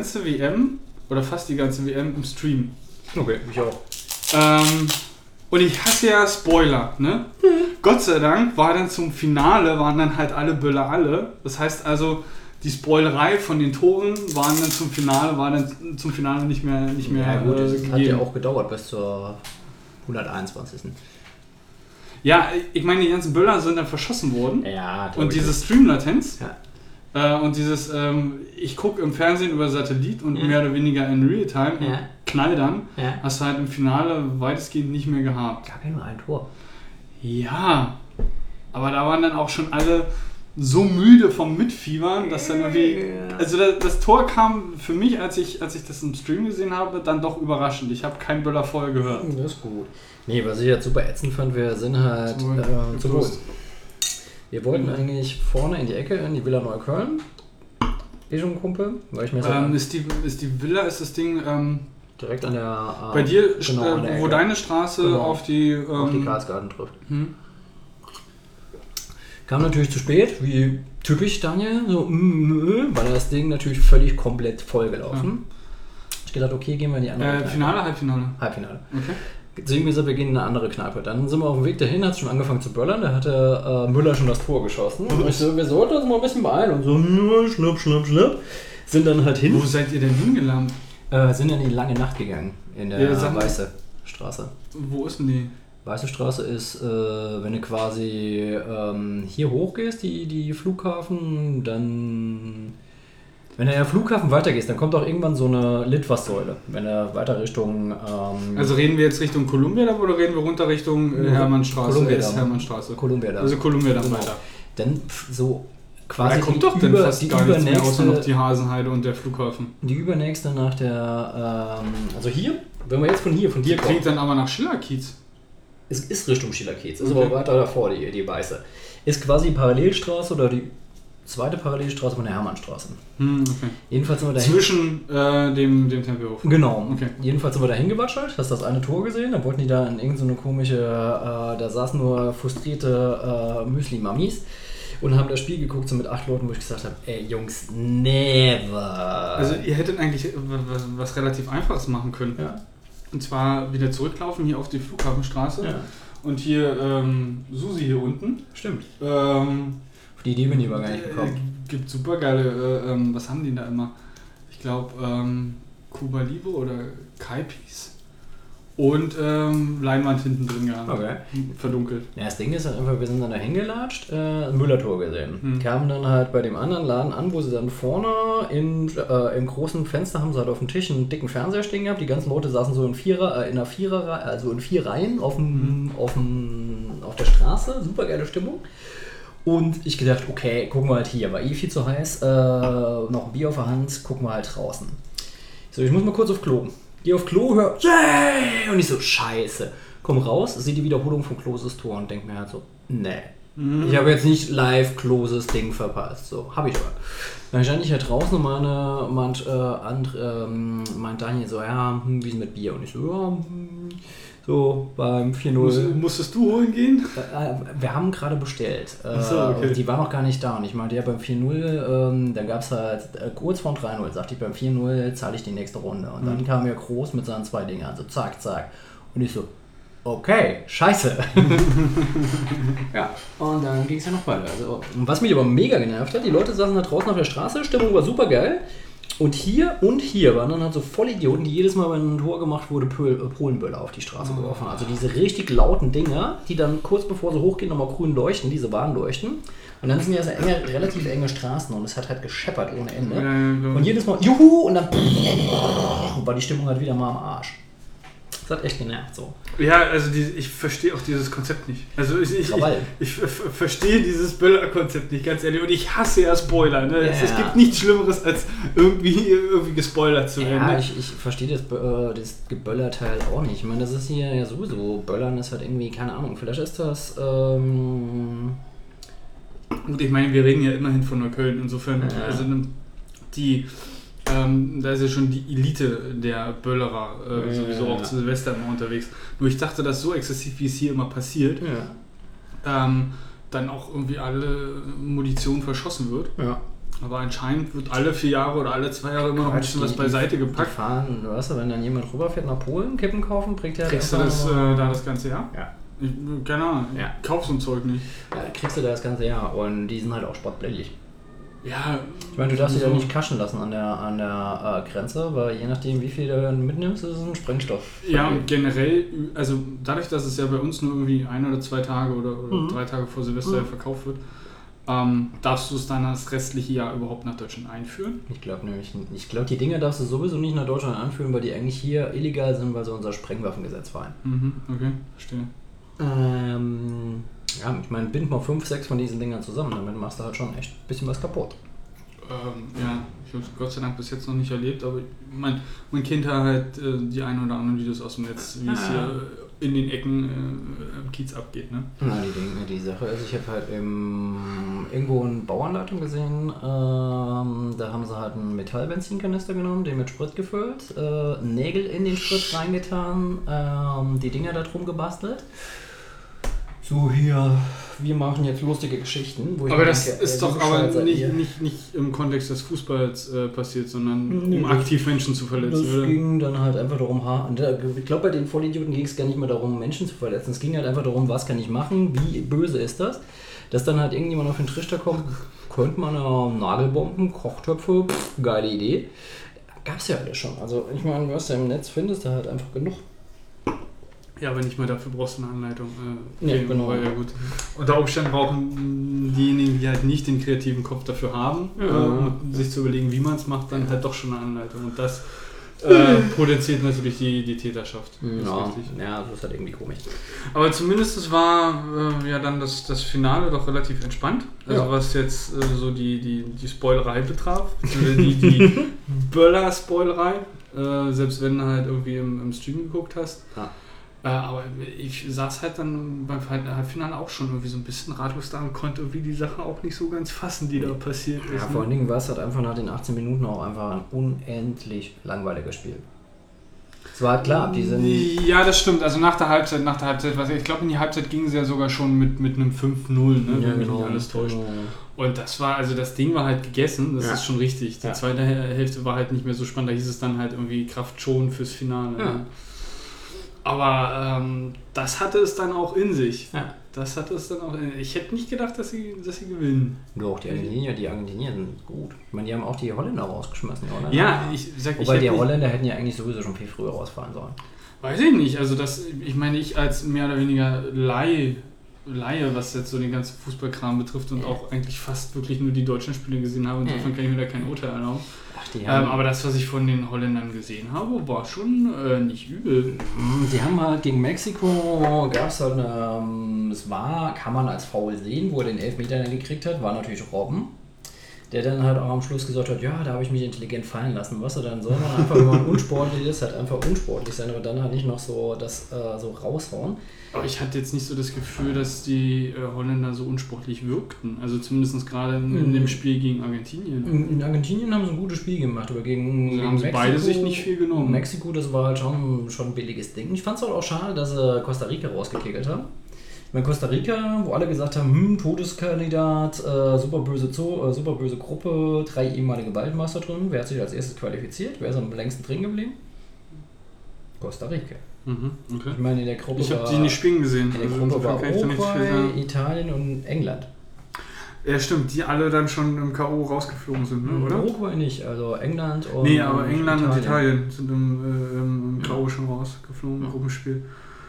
Ganze WM oder fast die ganze WM im Stream. Okay, ich auch. Ähm, und ich hasse ja Spoiler, ne? Gott sei Dank war dann zum Finale, waren dann halt alle Böller alle. Das heißt also, die Spoilerei von den Toren waren dann zum Finale, war dann zum Finale nicht mehr, nicht mehr Ja, gut, äh, es hat gegeben. ja auch gedauert bis zur 121. Ja, ich meine, die ganzen Böller sind dann verschossen worden. Ja, Und diese Stream-Latenz Ja. Äh, und dieses, ähm, ich gucke im Fernsehen über Satellit und Ja. mehr oder weniger in Realtime und Ja. knall dann, Ja. hast du halt im Finale weitestgehend nicht mehr gehabt. Gab ja nur ein Tor. Ja, aber da waren dann auch schon alle so müde vom Mitfiebern, dass dann irgendwie. Also das, das Tor kam für mich, als ich, als ich das im Stream gesehen habe, dann doch überraschend. Ich habe keinen Böller vorher gehört. Das ist gut. Nee, was ich jetzt super ätzend fand, wir sind halt Zu äh, zu. Wir wollten Mhm. eigentlich vorne in die Ecke, in die Villa Neukölln. Schon ein Kumpel, weil ich mir so Ähm, ist, die, ist die Villa, ist das Ding ähm, direkt an der. äh, bei dir, genau, äh, wo deine Straße Genau. auf die. Ähm, auf die Karlsgarten trifft. hm? Kam natürlich zu spät, wie typisch Daniel, so, mm, mm, weil das Ding natürlich völlig komplett vollgelaufen. Ich gedacht, okay, gehen wir in die andere äh. Finale, Halbfinale. Halbfinale. Okay. Deswegen gesagt, wir gehen in eine andere Kneipe. Dann sind wir auf dem Weg dahin, hat es schon angefangen zu böllern, da hatte äh, Müller schon das Tor geschossen. Und ich so, wir sollten uns mal ein bisschen beeilen. Und so, "Nö, schnupp, schnupp, schnupp. Sind dann halt hin. Wo seid ihr denn hingelangt? Äh, sind in die lange Nacht gegangen. In der Ja. Weiße Straße. Wo ist denn die? Weiße Straße ist, äh, wenn du quasi ähm, hier hochgehst, die, die Flughafen, dann. Wenn du ja Flughafen weitergehst, dann kommt auch irgendwann so eine Litfaßsäule. Wenn du weiter Richtung. Ähm, Also reden wir jetzt Richtung Columbia Damm oder reden wir runter Richtung äh, Hermannstraße? Columbia S. Damm. Hermannstraße. Columbia da. Also Columbia Damm Genau. weiter. Dann so Da quasi kommt die, doch dann über, fast die, gar nichts mehr, außer noch die Hasenheide und der Flughafen. die übernächste nach der. Ähm, also hier, wenn wir jetzt von hier, von hier Klingt kommen. dann aber nach Schillerkiez. Es ist Richtung Schillerkiez, ist Okay. aber weiter davor, die, die weiße. Ist quasi Parallelstraße oder die zweite Parallelstraße von der Hermannstraße. Hm, okay. Jedenfalls sind wir dahin. Zwischen äh, dem, dem Tempelhof. Genau. Okay. Jedenfalls sind wir da hingewatschelt, hast das eine Tor gesehen, da wollten die da in irgendeine komische, äh, da saßen nur frustrierte äh, Müsli-Mamis und haben das Spiel geguckt, so mit acht Leuten, wo ich gesagt habe, ey Jungs, never. Also ihr hättet eigentlich was, was relativ Einfaches machen können. ja, Und zwar wieder zurücklaufen hier auf die Flughafenstraße ja, und hier ähm, Susi hier unten. stimmt. Ähm, Auf die Idee bin ich aber gar nicht äh, gekommen. gibt super geile, äh, ähm, was haben die da immer? Ich glaube ähm, Cuba Libre oder Kaipis. Und ähm, Leinwand hinten drin gehabt. Okay. Verdunkelt. Ja, das Ding ist halt einfach, wir sind dann da hingelatscht, äh, ein Müllertor gesehen. Hm. Kamen dann halt bei dem anderen Laden an, wo sie dann vorne in, äh, im großen Fenster haben sie halt auf dem Tisch einen dicken Fernseher stehen gehabt. Die ganzen Leute saßen so in Vierer, äh, in einer Vierer, also in vier Reihen auf, dem, auf, dem, auf der Straße. Super geile Stimmung. Und ich gedacht, okay, gucken wir halt hier. War eh viel zu heiß. Äh, noch ein Bier auf der Hand, gucken wir halt draußen. So, ich muss mal kurz auf Klo. Geh auf Klo, hör, yeah! Und ich so, scheiße. Komm raus, sehe die Wiederholung von Kloses Tor und denk mir halt so, nee. Ich habe jetzt nicht live Kloses Ding verpasst. So, habe ich aber. Dann stand ich halt draußen und meine, meint, äh, and, ähm, meint Daniel so, ja, hm, wie ist mit Bier? Und ich so, ja, hm, so beim 4-0. Muss, musstest du holen gehen? Äh, wir haben gerade bestellt. Äh, Ach so, okay. und die war noch gar nicht da. Und ich meinte, ja, beim 4-0, ähm, dann gab es halt äh, kurz vor dem 3-0, sagte ich, beim 4-0 zahle ich die nächste Runde. Und Mhm. dann kam er groß mit seinen zwei Dingern, so zack, zack. Und ich so, okay, scheiße. ja, und dann ging es ja noch weiter. Also, und was mich aber mega genervt hat, die Leute saßen da draußen auf der Straße, Stimmung war super geil. Und hier und hier waren dann halt so Vollidioten, die jedes Mal, wenn ein Tor gemacht wurde, äh, Polenböller auf die Straße geworfen haben. Also diese richtig lauten Dinger, die dann kurz bevor sie hochgehen nochmal grün leuchten, diese Warnleuchten. Und dann sind ja so enge, relativ enge Straßen und es hat halt gescheppert ohne Ende. Und jedes Mal, juhu, und dann war die Stimmung halt wieder mal am Arsch. Das hat echt genervt so. Ja, also die, ich verstehe auch dieses Konzept nicht. Also ich, ich, ich, ich ver- ver- verstehe dieses Böller-Konzept nicht, ganz ehrlich. Und ich hasse ja Spoiler. Ne? es, es Ja. gibt nichts Schlimmeres, als irgendwie, irgendwie gespoilert zu werden. Ja, ne? ich, ich verstehe das, äh, das Geböllerteil auch nicht. Ich meine, das ist hier ja sowieso. Böllern ist halt irgendwie, keine Ahnung, vielleicht ist das. Ähm, Gut, ich meine, wir reden ja immerhin von Neukölln. Insofern, Ja. also die, ähm, da ist ja schon die Elite der Böllerer äh, Ja, sowieso ja, auch ja. zu Silvester immer unterwegs. Nur ich dachte, dass so exzessiv, wie es hier immer passiert, ähm, dann auch irgendwie alle Munition verschossen wird. ja. Aber anscheinend wird alle vier Jahre oder alle zwei Jahre immer noch ein bisschen was beiseite gepackt. fahren, weißt du, wenn dann jemand rüberfährt nach Polen, Kippen kaufen, bringt der Kriegst du das äh, da das ganze Jahr? Ja. Ich, keine Ahnung, Ja. kauf so ein Zeug nicht. ja, kriegst du das ganze Jahr und die sind halt auch sportbillig. Ja, Ich meine, du darfst dich ja nicht kaschen lassen an der, an der äh, Grenze, weil je nachdem, wie viel du mitnimmst, ist es ein Sprengstoff. Ja, und generell, also dadurch, dass es ja bei uns nur irgendwie ein oder zwei Tage oder, oder Mhm. drei Tage vor Silvester Mhm. verkauft wird, ähm, darfst du es dann das restliche Jahr überhaupt nach Deutschland einführen? Ich glaube nämlich, ich glaube, die Dinger darfst du sowieso nicht nach Deutschland anführen, weil die eigentlich hier illegal sind, weil sie unser Sprengwaffengesetz fallen. Mhm, okay, verstehe. Ähm, ja, ich meine, bind mal 5, 6 von diesen Dingern zusammen, damit machst du halt schon echt ein bisschen was kaputt. Ähm, ja, ich habe es Gott sei Dank bis jetzt noch nicht erlebt, aber mein, mein Kind hat halt äh, die ein oder anderen Videos aus dem Netz, wie es Ah. hier in den Ecken äh, am Kiez abgeht. Ne? Na, die, Dinge, die Sache ist, ich habe halt im, irgendwo eine Bauanleitung gesehen, ähm, da haben sie halt einen Metallbenzinkanister genommen, den mit Sprit gefüllt, äh, Nägel in den Sprit reingetan, ähm, die Dinger da drum gebastelt. So hier, wir machen jetzt lustige Geschichten. Wo ich Aber mir das denke, ist ey, doch aber nicht, nicht, nicht im Kontext des Fußballs äh, passiert, sondern Nee, um aktiv Menschen zu verletzen, oder? ging dann halt einfach darum, ha- und da- ich glaube, bei den Vollidioten ging es gar nicht mehr darum, Menschen zu verletzen. Es ging halt einfach darum, was kann ich machen, wie böse ist das. Dass dann halt irgendjemand auf den Trichter kommt, könnte man ja Nagelbomben, Kochtöpfe, pff, geile Idee. Gab's ja alles schon. Also ich meine, was du im Netz findest, da halt einfach genug. Ja, aber nicht mal dafür brauchst du eine Anleitung. Äh, Ja, genau. weil, ja, gut. Unter Umständen brauchen diejenigen, die halt nicht den kreativen Kopf dafür haben, Ja. äh, um sich zu überlegen, wie man es macht, dann halt doch schon eine Anleitung. Und das äh, potenziert natürlich die, die Täterschaft. Das ist Ja, das ist halt irgendwie komisch. Aber zumindest war äh, ja dann das, das Finale doch relativ entspannt. Also Ja. was jetzt äh, so die, die, die Spoilerei betraf, die, die Böller-Spoilerei, äh, selbst wenn du halt irgendwie im, im Stream geguckt hast. Ja. Äh, aber ich saß halt dann beim Halbfinale auch schon irgendwie so ein bisschen ratlos da und konnte irgendwie die Sache auch nicht so ganz fassen, die da passiert ist. Ja, ne? vor allen Dingen war es halt einfach nach den 18 Minuten auch einfach ein unendlich langweiliges Spiel. Es war halt klar, die sind. Ja, das stimmt. Also nach der Halbzeit, nach der Halbzeit, was ich glaube, in die Halbzeit ging sie ja sogar schon mit, mit einem 5-0, ne? wenn mich nicht alles täuscht. genau. Und das war, also das Ding war halt gegessen, das Ja. ist schon richtig. Die Ja. zweite Hälfte war halt nicht mehr so spannend, da hieß es dann halt irgendwie Kraft schon fürs Finale. Ja. ne? Aber ähm, das hatte es dann auch in sich. Ja. Das hatte es dann auch in Ich hätte nicht gedacht, dass sie, dass sie gewinnen. Doch, die Argentinier, die Argentinier sind gut. Ich meine, die haben auch die Holländer rausgeschmissen, die Holländer. Ja, ich sag, ich Wobei hätte die nicht- Holländer hätten ja eigentlich sowieso schon viel früher rausfallen sollen. Weiß ich nicht. Also das, ich meine, ich als mehr oder weniger Laie, Laie, was jetzt so den ganzen Fußballkram betrifft und Ja. auch eigentlich fast wirklich nur die deutschen Spiele gesehen habe, insofern Ja. kann ich mir da kein Urteil erlauben. Ach, die Ähm, aber das, was ich von den Holländern gesehen habe, war schon äh, nicht übel. die haben halt gegen Mexiko, gab es halt ähm, es war, kann man als Foul sehen, wo er den Elfmeter dann gekriegt hat, war natürlich Robben. Der dann halt auch am Schluss gesagt hat, ja, da habe ich mich intelligent fallen lassen. Was er dann soll man einfach, wenn man unsportlich ist, halt einfach unsportlich sein, aber dann halt nicht noch so das äh, so raushauen. Aber ich hatte jetzt nicht so das Gefühl, dass die äh, Holländer so unsportlich wirkten. Also zumindest gerade in, in Mhm. dem Spiel gegen Argentinien. In, in Argentinien haben sie ein gutes Spiel gemacht, aber gegen, gegen haben sie beide sich nicht viel genommen. Mexiko, das war halt schon, schon ein billiges Ding. Ich fand es halt auch schade, dass sie Costa Rica rausgekegelt haben. Meine, Costa Rica, wo alle gesagt haben, hm, Todeskandidat, äh, super, böse Zoo, äh, super böse Gruppe, drei ehemalige Waldmeister drin. Wer hat sich als erstes qualifiziert? Wer ist am längsten drin geblieben? Costa Rica. Mhm, okay. Ich meine, in der Gruppe Ich habe die nicht spielen gesehen. in der Also Gruppe war Uruguay. Italien und England. Ja, stimmt, die alle dann schon im K.O. rausgeflogen sind, ne, oder? Uruguay nicht, also England und Nee, aber England und Italien sind im, äh, im K.O. schon rausgeflogen im Ja. Gruppenspiel.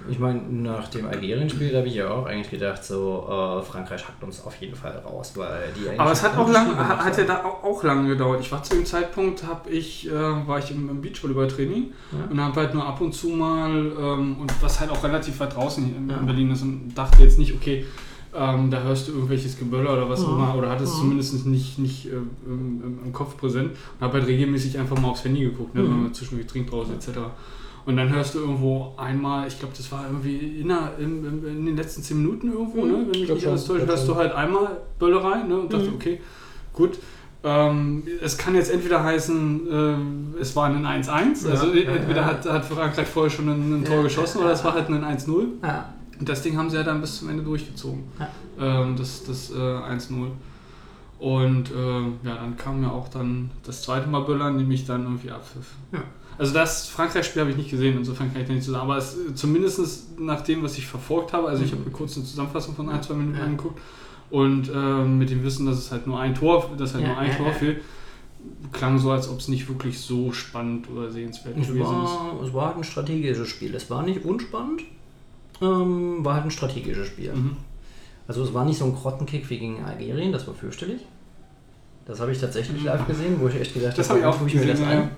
Ich meine, nach dem Algerien-Spiel habe ich ja auch eigentlich gedacht, so äh, Frankreich hackt uns auf jeden Fall raus, weil die eigentlich Aber es hat auch lang, hat ja da auch, auch lange gedauert. Ich war zu dem Zeitpunkt, hab ich, äh, war ich im, im Beachvolleyball-Training Ja. und habe halt nur ab und zu mal, ähm, und was halt auch relativ weit draußen in, Ja. in Berlin ist und dachte jetzt nicht, okay, ähm, da hörst du irgendwelches Geböller oder was auch Ja. immer, oder hattest es Ja. zumindest nicht, nicht äh, im, im, Kopf präsent und habe halt regelmäßig einfach mal aufs Handy geguckt, ne, Mhm. wenn man zwischendurch Trinkpause etc. Und dann hörst du irgendwo einmal, ich glaube, das war irgendwie in, der, in, in, in den letzten 10 Minuten irgendwo, Mhm. ne? wenn Ich mich nicht alles täuscht, hörst du halt einmal Böllerei ne? und dachte, Mhm. okay, gut. Ähm, es kann jetzt entweder heißen, ähm, es war ein 1-1, Ja, also ja, entweder ja. hat, hat Frankreich vorher schon ein, ein Tor Ja, geschossen ja, oder ja. es war halt ein 1-0. Ja. Und das Ding haben sie ja dann bis zum Ende durchgezogen. Ja. Ähm, das das äh, 1-0. Und äh, ja, dann kam ja auch dann das zweite Mal Böllern, nämlich dann irgendwie Abpfiff. Also das Frankreich-Spiel habe ich nicht gesehen, insofern kann ich da nicht zu sagen. Aber es, äh, zumindest nach dem, was ich verfolgt habe, also ich habe mir kurz eine Zusammenfassung von ein, zwei Minuten Ja. angeguckt und ähm, mit dem Wissen, dass es halt nur ein Tor, dass halt Ja, nur ein ja, Tor fehlt, klang so, als ob es nicht wirklich so spannend oder sehenswert Es gewesen ist. war, es war halt ein strategisches Spiel. Es war nicht unspannend, ähm, war halt ein strategisches Spiel. Mhm. Also es war nicht so ein Grottenkick wie gegen Algerien, das war fürchterlich. Das habe ich tatsächlich live gesehen, wo ich echt gedacht Das habe, habe ich auch tue ich mir das an.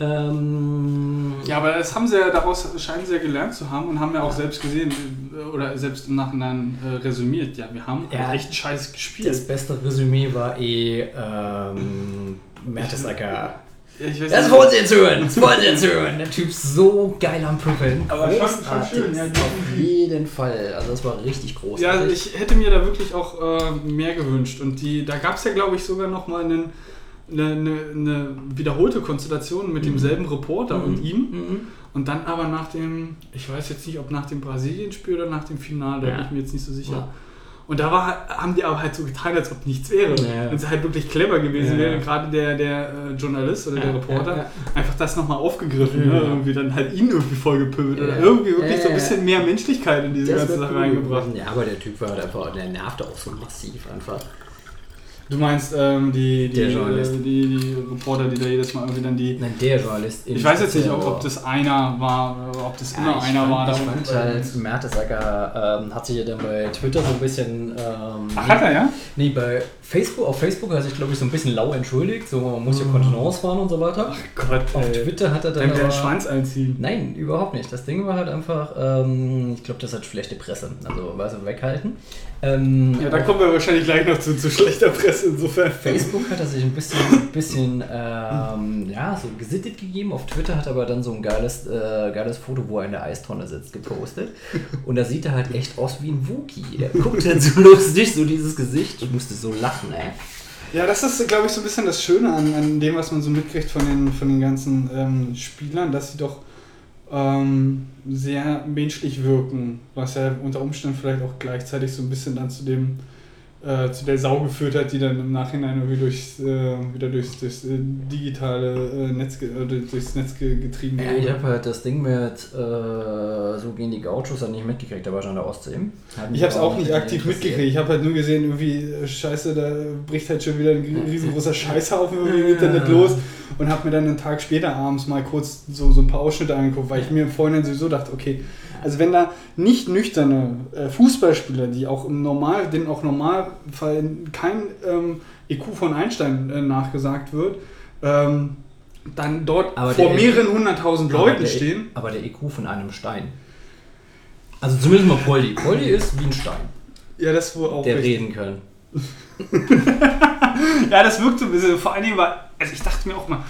Ähm, Ja, aber das haben sie ja daraus scheinen sie ja gelernt zu haben und haben ja auch selbst gesehen äh, oder selbst im Nachhinein äh, resümiert. Ja, wir haben Ja. echt scheiße gespielt. das beste Resümee war eh ähm, Mertesacker. Ja, ich weiß Das wollen sie jetzt hören, das wollen sie jetzt hören. Der Typ ist so geil am Püppeln. Aber schon- schon schön, ja, Auf jeden Fall. Also das war richtig großartig. Ja, ich hätte mir da wirklich auch äh, mehr gewünscht. Und die, da gab es ja, glaube ich, sogar noch mal einen, eine, eine, eine wiederholte Konstellation mit demselben Reporter und ihm. Mhm. Und dann aber nach dem, ich weiß jetzt nicht, ob nach dem Brasilien-Spiel oder nach dem Finale, da Ja. bin ich mir jetzt nicht so sicher. Ja. Und da war, haben die aber halt so getan, als ob nichts wäre. Ja. Wenn es halt wirklich clever gewesen wäre, gerade der, der äh, Journalist oder der Reporter, einfach das nochmal aufgegriffen, ne? irgendwie dann halt ihn irgendwie vollgepöbelt oder irgendwie wirklich so ein bisschen mehr Menschlichkeit in diese Das ganze Sache cool reingebracht. Ja, aber der Typ war halt einfach, der nervte auch so massiv einfach. Du meinst ähm, die, die, Der äh, Journalist. die, die Reporter, die da jedes Mal irgendwie dann die. Nein, der Journalist. Ich weiß jetzt nicht, ob, ob das einer war oder ob das Ja, immer ich einer fand, war. Ich fand halt, Mertesacker ähm, hat sich ja dann bei Twitter so ein bisschen. Ähm, Ach, hat er, ja? Nee, bei Facebook, auf Facebook hat er sich, glaube ich, so ein bisschen lau entschuldigt. So, man muss ja Kontenance fahren und so weiter. Gott, Auf ey. Twitter hat er dann. Dann den Schwanz einziehen. Nein, überhaupt nicht. Das Ding war halt einfach, ähm, ich glaube, das hat schlechte Presse. Also, weißt du, weghalten. Ähm, Ja, da kommen wir wahrscheinlich gleich noch zu, zu schlechter Presse insofern. Facebook hat er sich ein bisschen, bisschen ähm, ja, so gesittet gegeben. Auf Twitter hat er aber dann so ein geiles, äh, geiles Foto, wo er in der Eistonne sitzt, gepostet. Und da sieht er halt echt aus wie ein Wookie. Der guckt halt so lustig, so dieses Gesicht. Ich musste so lachen, ey. Ja, das ist, glaube ich, so ein bisschen das Schöne an, an dem, was man so mitkriegt von den, von den ganzen ähm, Spielern, dass sie doch ähm, sehr menschlich wirken, was ja unter Umständen vielleicht auch gleichzeitig so ein bisschen dann zu dem äh, zu der Sau geführt hat, die dann im Nachhinein irgendwie durchs, äh, wieder durchs, durchs äh, digitale äh, Netz, durchs Netz ge getrieben Ja, ich habe halt das Ding mit äh, so gegen die Gauchos dann nicht mitgekriegt, da war schon an der Ostsee. Hat Ich habe es auch nicht aktiv mitgekriegt. Ich habe halt nur gesehen, irgendwie, äh, scheiße, da bricht halt schon wieder ein riesengroßer Scheißhaufen irgendwie im Internet los und habe mir dann einen Tag später abends mal kurz so, so ein paar Ausschnitte angeguckt, weil ich mir im Vorhinein sowieso dachte, okay, also wenn da nicht nüchterne äh, Fußballspieler, die auch im Normal, denen auch Normalfall kein ähm, IQ von Einstein äh, nachgesagt wird, ähm, dann dort Aber vor mehreren hunderttausend Leuten der- stehen. Aber der IQ von einem Stein. Also zumindest mal Poldi. Poldi ist wie ein Stein, Ja, das wohl auch der richtig. reden kann. Ja, das wirkt so ein bisschen. Vor allen Dingen war, also ich dachte mir auch mal,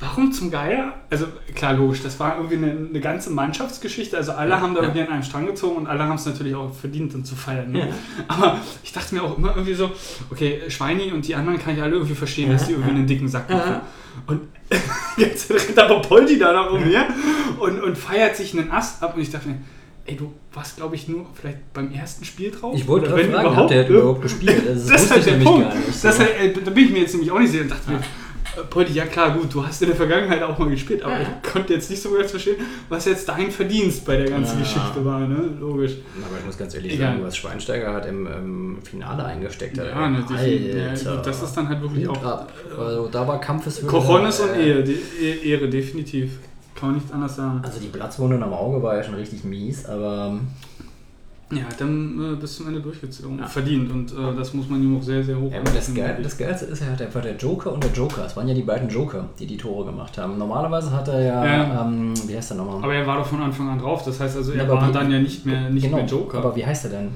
warum zum Geier? Also klar, logisch, das war irgendwie eine, eine ganze Mannschaftsgeschichte. Also alle Ja, haben da ja. irgendwie an einem Strang gezogen und alle haben es natürlich auch verdient, dann zu feiern. Ne? Ja. Aber ich dachte mir auch immer irgendwie so, okay, Schweini und die anderen kann ich alle irgendwie verstehen, Ja, dass die irgendwie ja. einen dicken Sack Ja. machen. Und jetzt rennt aber Poldi da noch umher und, und feiert sich einen Ast ab und ich dachte mir, Ey, du warst, glaube ich, nur vielleicht beim ersten Spiel drauf. Ich wollte gerade fragen, hat der überhaupt gespielt? Also, das, das ist wusste halt ich der nämlich Punkt. gar nicht. Das so. halt, äh, da bin ich mir jetzt nämlich auch nicht sicher und dachte mir, äh, Poldi, ja klar, gut, du hast in der Vergangenheit auch mal gespielt, aber Ja. ich konnte jetzt nicht so ganz verstehen, was jetzt dein Verdienst bei der ganzen Ja. Geschichte war, ne? Logisch. Aber ich muss ganz ehrlich Egal. sagen, was Schweinsteiger hat im, im Finale eingesteckt hat. Ja, natürlich. Ja, das ist dann halt wirklich auch. ab. Also da war Kampfeswille. Cojones und äh, Ehe, die, E- Ehre, definitiv. Kann man nicht anders sagen. Also die Platzwunde am Auge war ja schon richtig mies, aber Ja, dann äh, bis zum Ende durchgezogen. Ja. Verdient und äh, das muss man ihm auch sehr, sehr hoch Ja, aber das, Geil, das Geilste ist ja halt einfach der Joker und der Joker. Es waren ja die beiden Joker, die die Tore gemacht haben. Normalerweise hat er ja, Ja. Ähm, wie heißt der nochmal? Aber er war doch von Anfang an drauf, das heißt also, er war wie- dann ja nicht mehr, nicht genau, mehr Joker. aber wie heißt er denn?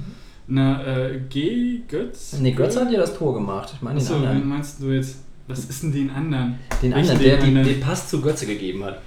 Na, äh, G. Götz? Nee, Götze hat ja das Tor gemacht. Ich meine Achso, wen meinst du jetzt? Was ist denn den anderen? Den Welchen anderen, der den den Pass zu Götze gegeben hat.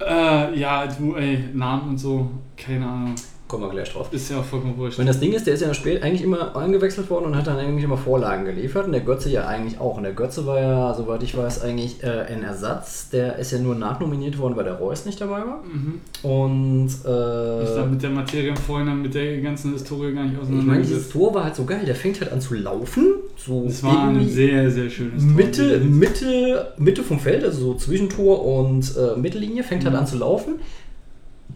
Äh, ja, du, ey, Namen und so, keine Ahnung. Kommen wir gleich drauf. Ist ja auch vollkommen wurscht. Wenn das Ding ist, der ist ja spät eigentlich immer eingewechselt worden und hat dann eigentlich immer Vorlagen geliefert. Und der Götze ja eigentlich auch. Und der Götze war ja, soweit ich weiß, eigentlich äh, ein Ersatz. Der ist ja nur nachnominiert worden, weil der Reus nicht dabei war. Mhm. Und Ich da äh, mit der Materie im Vorhinein, mit der ganzen Historie gar nicht ich meine, dieses. Tor war halt so geil. Der fängt halt an zu laufen. So Es war ein sehr, sehr schönes Tor. Mitte, Mitte, Mitte vom Feld, also so Zwischentor und äh, Mittellinie, fängt halt Mhm. an zu laufen.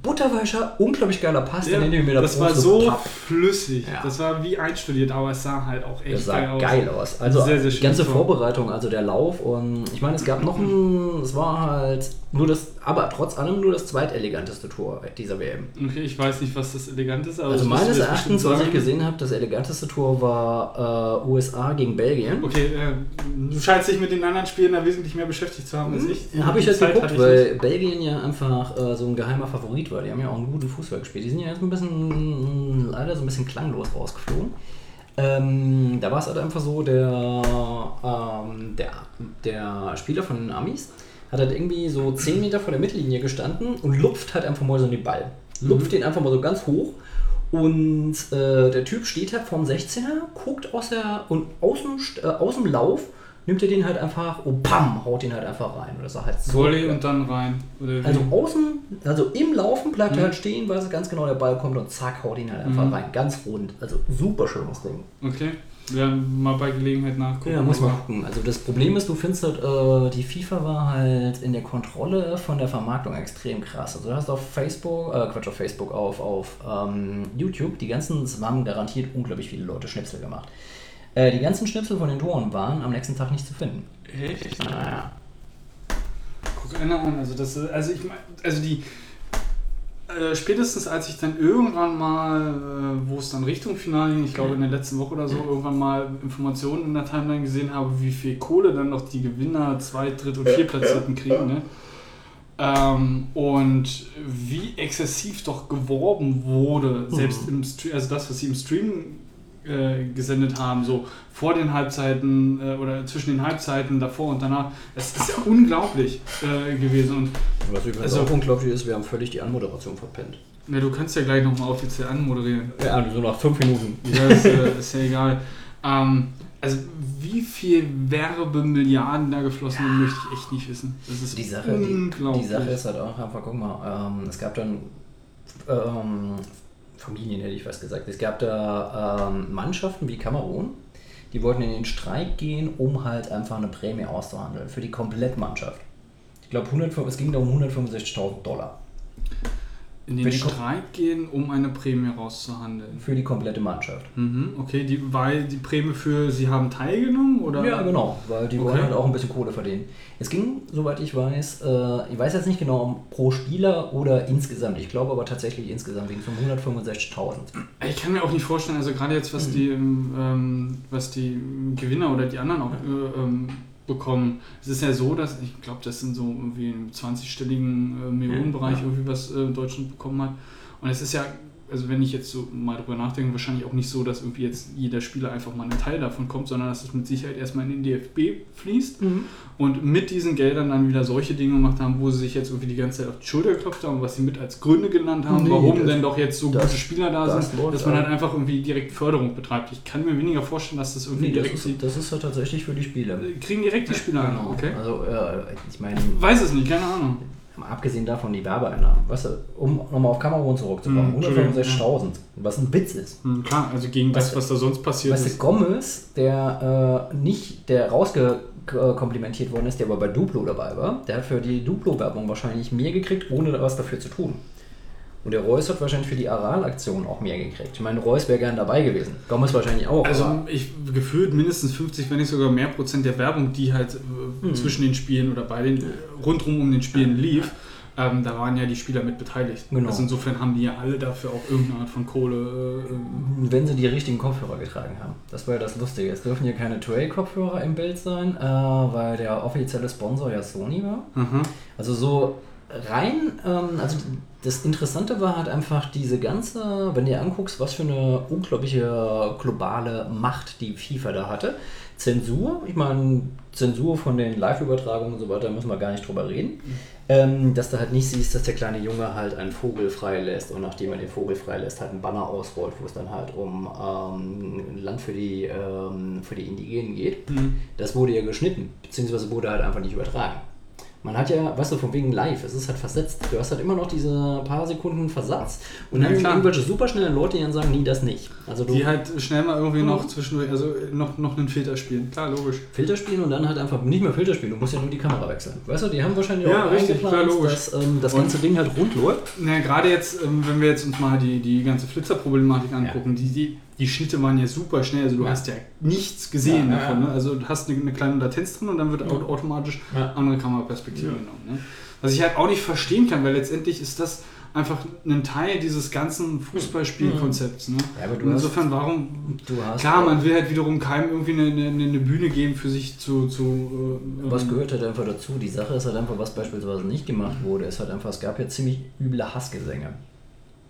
Butterweicher, unglaublich geiler Pass, Ja, den ich mir da das war so papp. flüssig. Ja. Das war wie einstudiert, aber es sah halt auch echt Das sah geil geil, aus. aus. Also Sehr, sehr die ganze. Vorbereitung, also der Lauf und ich meine, es gab noch ein, es war halt nur das, aber trotz allem nur das zweiteleganteste Tor dieser WM. Okay, ich weiß nicht, was das elegant ist, aber Also meines Erachtens, was ich gesehen habe, das eleganteste Tor war äh, USA gegen Belgien. Okay, äh, du scheinst dich mit den anderen Spielen da wesentlich mehr beschäftigt zu haben als ich. Ja, habe ich jetzt geguckt, ich weil Belgien ja einfach äh, so ein geheimer Favorit war. Die haben ja auch einen guten Fußball gespielt. Die sind ja jetzt ein bisschen, leider so ein bisschen klanglos rausgeflogen. Ähm, da war es halt einfach so, der, ähm, der, der Spieler von den Amis hat halt irgendwie so 10 Meter vor der Mittellinie gestanden und lupft halt einfach mal so den Ball. Lupft den einfach mal so ganz hoch. Und äh, der Typ steht halt vorm 16er, guckt aus der und aus dem, äh, aus dem Lauf nimmt er den halt einfach und pam, haut den halt einfach rein. Das war halt so Volley und dann rein. Oder wie? Also außen, also im Laufen bleibt Mhm. er halt stehen, weiß ganz genau, der Ball kommt und zack, haut ihn halt einfach Mhm. rein. Ganz rund. Also super schönes Ding. okay, wir werden mal bei Gelegenheit nachgucken. Ja, muss man gucken. Also das Problem ist, du findest halt, äh, die FIFA war halt in der Kontrolle von der Vermarktung extrem krass. Also du hast auf Facebook, äh, Quatsch, auf Facebook, auf, auf ähm, YouTube, die ganzen, es haben garantiert unglaublich viele Leute Schnipsel gemacht. Äh, die ganzen Schnipsel von den Toren waren am nächsten Tag nicht zu finden. Echt? Naja. Guck einer an, also das ist- also ich meine, also die äh, spätestens als ich dann irgendwann mal, äh, wo es dann Richtung Finale ging, ich glaube in der letzten Woche oder so, irgendwann mal Informationen in der Timeline gesehen habe, wie viel Kohle dann noch die Gewinner, Zweit-, Dritt- und Viertplatzierten kriegen, ne? Ähm, und wie exzessiv doch geworben wurde, selbst im Stream, also das, was sie im Stream äh, gesendet haben, so vor den Halbzeiten äh, oder zwischen den Halbzeiten davor und danach, das ist ja unglaublich äh, gewesen. Und Was übrigens Also- auch unglaublich ist, wir haben völlig die Anmoderation verpennt. ja, du kannst ja gleich nochmal offiziell anmoderieren. Ja, so nach fünf Minuten. Ja, ist, äh, ist ja egal. Ähm, also wie viel Werbemilliarden da geflossen sind, möchte ich echt nicht wissen. Das ist Die Sache, die, unglaublich. die Sache ist halt auch einfach, guck mal, ähm, es gab dann ähm, Familien, hätte ich fast gesagt. Es gab da ähm, Mannschaften wie Kamerun, die wollten in den Streik gehen, um halt einfach eine Prämie auszuhandeln für die Komplettmannschaft. Ich glaube, es ging da um 165.000 Dollar in den Streik gehen, um eine Prämie rauszuhandeln. für die komplette Mannschaft. Mhm, okay, die, weil die Prämie für sie haben teilgenommen oder? Ja, genau, weil die wollen Okay. halt auch ein bisschen Kohle verdienen. Es ging, soweit ich weiß, äh, ich weiß jetzt nicht genau um pro Spieler oder insgesamt. Ich glaube aber tatsächlich insgesamt ging es um 165.000. Ich kann mir auch nicht vorstellen, also gerade jetzt, was Mhm. die, ähm, was die Gewinner oder die anderen auch äh, ähm, bekommen. Es ist ja so, dass ich glaube, das sind so irgendwie im 20-stelligen äh, Millionenbereich Ja. irgendwie was äh, Deutschland bekommen hat. Und es ist ja, also wenn ich jetzt so mal drüber nachdenke, wahrscheinlich auch nicht so, dass irgendwie jetzt jeder Spieler einfach mal einen Teil davon kommt, sondern dass es mit Sicherheit erstmal in den DFB fließt und mit diesen Geldern dann wieder solche Dinge gemacht haben, wo sie sich jetzt irgendwie die ganze Zeit auf die Schulter geklopft haben, was sie mit als Gründe genannt haben, Nee, warum das- denn doch jetzt so das- gute Spieler da das sind, dass man halt einfach irgendwie direkt Förderung betreibt. Ich kann mir weniger vorstellen, dass das irgendwie Nee, das direkt ist, das ist ja tatsächlich für die Spieler. kriegen direkt die Spieler an, Genau. okay? Also, äh, ich meine, Weiß es nicht, keine Ahnung. abgesehen davon die Werbeeinnahmen, weißt du, um nochmal auf Kamerun zurückzukommen, Hm, Entschuldigung, 165.000, was ein Witz ist. Hm, klar, also gegen das, Weißt du- was da sonst passiert Weißt du, ist. Gomez, der äh, nicht, der rausgekomplimentiert worden ist, der aber bei Duplo dabei war, der hat für die Duplo-Werbung wahrscheinlich mehr gekriegt, ohne was dafür zu tun. Und der Reus hat wahrscheinlich für die Aral-Aktion auch mehr gekriegt. Ich meine, Reus wäre gern dabei gewesen. Gomez wahrscheinlich auch. Also ich gefühlt mindestens 50, wenn nicht sogar mehr Prozent der Werbung, die halt äh, Hm. zwischen den Spielen oder bei den rundrum um den Spielen lief, ähm, da waren ja die Spieler mit beteiligt. Genau. Also insofern haben die ja alle dafür auch irgendeine Art von Kohle. Äh, äh, Wenn sie die richtigen Kopfhörer getragen haben. Das war ja das Lustige. Es dürfen hier keine Trail-Kopfhörer im Bild sein, äh, weil der offizielle Sponsor ja Sony war. aha. Also so rein, ähm, also das Interessante war halt einfach diese ganze, wenn du dir anguckst, was für eine unglaubliche globale Macht die FIFA da hatte. Zensur, ich meine, Zensur von den Live-Übertragungen und so weiter, müssen wir gar nicht drüber reden. Ähm, dass du halt nicht siehst, dass der kleine Junge halt einen Vogel freilässt und nachdem er den Vogel freilässt, halt ein Banner ausrollt, wo es dann halt um ähm, Land für die, ähm, für die Indigenen geht. Mhm. Das wurde ja geschnitten, beziehungsweise wurde halt einfach nicht übertragen. Man hat ja, weißt du, von wegen live, es ist halt versetzt. Du hast halt immer noch diese paar Sekunden Versatz und Ja, dann sind klar. irgendwelche superschnellen Leute, die dann sagen, nee, das nicht. Also du Die halt schnell mal irgendwie Mhm. noch zwischendurch, also noch, noch einen Filter spielen. Klar, logisch. Filter spielen und dann halt einfach nicht mehr Filter spielen, du musst ja nur die Kamera wechseln. Weißt du, die haben wahrscheinlich Ja, auch richtig, eingeplant, klar, logisch. dass ähm, das Und- ganze Ding halt rund läuft. Na, gerade jetzt, ähm, wenn wir jetzt uns mal die, die ganze Flitzerproblematik angucken, die, die, die Schnitte waren ja super schnell, also du Ja. hast ja nichts gesehen Ja, davon. Ne? Also du hast eine, eine kleine Latenz drin und dann wird automatisch andere Kameraperspektive genommen. Ne? Was ich halt auch nicht verstehen kann, weil letztendlich ist das einfach ein Teil dieses ganzen Fußballspielkonzepts. Ne? Ja, Und hast- insofern, warum Du hast Klar, man will halt wiederum keinem irgendwie eine, eine, eine Bühne geben für sich zu. zu äh, Was ähm, gehört halt einfach dazu? Die Sache ist halt einfach, was beispielsweise nicht gemacht wurde, ist halt einfach, es gab ja ziemlich üble Hassgesänge.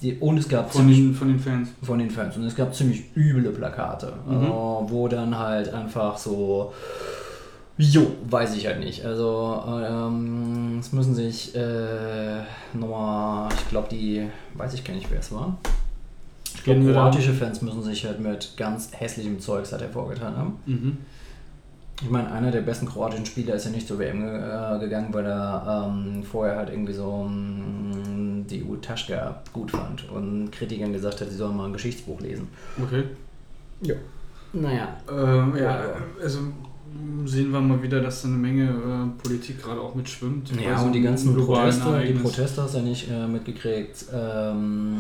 Die, und es gab von ziemlich den, von den Fans. von den Fans. Und es gab ziemlich üble Plakate, Mhm. äh, wo dann halt einfach so, jo, weiß ich halt nicht. Also, ähm, es müssen sich äh, nochmal, ich glaube, die, weiß ich gar nicht, wer es war. Ich glaube, kroatische Fans müssen sich halt mit ganz hässlichem Zeugs halt hervorgetan haben. Mhm. Ich meine, einer der besten kroatischen Spieler ist ja nicht zur WM äh, gegangen, weil er ähm, vorher halt irgendwie so mm, die Utaschka gut fand und Kritikern gesagt hat, sie sollen mal ein Geschichtsbuch lesen. Okay. Ja. Naja. Ähm, ja, Ja. also sehen wir mal wieder, dass da eine Menge äh, Politik gerade auch mitschwimmt. Ja, so und die ganzen Proteste, die. Proteste hast du ja nicht äh, mitgekriegt. Ähm,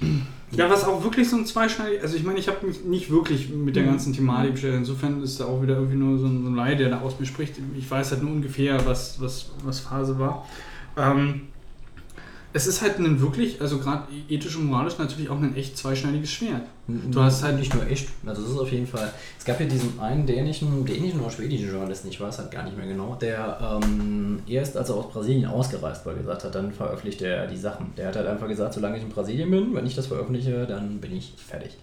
Ja, was auch wirklich so ein zweischneidig, also ich meine, ich habe mich nicht wirklich mit der Mhm. ganzen Thematik beschäftigt. Insofern ist da auch wieder irgendwie nur so ein, so ein Laie, der da aus mir spricht. Ich weiß halt nur ungefähr, was, was, was Phase war. Ähm, es ist halt ein wirklich, also gerade ethisch und moralisch natürlich auch ein echt zweischneidiges Schwert. Du hast halt- nicht nur echt, also es ist auf jeden Fall. Es gab ja diesen einen dänischen, dänischen oder schwedischen Journalisten, ich weiß halt gar nicht mehr genau, der ähm, erst als er aus Brasilien ausgereist war, gesagt hat, dann veröffentlicht er die Sachen. Der hat halt einfach gesagt, solange ich in Brasilien bin, wenn ich das veröffentliche, dann bin ich fertig.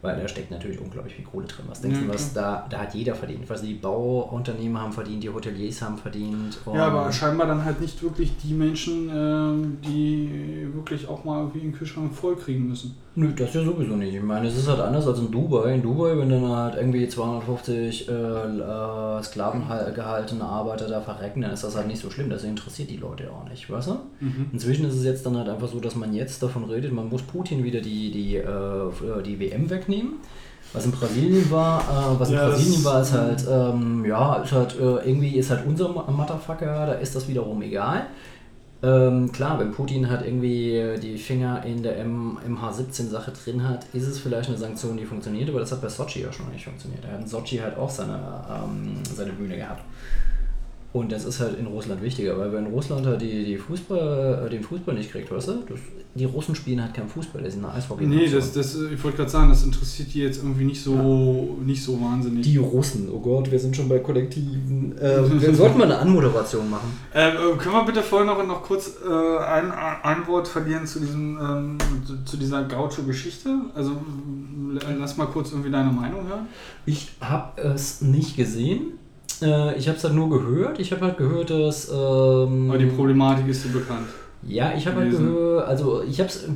Weil da steckt natürlich unglaublich viel Kohle drin. Was denkst Ja, du, was da, da hat jeder verdient? Was die Bauunternehmen haben verdient, die Hoteliers haben verdient. Ja, aber scheinbar dann halt nicht wirklich die Menschen, ähm, die wirklich auch mal irgendwie den Kühlschrank voll kriegen müssen. Nö, das ja sowieso nicht. Ich meine, es ist halt anders als in Dubai. In Dubai, wenn dann halt irgendwie 250 äh, äh, sklavengehaltene Arbeiter da verrecken, dann ist das halt nicht so schlimm. Das interessiert die Leute auch nicht, weißt du? Inzwischen ist es jetzt dann halt einfach so, dass man jetzt davon redet, man muss Putin wieder die, die, äh, die WM wegnehmen. Was in Brasilien war, äh, was in Ja, Brasilien war, ist halt, ähm, ja, ist halt, äh, irgendwie ist halt unser Motherfucker, da ist das wiederum egal. Ähm, klar, wenn Putin halt irgendwie die Finger in der M MH17-Sache drin hat, ist es vielleicht eine Sanktion, die funktioniert, aber das hat bei Sochi ja schon nicht funktioniert. Er hat in Sochi halt auch seine, ähm, seine Bühne gehabt. Und das ist halt in Russland wichtiger, weil wenn Russland halt die, die Fußball, äh, den Fußball nicht kriegt, weißt du, das, die Russen spielen halt keinen Fußball, das ist eine eishockey Nee, das, das, ich wollte gerade sagen, das interessiert die jetzt irgendwie nicht so, nicht so wahnsinnig. Die Russen, oh Gott, wir sind schon bei Kollektiven. Ähm, wir sollten mal eine Anmoderation machen. Äh, äh, können wir bitte vorher noch, noch kurz äh, ein, ein Wort verlieren zu, diesem, ähm, zu, dieser Gaucho-Geschichte? Also l- lass mal kurz irgendwie deine Meinung hören. Ich habe es nicht gesehen. Äh, ich habe es halt nur gehört. Ich habe halt gehört, dass. Ähm, Aber die Problematik ist dir bekannt. Ja, ich habe halt gehört, also ich habe es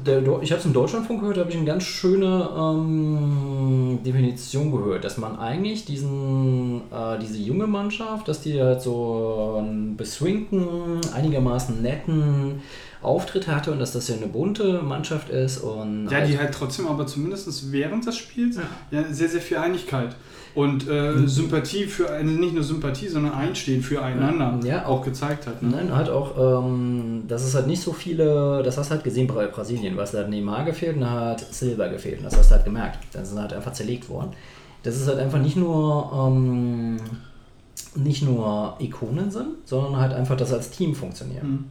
ich hab's im Deutschlandfunk gehört, da habe ich eine ganz schöne ähm, Definition gehört, dass man eigentlich diesen, äh, diese junge Mannschaft, dass die halt so einen beswingten, einigermaßen netten Auftritt hatte und dass das ja eine bunte Mannschaft ist und Ja, halt- die halt trotzdem aber zumindest während des Spiels Ja. ja. sehr, sehr viel Einigkeit und äh. Sympathie für, also nicht nur Sympathie, sondern Einstehen füreinander Ja. auch gezeigt hat. Ne? Nein, halt auch, ähm, dass es halt nicht so viele, das hast du halt gesehen bei Brasilien, was da hat Neymar gefehlt und da hat Silva gefehlt und das hast du halt gemerkt. Dann sind halt einfach zerlegt worden. Das ist halt einfach nicht nur, ähm, nicht nur Ikonen sind, sondern halt einfach, dass als Team funktionieren. Mhm.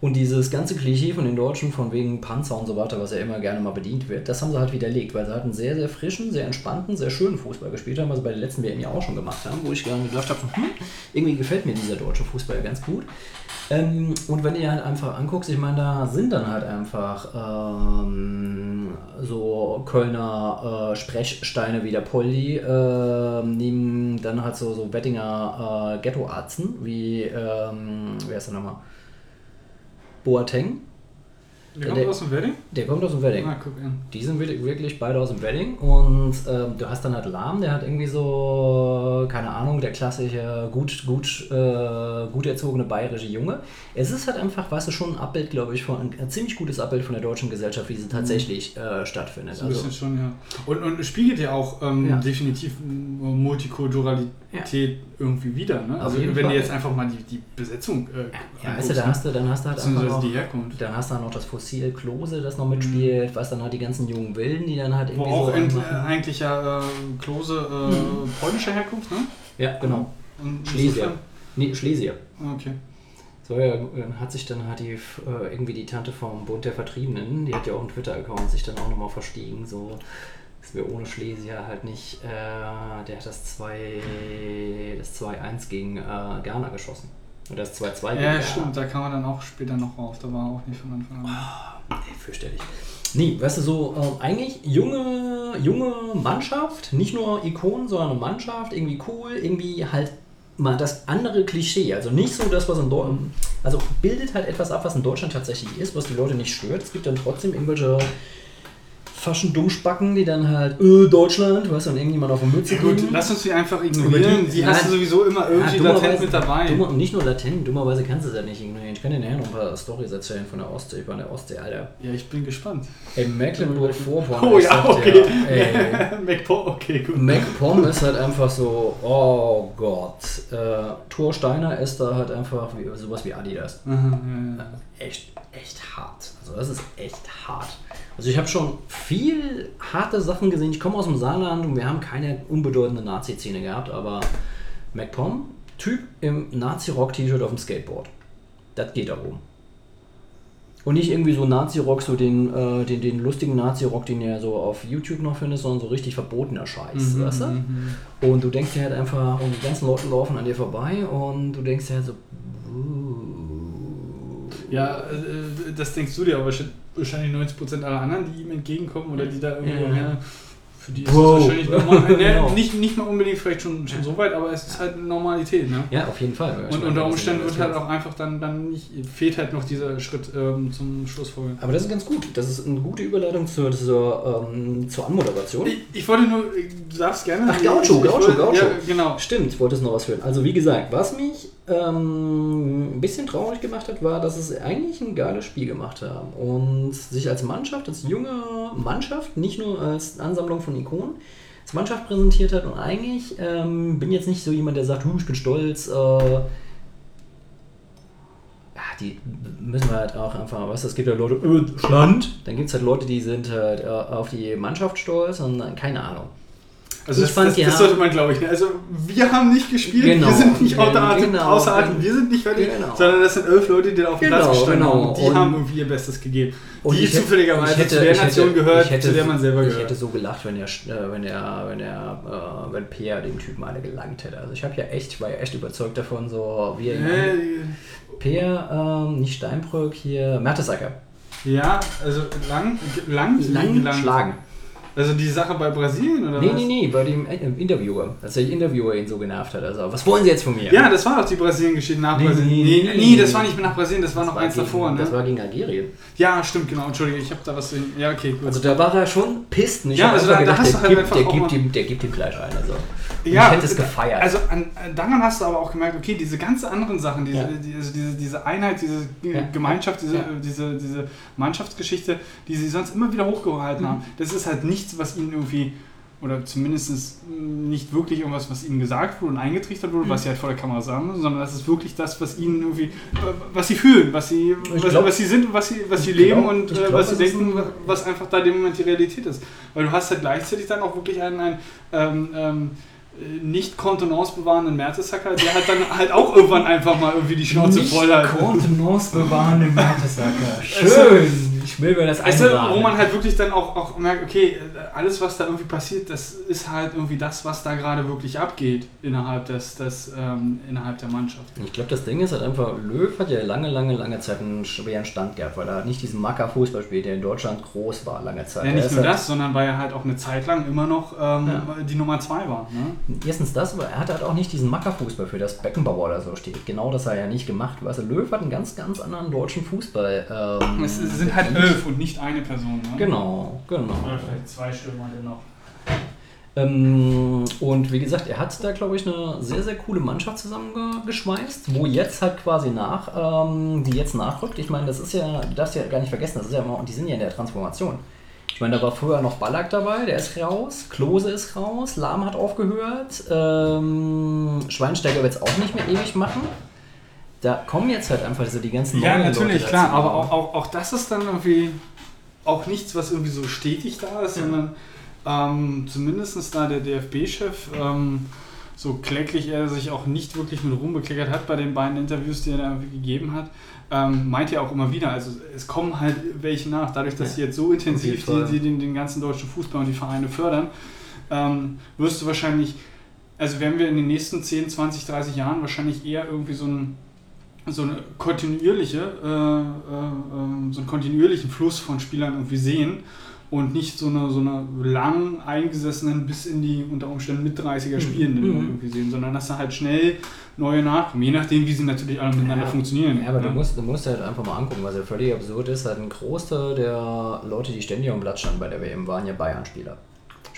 Und dieses ganze Klischee von den Deutschen, von wegen Panzer und so weiter, was ja immer gerne mal bedient wird, das haben sie halt widerlegt, weil sie halt einen sehr, sehr frischen, sehr entspannten, sehr schönen Fußball gespielt haben, was sie bei der letzten WM ja auch schon gemacht haben, wo ich gerade gedacht habe, hm, irgendwie gefällt mir dieser deutsche Fußball ganz gut. Ähm, und wenn dir halt einfach anguckst, ich meine, da sind dann halt einfach ähm, so Kölner äh, Sprechsteine wie der Polly, äh, neben dann halt so, so Wettinger äh, Ghettoarzen wie, ähm, wer ist der nochmal? Boateng. Der kommt Der- aus dem Wedding? Der kommt aus dem Wedding. Ah, guck an. Die sind wirklich, beide aus dem Wedding und ähm, du hast dann halt Lahm, der hat irgendwie so, keine Ahnung, der klassische, gut, gut, äh, gut erzogene bayerische Junge. Es ist halt einfach, weißt du, schon ein Abbild, glaube ich, von, ein ziemlich gutes Abbild von der deutschen Gesellschaft, wie sie tatsächlich äh, stattfindet. So ein Also, bisschen schon, ja. Und, und spiegelt ja auch ähm, Ja. definitiv m, Multikulturalität irgendwie wieder. Ne? Also wenn Fall. du jetzt einfach mal die, die Besetzung äh, ja, weißt du, da ne? hast du, dann hast du halt einfach noch, die Herkunft. dann hast du halt noch das Fossil Klose, das noch mitspielt, weißt dann halt die ganzen jungen Wilden, die dann halt Wo irgendwie auch so anmachen. eigentlich ja äh, Klose äh, polnischer Herkunft, ne? Ja, genau. Und Schlesier. Nee, Schlesier. Okay. So, ja, dann hat sich dann halt die, äh, irgendwie die Tante vom Bund der Vertriebenen, die hat ja auch einen Twitter-Account, sich dann auch nochmal verstiegen, so, dass wir ohne Schlesier halt nicht, äh, der hat das 2, das 2-1 gegen äh, Ghana geschossen. Oder das 2-2 gegen Ja, Ghana. stimmt, da kam man dann auch später noch rauf. Da war auch nicht von Anfang an. Nee, fürchterlich. Nee, weißt du, so ähm, eigentlich junge, junge Mannschaft, nicht nur Ikonen, sondern eine Mannschaft, irgendwie cool, irgendwie halt mal das andere Klischee. Also nicht so das, was in Deutschland. Also bildet halt etwas ab, was in Deutschland tatsächlich ist, was die Leute nicht stört. Es gibt dann trotzdem irgendwelche faschen Dummspacken, die dann halt, äh, Deutschland, weißt du, und irgendjemand auf die Mütze Ja, gut, lass uns die einfach ignorieren. die- Die, hast du sowieso immer irgendwie Ja, latent mit dabei. Dummer, nicht nur latent, dummerweise kannst du es ja nicht ignorieren. Ich kann dir nachher noch ein paar Storys erzählen von der Ostsee, von der Ostsee, Alter. Ja, ich bin gespannt. Ey, Mecklenburg-Vorpommern. Oh ich ja, sag okay. dir, ey, MacPo, okay, gut. MacPom ist halt einfach so, oh Gott. Äh, Thor Steiner ist da halt einfach wie, sowas wie Adidas. Aha, ja, ja. Echt, echt hart. Also das ist echt hart. Also ich habe schon viel harte Sachen gesehen. Ich komme aus dem Saarland und wir haben keine unbedeutende Nazi-Szene gehabt, aber MacPom, Typ im Nazi-Rock-T-Shirt auf dem Skateboard. Das geht da oben. Und nicht irgendwie so Nazi-Rock, so den, äh, den, den lustigen Nazi-Rock, den ihr so auf YouTube noch findet, sondern so richtig verbotener Scheiß, Mhm, weißt du? Und du denkst dir halt einfach, und die ganzen Leute laufen an dir vorbei und du denkst dir halt so, uh, Ja, äh, das denkst du dir, aber wahrscheinlich- wahrscheinlich 90% aller anderen, die ihm entgegenkommen oder die da irgendwo Ja. her. Für die ist Bro. das wahrscheinlich normal. Ne, Genau. nicht, nicht mal unbedingt vielleicht schon, schon so weit, aber es ist halt Normalität. Ne? Ja, auf jeden Fall. Ich Und meine, unter das Umständen wird ja halt auch einfach dann, dann nicht, fehlt halt noch dieser Schritt ähm, zum Schlussfolgerung. Aber das ist ganz gut. Das ist eine gute Überleitung zur, zur, ähm, zur Anmoderation. Ich, ich wollte nur, du darfst gerne. Ach, Gaucho, ich, ich Gaucho, wollte, Gaucho. Ja, genau. Stimmt, ich wollte es noch was hören. Also wie gesagt, was mich ähm, ein bisschen traurig gemacht hat, war, dass es eigentlich ein geiles Spiel gemacht haben und sich als Mannschaft, als junge Mannschaft, nicht nur als Ansammlung von Ikonen, als Mannschaft präsentiert hat und eigentlich ähm, bin jetzt nicht so jemand, der sagt, "Huh, ich bin stolz. Äh, die müssen wir halt auch einfach, weißt du, es gibt ja Leute, äh, Schland, dann gibt es halt Leute, die sind halt äh, auf die Mannschaft stolz und äh, keine Ahnung. Also Ich das, fand, das, haben- sollte man, glaube ich, ne? also wir haben nicht gespielt, Genau. wir sind nicht Genau. außer Atem, Genau. außer Atem, wir sind nicht fertig, Genau. sondern das sind elf Leute, die da auf dem Genau, Platz gestanden genau. haben und die Und- haben irgendwie ihr Bestes gegeben. Und die ich zufälligerweise ich hätte- zu der ich Nation hätte- gehört, ich hätte- zu der man selber Ich gehört. hätte so gelacht, wenn der, äh, wenn der, wenn der, äh, wenn Peer dem Typen alle gelangt hätte. Also ich habe ja echt, ich war ja echt überzeugt davon, so wie er Äh, Peer, ähm, nicht Steinbrück, hier Mertesacker. ja, also lang, lang, Lang, schlagen. Also die Sache bei Brasilien oder Nee, was? nee, nee, bei dem äh, Interviewer, als der Interviewer ihn so genervt hat. Also, was wollen Sie jetzt von mir? Ja, das war doch die Brasilien-Geschichte nach Nee, Brasilien. nee, Nee, nee, nee, nee. das war nicht nach Brasilien, das war noch war eins gegen, davor, ne? Das war gegen Algerien. Ja, stimmt, genau, entschuldige, ich habe da was... in- Ja, okay, gut. Also da war er schon pisst. Ich Ja, also da- da hast der, du halt einfach der, auch gibt ihm, der gibt ihm gleich ein. Also. Ja, ich hätte es gefeiert. Also an, an- daran hast du aber auch gemerkt, okay, diese ganz anderen Sachen, diese, Ja. die, also diese, diese Einheit, diese Ja. Gemeinschaft, diese, Ja. diese, diese Mannschaftsgeschichte, die sie sonst immer wieder hochgehalten Mhm. haben, das ist halt nichts, was ihnen irgendwie, oder zumindest nicht wirklich irgendwas, was ihnen gesagt wurde und eingetrichtert wurde, Mhm. was sie halt vor der Kamera sagen müssen, sondern das ist wirklich das, was ihnen irgendwie, was sie fühlen, was sie, was, glaub- was sie sind, und was sie, was sie leben glaub- und äh, glaub, was sie denken, ein- was einfach da dem Moment die Realität ist. Weil du hast halt gleichzeitig dann auch wirklich ein, ein ähm, ähm, äh, nicht Kontenance bewahrenden Mertesacker, der hat dann halt auch irgendwann einfach mal irgendwie die Schnauze voll hat. Kontenance bewahrende Mertesacker. Schön. Ich will mir das Weißt du, wo man halt wirklich dann auch, auch merkt, okay, alles was da irgendwie passiert, das ist halt irgendwie das, was da gerade wirklich abgeht innerhalb, des, des, ähm, innerhalb der Mannschaft. Ich glaube, das Ding ist halt einfach, Löw hat ja lange, lange, lange Zeit einen schweren Stand gehabt, weil er halt nicht diesen Macker-Fußball spielt, der in Deutschland groß war, lange Zeit. Ja, nicht nur halt, das, sondern weil er halt auch eine Zeit lang immer noch ähm, Ja. die Nummer zwei war. Ne? Erstens das, aber er hat halt auch nicht diesen Macker-Fußball, für das Beckenbauer oder so steht. Genau das hat er ja nicht gemacht. Weißt du, Löw hat einen ganz, ganz anderen deutschen Fußball. Ähm, Es sind halt bedient. elf und nicht eine Person. Ne? Genau, genau. Oder vielleicht zwei Stürmer dennoch. Ähm, und wie gesagt, er hat da, glaube ich, eine sehr, sehr coole Mannschaft zusammengeschweißt, wo jetzt halt quasi nach, ähm, die jetzt nachrückt. Ich meine, das ist ja, du darfst ja gar nicht vergessen, das ist ja immer, und die sind ja in der Transformation. Ich meine, da war früher noch Ballack dabei, der ist raus, Klose ist raus, Lahm hat aufgehört, ähm, Schweinsteiger wird es auch nicht mehr ewig machen. Da kommen jetzt halt einfach so die ganzen Ja, natürlich, Leute klar, dazu. aber auch, auch, auch das ist dann irgendwie auch nichts, was irgendwie so stetig da ist, sondern ähm, zumindest da der DFB-Chef, ähm, so kläglich er sich auch nicht wirklich mit Ruhm bekleckert hat bei den beiden Interviews, die er da irgendwie gegeben hat, ähm, meint er auch immer wieder, also es kommen halt welche nach, dadurch, dass Ja. sie jetzt so intensiv jeden die, die, den, den ganzen deutschen Fußball und die Vereine fördern, ähm, wirst du wahrscheinlich, also werden wir in den nächsten 10, 20, 30 Jahren wahrscheinlich eher irgendwie so ein so eine kontinuierliche, äh, äh, äh, so einen kontinuierlichen Fluss von Spielern irgendwie sehen und nicht so eine, so eine lang eingesessenen bis in die unter Umständen mit 30er Spielenden Mhm. irgendwie sehen, sondern dass da halt schnell neue nachkommen, je nachdem, wie sie natürlich alle miteinander Ja. funktionieren. Ja, aber ne? du musst, du musst halt einfach mal angucken, was ja völlig absurd ist. Halt ein Großteil der Leute, die ständig am Platz standen bei der WM, waren ja Bayern-Spieler.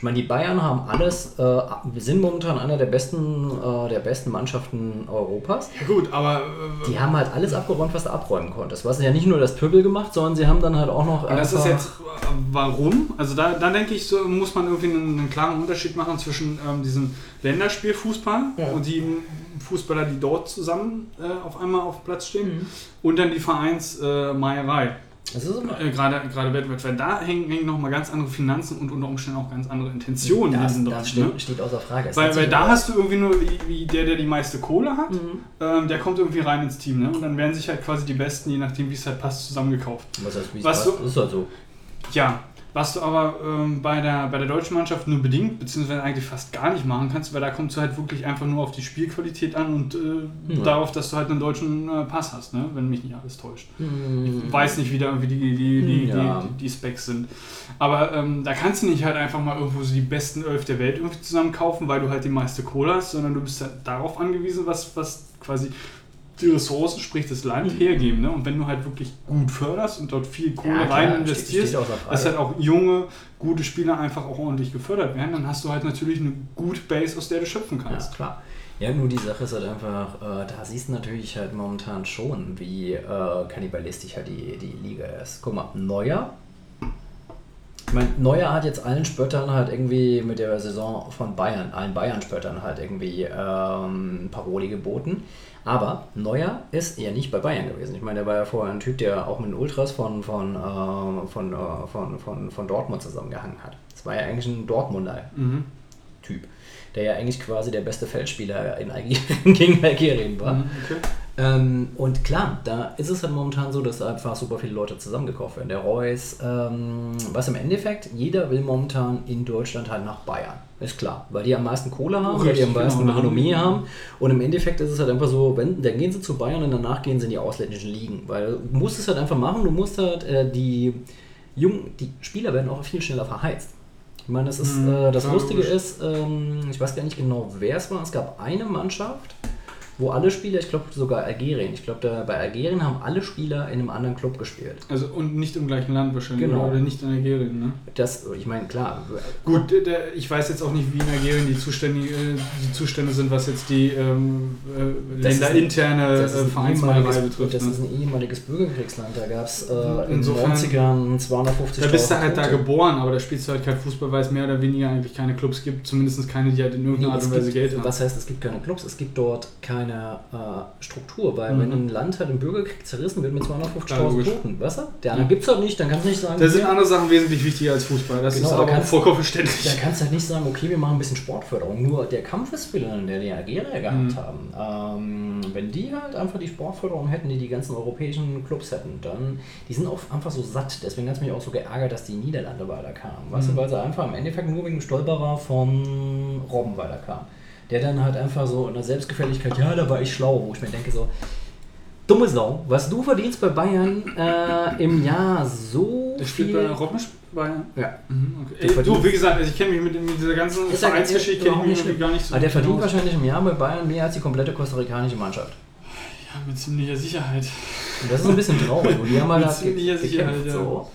Ich meine, die Bayern haben alles, äh, sind momentan einer der besten, äh, der besten Mannschaften Europas. ja gut, aber äh, Die haben halt alles abgeräumt, was du abräumen konntest. Was ja nicht nur das Pöbel gemacht, sondern sie haben dann halt auch noch. Das ist jetzt, äh, warum? Also da, da denke ich, so muss man irgendwie einen, einen klaren Unterschied machen zwischen ähm, diesem Länderspielfußball Ja. und die Fußballer, die dort zusammen äh, auf einmal auf Platz stehen Mhm. und dann die Vereinsmeierei. Das ist immer. äh, gerade gerade weltweit, weil da hängen, hängen nochmal ganz andere Finanzen und unter Umständen auch ganz andere Intentionen das, hinten das steht, ne? steht außer Frage. Es Weil, weil da hast du irgendwie nur wie, der, der die meiste Kohle hat, Mhm. ähm, der kommt irgendwie rein ins Team. Ne? Und dann werden sich halt quasi die Besten, je nachdem wie es halt passt, zusammengekauft. Was heißt, wie es passt? Das ist halt so. Ja, was du aber ähm, bei, der, bei der deutschen Mannschaft nur bedingt, beziehungsweise eigentlich fast gar nicht machen kannst, weil da kommst du halt wirklich einfach nur auf die Spielqualität an und äh, Ja. darauf, dass du halt einen deutschen äh, Pass hast, ne? wenn mich nicht alles täuscht. Mhm. Ich weiß nicht, wie da irgendwie die, die, die, Ja. die, die, Specs sind. Aber ähm, da kannst du nicht halt einfach mal irgendwo so die besten Elf der Welt irgendwie zusammen kaufen, weil du halt die meiste Kohle hast, sondern du bist halt darauf angewiesen, was, was quasi die Ressourcen, sprich das Land, hergeben. Ne? Und wenn du halt wirklich gut förderst und dort viel Kohle Ja, rein investierst, dass halt auch junge, gute Spieler einfach auch ordentlich gefördert werden, dann hast du halt natürlich eine gute Base, aus der du schöpfen Ja, kannst. klar. Ja, nur die Sache ist halt einfach, äh, da siehst du natürlich halt momentan schon, wie äh, kannibalistisch halt die, die Liga ist. Guck mal, Neuer. Ich meine, Neuer hat jetzt allen Spöttern halt irgendwie mit der Saison von Bayern, allen Bayern-Spöttern halt irgendwie ähm, Paroli geboten. Aber Neuer ist ja nicht bei Bayern gewesen. Ich meine, der war ja vorher ein Typ, der auch mit den Ultras von, von, äh, von, äh, von, von, von Dortmund zusammengehangen hat. Das war ja eigentlich ein Dortmunder Mhm. Typ, der ja eigentlich quasi der beste Feldspieler in Algerien, gegen Algerien war. Mhm, Okay. Ähm, und klar, da ist es halt momentan so, dass einfach super viele Leute zusammengekauft werden. Der Reus, ähm, was im Endeffekt, jeder will momentan in Deutschland halt nach Bayern. Ist klar, weil die am meisten Kohle haben, weil die am Richtig, meisten genau. Renommee haben. Und im Endeffekt ist es halt einfach so, wenn, dann gehen sie zu Bayern und danach gehen sie in die ausländischen Ligen. Weil du musst es halt einfach machen, du musst halt äh, die Jungen, die Spieler werden auch viel schneller verheizt. Ich meine, das ist, Mhm, äh, das Lustige ist, ähm, ich weiß gar nicht genau, wer es war. Es gab eine Mannschaft, wo alle Spieler, ich glaube sogar Algerien, ich glaube, da- bei Algerien haben alle Spieler in einem anderen Club gespielt. Also und nicht im gleichen Land wahrscheinlich, Genau. oder nicht in Algerien, ne? Das, ich meine, klar, Gut, der- ich weiß jetzt auch nicht, wie in Algerien die Zustände, äh, die Zustände sind, was jetzt die ähm, äh, länderinterne äh, ein Vereinsmalerei betrifft. das ne? ist ein ehemaliges Bürgerkriegsland. Da gab es äh, in den Insofern- 90ern 250 Da bist du halt da geboren, aber da spielst du halt kein Fußball, weil es mehr oder weniger eigentlich keine Clubs gibt, zumindest keine, die halt in Nee, irgendeiner Art es und Weise gibt, Geld haben. was heißt, es gibt keine Clubs, es gibt dort keine äh, Struktur, weil Mhm. wenn ein Land halt im Bürgerkrieg zerrissen wird mit Klar, 250.000 logisch. Toten, weißt du? Der andere gibt's halt nicht, dann kannst du nicht sagen, Da sind ja, andere Sachen wesentlich wichtiger als Fußball. Das Genau, ist da aber kannst- vollkommen da verständlich. kannst du halt nicht sagen, okay, wir machen ein bisschen Sportförderung. Nur der Kampfesspieler, der die Algerier gehabt Mhm. haben, ähm, wenn die halt einfach die Sportförderung hätten, die die ganzen europäischen Clubs hätten, dann, die sind auch einfach so satt. Deswegen hat es mich auch so geärgert, dass die Niederlande weiterkamen. Weißt Mhm. du, weil sie einfach im Endeffekt nur wegen dem Stolperer von Robben weiterkamen. Der dann halt einfach so in der Selbstgefälligkeit, ja, da war ich schlau, wo ich mir denke so, dumme Sau, was du verdienst bei Bayern äh, im Jahr so spielt viel... bei Robben bei. ja. Mhm, okay. Der Ey, du, wie gesagt, also ich kenne mich mit, mit dieser ganzen Ist Vereinsgeschichte ich mich gar nicht so Aber der verdient aus. wahrscheinlich im Jahr bei Bayern mehr als die komplette kostarikanische Mannschaft. Ja, mit ziemlicher Sicherheit. Und das ist ein bisschen traurig. Und die haben halt Mit ziemlicher Sicherheit, gekämpft, ja. so.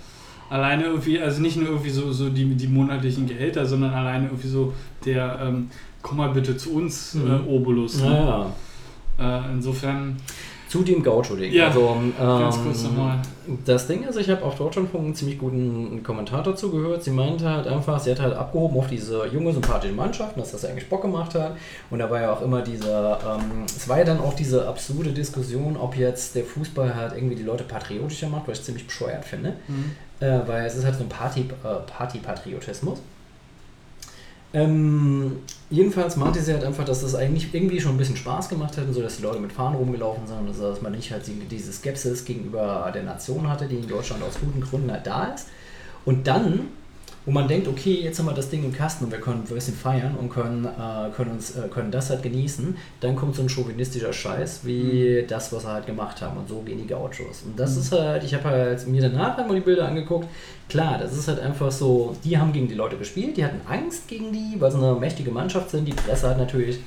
Alleine irgendwie, also nicht nur irgendwie so, so die, die monatlichen Gehälter, sondern alleine irgendwie so der ähm, komm mal bitte zu uns, Mhm. äh, Obolus. Ne? Naja. Äh, insofern, Zu dem Gaucho-Ding. Ja, also, ganz ähm, kurz nochmal. Das Ding ist, ich habe auf Deutschlandfunk einen ziemlich guten Kommentar dazu gehört. Sie meinte halt einfach, sie hat halt abgehoben auf diese junge, sympathische Mannschaft, dass das eigentlich Bock gemacht hat. Und da war ja auch immer dieser, ähm, es war ja dann auch diese absurde Diskussion, ob jetzt der Fußball halt irgendwie die Leute patriotischer macht, was ich ziemlich bescheuert finde. Mhm. Äh, weil es ist halt so ein Party, äh, Party-Patriotismus. Ähm, jedenfalls meinte sie halt einfach, dass das eigentlich irgendwie schon ein bisschen Spaß gemacht hat, und so dass die Leute mit Fahnen rumgelaufen sind und dass man nicht halt die- diese Skepsis gegenüber der Nation hatte, die in Deutschland aus guten Gründen halt da ist. Und dann, wo man denkt, okay, jetzt haben wir das Ding im Kasten und wir können ein bisschen feiern und können, äh, können, uns, äh, können das halt genießen, dann kommt so ein chauvinistischer Scheiß wie das, was sie halt gemacht haben. Und so gehen die Gauchos. Und das ist halt, ich habe halt mir danach halt mal die Bilder angeguckt. Klar, das ist halt einfach so, die haben gegen die Leute gespielt, die hatten Angst gegen die, weil sie eine mächtige Mannschaft sind. Die Presse hat natürlich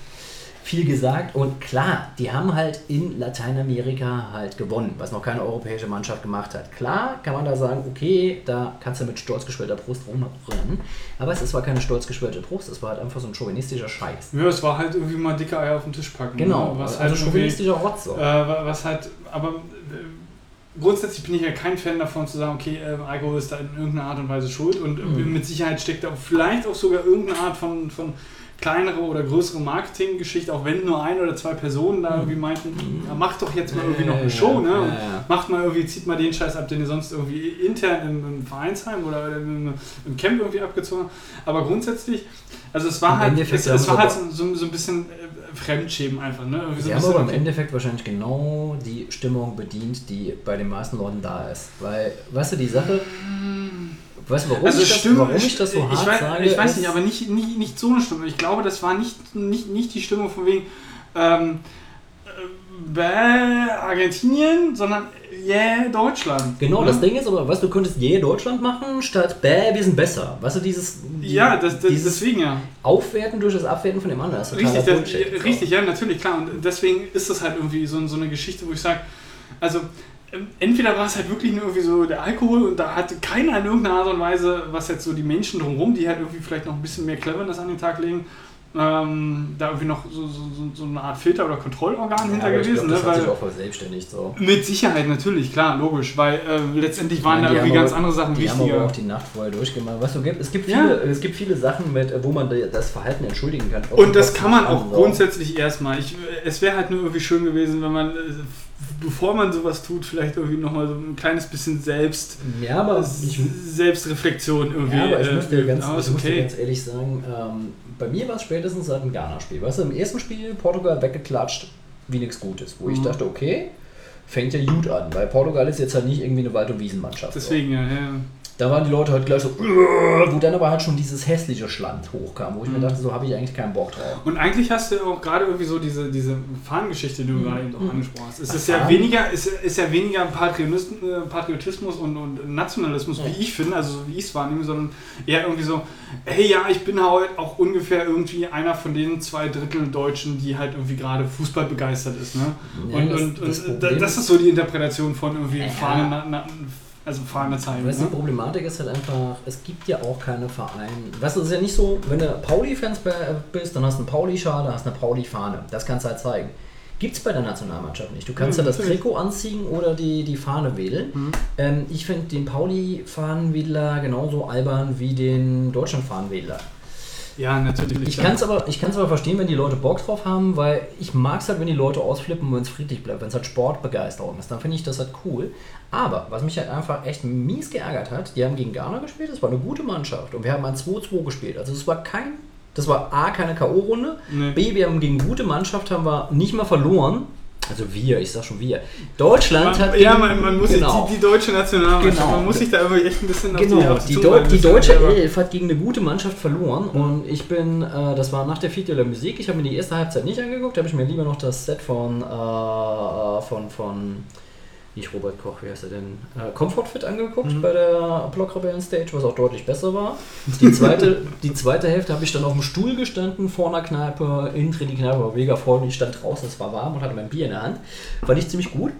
viel gesagt und klar, die haben halt in Lateinamerika halt gewonnen, was noch keine europäische Mannschaft gemacht hat. Klar kann man da sagen, okay, da kannst du mit stolz geschwellter Brust rumrennen, aber es zwar keine stolz geschwellte Brust, es war halt einfach so ein chauvinistischer Scheiß. Ja, es war halt irgendwie mal dicke Eier auf den Tisch packen. Genau, ne? was also halt chauvinistischer Rotz. Äh, was halt, aber äh, grundsätzlich bin ich ja kein Fan davon zu sagen, okay, äh, Alkohol ist da in irgendeiner Art und Weise schuld und Mhm. mit Sicherheit steckt da vielleicht auch sogar irgendeine Art von, von kleinere oder größere Marketinggeschichte, auch wenn nur ein oder zwei Personen da irgendwie meinten, ja, macht doch jetzt mal irgendwie noch eine Show, ne? Und. Macht mal irgendwie, zieht mal den Scheiß ab, den ihr sonst irgendwie intern im, im Vereinsheim oder im, im Camp irgendwie abgezogen habt. Aber grundsätzlich, also es war Im halt, Endeffekt es, es war halt so, so, ein bisschen äh, Fremdschämen einfach, ne? Irgendwie so haben aber im okay. Endeffekt wahrscheinlich genau die Stimmung bedient, die bei den meisten Leuten da ist. Weil, weißt du, die Sache, weißt du, warum, Also ich, das, Stimme, warum ich das so hart ich weiß, sage? ich weiß nicht, aber nicht, nicht, nicht so eine Stimme. Ich glaube, das war nicht, nicht, nicht die Stimmung von wegen ähm, äh, bäh, Argentinien, sondern yeah, Deutschland. Genau, ne? das Ding ist aber, weißt du, du könntest je Deutschland machen, statt bäh, wir sind besser. Weißt du, dieses, die- Ja, das, das, dieses deswegen ja. Aufwerten durch das Abwerten von dem anderen. Das Richtig, das, richtig, ja, natürlich, klar. Und deswegen ist das halt irgendwie so, so eine Geschichte, wo ich sage, also entweder war es halt wirklich nur irgendwie so der Alkohol und da hatte keiner in irgendeiner Art und Weise, was jetzt so die Menschen drumherum, die halt irgendwie vielleicht noch ein bisschen mehr Cleverness an den Tag legen, ähm, da irgendwie noch so, so, so, eine Art Filter- oder Kontrollorgan Ja, hinter gewesen. glaub, das ne? hat sich Weil, auch voll selbstständig so. mit Sicherheit natürlich, klar, logisch, weil äh, letztendlich waren meine, da die irgendwie haben ganz aber- andere Sachen Die haben aber wichtiger. auch die Nacht vorher durchgemacht. Weißt du, es gibt Ja. viele, es gibt viele Sachen, mit, wo man das Verhalten entschuldigen kann. Und das kann man auch grundsätzlich erstmal. Ich, es wäre halt nur irgendwie schön gewesen, wenn man, äh, bevor man sowas tut, vielleicht irgendwie nochmal so ein kleines bisschen selbst, Ja, aber ich, Selbstreflexion irgendwie. ja, aber ich äh, muss dir ganz, ich ist muss dir okay. ganz ehrlich sagen, ähm, bei mir war es spätestens seit dem Ghana-Spiel. Weißt du, im ersten Spiel Portugal weggeklatscht, wie nichts Gutes. Wo ich Mhm. dachte, okay, fängt ja gut an, weil Portugal ist jetzt halt nicht irgendwie eine Wald- und Wiesenmannschaft. so. Deswegen, ja, ja. Da waren die Leute halt gleich so, wo dann aber halt schon dieses hässliche Schland hochkam, wo ich mir Mhm. dachte, so habe ich eigentlich keinen Bock drauf. Und eigentlich hast du auch gerade irgendwie so diese, diese Fahnengeschichte, die du Mhm. gerade eben auch Mhm. angesprochen hast. Es Ach, ist ja Fahnen? weniger, ist, ist ja weniger Patriotismus, äh, und, und Nationalismus, Ja. wie ich finde, also so wie ich es wahrnehme, sondern eher irgendwie so, hey ja, ich bin halt auch ungefähr irgendwie einer von den zwei Drittel Deutschen, die halt irgendwie gerade Fußball begeistert ist. Ne? Ja, und das- und, und das das, Problem- das ist so die Interpretation von irgendwie Ja. Fahne, na, na, also Fahne zeigen. Weißt du, Ne? die Problematik ist halt einfach, es gibt ja auch keine Vereine. Weißt du, es ist ja nicht so, wenn du Pauli-Fans bist, dann hast du eine Pauli-Schale, hast eine Pauli-Fahne. Das kannst du halt zeigen. Gibt es bei der Nationalmannschaft nicht. Du kannst Ja, ja das. Trikot anziehen oder die, die Fahne wählen. Mhm. Ähm, ich finde den Pauli-Fahnenwedler genauso albern wie den Deutschland-Fahnenwedler. Ja, natürlich. Ich kann es aber, ich aber verstehen, wenn die Leute Bock drauf haben, weil ich mag es halt, wenn die Leute ausflippen, wenn es friedlich bleibt, wenn es halt Sportbegeisterung ist, dann finde ich das halt cool. Aber was mich halt einfach echt mies geärgert hat, die haben gegen Ghana gespielt, das war eine gute Mannschaft und wir haben ein 2-2 gespielt. Also es war kein, das war A, keine K.O.-Runde, Nee. B, wir haben gegen gute Mannschaft, haben wir nicht mal verloren. Also wir, ich sag schon wir. Deutschland hat Man, ja, gegen- man, man muss genau. sich die, die deutsche Nationalmannschaft, Genau. man muss sich da irgendwie echt ein bisschen auf Genau, auf die, Zunge Deu beißen. die ist deutsche Elf hat gegen eine gute Mannschaft verloren und ich bin, äh, das war nach der Fiete der Musik, ich habe mir die erste Halbzeit nicht angeguckt, habe ich mir lieber noch das Set von, äh, von, von, nicht Robert Koch, wie heißt er denn, äh, Comfort Fit angeguckt Mhm. bei der Blockrebellen Stage, was auch deutlich besser war. Die zweite, die zweite Hälfte habe ich dann auf dem Stuhl gestanden, vor einer Kneipe, innen drin die Kneipe war mega voll und ich stand draußen, es war warm und hatte mein Bier in der Hand. Fand ich ziemlich gut.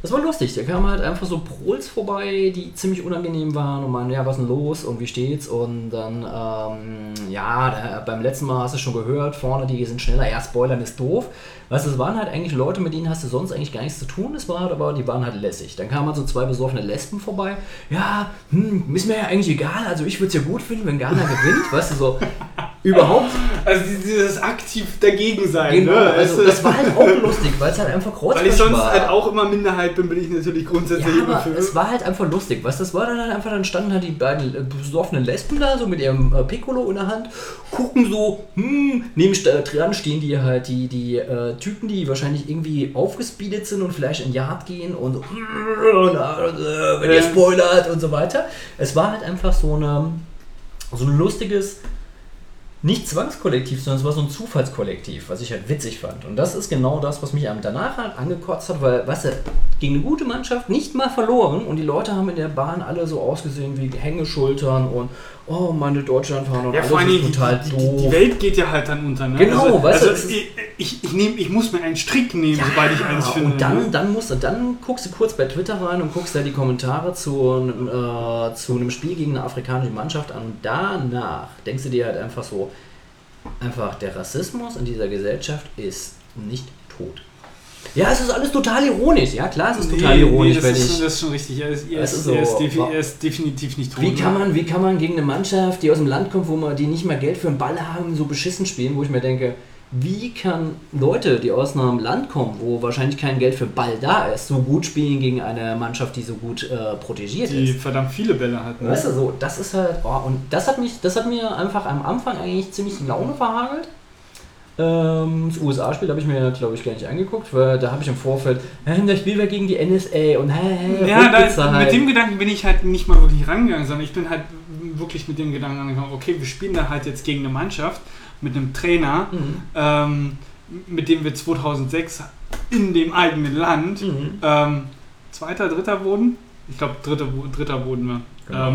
Das war lustig. Da kamen halt einfach so Prols vorbei, die ziemlich unangenehm waren und meinen, ja, was ist denn los und wie steht's? Und dann, ähm, ja, da, beim letzten Mal hast du schon gehört, vorne, die sind schneller, ja, Spoilern ist doof. Weißt du, es waren halt eigentlich Leute, mit denen hast du sonst eigentlich gar nichts zu tun, es war halt aber, die waren halt lässig. Dann kamen halt so zwei besoffene Lesben vorbei, ja, hm, ist mir ja eigentlich egal, also ich würde es ja gut finden, wenn Ghana gewinnt, weißt du, so, überhaupt Also dieses aktiv dagegen sein. Genau, ne? also Es- das war halt auch lustig, weil es halt einfach Weil ich sonst war. halt auch immer Minderheit bin, bin ich natürlich grundsätzlich Ja, aber für. es war halt einfach lustig, weißt du, das war dann halt einfach, dann standen halt die beiden äh, besoffenen Lesben da, so mit ihrem äh, Piccolo in der Hand, gucken so, hm, neben dran stehen die halt, die, die äh, Typen, die wahrscheinlich irgendwie aufgespeedet sind und vielleicht in Yard gehen und und, äh, wenn ihr spoilert und so weiter. Es war halt einfach so eine, so ein lustiges, nicht Zwangskollektiv, sondern es war so ein Zufallskollektiv, was ich halt witzig fand. Und das ist genau das, was mich danach halt angekotzt hat, weil, weißt du, gegen eine gute Mannschaft nicht mal verloren und die Leute haben in der Bahn alle so ausgesehen wie Hängeschultern und oh, meine Deutschlandfahne und ja, alles vor allem total die, doof. die, die Welt geht ja halt dann unter. Ne? Genau, also, weißt du, also ist- ich, ich, nehm, ich muss mir einen Strick nehmen, sobald ich eins Ja, finde. und dann, ne? dann, musst du, dann guckst du kurz bei Twitter rein und guckst da die Kommentare zu, äh, zu einem Spiel gegen eine afrikanische Mannschaft an. Und danach denkst du dir halt einfach so, einfach der Rassismus in dieser Gesellschaft ist nicht tot. Ja, es ist alles total ironisch. Ja, klar, es ist total Nee, ironisch, nee, das wenn ist, ich... schon- das ist schon richtig. Er ist, er Es ist, ist so, er ist, defi er ist definitiv nicht tot. Wie ne? kann, man, wie kann man gegen eine Mannschaft, die aus dem Land kommt, wo man die nicht mal Geld für einen Ball haben, so beschissen spielen, wo ich mir denke, wie kann Leute, die aus einem Land kommen, wo wahrscheinlich kein Geld für Ball da ist, so gut spielen gegen eine Mannschaft, die so gut äh, protegiert die ist? verdammt viele Bälle hat. Ne? Weißt du, so, das ist halt, oh, und das hat mich, das hat mir einfach am Anfang eigentlich ziemlich die Laune verhagelt. Ähm, das USA-Spiel habe ich mir, glaube ich, gar nicht angeguckt, weil da habe ich im Vorfeld, das Spiel war gegen die NSA und hä, hä, Ja, da, Rückbezahlt. mit dem Gedanken bin ich halt nicht mal wirklich rangegangen, sondern ich bin halt wirklich mit dem Gedanken angefangen, okay, wir spielen da halt jetzt gegen eine Mannschaft mit einem Trainer, Mhm. ähm, mit dem wir 2006 in dem eigenen Land Mhm. ähm, Zweiter, Dritter wurden. Ich glaube, Dritter, Dritter wurden wir. Genau.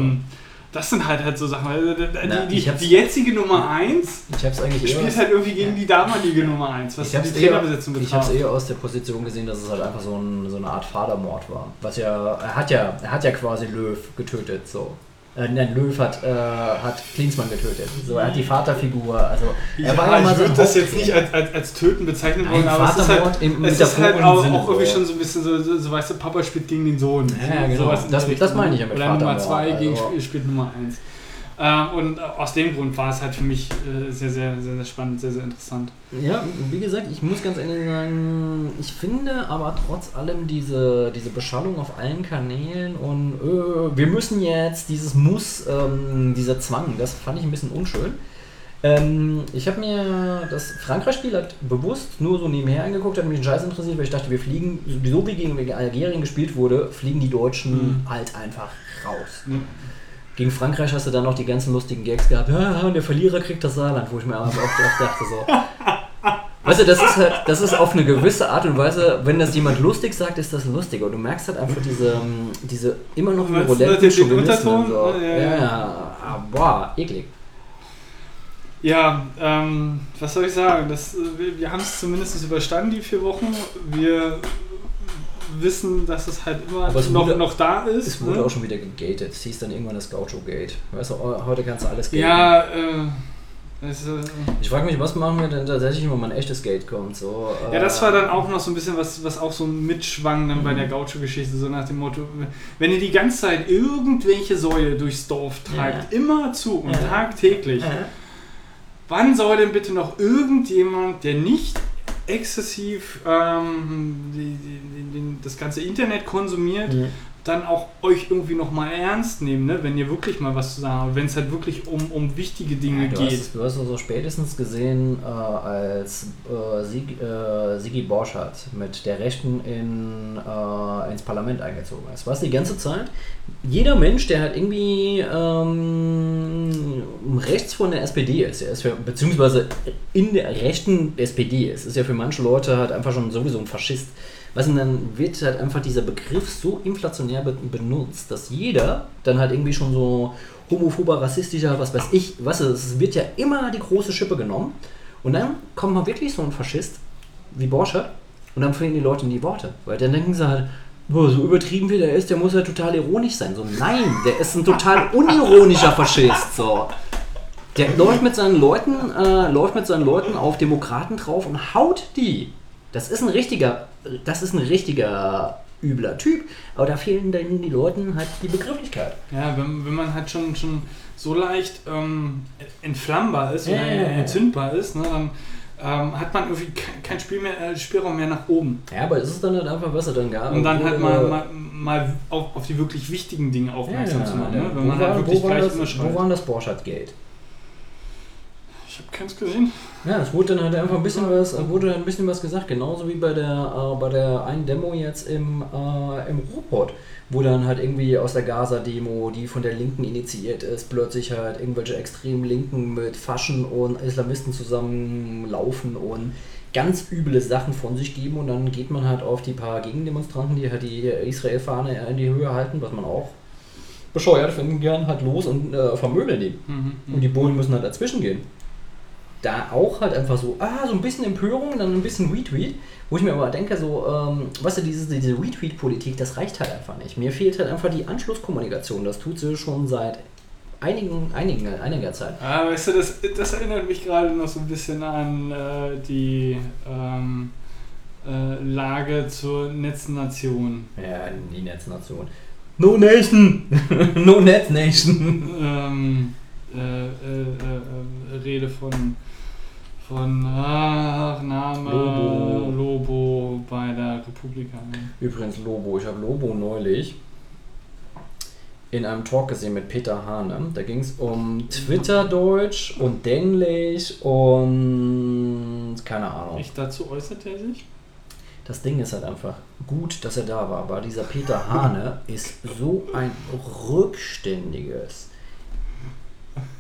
Das sind halt halt so Sachen. Also, die, Na, die, die jetzige Nummer 1 Ich habe es eigentlich eher spielt halt irgendwie gegen die damalige Nummer 1, was Ich die habe es eher, Trainerbesetzung ich hab's betraf. eher aus der Position gesehen, dass es halt einfach so, ein, so eine Art Vatermord war. Was ja, er hat ja, er hat ja quasi Löw getötet, so. Äh, nein, Löw hat, äh, hat Klinsmann getötet. So, er hat die Vaterfigur, also er war ja, ich mal so würde das jetzt nicht als, als, als Töten bezeichnen Nein, wollen, aber es ist halt, im es ist halt auch, Sinne auch irgendwie so. schon so ein bisschen so, so, so weißt du, Papa spielt gegen den Sohn. Ja, genau. Das- das meine ich ja mit Oder Nummer Vatermord, 2 gegen also. Sp- spielt Nummer 1. Äh, und aus dem Grund war es halt für mich äh, sehr, sehr, sehr, sehr spannend, sehr, sehr interessant. Ja, wie gesagt, ich muss ganz ehrlich sagen, ich finde aber trotz allem diese, diese Beschallung auf allen Kanälen und äh, wir müssen jetzt dieses Muss, ähm, dieser Zwang, das fand ich ein bisschen unschön. Ähm, ich habe mir das Frankreich-Spiel halt bewusst nur so nebenher angeguckt, hat mich den Scheiß interessiert, weil ich dachte, wir fliegen, so wie gegen Algerien gespielt wurde, fliegen die Deutschen Mhm. halt einfach raus. Ne? Gegen Frankreich hast du dann noch die ganzen lustigen Gags gehabt. Ja, und der Verlierer kriegt das Saarland, wo ich mir aber auch oft dachte so. Weißt du, das ist halt, das ist auf eine gewisse Art und Weise, wenn das jemand lustig sagt, ist das lustig. Und du merkst halt einfach diese, ähm, diese immer noch virulenten Chauvinismen. So. Ja, Ja, ja, ja, ja. Ah, boah, eklig. Ja, ähm, was soll ich sagen? Das, äh, wir, wir haben es zumindest überstanden, die vier Wochen. Wir wissen, dass es halt immer Aber es noch, wurde- noch da ist. Es wurde ne? auch schon wieder gegatet. Es hieß dann irgendwann das Gaucho-Gate. Weißt du, heute kannst du alles gaten. Ja, äh, das, äh, Ich frage mich, was machen wir denn tatsächlich, wenn mal ein echtes Gate kommt? So, ja, das äh, war dann auch noch so ein bisschen was, was auch so mitschwang dann bei Mhm. der Gaucho-Geschichte, so nach dem Motto, wenn ihr die ganze Zeit irgendwelche Säue durchs Dorf treibt, immer zu und Ja. tagtäglich, Äh, wann soll denn bitte noch irgendjemand, der nicht exzessiv ähm, die, die, die, das ganze Internet konsumiert, Ja. Dann auch euch irgendwie noch mal ernst nehmen, ne? wenn ihr wirklich mal was zu sagen habt, wenn es halt wirklich um, um wichtige Dinge Ja, du, geht. hast, du hast also spätestens gesehen, äh, als äh, Sig, äh, Sigi Borschert mit der Rechten in, äh, ins Parlament eingezogen ist. Was die ganze Zeit? Jeder Mensch, der halt irgendwie ähm, rechts von der SPD ist, ist für, beziehungsweise in der rechten SPD ist, ist ja für manche Leute halt einfach schon sowieso ein Faschist. Was denn dann wird halt einfach dieser Begriff so inflationär be benutzt, dass jeder dann halt irgendwie schon so homophober, rassistischer, was weiß ich, was ist, es wird ja immer die große Schippe genommen und dann kommt mal wirklich so ein Faschist wie Borschert und dann fehlen die Leute in die Worte, weil dann denken sie halt, so übertrieben wie der ist, der muss ja total ironisch sein. So, nein, der ist ein total unironischer Faschist. So. Der läuft mit seinen Leuten, äh, läuft mit seinen Leuten auf Demokraten drauf und haut die. Das ist ein richtiger, das ist ein richtiger übler Typ, aber da fehlen dann die Leuten halt die Begrifflichkeit. Ja, wenn, wenn man halt schon, schon so leicht ähm, entflammbar ist Ja, oder ja, ja. entzündbar ist, ne, dann ähm, hat man irgendwie kein, Spiel mehr, äh, Spielraum mehr nach oben. Ja, aber es ist dann halt einfach, was er dann gab. Um dann halt mal, Äh, mal, mal auf, auf die wirklich wichtigen Dinge aufmerksam zu machen. Ne? ja. Wenn man wo, halt war, wirklich wo, war gleich das, wo war das Borschert-Geld? Ich habe keins gesehen. Ja, es wurde dann halt einfach ein bisschen was, äh, wurde ein bisschen was gesagt, genauso wie bei der, äh, bei der einen Demo jetzt im, äh, im Ruhrpott, wo dann halt irgendwie aus der Gaza-Demo, die von der Linken initiiert ist, plötzlich halt irgendwelche extremen Linken mit Faschen und Islamisten zusammenlaufen und ganz üble Sachen von sich geben und dann geht man halt auf die paar Gegendemonstranten, die halt die Israel-Fahne in die Höhe halten, was man auch bescheuert finden kann, halt los und äh, vermöbeln die. Mhm. Und die Bullen müssen halt dazwischen gehen. Da auch halt einfach so, ah, so ein bisschen Empörung, dann ein bisschen Retweet, wo ich mir aber denke, so, ähm, weißt du, diese, diese Retweet-Politik, das reicht halt einfach nicht. Mir fehlt halt einfach die Anschlusskommunikation. Das tut sie schon seit einigen, einigen, einiger Zeit. Ah, weißt du, das, das erinnert mich gerade noch so ein bisschen an äh, die ähm, äh, Lage zur Netznation. Ja, die Netznation. No Nation! no Net Nation! Ähm, äh, äh, äh, äh, Rede von, von ach, Name Lobo. Lobo bei der Republika. Übrigens Lobo, ich habe Lobo neulich in einem Talk gesehen mit Peter Hane. Da ging es um Twitter-Deutsch und Denglisch und keine Ahnung. Echt dazu äußert er sich? Das Ding ist halt einfach gut, dass er da war, aber dieser Peter Hane ist so ein rückständiges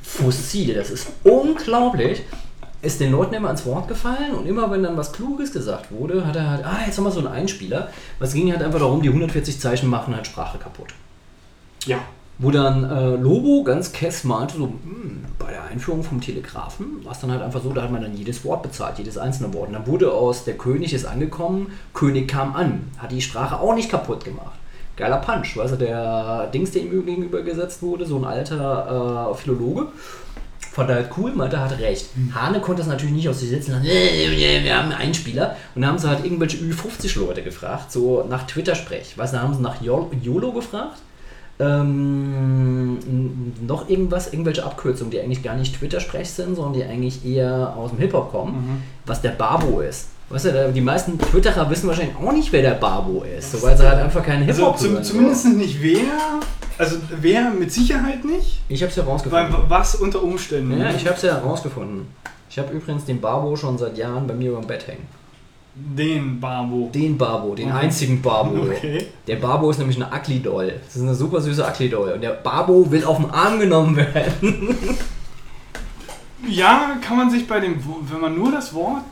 Fossil. Das ist unglaublich. Ist den Leuten immer ans Wort gefallen und immer wenn dann was Kluges gesagt wurde, hat er halt, ah, jetzt haben wir so einen Einspieler. Was ging halt einfach darum, die 140 Zeichen machen halt Sprache kaputt. Ja. Wo dann äh, Lobo ganz kess meinte, so, hm, bei der Einführung vom Telegrafen war es dann halt einfach so, da hat man dann jedes Wort bezahlt, jedes einzelne Wort. Und dann wurde aus der König ist angekommen, König kam an, hat die Sprache auch nicht kaputt gemacht. Geiler Punch, weißt du, der Dings, der ihm gegenüber gesetzt wurde, so ein alter äh, Philologe, fand er halt cool, hatte recht. Hane konnte das natürlich nicht aus sich setzen, lassen, "Äh, wir haben einen Einspieler. Und dann haben sie halt irgendwelche Ü50-Leute gefragt, so nach Twitter-Sprech. Weißt du, dann haben sie nach Yol- YOLO gefragt ähm, noch irgendwas, irgendwelche Abkürzungen, die eigentlich gar nicht Twitter-Sprech sind, sondern die eigentlich eher aus dem Hip-Hop kommen, Mhm. was der Babo ist. Weißt du, die meisten Twitterer wissen wahrscheinlich auch nicht, wer der Babo ist, so, weil sie halt einfach keinen Also Hip-Hop zum, hören. zumindest nicht wer. Also wer mit Sicherheit nicht. Ich hab's ja Weil rausgefunden. was unter Umständen. Ja, ne? ich hab's ja rausgefunden. Ich habe übrigens den Babo schon seit Jahren bei mir beim Bett hängen. Den Babo. Den Babo, den Okay. einzigen Babo. Okay. Der Babo ist nämlich eine Ugly-Doll. Das ist eine super süße Ugly-Doll. Und der Babo will auf den Arm genommen werden. Ja, kann man sich bei dem, wenn man nur das Wort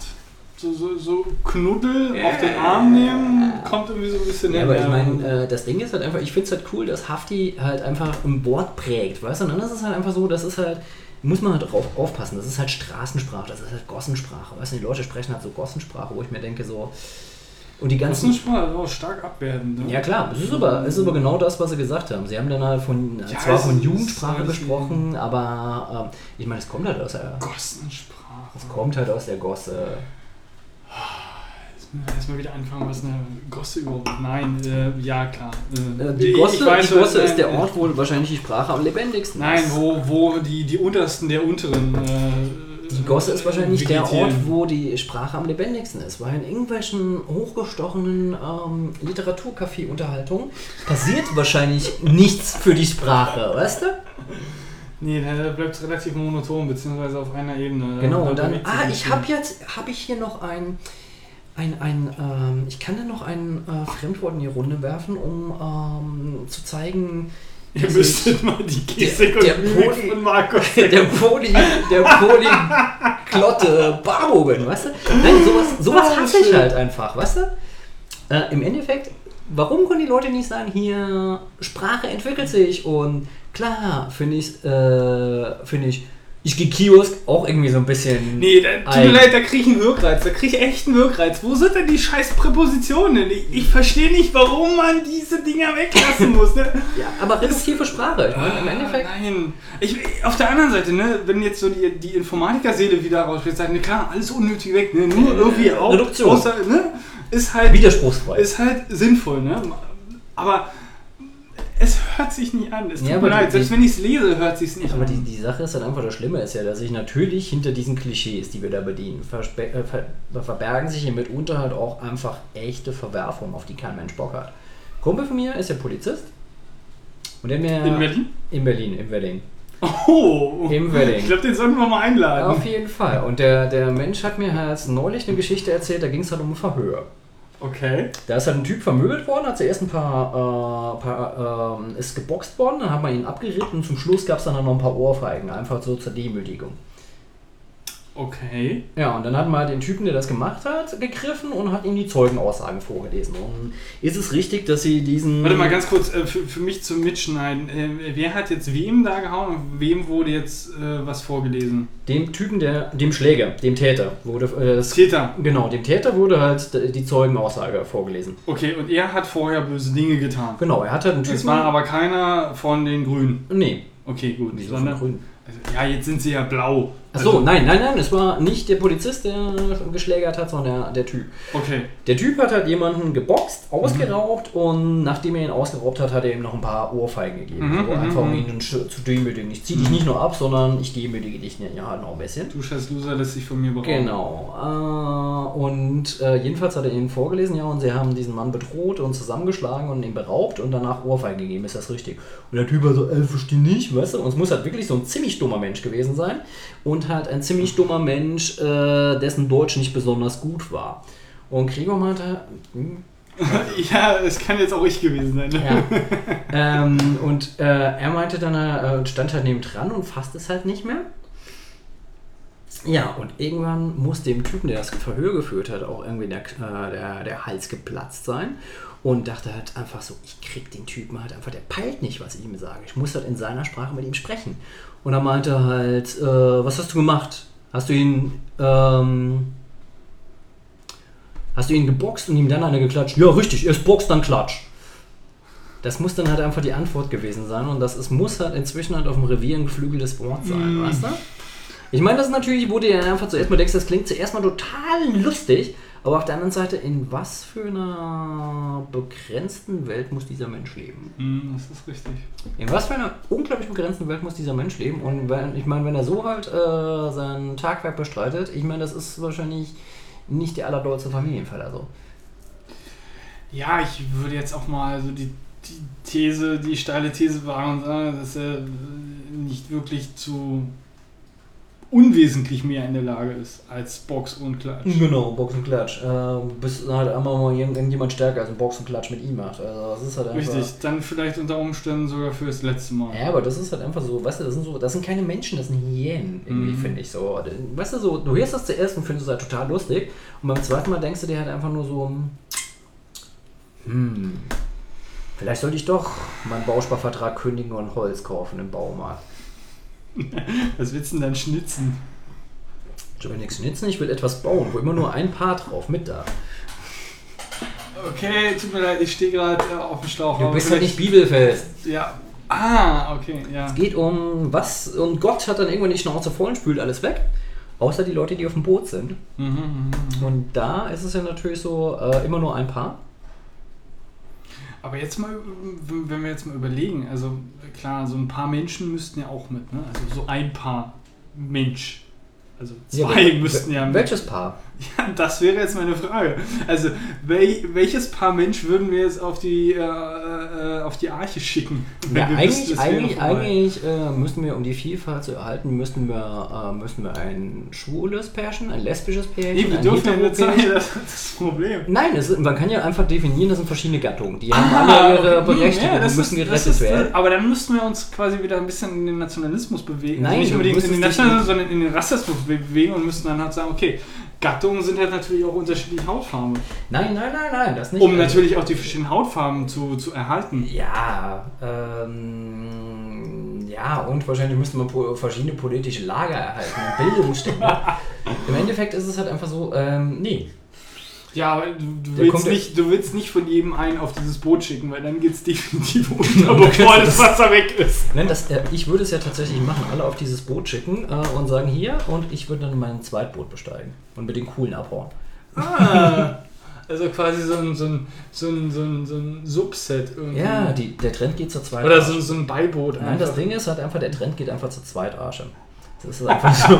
so, so, so Knuddel auf den Arm nehmen, kommt irgendwie so ein bisschen Ja, hin, aber ich ja. meine, äh, das Ding ist halt einfach, ich finde es halt cool, dass Hafti halt einfach ein Wort prägt, weißt du? Und dann ist es halt einfach so, das ist halt, muss man halt drauf aufpassen, das ist halt Straßensprache, das ist halt Gossensprache, weißt du? Die Leute sprechen halt so Gossensprache, wo ich mir denke so, und die Das ganzen... ist schon auch stark abwertend. Ne? Ja klar, es ist, aber, es ist aber genau das, was sie gesagt haben. Sie haben dann halt von, Ja, zwar von ist- Jugendsprache es ist- gesprochen, aber ähm, ich meine, es kommt halt aus der, Gossensprache. es kommt halt aus der Gosse. Erstmal wieder anfangen, was eine Gosse überhaupt Nein, äh, ja klar. Äh, Äh, Die ich Gosse, weiß, die Gosse ist nein, der äh, Ort, wo wahrscheinlich die Sprache am lebendigsten Nein, ist. wo, wo die, die untersten der unteren äh, Die Gosse ist wahrscheinlich der vegetieren. Ort, wo die Sprache am lebendigsten ist, weil in irgendwelchen hochgestochenen ähm, Literaturcafé-Unterhaltungen passiert wahrscheinlich nichts für die Sprache, weißt du? Nee, da bleibt es relativ monoton, beziehungsweise auf einer Ebene. Genau, und dann, ah, ich habe jetzt, habe ich hier noch ein, ein, ein ähm, ich kann da noch ein äh, Fremdwort in die Runde werfen, um ähm, zu zeigen, Ihr müsstet mal die Gestik der und Mimik Poli- von Markus der Poli, der Polyglotte Barbo bin, weißt du? Nein, sowas, sowas Ah, hasse ich halt einfach, weißt du? Äh, Im Endeffekt, warum können die Leute nicht sagen, hier, Sprache entwickelt sich und klar, finde ich, äh, finde ich, ich gehe Kiosk auch irgendwie so ein bisschen. Nee, da, tut mir leid, da krieg ich einen Wirkreiz. Da krieg ich echt einen Wirkreiz. Wo sind denn die scheiß Präpositionen? Ich, ich verstehe nicht, warum man diese Dinger weglassen muss. Ne? Ja, aber reduktive Sprache. Ich meine, im Endeffekt. Ah, Nein. Ich, auf der anderen Seite, ne, wenn jetzt so die, die Informatikerseele wieder rausspielt, sagt, ne, klar, alles unnötig weg, ne, nur Äh, irgendwie auch, Reduktion. außer, ne, ist halt, Widerspruchsfrei. ist halt sinnvoll, ne, aber es hört sich nicht an, es tut Ja, mir aber leid, die- selbst wenn ich es lese, hört sich nicht Aber an. die, die Sache ist halt einfach, das Schlimme ist ja, dass sich natürlich hinter diesen Klischees, die wir da bedienen, äh, ver verbergen sich hier mitunter halt auch einfach echte Verwerfungen, auf die kein Mensch Bock hat. Kumpel von mir ist ja Polizist. Und der mir In Berlin? In Berlin, in Berlin. Oh, Im Wedding. ich glaube, den sollten wir mal einladen. Auf jeden Fall. Und der, der Mensch hat mir halt neulich eine Geschichte erzählt, da ging es halt um Verhör. Okay. Da ist halt ein Typ vermöbelt worden, hat zuerst ein paar, äh, paar ähm, ist geboxt worden, dann hat man ihn abgeritten und zum Schluss gab es dann noch ein paar Ohrfeigen, einfach so zur Demütigung. Okay. Ja, und dann hat man halt den Typen, der das gemacht hat, gegriffen und hat ihm die Zeugenaussagen vorgelesen. Und ist es richtig, dass sie diesen. Warte mal ganz kurz, äh, für, für mich zum Mitschneiden. Äh, wer hat jetzt wem da gehauen und wem wurde jetzt äh, was vorgelesen? Dem Typen, der. dem Schläger, dem Täter, wurde. Äh, das, Täter. genau, dem Täter wurde halt die Zeugenaussage vorgelesen. Okay, und er hat vorher böse Dinge getan. Genau, er hat halt einen Typen. Es war aber keiner von den Grünen. Nee, Okay, gut. wieso von Sondern, Grün? also, ja, jetzt sind sie ja blau. Achso, Also, nein, nein, nein, es war nicht der Polizist, der geschlägert hat, sondern der, der Typ. Okay. Der Typ hat halt jemanden geboxt, Mhm. ausgeraubt und nachdem er ihn ausgeraubt hat, hat er ihm noch ein paar Ohrfeigen gegeben. Mhm, so, mhm, einfach um mhm. ihn zu demütigen. Ich zieh dich nicht nur ab, sondern ich demütige dich ja halt noch ein bisschen. Du scheiß Loser lässt sich von mir berauben. Genau. Äh, und äh, jedenfalls hat er ihnen vorgelesen, ja, und sie haben diesen Mann bedroht und zusammengeschlagen und ihn beraubt und danach Ohrfeigen gegeben. Ist das richtig? Und der Typ war so, äh, verstehe nicht, weißt du? Und es muss halt wirklich so ein ziemlich dummer Mensch gewesen sein und halt ein ziemlich dummer Mensch, äh, dessen Deutsch nicht besonders gut war. Und Gregor meinte, hm, Ja, es kann jetzt auch ich gewesen sein. Ne? ja. ähm, und äh, er meinte dann, er äh, stand halt neben dran und fasst es halt nicht mehr. Ja, und irgendwann muss dem Typen, der das Verhör geführt hat, auch irgendwie der, äh, der, der Hals geplatzt sein. Und dachte halt einfach so, ich krieg den Typen halt einfach, der peilt nicht, was ich ihm sage. Ich muss halt in seiner Sprache mit ihm sprechen. Und er meinte halt, äh, was hast du gemacht? Hast du ihn, ähm, hast du ihn geboxt und ihm dann eine geklatscht? Ja, richtig, erst boxt, dann klatsch. Das muss dann halt einfach die Antwort gewesen sein und das ist, muss halt inzwischen halt auf dem Revier ein geflügeltes Wort sein, weißt du? Ich meine, das ist natürlich, wo du dir einfach zuerst mal denkst, das klingt zuerst mal total lustig, aber auf der anderen Seite, in was für einer begrenzten Welt muss dieser Mensch leben? Hm, das ist richtig. In was für einer unglaublich begrenzten Welt muss dieser Mensch leben? Und wenn, ich meine, wenn er so halt äh, sein Tagwerk bestreitet, ich meine, das ist wahrscheinlich nicht der allerdollste Familienfall. Also. Ja, ich würde jetzt auch mal so die, die These, die steile These wagen und sagen, dass er nicht wirklich zu unwesentlich mehr in der Lage ist als Box und Klatsch. Genau, Box und Klatsch. Äh, bis halt einmal mal irgend- irgendjemand stärker als ein Box und Klatsch mit ihm macht. Also das ist halt einfach. Richtig, dann vielleicht unter Umständen sogar für das letzte Mal. Ja, aber das ist halt einfach so, weißt du, das sind so, das sind keine Menschen, das sind Hyänen, irgendwie, Mhm. finde ich so. Weißt du, so, du hörst das zuerst und findest es halt total lustig und beim zweiten Mal denkst du dir halt einfach nur so, hm, vielleicht sollte ich doch meinen Bausparvertrag kündigen und Holz kaufen im Baumarkt. Was willst du denn dann schnitzen? Ich will nichts schnitzen, ich will etwas bauen, wo immer nur ein Paar drauf mit da. Okay, tut mir leid, ich stehe gerade äh, auf dem Schlauch. Du bist halt nicht bibelfest. Ja. Ah, okay, ja. Es geht um was und Gott hat dann irgendwann die Schnauze voll und spült alles weg. Außer die Leute, die auf dem Boot sind. Mhm, mhm, mhm. Und da ist es ja natürlich so, äh, immer nur ein Paar. Aber jetzt mal, wenn wir jetzt mal überlegen, also klar, so ein paar Menschen müssten ja auch mit, ne? Also so ein paar Mensch. Also Ja, zwei wel- müssten ja. Welches Paar? Ja, das wäre jetzt meine Frage. Also, wel, welches Paar Mensch würden wir jetzt auf die, äh, äh, auf die Arche schicken? Ja, eigentlich, wäre eigentlich, eigentlich äh, müssen wir, um die Vielfalt zu erhalten, müssten wir, äh, müssen wir ein schwules Pärchen, ein lesbisches Pärchen, Nee, wir dürfen ja nicht sagen, das ist das Problem. Nein, ist- man kann ja einfach definieren, das sind verschiedene Gattungen. Die haben Ah, alle ihre okay. Berechtigung Ja, müssen gerettet ist- werden. Aber dann müssten wir uns quasi wieder ein bisschen in den Nationalismus bewegen. Nein, also nicht unbedingt in den Nationalismus, sondern in den Rassismus bewegen und müssten dann halt sagen, okay, Gattungen sind halt natürlich auch unterschiedliche Hautfarben. Nein, nein, nein, nein, das nicht. Um natürlich auch die verschiedenen Hautfarben zu, zu erhalten. Ja, ähm, ja, und wahrscheinlich müsste man verschiedene politische Lager erhalten, Bildungsstände. Im Endeffekt ist es halt einfach so, ähm, nee. Ja, aber du, willst kommt- nicht, du willst nicht von jedem einen auf dieses Boot schicken, weil dann geht es definitiv unter, bevor das Wasser weg ist. Nein, das, äh, ich würde es ja tatsächlich machen, alle auf dieses Boot schicken äh, und sagen hier und ich würde dann mein Zweitboot besteigen und mit den coolen abhauen. Ah, also quasi so ein, so ein, so ein, so ein, so ein Subset irgendwie. Ja, die, der Trend geht zur zweiten Oder so, so ein Beiboot. Nein, das. Ding ist halt einfach, der Trend geht einfach zur Zweitarsche. Das ist einfach so.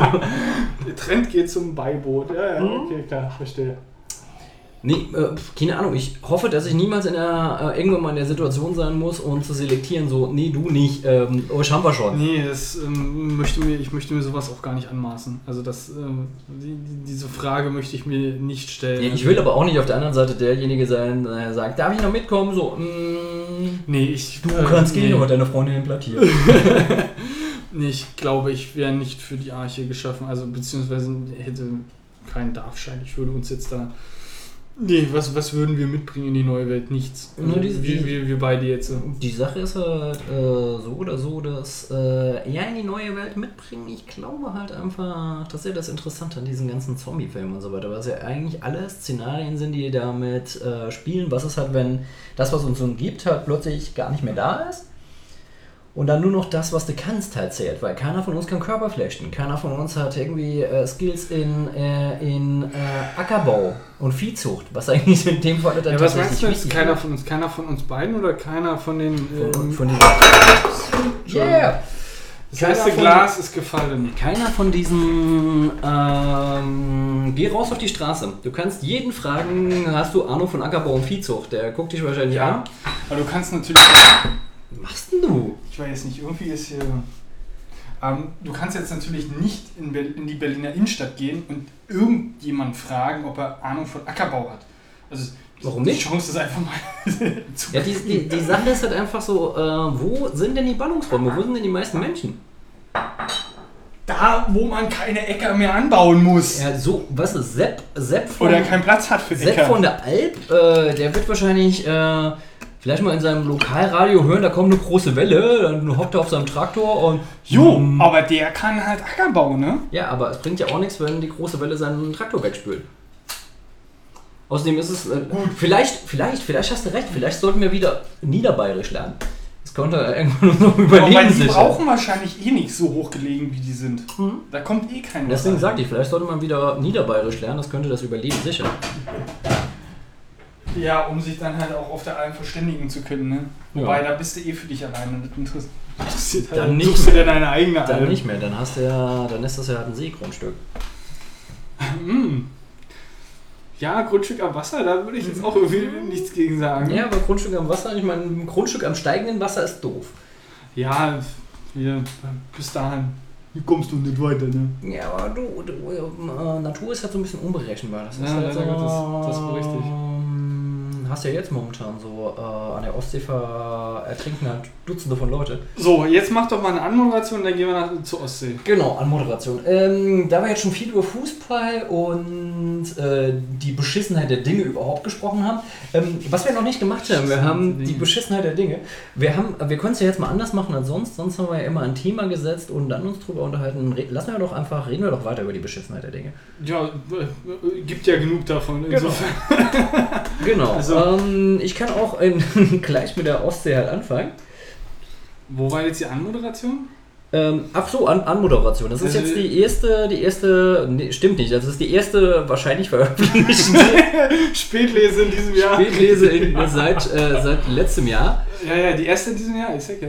Der Trend geht zum Beiboot. Ja, ja, okay, klar, verstehe. Nee, äh, keine Ahnung. Ich hoffe, dass ich niemals in der, äh, irgendwann mal in der Situation sein muss, um zu selektieren, so, nee, du nicht, ähm, oh, das haben wir schon. Nee, das ähm, möchte mir, ich möchte mir sowas auch gar nicht anmaßen. Also das, ähm, die, die, diese Frage möchte ich mir nicht stellen. Ja, ich will aber auch nicht auf der anderen Seite derjenige sein, der sagt, darf ich noch mitkommen? So, mm, Nee, ich. du äh, kannst gehen, aber deine Freundin plattiert. Nee, ich glaube, ich wäre nicht für die Arche geschaffen. Also beziehungsweise hätte keinen Darfschein. Ich würde uns jetzt da. Nee, was, was würden wir mitbringen in die neue Welt? Nichts. Also Nur diese- wir, wir, wir beide jetzt. Die Sache ist halt äh, so oder so, dass äh, ja in die neue Welt mitbringen, ich glaube halt einfach, das ist ja das Interessante an diesen ganzen Zombie-Filmen und so weiter, was ja eigentlich alle Szenarien sind, die damit äh, spielen, was ist halt, wenn das, was uns umgibt, halt plötzlich gar nicht mehr da ist und dann nur noch das, was du kannst, halt zählt, weil keiner von uns kann Körper flechten, keiner von uns hat irgendwie äh, Skills in, äh, in äh, Ackerbau und Viehzucht, was eigentlich in dem Fall dann Ja, was tatsächlich meinst du jetzt? Keiner ist. von uns? Keiner von uns beiden oder keiner von den. Von, ähm, von dieser Yeah! das keiner erste von- Glas ist gefallen. Keiner von diesen. Ähm, geh raus auf die Straße. Du kannst jeden fragen, hast du Ahnung von Ackerbau und Viehzucht? Der guckt dich wahrscheinlich Ja. an. Aber du kannst natürlich. Was machst denn du? Ich weiß nicht, irgendwie ist hier. Ähm, du kannst jetzt natürlich nicht in, in die Berliner Innenstadt gehen und irgendjemand fragen, ob er Ahnung von Ackerbau hat. Also Warum die nicht? Chance ist einfach mal zu Ja, die, die, die Sache ist halt einfach so, äh, wo sind denn die Ballungsräume? Wo sind denn die meisten Menschen? da, wo man keine Äcker mehr anbauen muss. Ja, so, was ist Sepp? Sepp von, Oder keinen Platz hat für Sepp Äcker. von der Alp, äh, der wird wahrscheinlich äh, vielleicht mal in seinem Lokalradio hören, da kommt eine große Welle, dann hockt er auf seinem Traktor und. jo, Mm. aber der kann halt Ackerbau, ne? Ja, aber es bringt ja auch nichts, wenn die große Welle seinen Traktor wegspült. Außerdem ist es. Äh, vielleicht, vielleicht, vielleicht hast du recht, vielleicht sollten wir wieder Niederbayerisch lernen. Das könnte irgendwann so Aber überleben weil die brauchen wahrscheinlich eh nicht so hoch gelegen, wie die sind. Mhm. Da kommt eh kein Deswegen sagte ich, vielleicht sollte man wieder Niederbayerisch lernen, das könnte das Überleben sichern. Ja, um sich dann halt auch auf der Alm verständigen zu können, ne? Wobei, Ja. da bist du eh für dich alleine. Das interessiert- halt. Dann nicht suchst du dir deine eigene Dann Alm. nicht mehr, dann hast du ja, dann ist das ja halt ein Seegrundstück. Mm. Ja, Grundstück am Wasser, da würde ich jetzt auch irgendwie nichts gegen sagen. Ja, aber Grundstück am Wasser, ich meine, ein Grundstück am steigenden Wasser ist doof. Ja, hier, bis dahin kommst du nicht weiter, ne? Ja, aber du, du äh, Natur ist halt so ein bisschen unberechenbar. Das ist Ja, halt leider so, Gottes, das ist richtig. Hast ja jetzt momentan so äh, an der Ostsee ertrinken halt Dutzende von Leute. So, jetzt mach doch mal eine Anmoderation, dann gehen wir nach, zur Ostsee. Genau, an Moderation. Ähm, da wir jetzt schon viel über Fußball und äh, die Beschissenheit der Dinge überhaupt gesprochen haben, ähm, was wir noch nicht gemacht haben, wir haben die Beschissenheit der Dinge. Wir haben, wir können es ja jetzt mal anders machen als sonst. Sonst haben wir ja immer ein Thema gesetzt und dann uns drüber unterhalten. Re lassen wir doch einfach, reden wir doch weiter über die Beschissenheit der Dinge. Ja, äh, gibt ja genug davon. Genau. Insofern. Genau. Also- ähm, ich kann auch in, gleich mit der Ostsee halt anfangen. Wo war jetzt die Anmoderation? Ähm, ach so, an Anmoderation. Das ist Also- jetzt die erste, die erste, nee, stimmt nicht, das ist die erste wahrscheinlich veröffentlichte Spätlese in diesem Jahr. Spätlese in, seit, äh, seit letztem Jahr. Ja, ja, die erste in diesem Jahr, ich sag ja.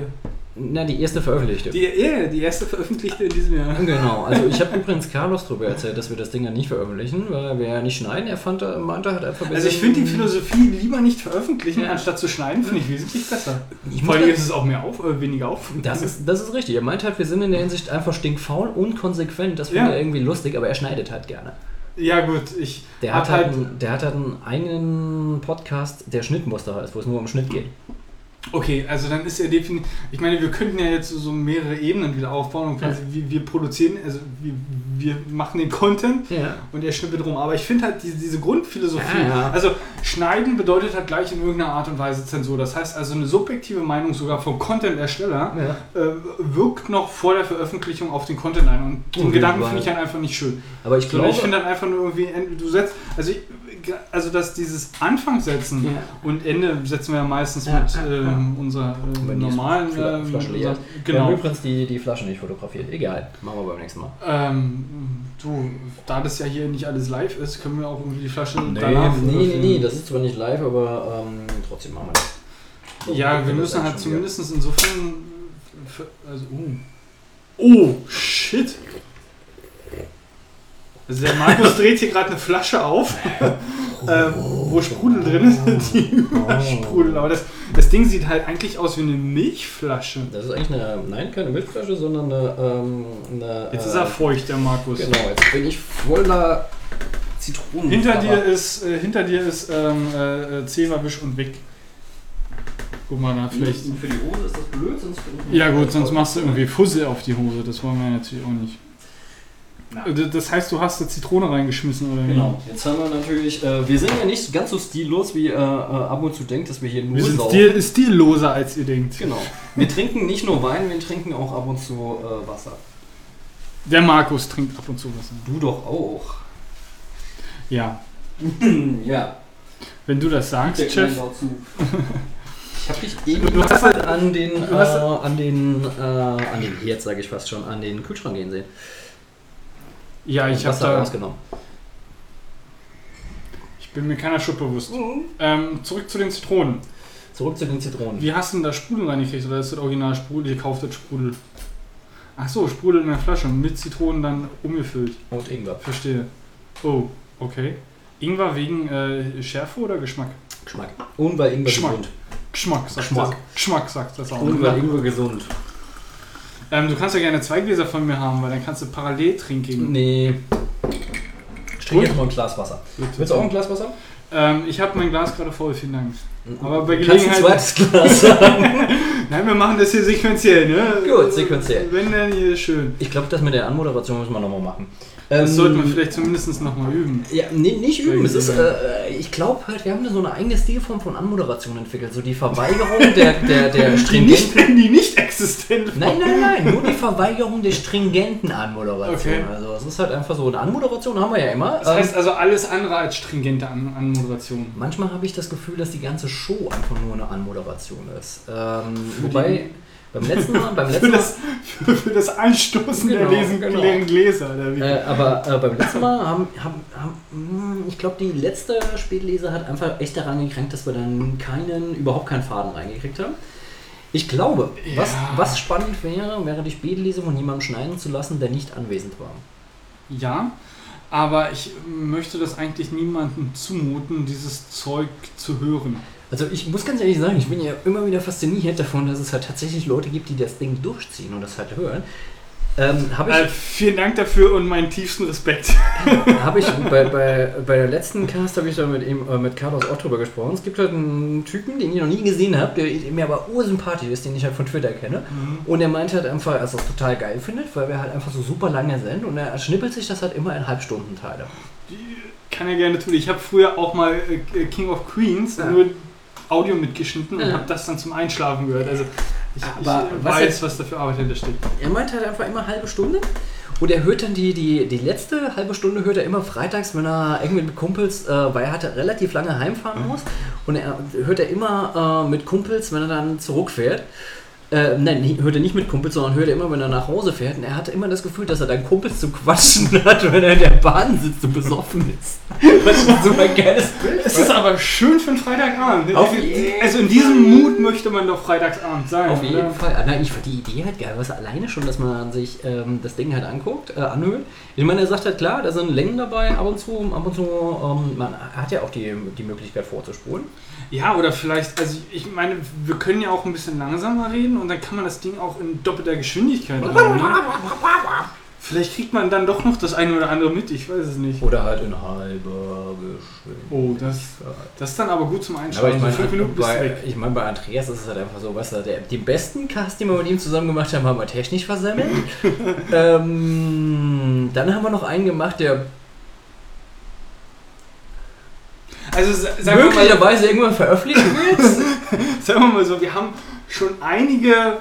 Na, die erste veröffentlichte. Die, ja, die erste veröffentlichte in diesem Jahr. Genau, also ich habe übrigens Carlos darüber erzählt, dass wir das Ding ja nicht veröffentlichen, weil wir ja nicht schneiden. Er fand, er meinte halt einfach. Also ich finde die Philosophie lieber nicht veröffentlichen, Ja. anstatt zu schneiden, finde ich wesentlich besser. Ich Vor allem ist es auch mehr auf, äh, weniger auf. Das ist, das ist richtig. Er meint halt, wir sind in der Hinsicht einfach stinkfaul und konsequent. Das findet Ja. er irgendwie lustig, aber er schneidet halt gerne. Ja gut, ich Der hat, halt, einen- der hat halt einen eigenen Podcast, der Schnittmuster heißt, wo es nur um Schnitt geht. Okay, also dann ist er definitiv. Ich meine, wir könnten ja jetzt so mehrere Ebenen wieder aufbauen und quasi wir, wir produzieren, also wir, wir machen den Content Ja. und er schnippelt rum. Aber ich finde halt diese, diese Grundphilosophie, Ja, ja. also schneiden bedeutet halt gleich in irgendeiner Art und Weise Zensur. Das heißt also eine subjektive Meinung sogar vom Content-Ersteller ja. äh, wirkt noch vor der Veröffentlichung auf den Content ein. Und den Gedanken finde ich halt einfach nicht schön. Aber ich glaube, ich finde dann einfach nur irgendwie, du setzt, also ich, also dass dieses Anfang setzen Ja. und Ende setzen wir ja meistens Ja, mit ja. ähm, unserer äh, normalen Fla- äh, Flasche leer ist. Wir haben Genau. übrigens die, die Flasche nicht fotografiert. Egal, machen wir beim nächsten Mal. Ähm, du, da das ja hier nicht alles live ist, können wir auch irgendwie die Flasche nee, danach nee, nee, nee, das ist zwar nicht live, aber ähm, trotzdem machen wir das. So, Ja, wir müssen halt wieder. zumindest insofern. für- Also, uh. Oh, shit! Also der Markus dreht hier gerade eine Flasche auf, äh, wo Sprudel drin ist, die übersprudelt. Aber das, das Ding sieht halt eigentlich aus wie eine Milchflasche. Das ist eigentlich eine, nein, keine Milchflasche, sondern eine, ähm, eine Jetzt äh, ist er feucht, der Markus. Genau, jetzt bin ich voller Zitronen. Hinter dir ist, äh, hinter dir ist ähm, äh, äh, Zewawisch und weg. Guck mal, da vielleicht. Für die Hose ist das blöd, sonst Ja gut, sonst machst du irgendwie Fussel auf die Hose. Das wollen wir natürlich auch nicht. D- Das heißt, du hast da Zitrone reingeschmissen, oder? Genau, jetzt haben wir natürlich, äh, wir sind ja nicht ganz so stillos, wie äh, äh, ab und zu denkt, dass wir hier nur Wir sind stil stilloser, als ihr denkt. Genau. Wir trinken nicht nur Wein, wir trinken auch ab und zu äh, Wasser. Der Markus trinkt ab und zu Wasser. Du doch auch. Ja, ja. wenn du das sagst, Chef. Ich habe dich eben Du hast halt- an den, äh, an den, äh, an den Herd, sage ich fast schon, an den Kühlschrank gehen sehen. Ja, ich habe da. rausgenommen. Ich bin mir keiner Schuld bewusst. Ähm, zurück zu den Zitronen. Zurück zu den Zitronen. Wie hast du denn da Sprudel reingekriegt? Oder ist das Original Sprudel? Ihr kauft das Sprudel. Ach so, Sprudel in der Flasche. Mit Zitronen dann umgefüllt. Und Ingwer. Verstehe. Oh, okay. Ingwer wegen äh, Schärfe oder Geschmack? Geschmack. Und weil Ingwer Geschmack. gesund. Geschmack, sagt Geschmack. Das. Geschmack sagt das auch. Und weil Ingwer gesund. Ähm, du kannst ja gerne zwei Gläser von mir haben, weil dann kannst du parallel trinken. Nee. Ich trinke jetzt mal ein Glas Wasser. Willst du auch ein Glas Wasser? Ähm, ich habe mein Glas gerade voll, vielen Dank. Aber bei Kannst Gelegenheit- ein zweites Glas. Nein, wir machen das hier sequenziell, ne? Gut, sequenziell. Wenn dann hier schön. Ich glaube, das mit der Anmoderation müssen wir nochmal machen. Das Ähm, sollten wir vielleicht zumindest nochmal üben. Ja, nee, nicht üben. Es ist, äh, ich glaube halt, wir haben da so eine eigene Stilform von Anmoderation entwickelt. So die Verweigerung der, der, der Die nicht, stringenten. die nicht existent Nein, nein, nein, nur die Verweigerung der stringenten Anmoderation. Okay. Also es ist halt einfach so, eine Anmoderation haben wir ja immer. Das heißt Ähm, also alles andere als stringente An Anmoderation. manchmal habe ich das Gefühl, dass die ganze Show einfach nur eine Anmoderation ist. Ähm, wobei, beim letzten Mal, beim Für letzten Mal, das, für, für das Einstoßen Genau, der lesen, genau. leeren Gläser. Oder wie? Äh, aber äh, beim letzten Mal haben, haben, haben mh, ich glaube, die letzte Spätlese hat einfach echt daran gekränkt, dass wir dann keinen, überhaupt keinen Faden reingekriegt haben. Ich glaube, was, Ja. was spannend wäre, wäre die Spätlese von jemandem schneiden zu lassen, der nicht anwesend war. Ja, aber ich möchte das eigentlich niemandem zumuten, dieses Zeug zu hören. Also ich muss ganz ehrlich sagen, ich bin ja immer wieder fasziniert davon, dass es halt tatsächlich Leute gibt, die das Ding durchziehen und das halt hören. Ähm, ich, Äh, vielen Dank dafür und meinen tiefsten Respekt. Habe ich bei, bei, bei der letzten Cast habe ich da mit ihm, äh, mit Carlos auch drüber gesprochen. Es gibt halt einen Typen, den ich noch nie gesehen habe, der mir aber ursympathisch ist, den ich halt von Twitter kenne. Und er meint halt einfach, dass er es total geil findet, weil wir halt einfach so super lange sind und er schnippelt sich das halt immer in Halbstundenteile. Kann er gerne tun. Ich habe früher auch mal äh, King of Queens Ja. nur Audio mitgeschnitten und Ja. habe das dann zum Einschlafen gehört. Also ich, Aber ich was weiß, jetzt- was da für Arbeit hintersteckt. Er meint halt einfach immer halbe Stunde. Und er hört dann die, die, die letzte halbe Stunde hört er immer freitags, wenn er irgendwie mit Kumpels, äh, weil er hatte relativ lange heimfahren muss. Und er hört er immer äh, mit Kumpels, wenn er dann zurückfährt. Äh, nein, hört er nicht mit Kumpels, sondern hört er immer, wenn er nach Hause fährt. Und er hatte immer das Gefühl, dass er dann Kumpels zu quatschen hat, wenn er in der Bahn sitzt und besoffen ist. Was ist ein geiles Bild. Es ist aber schön für einen Freitagabend. Auf jeden also in diesem Mut möchte man doch Freitagsabend sein. Auf jeden oder? Fall. Ah, Nein, ich fand die Idee halt geil. Was alleine schon, dass man sich ähm, das Ding halt anguckt, äh, anhört. Ich meine, er sagt halt klar, da sind Längen dabei, ab und zu, ab und zu. Ähm, man hat ja auch die, die Möglichkeit vorzuspulen. Ja, oder vielleicht, also ich meine, wir können ja auch ein bisschen langsamer reden und dann kann man das Ding auch in doppelter Geschwindigkeit. Ne? Vielleicht kriegt man dann doch noch das eine oder andere mit, ich weiß es nicht. Oder halt in halber Geschwindigkeit. Oh, das, das ist dann aber gut zum Aber Einschalten. ich meine, Fünf Minuten bist du bei, weg. ich meine, bei Andreas ist es halt einfach so, was er, der, den besten Cast, den wir mit ihm zusammen gemacht haben, haben wir technisch versemmelt. ähm, dann haben wir noch einen gemacht, der Also sa- sagen wir, mal, möglicherweise irgendwann veröffentlicht wird. sagen wir mal so, wir haben schon einige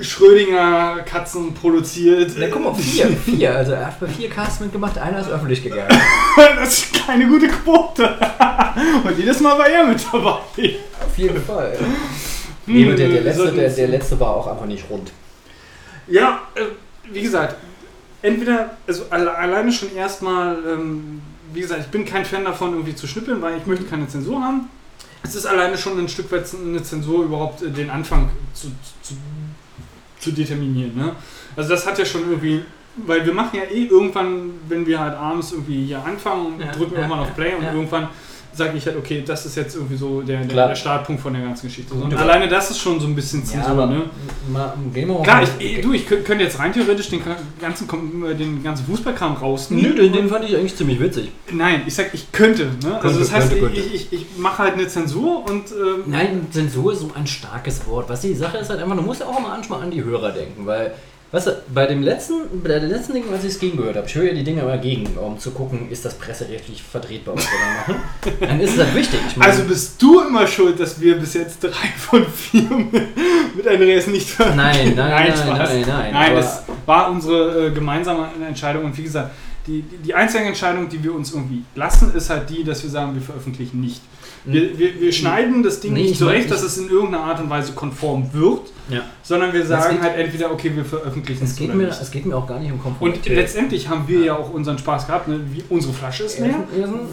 Schrödinger Katzen produziert. Na guck mal, vier, vier. Also er hat bei vier Casts mitgemacht, einer ist öffentlich gegangen. Das ist keine gute Quote. Und jedes Mal war er mit dabei. Auf jeden Fall. Nee, Hm, der, der, wir letzte, der, der letzte war auch einfach nicht rund. Ja, äh, wie gesagt, entweder, also alle, alleine schon erstmal, ähm, wie gesagt, ich bin kein Fan davon, irgendwie zu schnippeln, weil ich möchte keine Zensur haben. Es ist alleine schon ein Stück weit eine Zensur, überhaupt äh, den Anfang zu, zu, zu determinieren. Ne? Also das hat ja schon irgendwie, weil wir machen ja eh irgendwann, wenn wir halt abends irgendwie hier anfangen und Ja, drücken ja, irgendwann auf Play und ja. irgendwann sage ich halt, okay, das ist jetzt irgendwie so der, der, der Startpunkt von der ganzen Geschichte. Und alleine das ist schon so ein bisschen Zensur, ne? mal, gehen wir mal Klar, ich, eh, du, ich kö- könnte jetzt rein theoretisch den ganzen, äh, den ganzen Fußballkram rausnehmen. Nö, den, den fand ich eigentlich ziemlich witzig. Nein, ich sag, ich könnte. Ne? also das heißt, könnte, könnte. ich, ich, ich mache halt eine Zensur und ähm, Nein, Zensur ist so ein starkes Wort. Was die Sache ist halt einfach, du musst ja auch manchmal an die Hörer denken, weil, weißt du, bei dem letzten, bei der letzten Ding, als ich es gegengehört habe, ich höre ja die Dinge immer gegen, um zu gucken, ist das presserechtlich vertretbar, was wir da machen. Dann ist es halt wichtig. Ich meine, also bist du immer schuld, dass wir bis jetzt drei von vier mit, mit Andreas nicht ver- Nein, nein, nein, nein, nein, Nein, aber- das war unsere äh, gemeinsame Entscheidung und wie gesagt, die, die einzige Entscheidung, die wir uns irgendwie lassen, ist halt die, dass wir sagen, wir veröffentlichen nicht. Wir, wir, wir schneiden das Ding Nee, nicht ich zurecht, dass es in irgendeiner Art und Weise konform wird, ja. sondern wir sagen geht- halt entweder, okay, wir veröffentlichen es, geht oder mir, nicht. es geht mir auch gar nicht um Und Komfortabilität. letztendlich haben wir ja auch unseren Spaß gehabt. Ne? Wie, unsere Flasche ist leer.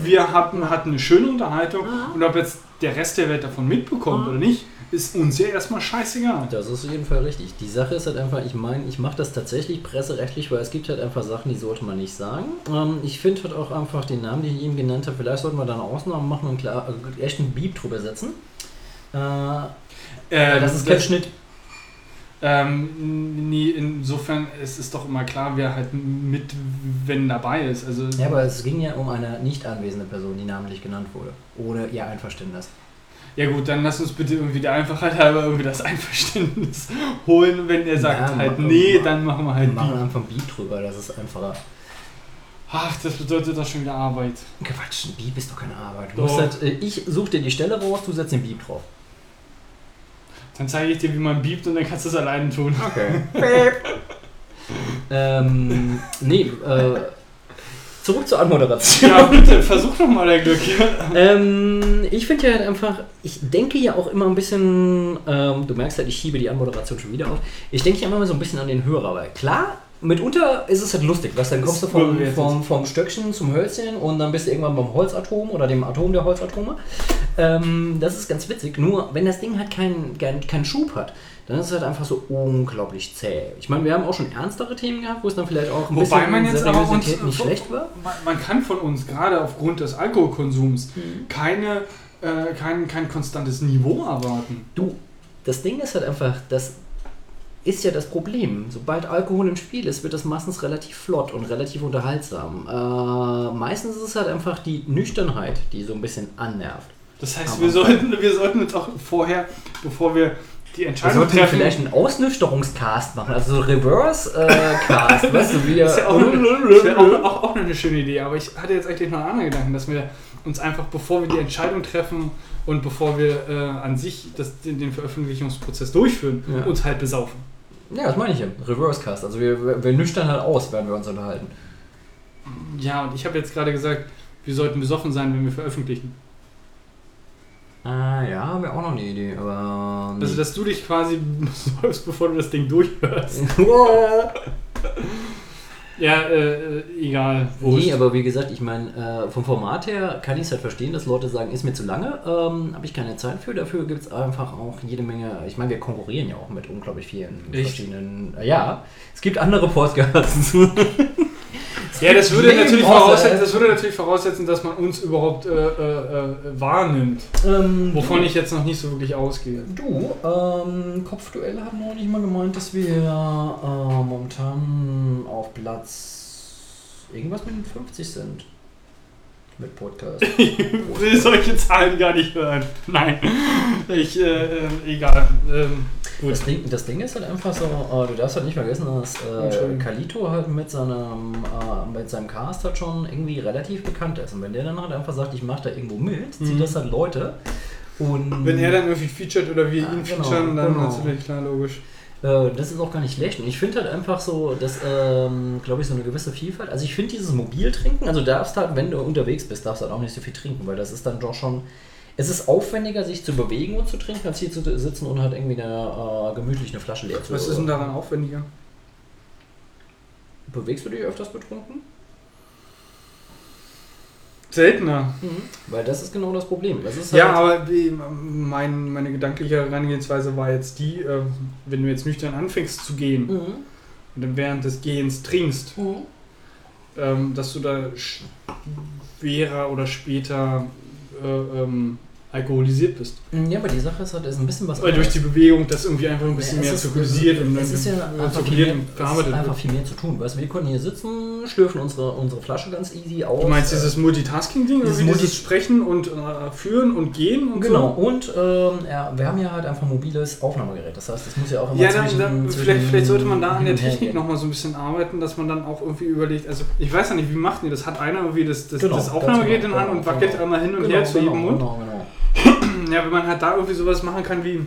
Wir hatten, hatten eine schöne Unterhaltung. Ah. Und ob jetzt der Rest der Welt davon mitbekommt Ah. oder nicht, ist uns ja erstmal scheißegal. Das ist auf jeden Fall richtig. Die Sache ist halt einfach, ich meine, ich mache das tatsächlich presserechtlich, weil es gibt halt einfach Sachen, die sollte man nicht sagen. Ähm, ich finde halt auch einfach den Namen, den ich eben genannt habe, vielleicht sollten wir da eine Ausnahme machen und klar, also echt einen Beep drüber setzen. Äh, Äh, das ist kein Schnitt. Ähm, nee, insofern es ist doch immer klar, wer halt mit, wenn dabei ist. Also, Ja, aber es ging ja um eine nicht anwesende Person, die namentlich genannt wurde. Ohne ihr Einverständnis. Ja gut, dann lass uns bitte irgendwie der Einfachheit halber irgendwie das Einverständnis holen. Wenn er sagt Ja, halt nee, dann machen wir Wir halt machen Beep. einfach einen Beep drüber, das ist einfacher. Ach, das bedeutet doch schon wieder Arbeit. Quatsch, ein Beep ist doch keine Arbeit. Du Doch. musst halt, äh, ich suche dir die Stelle raus, du setzt den Beep drauf. Dann zeige ich dir, wie man beept und dann kannst du es alleine tun. Okay. ähm, nee, äh, zurück zur Anmoderation. Ja, bitte, versuch noch mal dein Glück. Ähm, ich finde ja halt einfach, ich denke ja auch immer ein bisschen, ähm, du merkst halt, ich schiebe die Anmoderation schon wieder auf. Ich denke ja immer so ein bisschen an den Hörer, weil klar, mitunter ist es halt lustig, was dann kommst du vom, vom, vom Stöckchen zum Hölzchen und dann bist du irgendwann beim Holzatom oder dem Atom der Holzatome. Ähm, das ist ganz witzig, nur wenn das Ding halt keinen kein, Schub hat, dann ist es halt einfach so unglaublich zäh. Ich meine, wir haben auch schon ernstere Themen gehabt, wo es dann vielleicht auch ein Wobei bisschen man jetzt aber uns, Seriosität nicht schlecht war. Man, kann von uns gerade aufgrund des Alkoholkonsums Mhm. keine, äh, kein, kein konstantes Niveau erwarten. Du, das Ding ist halt einfach, das ist ja das Problem. Sobald Alkohol im Spiel ist, wird das meistens relativ flott und relativ unterhaltsam. Äh, meistens ist es halt einfach die Nüchternheit, die so ein bisschen annervt. Das heißt, Aber- wir sollten, wir sollten uns auch vorher, bevor wir die Wir Entscheidung ja treffen, vielleicht einen Ausnüchterungscast machen, also so Reverse-Cast, weißt du, wie Das ist ja auch, wär auch, auch, auch eine schöne Idee, aber ich hatte jetzt eigentlich noch einen anderen Gedanken, dass wir uns einfach, bevor wir die Entscheidung treffen und bevor wir äh, an sich das, den, den Veröffentlichungsprozess durchführen, Ja. uns halt besaufen. Ja, das meine ich ja. Reverse-Cast. Also wir, wir, nüchtern halt aus, während wir uns unterhalten. Ja, und ich habe jetzt gerade gesagt, wir sollten besoffen sein, wenn wir veröffentlichen. Ah, ja, wäre auch noch eine Idee, aber. Also, dass du dich quasi säufst, bevor du das Ding durchhörst. Ja, äh, äh, egal. Nee, aber wie gesagt, ich meine, äh, vom Format her kann ich es halt verstehen, dass Leute sagen, ist mir zu lange, ähm, habe ich keine Zeit für. Dafür gibt es einfach auch jede Menge. Ich meine, wir konkurrieren ja auch mit unglaublich vielen Echt? verschiedenen. Äh, ja, es gibt andere Podcasts. Ja, das würde, natürlich voraussetzen, das würde natürlich voraussetzen, dass man uns überhaupt äh, äh, äh, wahrnimmt. ähm, Wovon ich jetzt noch nicht so wirklich ausgehe. Du, ähm, Kopfduelle haben noch nicht mal gemeint, dass wir äh, momentan auf Platz irgendwas mit den 50 sind. Mit Podcast. Ich will solche Zahlen gar nicht hören. Nein. Ich, äh, äh, egal. Ähm. Das Ding, das Ding ist halt einfach so, äh, du darfst halt nicht vergessen, dass äh. Kalito halt mit seinem, äh, mit seinem Cast halt schon irgendwie relativ bekannt ist. Und wenn der dann halt einfach sagt, ich mache da irgendwo mit, zieht Mhm. das halt Leute. Und Wenn er dann irgendwie featured oder wir ihn genau, featuren, dann genau. natürlich klar, logisch. Äh, das ist auch gar nicht schlecht. Und ich finde halt einfach so, dass, ähm, glaube ich, so eine gewisse Vielfalt. Also ich finde dieses Mobiltrinken, also darfst halt, wenn du unterwegs bist, darfst halt auch nicht so viel trinken, weil das ist dann doch schon. Es ist aufwendiger, sich zu bewegen und zu trinken, als hier zu sitzen und halt irgendwie eine, äh, gemütlich eine Flasche leer zu Was ist denn daran aufwendiger? Bewegst du dich öfters betrunken? Seltener. Weil das ist genau das Problem. Das ist Ja, halt, aber die, mein, meine gedankliche Herangehensweise war jetzt die, äh, wenn du jetzt nüchtern anfängst zu gehen Mhm. und dann während des Gehens trinkst, ähm, dass du da schwerer oder später äh, ähm, alkoholisiert bist. Ja, aber die Sache ist halt, ist ein bisschen was Weil durch die Bewegung das irgendwie einfach ein bisschen Ja, mehr zirkulisiert und es ist ja einfach viel, mehr, und es ist verarbeitet einfach viel mehr zu tun. Weißt, du, wir konnten hier sitzen, schlürfen unsere, unsere Flasche ganz easy aus. Du meinst dieses Multitasking-Ding? dieses Multi- dieses Sprechen und äh, Führen und Gehen und Genau, so? und ähm, ja, wir haben ja halt einfach ein mobiles Aufnahmegerät. Das heißt, das muss ja auch immer Ja, dann, zwischen, dann, zwischen vielleicht, vielleicht sollte man da an der Technik nochmal so ein bisschen arbeiten, dass man dann auch irgendwie überlegt, also ich weiß ja nicht, wie macht ihr das? Hat einer irgendwie das, das, Genau, das ganz Aufnahmegerät genau, in Hand und genau, wackelt genau. einmal hin und Genau, her zu genau, jedem Mund? Ja, wenn man halt da irgendwie sowas machen kann wie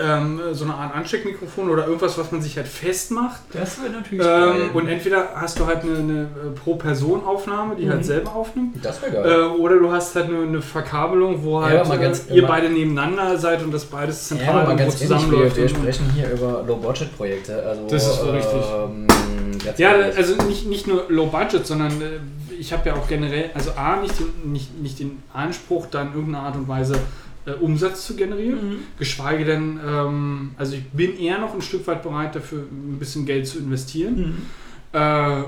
ähm, so eine Art Ansteckmikrofon oder irgendwas, was man sich halt festmacht. Das wäre natürlich Ähm, und entweder hast du halt eine, eine äh, Pro-Person-Aufnahme, die Mhm. halt selber aufnimmt. das wäre Äh, geil. oder du hast halt eine, eine Verkabelung, wo Ja, halt mal ganz- äh, ihr beide nebeneinander seid und das beides ja, zentral aber mal ganz wir, zusammenläuft. wir sprechen hier über Low-Budget-Projekte. Also, Das ist wohl richtig. Ähm, Ja, also nicht, nicht nur Low Budget, sondern äh, ich habe ja auch generell, also A, nicht den, nicht, nicht den Anspruch, da in irgendeiner Art und Weise äh, Umsatz zu generieren, Mhm. geschweige denn, ähm, also ich bin eher noch ein Stück weit bereit dafür, ein bisschen Geld zu investieren, Mhm. äh,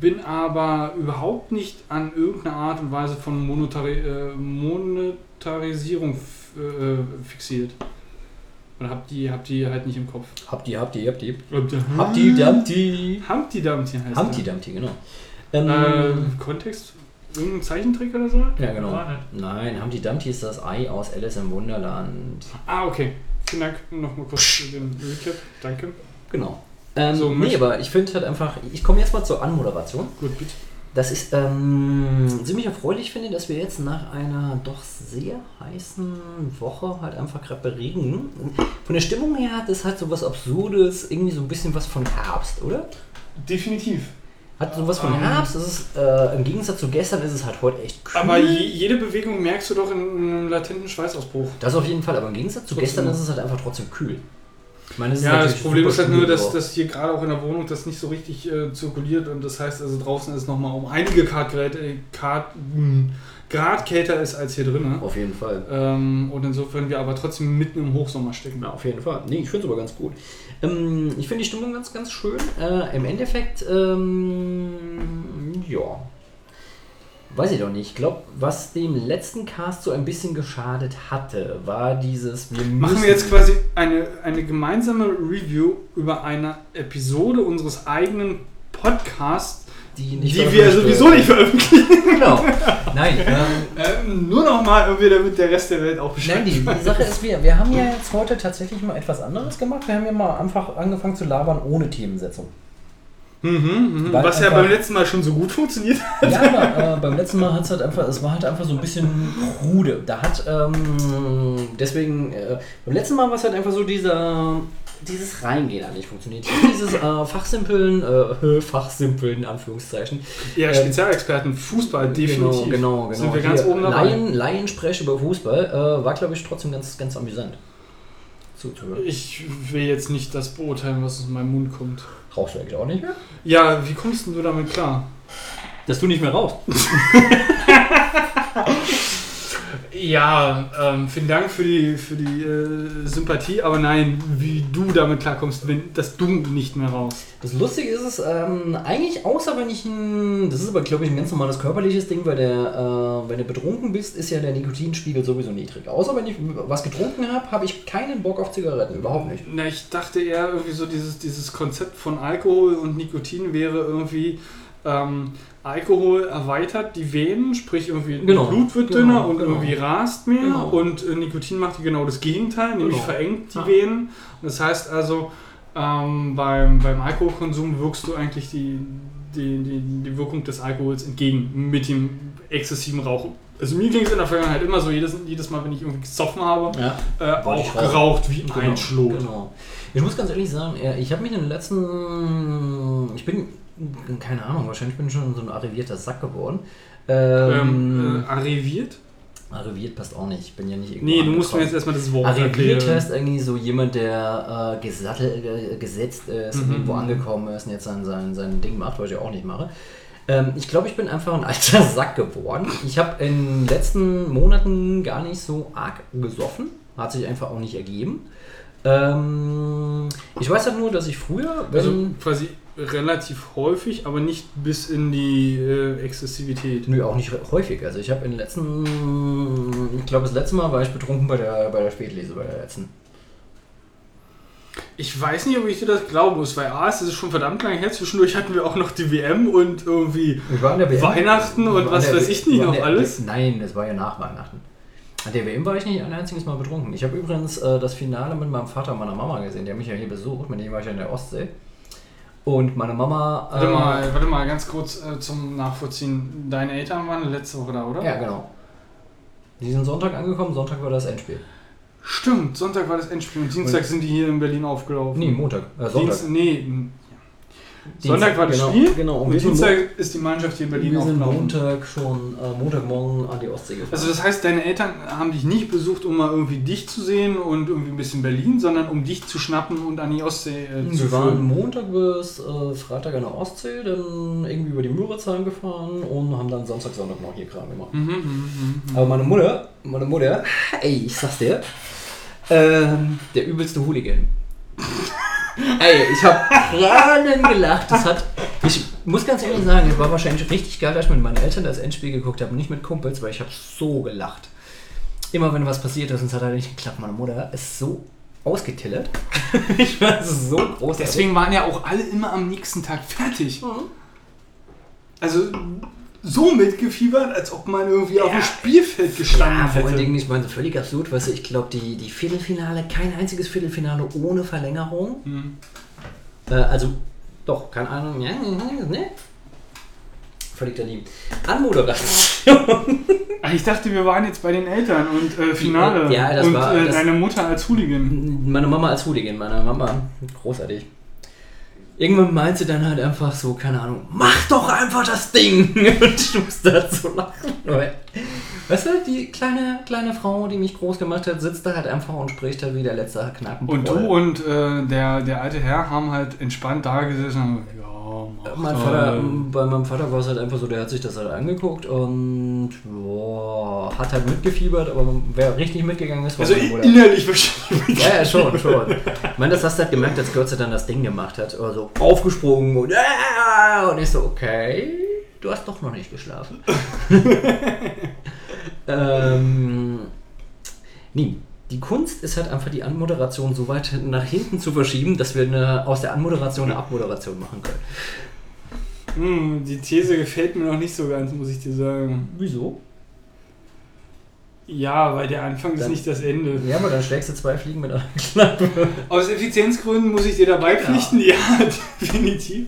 bin aber überhaupt nicht an irgendeine Art und Weise von Monetari äh, Monetarisierung äh, fixiert. Oder habt die, habt die halt nicht im Kopf. Habt ihr, habt ihr, habt ihr. Habt ihr? Habt ihr, habt ihr. Humpty Dumpty heißt Humpty. Dumpty, genau. Ähm, Ähm, Kontext? Irgendein Zeichentrick oder so? ja, genau. Nein, Humpty Dumpty ist das Ei aus Alice im Wunderland. Ah, okay. Vielen Dank nochmal kurz für den Recap. Danke. Genau. Ähm, So, nee, aber ich finde halt einfach, ich komme jetzt mal zur Anmoderation. Gut, bitte. Das ist ähm, ziemlich erfreulich, finde ich, dass wir jetzt nach einer doch sehr heißen Woche halt einfach gerade bei Regen. Von der Stimmung her hat es halt so was Absurdes, irgendwie so ein bisschen was von Herbst, oder? Definitiv. Hat sowas von Ähm. Herbst. Es ist, äh, Im Gegensatz zu gestern ist es halt heute echt kühl. Aber je, jede Bewegung merkst du doch in einem latenten Schweißausbruch. das auf jeden Fall, aber im Gegensatz zu Trotzdem. gestern ist es halt einfach trotzdem kühl. Ich meine, es ist Ja, das Problem ist halt nur, dass, dass hier gerade auch in der Wohnung das nicht so richtig äh, zirkuliert und das heißt also draußen ist nochmal um einige Grad, äh, Grad, mh, Grad kälter ist als hier drinnen. Auf jeden Fall. Ähm, und insofern wir aber trotzdem mitten im Hochsommer stecken. Ja, auf jeden Fall. Nee, ich finde es aber ganz gut. Ähm, ich finde die Stimmung ganz, ganz schön. Äh, Im Endeffekt, ähm, ja. Weiß ich doch nicht. Ich glaube, was dem letzten Cast so ein bisschen geschadet hatte, war dieses. Wir Machen wir jetzt quasi eine, eine gemeinsame Review über eine Episode unseres eigenen Podcasts, die, die veröffentlicht wir sowieso wird. nicht veröffentlichen. Genau. Nein, ähm, Ähm, nur nochmal irgendwie, damit der Rest der Welt auch Bescheid Nein, die, die Sache ist, wir, wir haben ja jetzt heute tatsächlich mal etwas anderes gemacht. Wir haben ja mal einfach angefangen zu labern ohne Themensetzung. Mhm, mhm. Was ja beim letzten Mal schon so gut funktioniert hat. Ja, aber äh, beim letzten Mal hat es halt einfach, es war halt einfach so ein bisschen krude. Da hat, ähm, deswegen, äh, beim letzten Mal war es halt einfach so dieser, dieses Reingehen hat nicht funktioniert. Dieses äh, Fachsimpeln, äh, Fachsimpeln in Anführungszeichen. Ja, Ähm, Spezialexperten, Fußball, definitiv. Genau, genau, genau. Sind wir ganz Hier, oben dabei. Laien, Laiensprech über Fußball äh, war, glaube ich, trotzdem ganz, ganz amüsant. Zuzuhören. Ich will jetzt nicht das beurteilen, was aus meinem Mund kommt. Rauchst du eigentlich auch nicht mehr? Ja, wie kommst denn du damit klar? Dass du nicht mehr rauchst. Ja, ähm, vielen Dank für die, für die äh, Sympathie, aber nein, wie du damit klarkommst, wenn, dass du nicht mehr raus. Das Lustige ist es, ähm, eigentlich außer wenn ich ein, das ist aber glaube ich ein ganz normales körperliches Ding, weil der, äh, wenn du betrunken bist, ist ja der Nikotinspiegel sowieso niedrig. Außer wenn ich was getrunken habe, habe ich keinen Bock auf Zigaretten, überhaupt nicht. Na, ich dachte eher irgendwie so dieses, dieses Konzept von Alkohol und Nikotin wäre irgendwie ähm, Alkohol erweitert die Venen, sprich irgendwie Genau, das Blut wird genau, dünner und genau. irgendwie rast mehr Genau. und äh, Nikotin macht genau das Gegenteil, nämlich Genau. verengt die Ja. Venen. Und das heißt also, ähm, beim, beim Alkoholkonsum wirkst du eigentlich die, die, die, die Wirkung des Alkohols entgegen mit dem exzessiven Rauchen. Also mir ging es in der Vergangenheit immer so, jedes, jedes Mal, wenn ich irgendwie gesoffen habe, Ja. äh, auch geraucht wie Genau, ein Schlot. Genau. Ich muss ganz ehrlich sagen, äh, ich habe mich in den letzten. Ich bin. Keine Ahnung, wahrscheinlich bin ich schon so ein arrivierter Sack geworden. Ähm, Ähm, äh, arriviert? arriviert passt auch nicht. Ich bin ja nicht irgendwo. Nee, du musst mir jetzt erstmal das Wort Arriviert erklären. heißt eigentlich so jemand, der äh, gesattelt, äh, gesetzt ist, Mhm. irgendwo angekommen ist und jetzt sein, sein, sein Ding macht, was ich auch nicht mache. Ähm, ich glaube, ich bin einfach ein alter Sack geworden. Ich habe in den letzten Monaten gar nicht so arg gesoffen. Hat sich einfach auch nicht ergeben. Ähm, ich weiß halt nur, dass ich früher. Also quasi relativ häufig, aber nicht bis in die äh, Exzessivität. Nö, auch nicht häufig. Also ich habe in den letzten, ich glaube das letzte Mal war ich betrunken bei der, bei der Spätlese, bei der letzten. Ich weiß nicht, ob ich dir das glauben muss, weil A, es ist schon verdammt lange her. Zwischendurch hatten wir auch noch die WM und irgendwie WM. Weihnachten und was weiß ich nicht noch der- alles. Nein, das war ja nach Weihnachten. An der WM war ich nicht ein einziges Mal betrunken. Ich habe übrigens äh, das Finale mit meinem Vater und meiner Mama gesehen. Die haben mich ja hier besucht, mit denen war ich ja in der Ostsee. Und meine Mama. Warte äh, mal, warte mal, ganz kurz äh, zum Nachvollziehen. Deine Eltern waren letzte Woche da, oder? Ja, genau. Die sind Sonntag angekommen, Sonntag war das Endspiel. Stimmt, Sonntag war das Endspiel und Dienstag Und- sind die hier in Berlin aufgelaufen. Nee, Montag. Äh, Sonntag. Dienst, nee, Sonntag war das genau, Spiel Genau, und sind, Dienstag ist die Mannschaft hier in Berlin wir sind. Montag schon, äh, Montagmorgen an die Ostsee gefahren. Also das heißt, deine Eltern haben dich nicht besucht, um mal irgendwie dich zu sehen und irgendwie ein bisschen Berlin, sondern um dich zu schnappen und an die Ostsee äh, zu Wir waren. Montag bis äh, Freitag an der Ostsee, dann irgendwie über die Müritzheim gefahren und haben dann Samstag, Sonntag noch hier Kram gemacht. Mhm, mhm, mhm. Aber meine Mutter, meine Mutter, ey, ich sag's dir, ähm, der übelste Hooligan. ey, ich hab Tränen gelacht. Das hat, ich muss ganz ehrlich sagen, es war wahrscheinlich richtig geil, dass ich mit meinen Eltern das Endspiel geguckt habe, nicht mit Kumpels, weil ich hab so gelacht. Immer wenn was passiert ist, und es hat halt nicht geklappt, meine Mutter ist so ausgetillert. ich war so groß. Deswegen waren ja auch alle immer am nächsten Tag fertig. Also so mitgefiebert, als ob man irgendwie auf dem Spielfeld gestanden Ja, vor allen hätte. Dingen, ich meine, völlig absurd, weißt du, ich glaube, die, die Viertelfinale, kein einziges Viertelfinale ohne Verlängerung. Hm. Äh, also, doch, keine Ahnung, ja, ne? Völlig daneben. Anmoderation. Ich dachte, wir waren jetzt bei den Eltern und äh, Finale. Ja, das und war- äh, das- deine Mutter als Hooligan. Meine Mama als Hooligan, meine Mama, großartig. Irgendwann meint sie dann halt einfach so, keine Ahnung, mach doch einfach das Ding! Und ich muss dazu lachen. Weil, Weißt du, die kleine, kleine Frau, die mich groß gemacht hat, sitzt da halt einfach und spricht halt wie der letzte Knacken. Und du und äh, der, der alte Herr haben halt entspannt da gesessen und haben, ja, mach Mein. Vater, bei meinem Vater war es halt einfach so, der hat sich das halt angeguckt und boah, hat halt mitgefiebert, aber wer richtig mitgegangen ist, war Also meine Mutter. innerlich wahrscheinlich. Ja, ja, schon, schon. Ich meine, das hast du halt gemerkt, als Götze dann das Ding gemacht hat. Also aufgesprungen und äh, und ich so, okay, du hast doch noch nicht geschlafen. ähm, nee, die Kunst ist halt einfach die Anmoderation so weit nach hinten zu verschieben, dass wir eine, aus der Anmoderation eine Abmoderation machen können. Hm, die These gefällt mir noch nicht so ganz, muss ich dir sagen. Wieso? Ja, weil der Anfang ist Dann- nicht das Ende. Ja, aber dann schlägst du zwei Fliegen mit einer Klappe. Aus Effizienzgründen muss ich dir dabei pflichten, ja, definitiv.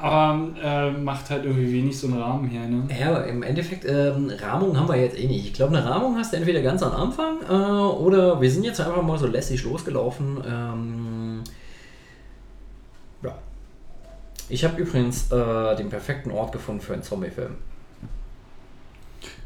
Aber äh, macht halt irgendwie wenig so einen Rahmen her, ne? Ja, im Endeffekt, ähm, Rahmung haben wir jetzt eh nicht. Ich glaube, eine Rahmung hast du entweder ganz am Anfang äh, oder wir sind jetzt einfach mal so lässig losgelaufen. Ähm, Ja. Ich habe übrigens äh, den perfekten Ort gefunden für einen Zombie-Film.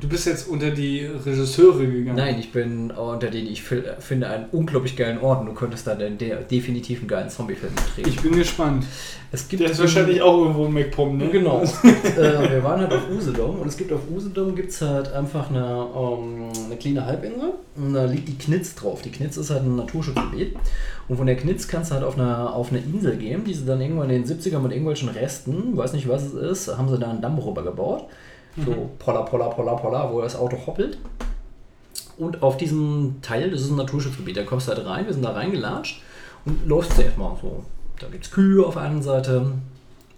Du bist jetzt unter die Regisseure gegangen. Nein, ich bin unter denen ich finde einen unglaublich geilen Ort und du könntest da den, de definitiv einen geilen Zombie-Film drehen. Ich bin gespannt. es gibt Der ist wahrscheinlich auch irgendwo in MacPom, ne? Genau. Es gibt, äh, wir waren halt auf Usedom und es gibt auf Usedom gibt's halt einfach eine, ähm, eine kleine Halbinsel und da liegt die Knitz drauf. Die Knitz ist halt ein Naturschutzgebiet und von der Knitz kannst du halt auf eine, auf eine Insel gehen, die sie dann irgendwann in den 70ern mit irgendwelchen Resten, weiß nicht was es ist, haben sie da einen Damm rübergebaut. So polla, polla, polla, polla, wo das Auto hoppelt. Und auf diesem Teil, das ist ein Naturschutzgebiet, da kommst du halt rein, wir sind da reingelatscht und läufst erstmal so. Da gibt es Kühe auf der einen Seite,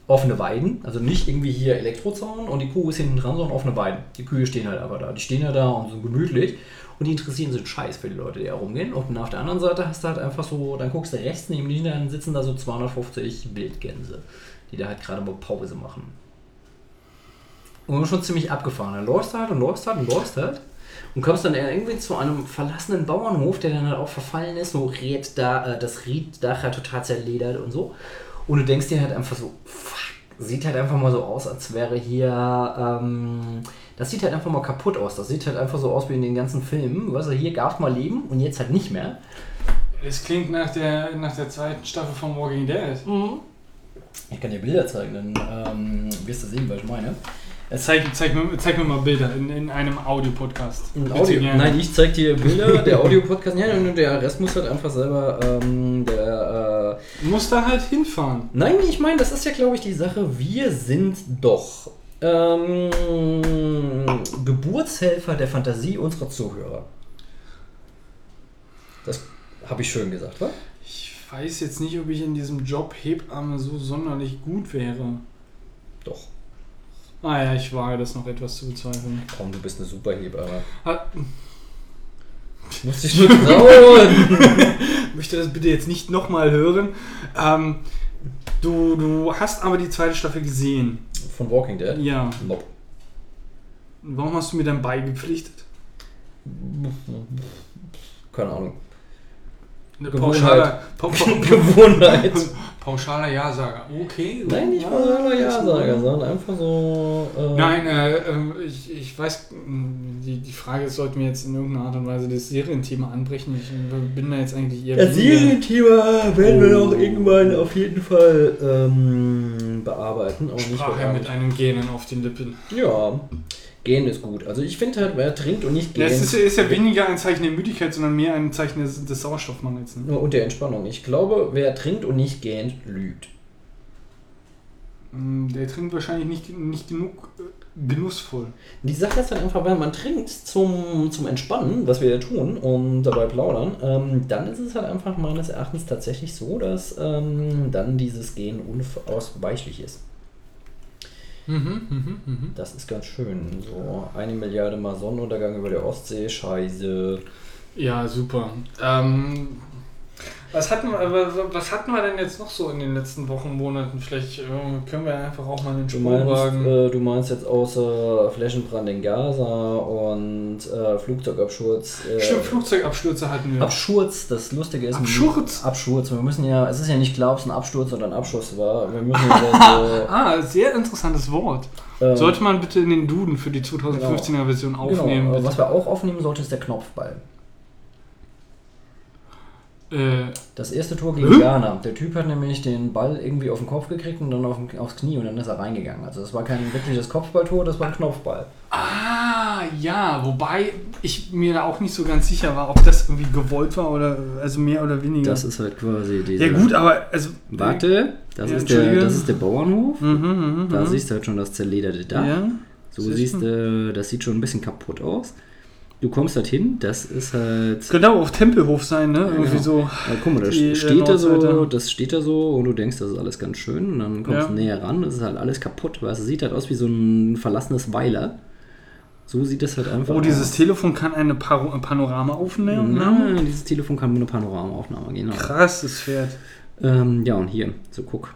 offene Weiden, also nicht irgendwie hier Elektrozaun und die Kuh ist hinten dran, sondern offene Weiden. Die Kühe stehen halt aber da. Die stehen ja da und sind gemütlich und die interessieren sich Scheiß für die Leute, die herumgehen. Und auf der anderen Seite hast du halt einfach so, dann guckst du rechts neben dich, dann sitzen da so 250 Wildgänse, die da halt gerade mal Pause machen. Und schon ziemlich abgefahren. Dann läufst du halt und läufst halt und läufst halt. Und kommst dann irgendwie zu einem verlassenen Bauernhof, der dann halt auch verfallen ist. So Ried da, äh, das Rieddach halt total zerledert und so. Und du denkst dir halt einfach so, fuck, sieht halt einfach mal so aus, als wäre hier, ähm, das sieht halt einfach mal kaputt aus. Das sieht halt einfach so aus wie in den ganzen Filmen. Weißt du, hier gab es mal Leben und jetzt halt nicht mehr. Es klingt nach der, nach der zweiten Staffel von Walking Dead. Ich kann dir Bilder zeigen, dann ähm, wirst du sehen, was ich meine. Zeig, zeig, mir, zeig mir mal Bilder in, in einem Audio-Podcast. Audio, nein, ich zeig dir Bilder, der Audio-Podcast, ja, der Rest muss halt einfach selber, ähm, der, äh, Du musst da halt hinfahren. Nein, ich meine, das ist ja, glaube ich, die Sache, wir sind doch ähm, Geburtshelfer der Fantasie unserer Zuhörer. Das habe ich schön gesagt, wa? Ich weiß jetzt nicht, ob ich in diesem Job Hebamme so sonderlich gut wäre. Doch. Ah ja, ich wage das noch etwas zu bezweifeln. Komm, du bist eine Superhebamme. Ah, Musst dich nur trauen. möchte das bitte jetzt nicht nochmal hören. Ähm, du, du hast aber die zweite Staffel gesehen. Von Walking Dead? Ja. Nope. Warum hast du mir dann beigepflichtet? Keine Ahnung. Eine Gewohnheit. pauschaler, pa pa Gewohnheit. pauschaler Ja-Sager. Okay. Nein, nicht selber Ja-Sager, sondern einfach so. Äh, Nein, äh, ähm, ich, ich weiß, mh, die, die Frage sollten wir jetzt in irgendeiner Art und Weise das Serienthema anbrechen. Ich äh, bin da jetzt eigentlich eher. Das Serienthema werden wir Oh. noch irgendwann auf jeden Fall ähm, bearbeiten. Nicht Sprach er bearbeiten. mit einem Gähnen auf den Lippen. Ja, gehen ist gut. Also ich finde halt, wer trinkt und nicht Ja, gehen. es ist, ist ja weniger ein Zeichen der Müdigkeit, sondern mehr ein Zeichen des, des Sauerstoffmangels. Ne? Und der Entspannung. Ich glaube, wer trinkt und nicht gähnt, lügt. Mm, Der trinkt wahrscheinlich nicht, nicht genug äh, genussvoll. Die Sache ist halt einfach, wenn man trinkt zum, zum Entspannen, was wir ja tun und dabei plaudern, ähm, dann ist es halt einfach meines Erachtens tatsächlich so, dass ähm, dann dieses Gehen unausweichlich ist. Mhm, mhm, mhm. Das ist ganz schön. So eine Milliarde Mal Sonnenuntergang über der Ostsee, scheiße. Ja, super. Ähm, was, hatten wir, was hatten wir denn jetzt noch so in den letzten Wochen, Monaten? Vielleicht äh, können wir einfach auch mal einen Du Sprung meinst, wagen. äh, du meinst jetzt außer Flächenbrand in Gaza und äh, Flugzeugabsturz. Äh, Stimmt, Flugzeugabstürze hatten wir. Abschurz, das Lustige ist. Abschurz? Abschurz. Wir müssen ja, es ist ja nicht klar, ob es ein Absturz oder ein Abschuss war. Wir müssen ja ah, sehr interessantes Wort. so. ähm, Sollte man bitte in den Duden für die 2015er Version aufnehmen. Genau, was wir auch aufnehmen sollte, ist der Knopfball. Äh, Das erste Tor gegen? Ghana. Der Typ hat nämlich den Ball irgendwie auf den Kopf gekriegt und dann auf, aufs Knie und dann ist er reingegangen. Also das war kein wirkliches Kopfballtor, das war ein Knopfball. ah, ja, wobei ich mir da auch nicht so ganz sicher war, ob das irgendwie gewollt war oder also mehr oder weniger. Das ist halt quasi diese. ja gut, aber also Warte, das, Ja, ist der, das ist der Bauernhof. Mhm, mhm, Da mhm. siehst du halt schon das zerlederte Dach. Ja. so siehst siehst du, das sieht schon ein bisschen kaputt aus. Du kommst halt hin, das ist halt. Genau, auf Tempelhof sein, ne? Irgendwie genau. so. Ja, guck mal, das äh, steht da so, das steht da so und du denkst, das ist alles ganz schön. Und dann kommst Ja. du näher ran, das ist halt alles kaputt, weil es sieht halt aus wie so ein verlassenes Weiler. So sieht es halt einfach Oh, dieses aus. Telefon kann eine Paro Panorama aufnehmen. Nein, dieses Telefon kann nur eine Panoramaaufnahme gehen. Genau. Krass, das Pferd. Ähm, ja, und hier, so guck.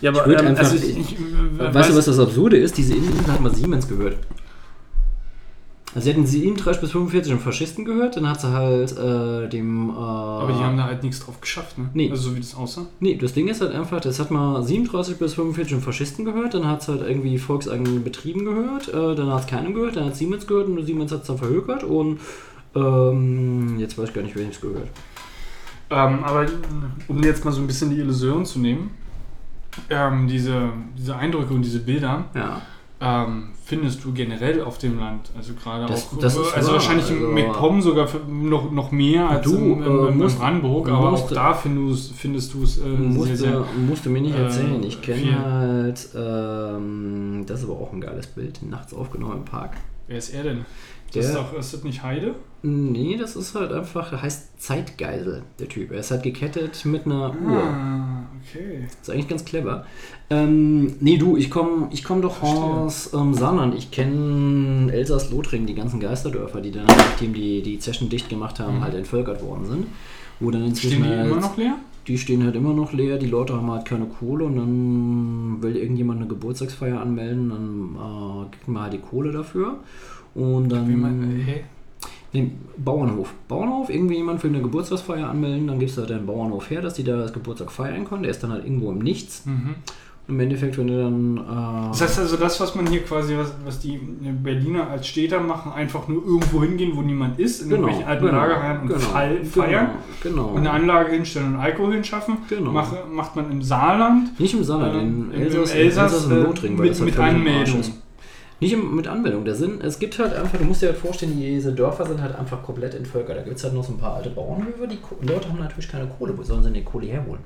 Ja, aber Ich ähm, einfach- also ich, ich, weißt du, was das Absurde ist? Diese Insel hat mal Siemens gehört. Also sie hatten 37 bis 45 den Faschisten gehört, dann hat sie halt äh, dem... Äh, Aber die haben da halt nichts drauf geschafft, ne? Nee. Also so wie das aussah. Nee, das Ding ist halt einfach, das hat mal 37 bis 45 den Faschisten gehört, dann hat es halt irgendwie volkseigenen Betrieben gehört, äh, dann hat es keinem gehört, dann hat Siemens gehört und Siemens hat es dann verhökert und ähm, jetzt weiß ich gar nicht, wem es gehört. Ähm, aber um jetzt mal so ein bisschen die Illusion zu nehmen, ähm, diese, diese Eindrücke und diese Bilder Ja. Ähm, findest du generell auf dem Land. Also gerade Das- auch, das ist also wahr, wahrscheinlich also- in MacPom sogar für- noch, noch mehr als Du, in, in, äh, in musst- Brandenburg, du aber musst- auch da findest, findest du es äh, sehr, Musste, sehr... musste mir nicht äh, erzählen, ich kenne halt, ähm, das ist aber auch ein geiles Bild, nachts aufgenommen im Park. Wer ist er denn? Das ist, doch, ist das nicht Heide? Nee, das ist halt einfach, er heißt Zeitgeisel, der Typ. Er ist halt gekettet mit einer Uhr. Ah, okay. ist eigentlich ganz clever. Ähm, nee, du, ich komme ich komm doch Verstehe. aus ähm, Saarland. Ich kenne Elsass-Lothringen, die ganzen Geisterdörfer, die dann, nachdem die, die Zechen dicht gemacht haben, Mhm. halt entvölkert worden sind. Wo dann inzwischen Stehen die halt, immer noch leer? Die stehen halt immer noch leer, die Leute haben halt keine Kohle und dann will irgendjemand eine Geburtstagsfeier anmelden, dann äh, kriegt man halt die Kohle dafür. Und dann. Wie man, hey, Nee, Bauernhof. Bauernhof, irgendwie jemand will eine Geburtstagsfeier anmelden, dann gibst du halt den Bauernhof her, dass die da das Geburtstag feiern können. Der ist dann halt irgendwo im Nichts. mhm. Und Im Endeffekt, wenn du dann. Äh, Das heißt also, das, was man hier quasi, was, was die Berliner als Städter machen, einfach nur irgendwo hingehen, wo niemand ist, in irgendwelchen alten Lagerhallen und Fall- feiern Genau. und eine Anlage hinstellen und Alkohol hinschaffen, Genau. mache, macht man im Saarland Nicht im Saarland, äh, in im, im Elsass, Elsass, Elsass und äh, Lothringen, mit, halt mit Anmeldung. Nicht mit Anmeldung. Der Sinn, es gibt halt einfach, du musst dir halt vorstellen, diese Dörfer sind halt einfach komplett entvölkert. Da gibt es halt noch so ein paar alte Bauernhöfe, die Leute haben natürlich keine Kohle. Wo sollen sie denn die Kohle herholen?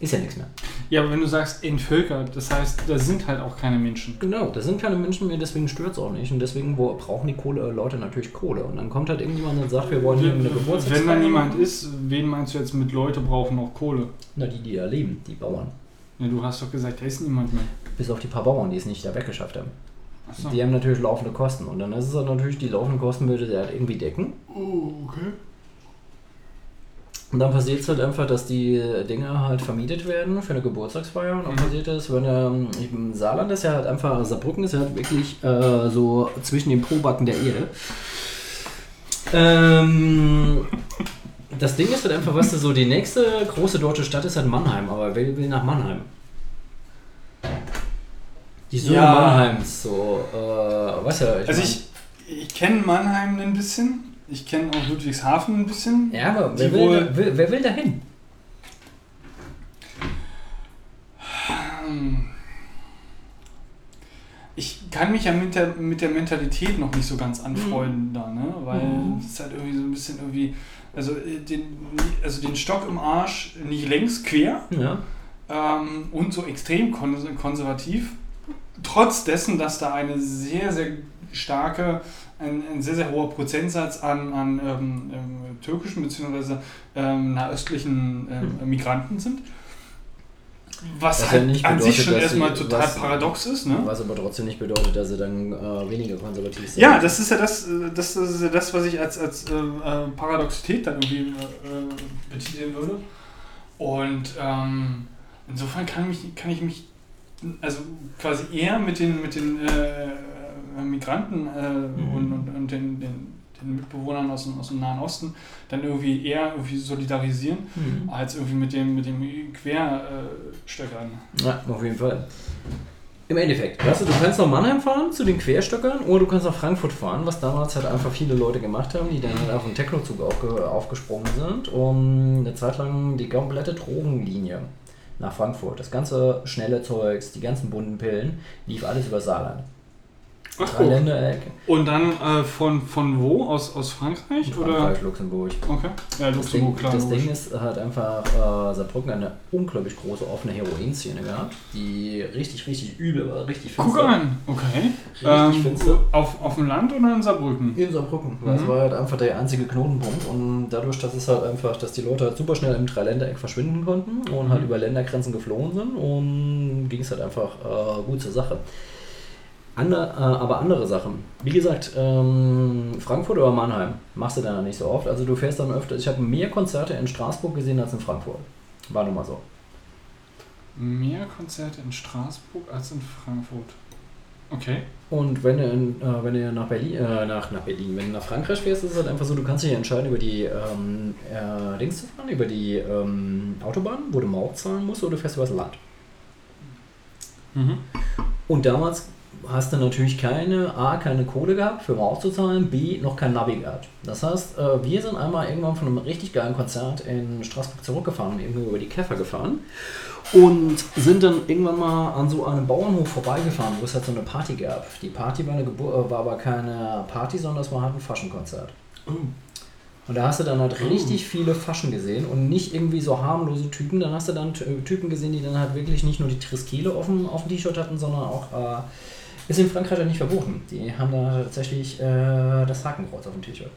Ist ja nichts mehr. Ja, aber wenn du sagst entvölkert, das heißt, da sind halt auch keine Menschen. Genau, das sind keine Menschen mehr, deswegen stört es auch nicht. Und deswegen wo, brauchen die Kohle, Leute natürlich Kohle. Und dann kommt halt irgendjemand und sagt, wir wollen hier eine Geburtstagsfeier. Wenn da niemand ist, wen meinst du jetzt mit Leute brauchen auch Kohle? Na, die, die da leben, die Bauern. Ja, du hast doch gesagt, da ist niemand mehr. Bis auf die paar Bauern, die es nicht da weggeschafft haben. Achso. Die haben natürlich laufende Kosten. Und dann ist es halt natürlich, die laufenden Kosten würde der halt irgendwie decken. Oh, okay. Und dann passiert es halt einfach, dass die Dinge halt vermietet werden für eine Geburtstagsfeier. Und dann Mhm. passiert es, wenn ähm, im Saarland ist ja halt einfach, Saarbrücken ist ja halt wirklich äh, so zwischen den Probacken der Erde. Ähm, das Ding ist halt einfach, weißt du, so die nächste große deutsche Stadt ist halt Mannheim, aber wer will nach Mannheim? Die Söhne Ja. Mannheims, so, äh, weißt du, ich Also mein- ich, ich kenne Mannheim ein bisschen, ich kenne auch Ludwigshafen ein bisschen. Ja, aber wer will, wohl- da, wer will da hin? Ich kann mich ja mit der, mit der Mentalität noch nicht so ganz anfreunden da, ne? Weil Mhm. es ist halt irgendwie so ein bisschen irgendwie, also äh, den, also den Stock im Arsch nicht längs quer Ja. ähm, und so extrem kon konservativ. Trotz dessen, dass da eine sehr, sehr starke, ein, ein sehr, sehr hoher Prozentsatz an, an ähm, ähm, türkischen bzw. Ähm, nahöstlichen ähm, Migranten sind. Was ja halt nicht an sich bedeutet, schon erstmal sie- total was- paradox ist, ne? Was aber trotzdem nicht bedeutet, dass sie dann äh, weniger konservativ sind. Ja, das ist ja das, äh, das ist ja das, was ich als, als äh, äh, Paradoxität dann irgendwie äh, betiteln würde. Und ähm, insofern kann, mich, kann ich mich also quasi eher mit den, mit den äh, Migranten äh, Mhm. und, und, und den, den, den Mitbewohnern aus dem, aus dem Nahen Osten dann irgendwie eher irgendwie solidarisieren, Mhm. als irgendwie mit dem, mit dem Querstöckern. Ja, auf jeden Fall. Im Endeffekt, weißt du, du kannst nach Mannheim fahren zu den Querstöckern oder du kannst nach Frankfurt fahren, was damals halt einfach viele Leute gemacht haben, die dann halt auf den Technozug aufge aufgesprungen sind, um eine Zeit lang die komplette Drogenlinie nach Frankfurt, das ganze schnelle Zeugs, die ganzen bunten Pillen, lief alles über Saarland. Ach, Drei Ländereck, Und dann äh, von, von wo? Aus, aus Frankreich? Oder? Frankreich, Luxemburg. Okay. Ja, Das Ding, Luxemburg, klar. das. Ding ist halt einfach, äh, Saarbrücken eine unglaublich große offene Heroin-Szene gehabt, die richtig, richtig übel war, richtig Guck finster. an, okay. Richtig Ähm, finster. auf, auf dem Land oder in Saarbrücken? In Saarbrücken. Das Mhm. war halt einfach der einzige Knotenpunkt und dadurch, dass es halt einfach, dass die Leute halt super schnell im Dreiländereck verschwinden konnten und halt Mhm. über Ländergrenzen geflohen sind und ging es halt einfach äh, gut zur Sache. Ander, äh, aber andere Sachen. Wie gesagt, ähm, Frankfurt oder Mannheim machst du dann nicht so oft. Also du fährst dann öfter. Ich habe mehr Konzerte in Straßburg gesehen als in Frankfurt. War nun mal so. Mehr Konzerte in Straßburg als in Frankfurt. Okay. Und wenn du, in, äh, wenn du nach Berlin, äh, nach, nach Berlin, wenn du nach Frankreich fährst, ist es halt einfach so, du kannst dich entscheiden, über die ähm, äh, Dings zu fahren, über die ähm, Autobahn, wo du Maut zahlen musst, oder du fährst übers Land. Mhm. Und damals hast du natürlich keine A, keine Kohle gehabt für Maut zu zahlen, B, noch kein Navi gehabt. Das heißt, äh, wir sind einmal irgendwann von einem richtig geilen Konzert in Straßburg zurückgefahren, irgendwo über die Käfer gefahren und sind dann irgendwann mal an so einem Bauernhof vorbeigefahren, wo es halt so eine Party gab. Die Party war, eine Gebur äh, war aber keine Party, sondern es war halt ein Faschenkonzert. Und da hast du dann halt richtig viele Faschen gesehen und nicht irgendwie so harmlose Typen. Dann hast du dann Ty- Typen gesehen, die dann halt wirklich nicht nur die Triskele auf dem, auf dem T-Shirt hatten, sondern auch, äh, ist in Frankreich ja nicht verboten. Die haben da tatsächlich äh, das Hakenkreuz auf dem T-Shirt.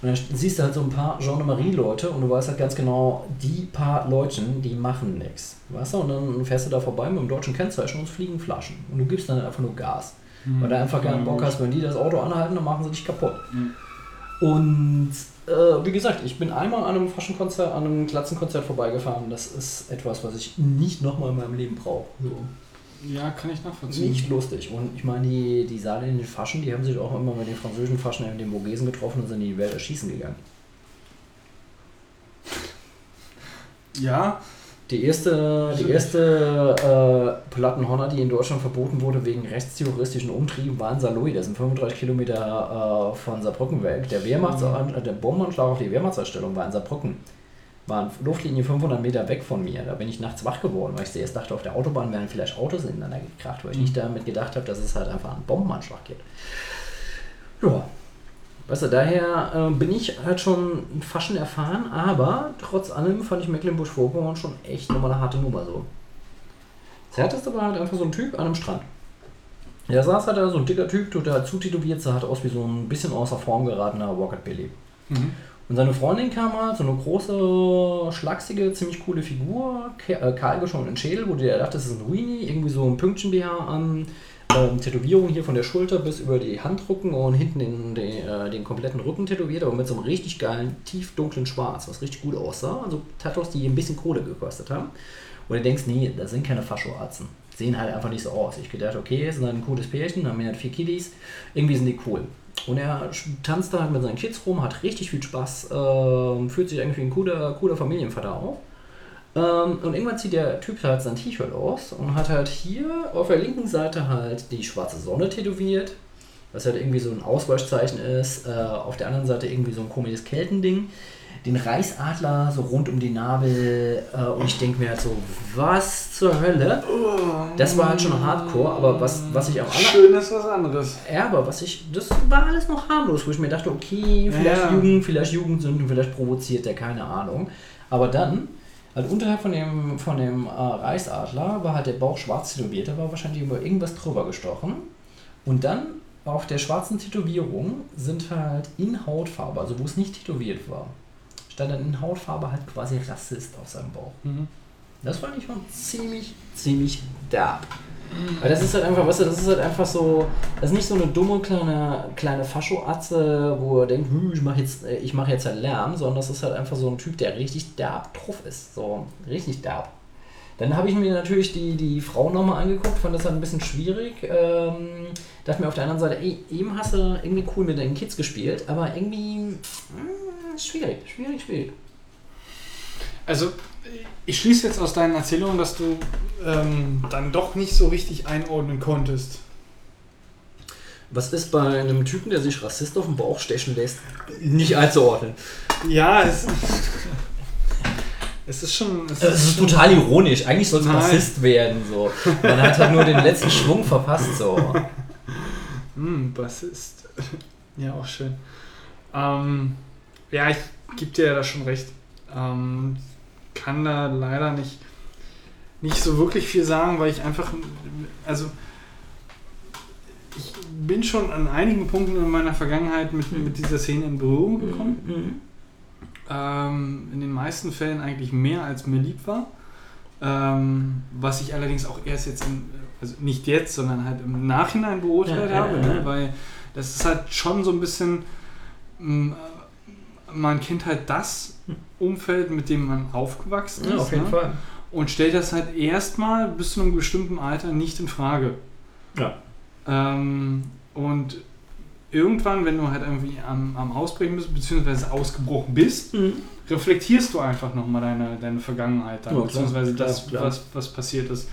Und dann siehst du halt so ein paar Gendarmerie-Leute und du weißt halt ganz genau, die paar Leuten, die machen nichts. Weißt du? Und dann fährst du da vorbei mit dem deutschen Kennzeichen und fliegen Flaschen. Und du gibst dann einfach nur Gas. Weil du einfach keinen Bock hast, wenn die das Auto anhalten, dann machen sie dich kaputt. Und äh, wie gesagt, ich bin einmal an einem Faschenkonzert, an einem Klatzenkonzert vorbeigefahren. Das ist etwas, was ich nicht nochmal in meinem Leben brauche. So. Ja, kann ich nachvollziehen. Nicht lustig. Und ich meine, die, die saarländischen Faschen, die haben sich auch immer mit den französischen Faschen in den Vogesen getroffen und sind in die Welt erschießen gegangen. Ja, Die erste, die erste äh, Plattenhonner, die in Deutschland verboten wurde wegen rechtsterroristischen Umtrieben, war in Saarlouis. Das sind 35 Kilometer äh, von Saarbrücken weg. Der, Wehrmachts äh, der Bombenanschlag auf die Wehrmachtsausstellung war in Saarbrücken. War in Luftlinie 500 Meter weg von mir. Da bin ich nachts wach geworden, weil ich zuerst dachte, auf der Autobahn wären vielleicht Autos ineinander gekracht, weil ich nicht damit gedacht habe, dass es halt einfach einen Bombenanschlag gibt. Ja, Weißt du, daher äh, bin ich halt schon Faschen erfahren, aber trotz allem fand ich Mecklenburg-Vorpommern schon echt nochmal eine harte Nummer so. Das härteste war halt einfach so ein Typ an einem Strand. Der saß halt da, so ein dicker Typ, total zutätowiert, sah halt aus wie so ein bisschen außer Form geratener Rocket Billy. Mhm. Und seine Freundin kam halt, so eine große, schlachsige, ziemlich coole Figur, äh, kahl geschorenen Schädel, wo du dir dachtest, das ist ein Ruini, irgendwie so ein Pünktchen-BH an, ähm, Tätowierung hier von der Schulter bis über die Handrücken und hinten den, den, äh, den kompletten Rücken tätowiert, aber mit so einem richtig geilen, tief dunklen Schwarz, was richtig gut aussah. Also Tattoos, die ein bisschen Kohle gekostet haben. Und du denkst, nee, das sind keine Faschoarzen. Sehen halt einfach nicht so aus. Ich gedacht, okay, sind halt ein cooles Pärchen, haben halt vier Kiddies, irgendwie sind die cool. Und er tanzt da halt mit seinen Kids rum, hat richtig viel Spaß, ähm, fühlt sich irgendwie ein cooler, cooler Familienvater auf. Ähm, und irgendwann zieht der Typ halt sein T-Shirt aus und hat halt hier auf der linken Seite halt die schwarze Sonne tätowiert, was halt irgendwie so ein Ausweichzeichen ist. Äh, auf der anderen Seite irgendwie so ein komisches Keltending. Den Reichsadler so rund um die Nabel. Äh, und ich denke mir halt so, was zur Hölle? Das war halt schon hardcore, aber was, was ich am aller Schön ist was anderes. ja, aber was ich, das war alles noch harmlos, wo ich mir dachte, okay, vielleicht Ja. Jugend, vielleicht Jugendsünden, vielleicht provoziert der, keine Ahnung. Aber dann, halt unterhalb von dem, von dem äh, Reichsadler war halt der Bauch schwarz tätowiert, da war wahrscheinlich über irgendwas drüber gestochen. Und dann auf der schwarzen Tätowierung sind halt in Hautfarbe, also wo es nicht tätowiert war, stand dann in Hautfarbe halt quasi Rassist auf seinem Bauch. Mhm. Das fand ich schon ziemlich, ziemlich derb. Weil das ist halt einfach, weißt du, das ist halt einfach so, das ist nicht so eine dumme kleine, kleine Fascho-Atze, wo er denkt, "Hm, ich mache jetzt, äh, ich mach jetzt halt Lärm, sondern das ist halt einfach so ein Typ, der richtig derb drauf ist. So, richtig derb. Dann habe ich mir natürlich die, die Frau nochmal angeguckt, fand das halt ein bisschen schwierig. Ähm, dachte mir auf der anderen Seite, ey, eben hast du irgendwie cool mit deinen Kids gespielt, aber irgendwie mh, schwierig, schwierig, schwierig. Also, ich schließe jetzt aus deinen Erzählungen, dass du ähm, dann doch nicht so richtig einordnen konntest. Was ist bei einem Typen, der sich Rassist auf den Bauch stechen lässt, nicht einzuordnen? Ja, es, es ist schon. Es Das ist schon- total ironisch. Eigentlich soll es Nein. Rassist werden. So. Man hat halt nur den letzten Schwung verpasst. So. Hm, Bassist. Ja, auch schön. Ähm, ja, ich gebe dir ja da schon recht. Ähm, kann da leider nicht, nicht so wirklich viel sagen, weil ich einfach, also ich bin schon an einigen Punkten in meiner Vergangenheit mit, mit dieser Szene in Berührung gekommen. Ähm, in den meisten Fällen eigentlich mehr als mir lieb war. Ähm, was ich allerdings auch erst jetzt, im, also nicht jetzt, sondern halt im Nachhinein beurteilt Ja, habe, ja, ne? ja. weil das ist halt schon so ein bisschen, mh, man kennt halt das Umfeld, mit dem man aufgewachsen ist. Ja, auf jeden ne? Fall. Und stellt das halt erstmal bis zu einem bestimmten Alter nicht in Frage. Ja. Ähm, und irgendwann, wenn du halt irgendwie am, am Ausbrechen bist, beziehungsweise ausgebrochen bist, reflektierst du einfach nochmal deine, deine Vergangenheit, dann, Ja, beziehungsweise klar, das, klar. Was, was passiert ist.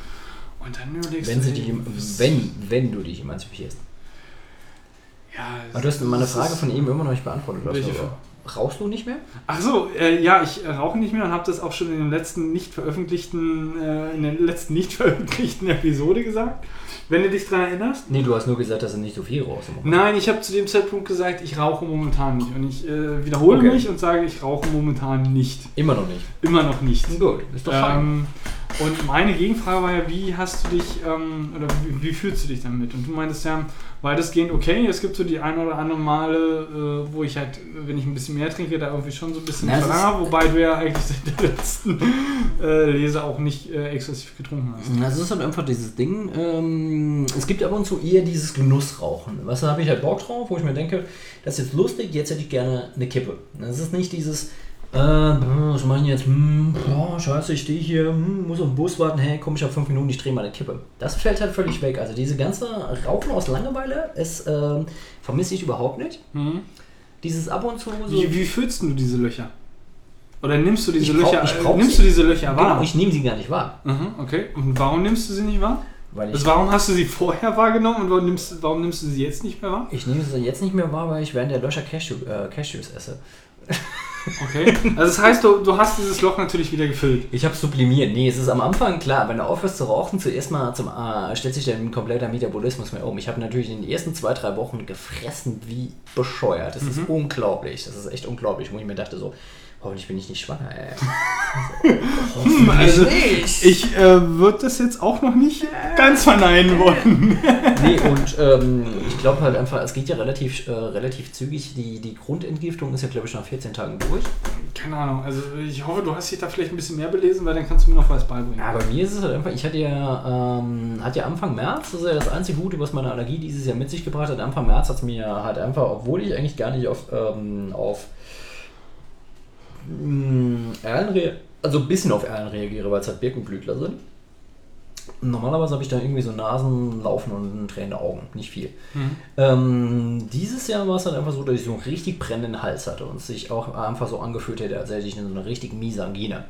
Und dann überlegst Wenn, du, dich, wenn, wenn du dich emanzipierst. Ja, Aber du hast meine das Frage von eben immer noch nicht beantwortet. Welche Also, rauchst du nicht mehr? Ach so, äh, ja, ich äh, rauche nicht mehr und habe das auch schon in den letzten nicht veröffentlichten, äh, in der letzten nicht veröffentlichten Episode gesagt. Wenn du dich daran erinnerst. Nee, du hast nur gesagt, dass du nicht so viel rauchst. Nein, ich habe zu dem Zeitpunkt gesagt, ich rauche momentan nicht. Und ich äh, wiederhole Okay. mich und sage, ich rauche momentan nicht. Immer noch nicht. Immer noch nicht. Gut, ist doch fein. Ähm, und meine Gegenfrage war ja, wie hast du dich, ähm, oder wie, wie fühlst du dich damit? Und du meintest ja, weitestgehend okay. Es gibt so die ein oder andere Male, äh, wo ich halt, wenn ich ein bisschen mehr trinke, da irgendwie schon so ein bisschen verlange, wobei du ja eigentlich seit der letzten äh, Lese auch nicht äh, exzessiv getrunken hast. Also es ist halt einfach dieses Ding, ähm, es gibt ab und zu eher dieses Genussrauchen. Was habe ich halt Bock drauf, wo ich mir denke, das ist jetzt lustig, jetzt hätte ich gerne eine Kippe. Das ist nicht dieses, äh, was mache ich jetzt? Hm, boah, scheiße, ich stehe hier, hm, muss auf den Bus warten, hey, komm, ich habe fünf Minuten, ich drehe mal eine Kippe. Das fällt halt völlig weg. Also diese ganze Rauchen aus Langeweile, es ähm, vermisse ich überhaupt nicht. Mhm. Dieses ab und zu so... Wie, wie füllst du diese Löcher? Oder nimmst du diese brauch- Löcher, äh, nimmst sie. du diese Löcher wahr? genau, ich nehme sie gar nicht wahr. Mhm, okay. Und warum nimmst du sie nicht wahr? Weil ich Also warum hast du sie vorher wahrgenommen und warum nimmst, warum nimmst du sie jetzt nicht mehr wahr? Ich nehme sie jetzt nicht mehr wahr, weil ich während der Löcher Cashew, äh, Cashews esse. Okay. Also das heißt, du, du hast dieses Loch natürlich wieder gefüllt. Ich habe sublimiert. Nee, es ist am Anfang klar, wenn du aufhörst zu rauchen, zuerst mal zum äh, stellt sich dein kompletter Metabolismus mehr um. Ich habe natürlich in den ersten zwei, drei Wochen gefressen wie bescheuert. Das ist unglaublich. Das ist echt unglaublich, wo ich mir dachte so, hoffentlich bin ich nicht schwanger, ey. Also nicht. ich äh, würde das jetzt auch noch nicht ganz verneinen wollen. Nee, und ähm, ich glaube halt einfach, es geht ja relativ, äh, relativ zügig. Die, die Grundentgiftung ist ja, glaube ich, nach 14 Tagen durch. Keine Ahnung. Also ich hoffe, du hast dich da vielleicht ein bisschen mehr belesen, weil dann kannst du mir noch was beibringen. Ja, bei mir ist es halt einfach, ich hatte ja, ähm, hatte ja Anfang März, das ist ja das einzige Gute, was meine Allergie dieses Jahr mit sich gebracht hat. Anfang März hat es mir halt einfach, obwohl ich eigentlich gar nicht auf, ähm, auf Erlen rea- also ein bisschen auf Erlen reagiere, weil es halt Birkenblütler sind. Normalerweise habe ich dann irgendwie so Nasen, Laufen und tränende Augen, nicht viel. Mhm. Ähm, dieses Jahr war es halt einfach so, dass ich so einen richtig brennenden Hals hatte und es sich auch einfach so angefühlt hätte, als hätte ich so eine richtig miese Angina.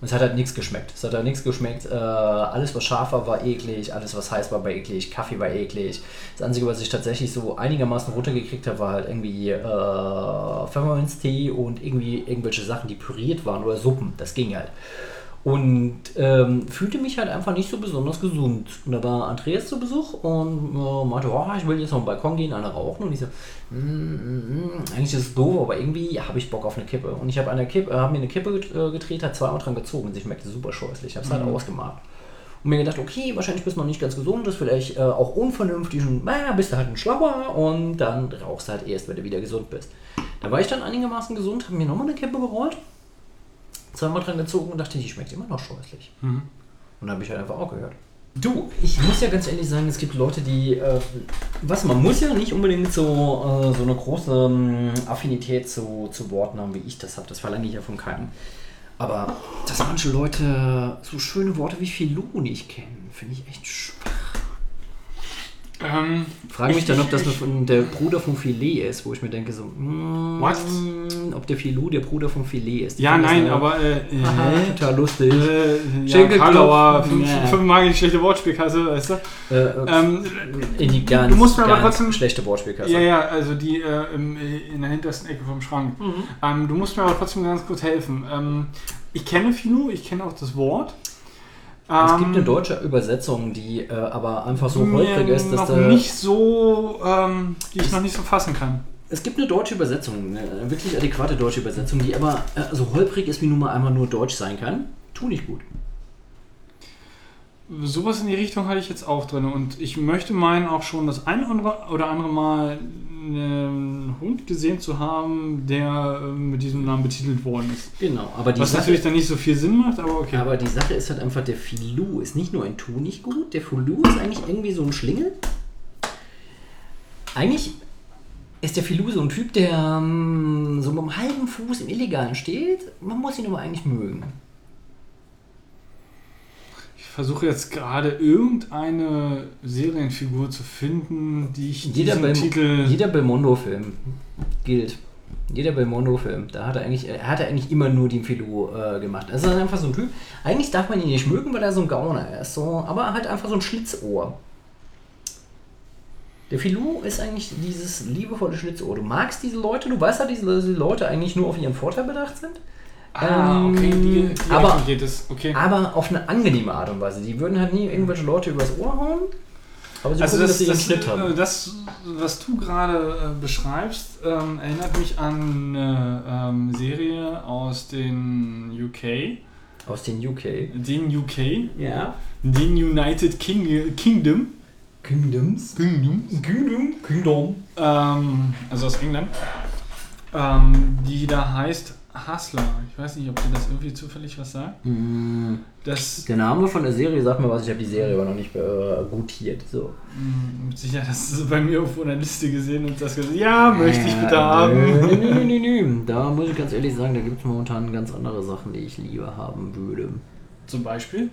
Und es hat halt nichts geschmeckt. Es hat halt nichts geschmeckt. Äh, alles, was scharf war, war eklig. Alles, was heiß war, war eklig. Kaffee war eklig. Das Einzige, was ich tatsächlich so einigermaßen runtergekriegt habe, war halt irgendwie äh, Pfefferminztee und irgendwie irgendwelche Sachen, die püriert waren oder Suppen. Das ging halt. Und ähm, fühlte mich halt einfach nicht so besonders gesund. Und da war Andreas zu Besuch und äh, meinte, oh, ich will jetzt auf den Balkon gehen, eine rauchen. Und ich so, mm, mm, mm, eigentlich ist es doof, aber irgendwie habe ich Bock auf eine Kippe. Und ich habe eine Kippe, äh, hab mir eine Kippe äh, gedreht, hat zweimal dran gezogen und sie schmeckte super scheußlich. Ich habe es halt ausgemacht. Und mir gedacht, okay, wahrscheinlich bist du noch nicht ganz gesund, das ist vielleicht äh, auch unvernünftig und naja, bist du halt ein Schlauer und dann rauchst du halt erst, wenn du wieder gesund bist. Da war ich dann einigermaßen gesund, habe mir nochmal eine Kippe gerollt, zweimal dran gezogen und dachte, die schmeckt immer noch scheußlich. Mhm. Und dann habe ich halt einfach auch gehört. Du, ich muss ja ganz ehrlich sagen, es gibt Leute, die, äh, was, man muss ja nicht unbedingt so, äh, so eine große ähm, Affinität zu, zu Worten haben, wie ich das habe. Das verlange ich ja von keinem. Aber dass manche Leute so schöne Worte wie Filou nicht kennen, finde ich echt schwach. Ähm, Frage mich ich- dann, ob das nur der Bruder von Filet ist, wo ich mir denke, so, mm, What? ob der Filou der Bruder von Filet ist. Ich ja, nein, eine- aber äh, äh, total lustig. äh, ja. Karlauer, fünf, fünfmal die schlechte Wortspielkasse, weißt du? Äh, äh, Ähm, in die ganz, du musst mir aber trotzdem- schlechte Wortspielkasse. Ja, ja, also die äh, im, in der hintersten Ecke vom Schrank. Ähm, du musst mir aber trotzdem ganz kurz helfen. Ähm, ich kenne Finu, ich kenne auch das Wort. Es Ähm, gibt eine deutsche Übersetzung, die äh, aber einfach so mir holprig ist, dass noch nicht so, ähm, die ich noch nicht so fassen kann. Es gibt eine deutsche Übersetzung, eine wirklich adäquate deutsche Übersetzung, die aber äh, so holprig ist, wie nun mal einmal nur Deutsch sein kann. Tu nicht gut. Sowas in die Richtung hatte ich jetzt auch drin und ich möchte meinen auch schon das ein oder andere Mal einen Hund gesehen zu haben, der äh, mit diesem Namen betitelt worden ist. Genau, aber die, Was Sache, natürlich dann nicht so viel Sinn macht, aber okay. aber die Sache ist halt einfach, der Filou ist nicht nur ein Tu nicht gut, der Filou ist eigentlich irgendwie so ein Schlingel. Eigentlich ist der Filou so ein Typ, der ähm, so mit einem halben Fuß im Illegalen steht. Man muss ihn aber eigentlich mögen. Versuche jetzt gerade irgendeine Serienfigur zu finden, die ich Jeder, diesen Bel Titel... jeder Belmondo-Film gilt. Jeder Belmondo-Film, da hat er eigentlich, er hat er eigentlich immer nur den Filou äh, gemacht. Also er ist einfach so ein Typ. Eigentlich darf man ihn nicht mögen, weil er so ein Gauner ist. So, aber halt einfach so ein Schlitzohr. Der Filou ist eigentlich dieses liebevolle Schlitzohr. Du magst diese Leute, du weißt halt, dass diese Leute eigentlich nur auf ihren Vorteil bedacht sind. Ah, okay, die, die aber- geht es. Okay. Aber auf eine angenehme Art und Weise. Die würden halt nie irgendwelche Leute übers Ohr hauen. Aber sie Also gucken, das, dass sie das, Schnitt äh, haben. das, was du gerade äh, beschreibst, ähm, erinnert mich an eine ähm, Serie aus den UK, Aus den UK. den UK, Ja. den United King Kingdom, Kingdoms. Kingdom, Kingdom. Kingdom. ähm, also aus England, ähm, die da heißt Hustler. Ich weiß nicht, ob dir das irgendwie zufällig was sagt. Mm, Das Der Name von der Serie sagt mir was, ich habe die Serie aber noch nicht äh, gutiert. So. mit Sicherheit hast du bei mir auf einer Liste gesehen und das gesagt, ja, möchte ich bitte Äh, haben. Nö, nö, nö, nö, nö. Da muss ich ganz ehrlich sagen, da gibt es momentan ganz andere Sachen, die ich lieber haben würde. Zum Beispiel.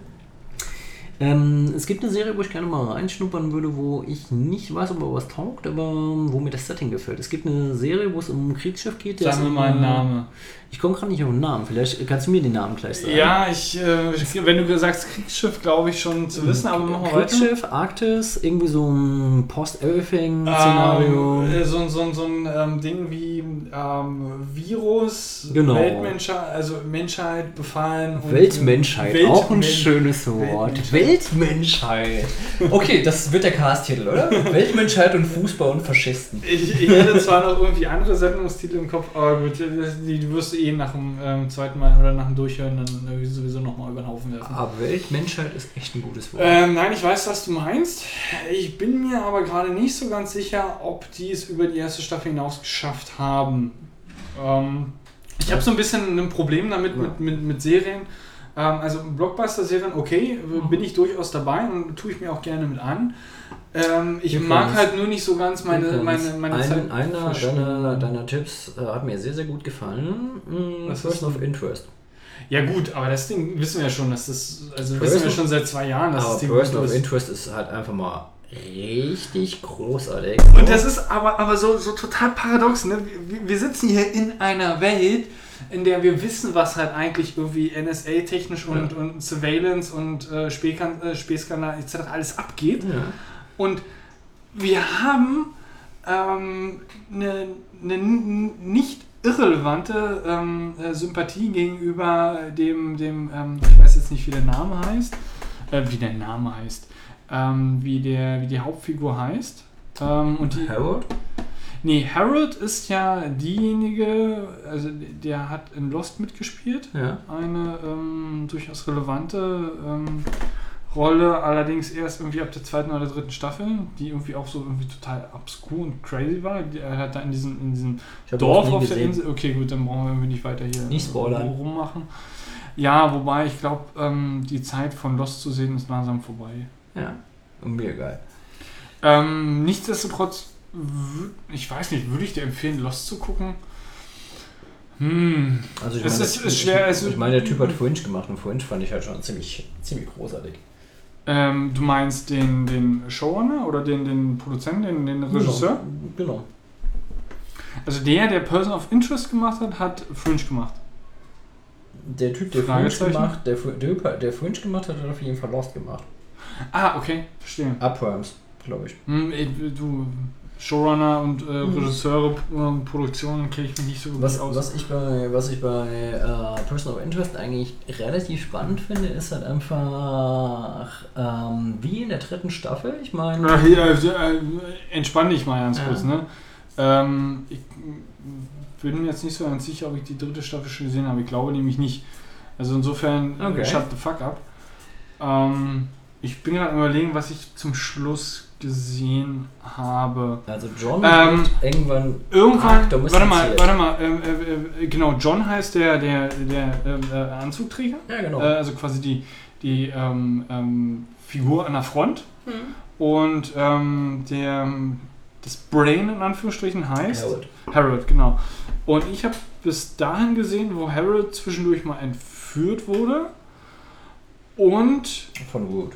Ähm, es gibt eine Serie, wo ich gerne mal reinschnuppern würde, wo ich nicht weiß, ob er was taugt, aber wo mir das Setting gefällt. Es gibt eine Serie, wo es um ein Kriegsschiff geht. der Sag ist mir mal einen Namen. Ich komme gerade nicht auf den Namen. Vielleicht kannst du mir den Namen gleich sagen. Ja, ich, äh, wenn du sagst Kriegsschiff, glaube ich schon zu wissen, aber machen wir weiter. Kriegsschiff, Arktis, irgendwie so ein Post-Everything-Szenario. Ähm, äh, so, ein- so, so ein ähm, Ding wie ähm, Virus, Genau. Weltmenschheit, also Menschheit befallen. und- Weltmenschheit, Welt- auch ein Men- schönes Wort. Weltmenschheit. Weltmenschheit. Okay, das wird der Cast-Titel, oder? Weltmenschheit und Fußball und Faschisten. Ich, ich hätte zwar noch irgendwie andere Sendungstitel im Kopf, aber gut, die, die wirst du eh nach dem ähm, zweiten Mal oder nach dem Durchhören dann irgendwie sowieso nochmal über den Haufen werfen. Aber Weltmenschheit ist echt ein gutes Wort. Ähm, nein, ich weiß, was du meinst. Ich bin mir aber gerade nicht so ganz sicher, ob die es über die erste Staffel hinaus geschafft haben. Ähm, ich habe so ein bisschen ein Problem damit mit, mit, mit Serien. Ähm, also Blockbuster-Serien, okay, bin ich durchaus dabei und tue ich mir auch gerne mit an. Ähm, ich Wir mag halt nur nicht so ganz meine, Übrigens, meine, meine ein, Zeit. Einer deiner, deiner Tipps äh, hat mir sehr, sehr gut gefallen. Mm, Was Person of? Interest. Ja gut, aber das Ding wissen wir ja schon, dass das, also Person wissen wir schon seit zwei Jahren, dass Aber das Ding Person of ist. Interest ist halt einfach mal richtig großartig. Und das ist aber, aber so, so total paradox. Ne? Wir, wir sitzen hier in einer Welt, in der wir wissen, was halt eigentlich irgendwie NSA-technisch und, Ja. und Surveillance und äh, äh, Spähskandal etc. alles abgeht. Ja. Und wir haben ähm, eine, eine nicht irrelevante ähm, äh, Sympathie gegenüber dem, dem ähm, ich weiß jetzt nicht, wie der Name heißt, äh, wie der Name heißt, ähm, wie, der, wie die Hauptfigur heißt. Ähm, und die, Harold? nee, Harold ist ja diejenige, also der hat in Lost mitgespielt Ja. eine ähm, durchaus relevante ähm, Rolle, allerdings erst irgendwie ab der zweiten oder dritten Staffel, die irgendwie auch so irgendwie total obskur und crazy war. Er hat da in diesem, in diesem Dorf auf der gesehen. Insel. Okay, gut, dann brauchen wir irgendwie nicht weiter hier Nicht spoilern. rummachen. Ja, wobei ich glaube, ähm, die Zeit von Lost zu sehen ist langsam vorbei. Ja. Und mir egal. Ähm, nichtsdestotrotz, ich weiß nicht, würde ich dir empfehlen, Lost zu gucken? Hm. Also ich Es meine, ist- ich, ist schwer, ich, ich meine, der Typ hat Fringe gemacht und Fringe fand ich halt schon ziemlich, ziemlich großartig. Ähm, du meinst den, den Showrunner oder den, den Produzenten, den, den Regisseur? Genau. Also der, der Person of Interest gemacht hat, hat Fringe gemacht. Der Typ, der Fringe gemacht, der, der, der Fringe gemacht hat, hat auf jeden Fall Lost gemacht. Ah, okay, verstehe. Upworms, glaube ich. Hm, ey, du, Showrunner und äh, Mhm. Regisseure, äh, Produktionen kenne ich mich nicht so gut Was, aus. was ich bei, was ich bei äh, Person of Interest eigentlich relativ spannend finde, ist halt einfach ähm, wie in der dritten Staffel. Ich meine, Ach, hier, äh, entspann dich mal ganz Ja. kurz, ne? Ähm, ich bin mir jetzt nicht so ganz sicher, ob ich die dritte Staffel schon gesehen habe. Ich glaube nämlich nicht. Also insofern, äh, Okay. shut the fuck up. Ähm, ich bin gerade überlegen, was ich zum Schluss gesehen habe. also John Ähm, wird irgendwann Irgendwann, warte mal, warte mal, ähm, äh, äh, genau, John heißt der, der, der ähm, äh, Anzugträger. Ja, genau. Äh, also quasi die, die ähm, ähm, Figur an der Front. Mhm. Und ähm, der, das Brain in Anführungsstrichen heißt Harold. Harold, genau. Und ich habe bis dahin gesehen, wo Harold zwischendurch mal entführt wurde. Und, Von Wood.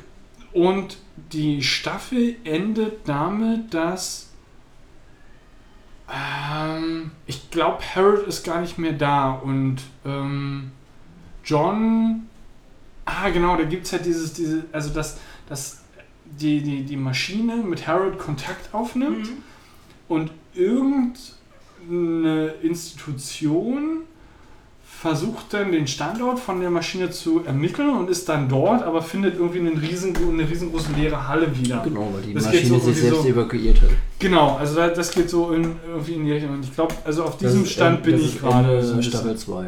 und die Staffel endet damit, dass ähm, ich glaube, Harold ist gar nicht mehr da und ähm, John. Ah, genau, da gibt es halt dieses, diese, also dass, dass die, die, die Maschine mit Harold Kontakt aufnimmt und irgendeine Institution versucht dann den Standort von der Maschine zu ermitteln und ist dann dort, aber findet irgendwie einen riesen, eine riesengroße leere Halle wieder. Genau, weil die Das Maschine so sich selbst so- evakuiert hat. Genau, also da- das geht so in, irgendwie in die Richtung. Und ich glaube, also auf diesem Stand äh, bin ich gerade. Staffel 2.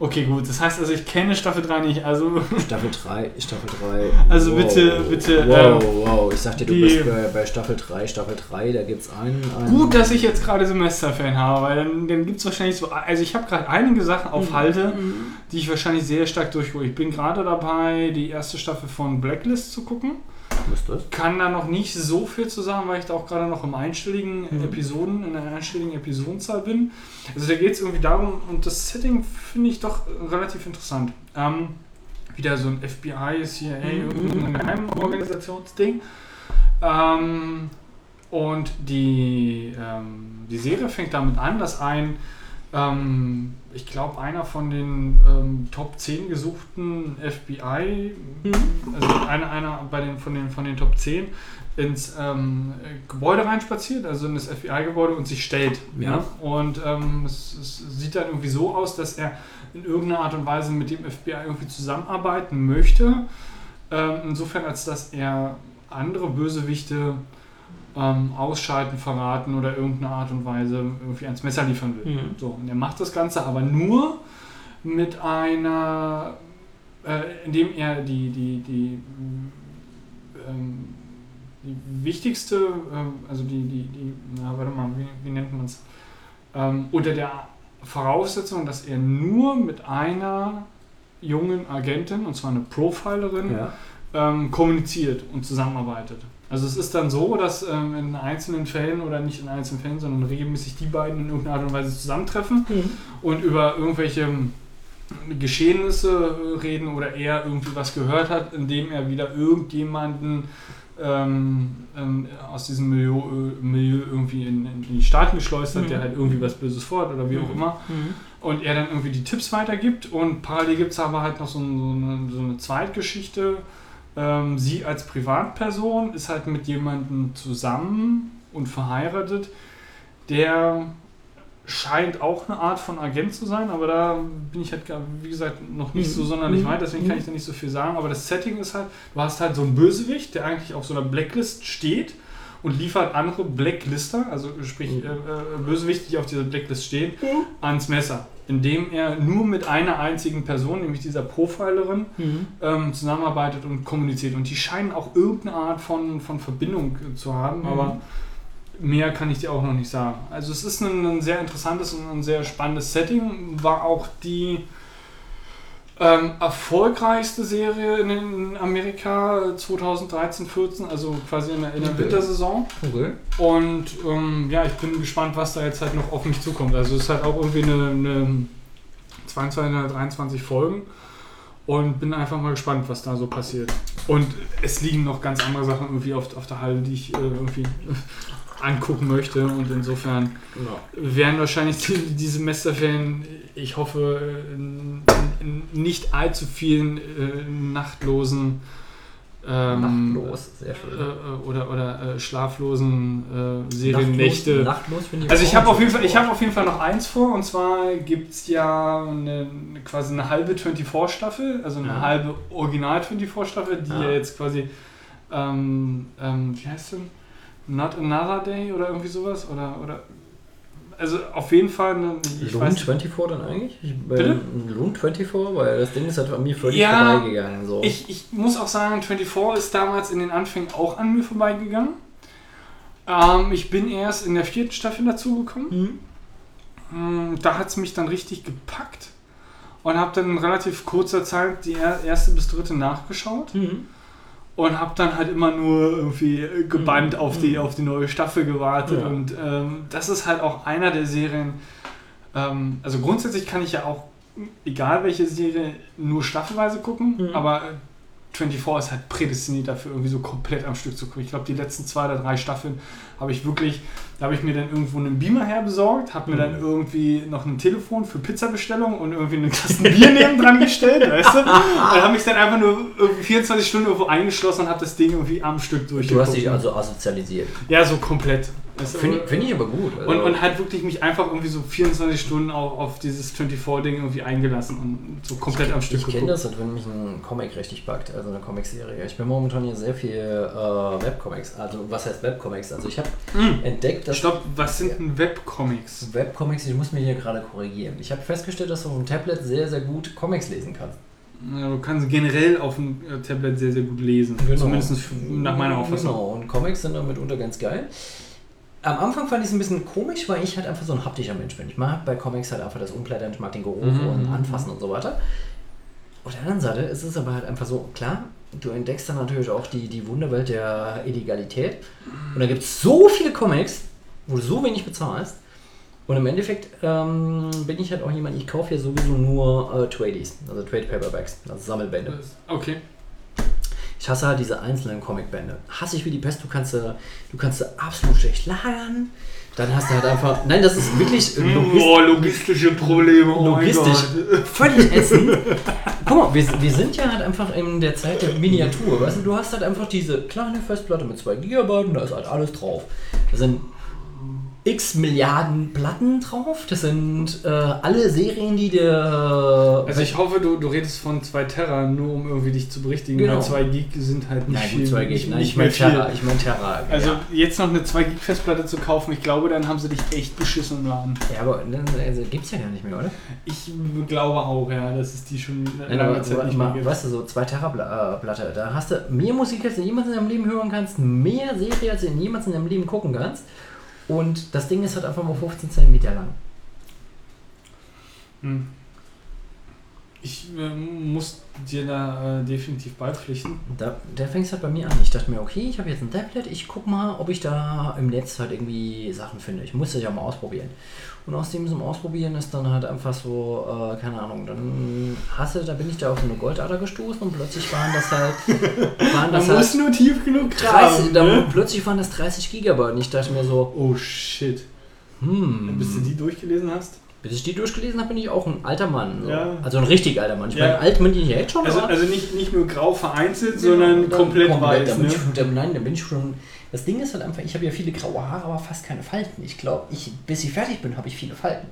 Okay, gut. Das heißt also, ich kenne Staffel 3 nicht. Also, Staffel 3, Staffel 3. Also bitte, bitte, Wow, ähm, wow. Ich sagte, du die- bist bei, bei Staffel 3. Staffel 3, da gibt's einen. einen gut, dass ich jetzt gerade Semesterfan habe, weil dann, dann gibt es wahrscheinlich so. Also, ich habe gerade einige Sachen auf Halte, die ich wahrscheinlich sehr stark durchhole. Ich bin gerade dabei, die erste Staffel von Blacklist zu gucken. Das? Kann da noch nicht so viel zu sagen, weil ich da auch gerade noch im einstelligen Mhm. Episoden, in der einstelligen Episodenzahl bin. Also da geht es irgendwie darum, und das Setting finde ich doch relativ interessant. Ähm, wieder so ein FBI, CIA, Mhm. irgendein Geheimorganisationsding. Ähm, und die, ähm, die Serie fängt damit an, dass ein, ähm, ich glaube, einer von den ähm, Top 10 gesuchten FBI, also einer, einer bei den, von, den, von den Top 10, ins ähm, Gebäude reinspaziert, also in das FBI-Gebäude und sich stellt. Ja. Ja. Und ähm, es, es sieht dann irgendwie so aus, dass er in irgendeiner Art und Weise mit dem FBI irgendwie zusammenarbeiten möchte. Ähm, insofern, als dass er andere Bösewichte ähm, ausschalten, verraten oder irgendeine Art und Weise irgendwie ans Messer liefern will. Mhm. So, und er macht das Ganze aber nur mit einer, äh, indem er die, die, die, ähm, die wichtigste, ähm, also die, die, die, na, warte mal, wie, wie nennt man es? Ähm, unter der Voraussetzung, dass er nur mit einer jungen Agentin, und zwar eine Profilerin, Ja. Ähm, kommuniziert und zusammenarbeitet. Also es ist dann so, dass ähm, in einzelnen Fällen oder nicht in einzelnen Fällen, sondern regelmäßig die beiden in irgendeiner Art und Weise zusammentreffen und über irgendwelche Geschehnisse äh, reden oder er irgendwie was gehört hat, indem er wieder irgendjemanden ähm, ähm, aus diesem Milieu, äh, Milieu irgendwie in, in die Staaten geschleust hat, Mhm. der halt irgendwie was Böses vorhat oder wie auch Mhm. immer. Und er dann irgendwie die Tipps weitergibt und parallel gibt es aber halt noch so, ein- so, eine, so eine Zweitgeschichte. Ähm, sie als Privatperson ist halt mit jemandem zusammen und verheiratet, der scheint auch eine Art von Agent zu sein, aber da bin ich halt, wie gesagt, noch nicht so Mhm. sonderlich Mhm. weit, deswegen kann ich da nicht so viel sagen. Aber das Setting ist halt, du hast halt so einen Bösewicht, der eigentlich auf so einer Blacklist steht und liefert andere Blacklister, also sprich Mhm. äh, äh, Bösewichte, die auf dieser Blacklist stehen, ans Messer. Indem er nur mit einer einzigen Person, nämlich dieser Profilerin, ähm, zusammenarbeitet und kommuniziert. Und die scheinen auch irgendeine Art von, von Verbindung äh, zu haben, Mhm. aber mehr kann ich dir auch noch nicht sagen. Also es ist ein, ein sehr interessantes und ein sehr spannendes Setting. War auch die ähm, erfolgreichste Serie in, Amerika 2013, 14, also quasi in der, in der Okay. Wintersaison. Okay. Und ähm, ja, ich bin gespannt, was da jetzt halt noch auf mich zukommt. Also es ist halt auch irgendwie eine, eine 22 oder 23 Folgen und bin einfach mal gespannt, was da so passiert. Und es liegen noch ganz andere Sachen irgendwie auf, auf der Halle, die ich äh, irgendwie angucken möchte und insofern Ja. werden wahrscheinlich die, die Semesterferien, ich hoffe, in, in nicht allzu vielen äh, nachtlosen ähm, Nachtlos, sehr schön. äh, äh, oder, oder äh, schlaflosen äh, Seriennächte. Nachtlos finde ich Also ich habe auf, jeden Fall- schönes ich hab auf jeden Fall noch eins vor und zwar gibt es ja eine, quasi eine halbe 24-Staffel, also eine Ja. halbe Original 24-Staffel, die Ja. ja jetzt quasi, ähm, ähm, wie heißt denn? Not Another Day oder irgendwie sowas? Oder, oder also auf jeden Fall eine, ich Lohnt weiß 24 dann eigentlich? Ich, Bitte? ähm, Lohnt 24? Weil das Ding ist halt an mir völlig Ja, vorbeigegangen. So. Ich, ich muss auch sagen, 24 ist damals in den Anfängen auch an mir vorbeigegangen. Ähm, ich bin erst in der vierten Staffel dazugekommen. Hm? Hm, Da hat es mich dann richtig gepackt und habe dann in relativ kurzer Zeit die er- erste bis dritte nachgeschaut Hm? Und habe dann halt immer nur irgendwie gebannt Mhm. auf, die, Mhm. auf die neue Staffel gewartet. Ja. Und ähm, das ist halt auch einer der Serien. Ähm, also grundsätzlich kann ich ja auch, egal welche Serie, nur staffelweise gucken, Mhm. aber 24 ist halt prädestiniert dafür, irgendwie so komplett am Stück zu gucken. Ich glaube, die letzten zwei oder drei Staffeln habe ich wirklich, da habe ich mir dann irgendwo einen Beamer herbesorgt, habe mir Mhm. dann irgendwie noch ein Telefon für Pizzabestellung und irgendwie einen Kasten Bier neben dran gestellt, weißt du? Und habe mich dann einfach nur irgendwie 24 Stunden irgendwo eingeschlossen und habe das Ding irgendwie am Stück Du durchgeguckt. hast dich also asozialisiert. ja, so komplett. Finde find ich aber gut. Also, und, und halt wirklich mich einfach irgendwie so 24 Stunden auf, auf dieses 24-Ding irgendwie eingelassen und so komplett am Stück ich kenne das, als wenn mich ein Comic richtig packt, also eine Comicserie. Ich bin momentan hier sehr viel äh, Webcomics. Also was heißt Webcomics? Also ich habe Mm. entdeckt, dass Stopp, was sind denn Webcomics? Webcomics, ich muss mich hier gerade korrigieren. Ich habe festgestellt, dass du auf dem Tablet sehr, sehr gut Comics lesen kannst. Du kannst generell auf dem äh, Tablet sehr, sehr gut lesen. Zumindest nach meiner Auffassung. Genau, und Comics sind damit unter ganz geil. Am Anfang fand ich es ein bisschen komisch, weil ich halt einfach so ein haptischer Mensch bin. Ich mag bei Comics halt einfach das Umblättern, ich mag den Geruch Mhm, und mhm, Anfassen und so weiter. Auf der anderen Seite ist es aber halt einfach so, klar, du entdeckst dann natürlich auch die, die Wunderwelt der Illegalität. Und da gibt es so viele Comics, wo du so wenig bezahlst. Und im Endeffekt ähm, bin ich halt auch jemand, ich kaufe ja sowieso nur äh, Tradies, also Trade Paperbacks, also Sammelbände. Okay. Ich hasse halt diese einzelnen Comicbände. Hasse ich wie die Pest. Du kannst, sie- du kannst sie absolut schlecht lagern. Dann hast du halt einfach. Nein, das ist wirklich äh, logistisch. Boah, logistische Probleme. Oh Logistisch. Völlig ätzend. Guck mal, wir, wir sind ja halt einfach in der Zeit der Miniatur. Weißt du, du hast halt einfach diese kleine Festplatte mit 2 GB und da ist halt alles drauf. Da sind x Milliarden Platten drauf. Das sind äh, alle Serien, die der. Also ich hoffe, du, du redest von 2 Terra, nur um irgendwie dich zu berichtigen. Genau. Weil 2 Gig sind halt nicht Nein, viel. gut, 2 nicht. Nein, nicht ich meine. Terra. Ich meine Terra. Also ja. jetzt noch eine 2 Gig Festplatte zu kaufen, ich glaube, dann haben sie dich echt beschissen im Laden. Ja, aber dann, also, gibt's ja gar nicht mehr, oder? Ich glaube auch, ja, dass es die schon Nein, aber, Zeit aber, nicht mehr mal, gibt. weißt du, so 2 Terra-Platte, da hast du mehr Musik, als du jemals in deinem Leben hören kannst, mehr Serie, als du jemals in deinem Leben gucken kannst. Und das Ding ist halt einfach mal 15 cm lang. Hm. Ich ähm, muss dir da äh, definitiv beipflichten. Da, da fängt es halt bei mir an. Ich dachte mir, okay, ich habe jetzt ein Tablet, ich guck mal, ob ich da im Netz halt irgendwie Sachen finde. Ich muss das ja mal ausprobieren. Und aus dem zum Ausprobieren ist dann halt einfach so, äh, keine Ahnung, dann hasse, da bin ich da auf so eine Goldader gestoßen und plötzlich waren das halt, waren Man das muss halt nur tief genug 30, graben. Ne? plötzlich waren das 30 Gigabyte und ich dachte mir so, Oh shit. hm, Bis du die durchgelesen hast? Bis ich die durchgelesen habe, bin ich auch ein alter Mann. So. Ja. Also ein richtig alter Mann. Ich Ja. meine, alt bin ich ja jetzt schon, Also, also nicht, nicht nur grau vereinzelt, Ja, sondern komplett, Da weiß. bin Ne? ich da, nein, da bin ich schon. Das Ding ist halt einfach, ich habe ja viele graue Haare, aber fast keine Falten. Ich glaube, ich, bis ich fertig bin, habe ich viele Falten.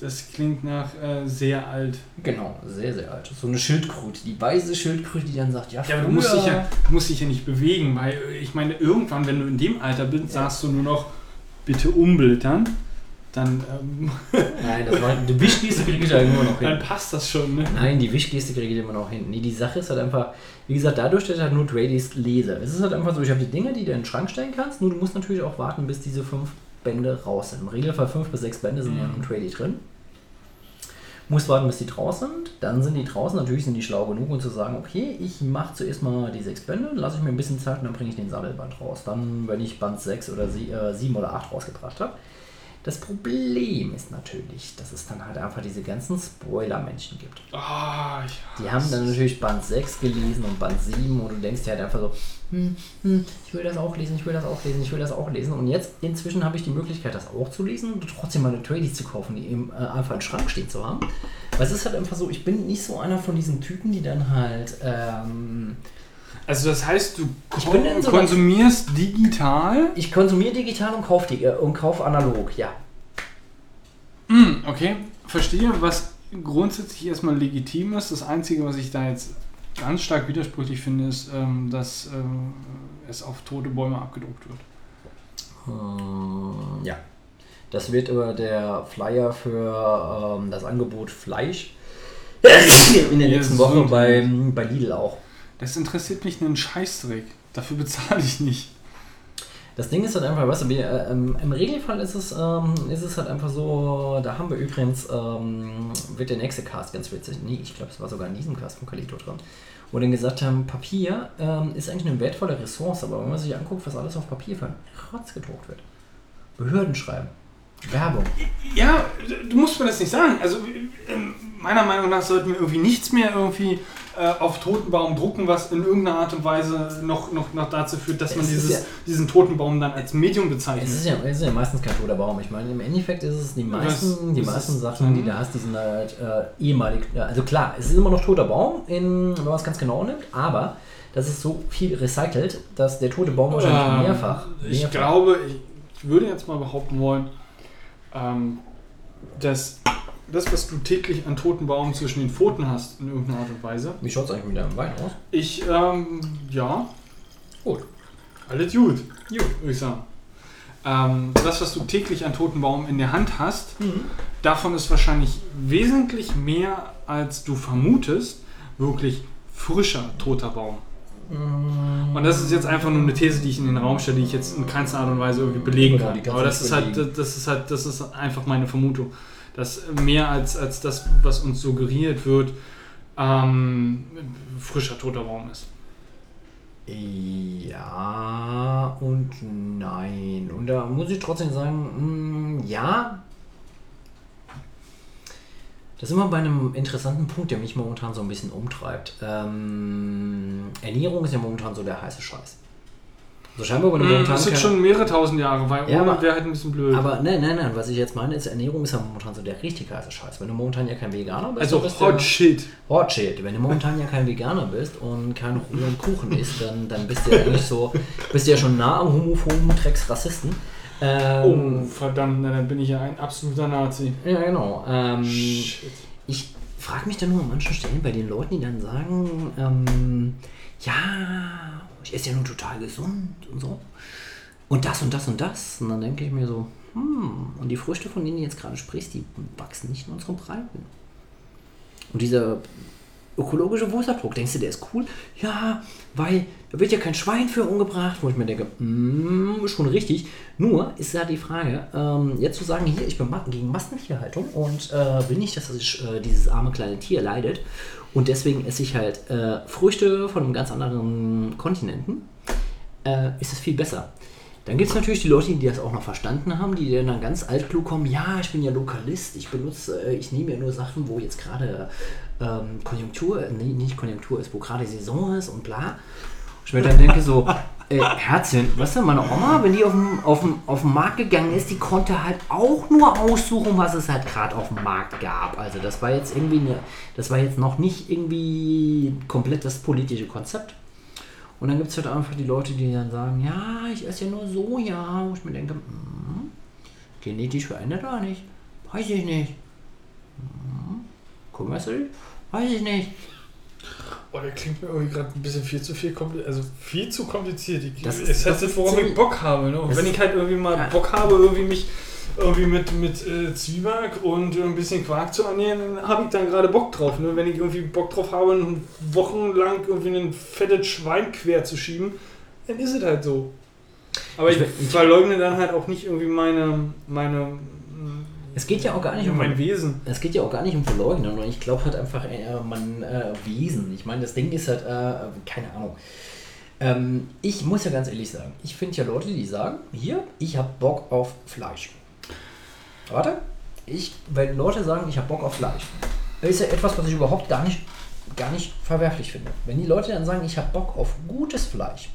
Das klingt nach äh, sehr alt. Genau, sehr, sehr alt. So eine Schildkröte, die weiße Schildkröte, die dann sagt, ja, Ja, aber du musst, dich ja, musst dich ja nicht bewegen, weil äh, ich meine, irgendwann, wenn du in dem Alter bist, sagst du nur noch, bitte umblättern. Dann, ähm, Nein, das war, die Wischgeste kriege ich ja immer noch dann hin. passt das schon. Ne? Nein, die Wischgeste kriege ich immer noch hin. Nee, die Sache ist halt einfach, wie gesagt, dadurch, dass ich halt nur Tradies lese. Es ist halt einfach so, ich habe die Dinge, die du in den Schrank stellen kannst, nur du musst natürlich auch warten, bis diese fünf Bände raus sind. Im Regelfall fünf bis sechs Bände sind ja in einem Tradie drin. Musst warten, bis die draußen sind. Dann sind die draußen. Natürlich sind die schlau genug, um zu sagen, okay, ich mache zuerst mal die sechs Bände, lasse ich mir ein bisschen Zeit und dann bringe ich den Sammelband raus. Dann, wenn ich Band 6 oder sie, äh, 7 oder 8 rausgebracht habe. Das Problem ist natürlich, dass es dann halt einfach diese ganzen Spoiler-Menschen gibt. Ah, ich Die haben dann natürlich Band 6 gelesen und Band 7 und du denkst dir halt einfach so, hm, hm, ich will das auch lesen, ich will das auch lesen, ich will das auch lesen. Und jetzt inzwischen habe ich die Möglichkeit, das auch zu lesen und trotzdem meine Tradies zu kaufen, die eben äh, einfach im Schrank stehen zu haben. Weil es ist halt einfach so, ich bin nicht so einer von diesen Typen, die dann halt, ähm, Also das heißt, du in so konsumierst digital? ich konsumiere digital und kaufe äh, und kaufe analog, ja. Hm, okay, verstehe, was grundsätzlich erstmal legitim ist. Das Einzige, was ich da jetzt ganz stark widersprüchlich finde, ist, ähm, dass ähm, es auf tote Bäume abgedruckt wird. Hm, ja. Das wird über der Flyer für ähm, das Angebot Fleisch in der Ja, nächsten so Woche die- bei, bei Lidl auch. Das interessiert mich einen Scheißdreck. Dafür bezahle ich nicht. Das Ding ist halt einfach, weißt du, wir, äh, im, im Regelfall ist es, ähm, ist es halt einfach so, da haben wir übrigens, ähm, wird der nächste Cast ganz witzig, nee, ich glaube, es war sogar in diesem Cast von Kalito drin, wo dann gesagt haben, Papier ähm, ist eigentlich eine wertvolle Ressource, aber wenn man sich anguckt, was alles auf Papier für ein Rotz gedruckt wird. Behörden schreiben, Werbung. Ja, du musst mir das nicht sagen. Also ähm, meiner Meinung nach sollten wir irgendwie nichts mehr irgendwie äh, auf Totenbaum drucken, was in irgendeiner Art und Weise noch, noch, noch dazu führt, dass man Es ist dieses, ja- diesen Totenbaum dann als Medium bezeichnet. Es ist, ja, es ist ja meistens kein toter Baum. Ich meine, im Endeffekt ist es die meisten, Was- die das meisten ist- Sachen, die mhm. du hast, die sind halt äh, ehemalig. Also klar, es ist immer noch toter Baum, in, wenn man es ganz genau nimmt, aber das ist so viel recycelt, dass der tote Baum wahrscheinlich Ähm, mehrfach. Ich mehrfach glaube, ich, ich würde jetzt mal behaupten wollen, ähm, dass das, was du täglich an Totenbaum zwischen den Pfoten hast, in irgendeiner Art und Weise, Wie schaut es eigentlich mit deinem Wein aus? ich, ähm, ja, Gut. alles gut, gut, würde ich sagen. Ähm, das, was du täglich an Totenbaum in der Hand hast, davon ist wahrscheinlich wesentlich mehr, als du vermutest, wirklich frischer toter Baum. Und das ist jetzt einfach nur eine These, die ich in den Raum stelle, die ich jetzt in keinster Art und Weise irgendwie belegen kann. Aber das ist halt, das ist halt, das ist einfach meine Vermutung, dass mehr als, als das, was uns suggeriert wird, ähm, frischer toter Baum ist. Ja und nein. Und da muss ich trotzdem sagen, mh, ja. Das ist immer bei einem interessanten Punkt, der mich momentan so ein bisschen umtreibt. Ähm, Ernährung ist ja momentan so der heiße Scheiß. Also scheinbar bei einem momentan Das sind schon mehrere tausend Jahre, weil Ja, ohne aber- wäre halt ein bisschen blöd. Aber nein, nein, nein, was ich jetzt meine, ist, Ernährung ist ja momentan so der richtig heiße Scheiß. Wenn du momentan ja kein Veganer bist, also bist Hot Shit. Hot shit. Wenn du momentan ja kein Veganer bist und keinen rohen Kuchen isst, dann, dann bist du ja eigentlich so, bist du ja schon nah am homophoben Drecks Rassisten. Oh, Ähm, verdammt, na, dann bin ich ja ein absoluter Nazi. Ja, genau. Ähm, Shit. ich frage mich dann nur an manchen Stellen bei den Leuten, die dann sagen, ähm, ja, ich esse ja nur total gesund und so. Und das und das und das. Und dann denke ich mir so, hm, und die Früchte, von denen du jetzt gerade sprichst, die wachsen nicht in unseren Breiten. Und dieser ökologische Fußabdruck, denkst du, der ist cool? Ja, weil da wird ja kein Schwein für umgebracht, wo ich mir denke, mm, schon richtig. Nur ist ja die Frage, ähm, jetzt zu sagen, hier, ich bin gegen Massentierhaltung und äh, will nicht, dass das, äh, dieses arme kleine Tier leidet. Und deswegen esse ich halt äh, Früchte von einem ganz anderen Kontinenten. Äh, ist es viel besser. Dann gibt es natürlich die Leute, die das auch noch verstanden haben, die dann ganz altklug kommen, ja, ich bin ja Lokalist, ich benutze, äh, ich nehme ja nur Sachen, wo jetzt gerade ähm, Konjunktur, nee, nicht Konjunktur ist, wo gerade Saison ist und bla. Ich mir dann denke so, äh, Herzchen, weißt du, meine Oma, wenn die auf dem, auf, auf Markt gegangen ist, die konnte halt auch nur aussuchen, was es halt gerade auf dem Markt gab. Also das war jetzt irgendwie, eine, das war jetzt noch nicht irgendwie komplett das politische Konzept. Und dann gibt es halt einfach die Leute, die dann sagen, ja, ich esse ja nur Soja. Wo ich mir denke, hm, genetisch verändert oder nicht? Weiß ich nicht. Hm, Commercial? Weiß ich nicht. Boah, der klingt mir irgendwie gerade ein bisschen viel zu viel kompliziert, also viel zu kompliziert. Ich, Das es ist- halt das worauf ich Bock habe. Ne? Und wenn ich halt irgendwie mal Ja. Bock habe, irgendwie mich irgendwie mit, mit äh, Zwieback und ein bisschen Quark zu ernähren, dann habe ich dann gerade Bock drauf. Ne? Wenn ich irgendwie Bock drauf habe, wochenlang irgendwie ein fettes Schwein quer zu schieben, dann ist es halt so. Aber ich, Ich- ich- verleugne dann halt auch nicht irgendwie meine, meine, Es geht ja auch gar nicht um mein Wesen. Es geht ja auch gar nicht um Verleugnen, und ich glaube halt einfach, äh, man äh, Wesen. Ich meine, das Ding ist halt, äh, keine Ahnung. Ähm, ich muss ja ganz ehrlich sagen, ich finde ja Leute, die sagen, hier, ich habe Bock auf Fleisch. Warte, ich, wenn Leute sagen, ich habe Bock auf Fleisch, ist ja etwas, was ich überhaupt gar nicht, gar nicht verwerflich finde. Wenn die Leute dann sagen, ich habe Bock auf gutes Fleisch,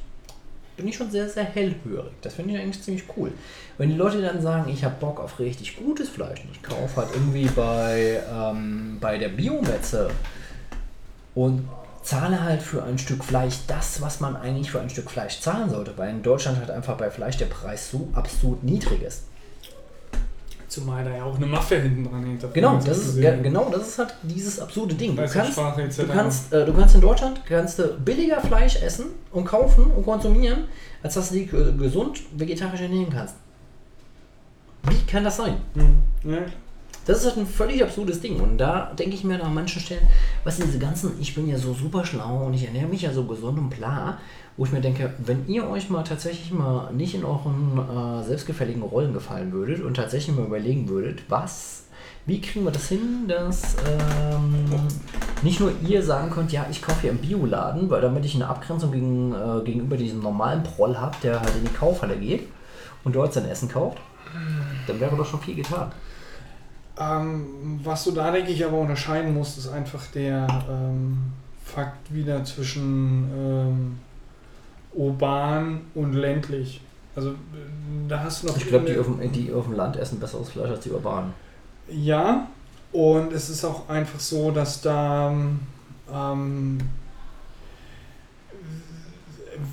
bin ich schon sehr, sehr hellhörig. Das finde ich eigentlich ziemlich cool. Wenn die Leute dann sagen, ich habe Bock auf richtig gutes Fleisch und ich kaufe halt irgendwie bei, ähm, bei der Biometze und zahle halt für ein Stück Fleisch das, was man eigentlich für ein Stück Fleisch zahlen sollte, weil in Deutschland halt einfach bei Fleisch der Preis so absurd niedrig ist. Zumal da ja auch eine Mafia hinten dran hängt. Genau, das ist, ja, genau, das ist halt dieses absurde Ding. Du kannst, etc. du, kannst, äh, du kannst in Deutschland kannst du billiger Fleisch essen und kaufen und konsumieren, als dass du dich äh, gesund vegetarisch ernähren kannst. Wie kann das sein? Mhm. Ja, Das ist halt ein völlig absurdes Ding. Und da denke ich mir an manchen Stellen, was diese ganzen, ich bin ja so super schlau und ich ernähre mich ja so gesund und bla, wo ich mir denke, wenn ihr euch mal tatsächlich mal nicht in euren äh, selbstgefälligen Rollen gefallen würdet und tatsächlich mal überlegen würdet, was, wie kriegen wir das hin, dass ähm, nicht nur ihr sagen könnt, ja, ich kaufe hier im Bioladen, weil damit ich eine Abgrenzung gegen, äh, gegenüber diesem normalen Proll habe, der halt in die Kaufhalle geht und dort sein Essen kauft, dann wäre doch schon viel getan. Ähm, was du da, denke ich, aber unterscheiden musst, ist einfach der ähm, Fakt wieder zwischen ähm, urban und ländlich. Also da hast du noch. Ich glaube, die, eine- auf dem- die auf dem Land essen besseres Fleisch als die urbanen. Ja, und es ist auch einfach so, dass da ähm,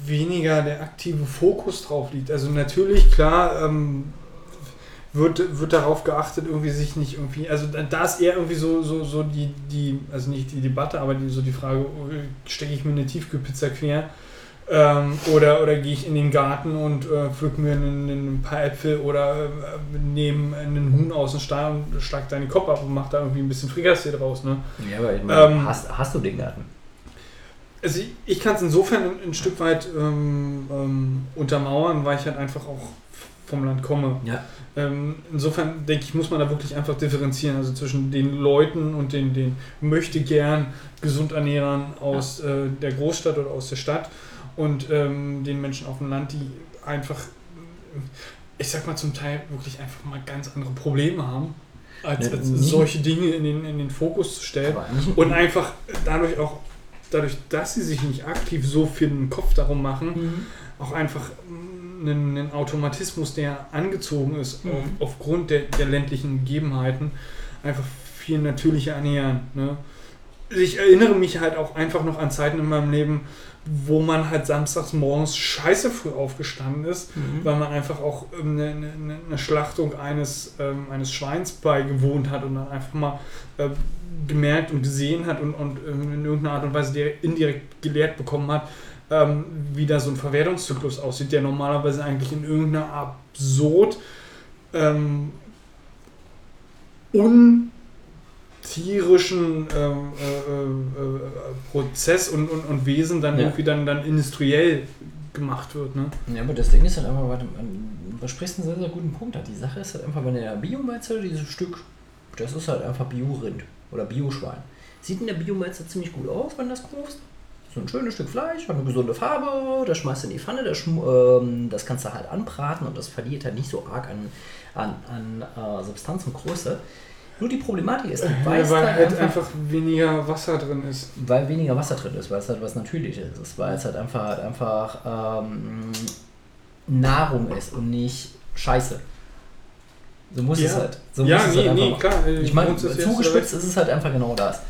weniger der aktive Fokus drauf liegt. Also natürlich, klar, ähm, wird, wird darauf geachtet, irgendwie sich nicht irgendwie, also da- ist eher irgendwie so, so, so die, die, also nicht die Debatte, aber die, so die Frage, äh, stecke ich mir eine Tiefkühlpizza quer ähm, oder, oder gehe ich in den Garten und äh, pflück mir einen, ein paar Äpfel oder äh, nehme einen Huhn aus dem Stall und schlag deinen Kopf ab und mach da irgendwie ein bisschen Frikassee draus. Ne? Ja, aber ich meine, Ähm, hast, hast du den Garten? Also ich, ich kann es insofern ein, ein Stück weit ähm, ähm, untermauern, weil ich halt einfach auch vom Land komme. Ja. Ähm, insofern denke ich, muss man da wirklich einfach differenzieren, also zwischen den Leuten und den, den möchte gern gesund ernährern aus äh, der Großstadt oder aus der Stadt und ähm, den Menschen auf dem Land, die einfach, ich sag mal zum Teil wirklich einfach mal ganz andere Probleme haben, als, als solche Dinge in den, in den Fokus zu stellen. Und einfach dadurch auch, dadurch, dass sie sich nicht aktiv so viel den Kopf darum machen, Mhm. auch einfach einen, einen Automatismus, der angezogen ist, Mhm. auf, aufgrund der, der ländlichen Gegebenheiten, einfach viel natürlicher ernähren. Ne? Ich erinnere mich halt auch einfach noch an Zeiten in meinem Leben, wo man halt samstags morgens scheiße früh aufgestanden ist, Mhm. weil man einfach auch ähm, eine, eine, eine Schlachtung eines, ähm, eines Schweins beigewohnt hat und dann einfach mal äh, gemerkt und gesehen hat und, und ähm, in irgendeiner Art und Weise direkt- indirekt gelehrt bekommen hat, ähm, wie da so ein Verwertungszyklus aussieht, der normalerweise eigentlich in irgendeiner absurd ähm, untierischen ähm, äh, äh, äh, Prozess und, und, und Wesen dann Ja. irgendwie dann, dann industriell gemacht wird. Ne? Ja, aber das Ding ist halt einfach, warte, du sprichst einen sehr, sehr guten Punkt an. Die Sache ist halt einfach, wenn der Biomelzer dieses Stück, das ist halt einfach Bio-Rind oder Bioschwein. Sieht in der Biomelzer ziemlich gut aus, wenn du das kaufst. So ein schönes Stück Fleisch, hat eine gesunde Farbe, das schmeißt du in die Pfanne, das, ähm, das kannst du halt anbraten und das verliert halt nicht so arg an, an, an äh, Substanz und Größe. Nur die Problematik ist, du Ja, weißt weil halt halt einfach, einfach weniger Wasser drin ist. weil weniger Wasser drin ist, weil es halt was Natürliches ist, weil es halt einfach, halt einfach ähm, Nahrung ist und nicht Scheiße. So muss es Ja. halt. So ja, muss es nee, halt nee, einfach. klar. äh, Ich meine, zugespitzt ist es halt einfach genau das.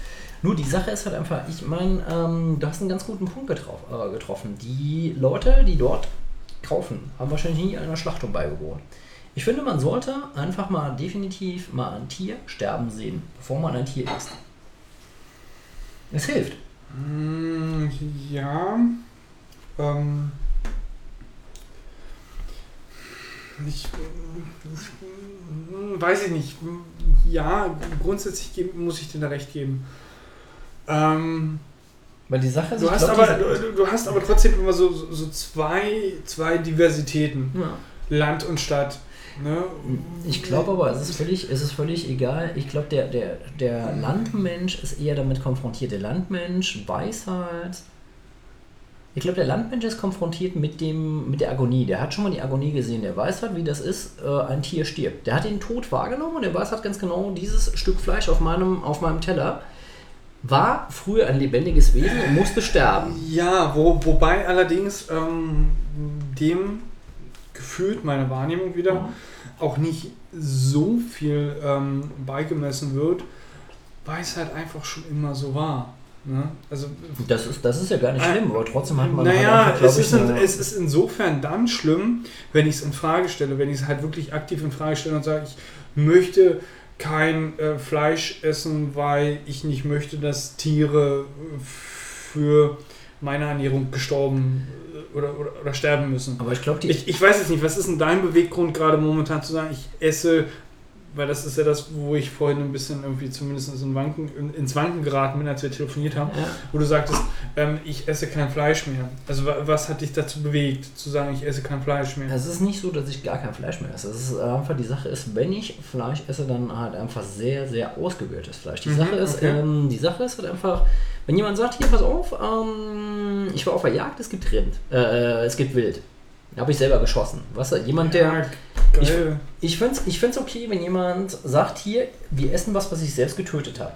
Nur die Sache ist halt einfach, ich meine, ähm, du hast einen ganz guten Punkt getroff, äh, getroffen. Die Leute, die dort kaufen, haben wahrscheinlich nie einer Schlachtung beigewohnt. Ich finde, man sollte einfach mal definitiv mal ein Tier sterben sehen, bevor man ein Tier isst. Es hilft. Mm, Ja. Ähm, ich, mm, weiß ich nicht. Ja, grundsätzlich muss ich dir da recht geben. Ähm, Weil die Sache ist, du, ich hast glaub, aber, du, du hast aber trotzdem immer so, so, so zwei, zwei Diversitäten. ja. Land und Stadt. Ne? Ich glaube aber, es ist völlig, es ist völlig egal. Ich glaube, der, der, der Landmensch ist eher damit konfrontiert. Der Landmensch weiß halt. Ich glaube, der Landmensch ist konfrontiert mit, dem, mit der Agonie. Der hat schon mal die Agonie gesehen. Der weiß halt, wie das ist, äh, ein Tier stirbt. Der hat den Tod wahrgenommen und der weiß halt ganz genau, dieses Stück Fleisch auf meinem, auf meinem Teller war früher ein lebendiges Wesen und musste sterben. Ja, wo, wobei allerdings ähm, dem gefühlt meine Wahrnehmung wieder Mhm. auch nicht so viel ähm, beigemessen wird, weil es halt einfach schon immer so war. Ne? Also, Das ist, das ist ja gar nicht schlimm, aber trotzdem hat man naja, halt einfach, es, ist in, es ist insofern dann schlimm, wenn ich es in Frage stelle, wenn ich es halt wirklich aktiv in Frage stelle und sage, ich möchte kein äh, Fleisch essen, weil ich nicht möchte, dass Tiere äh, für meine Ernährung gestorben äh, oder, oder, oder sterben müssen. aber ich glaube, die, Ich, ich weiß jetzt nicht, was ist denn dein Beweggrund gerade momentan zu sagen, ich esse, weil das ist ja das, wo ich vorhin ein bisschen irgendwie zumindest in Wanken, in, ins Wanken geraten bin, als wir telefoniert haben, ja. wo du sagtest, ähm, ich esse kein Fleisch mehr. Also wa- was hat dich dazu bewegt, zu sagen, ich esse kein Fleisch mehr? Es ist nicht so, dass ich gar kein Fleisch mehr esse. Es ist einfach die Sache ist, wenn ich Fleisch esse, dann halt einfach sehr, sehr ausgewähltes Fleisch. Die Mhm, Sache ist, okay. ähm, die Sache ist halt einfach, wenn jemand sagt, hier pass auf, ähm, ich war auf der Jagd, es gibt Rind, äh, es gibt Wild. Habe ich selber geschossen. Was? Jemand, der. ja, geil. Ich finde es ich find's okay, wenn jemand sagt, hier, wir essen was, was ich selbst getötet habe.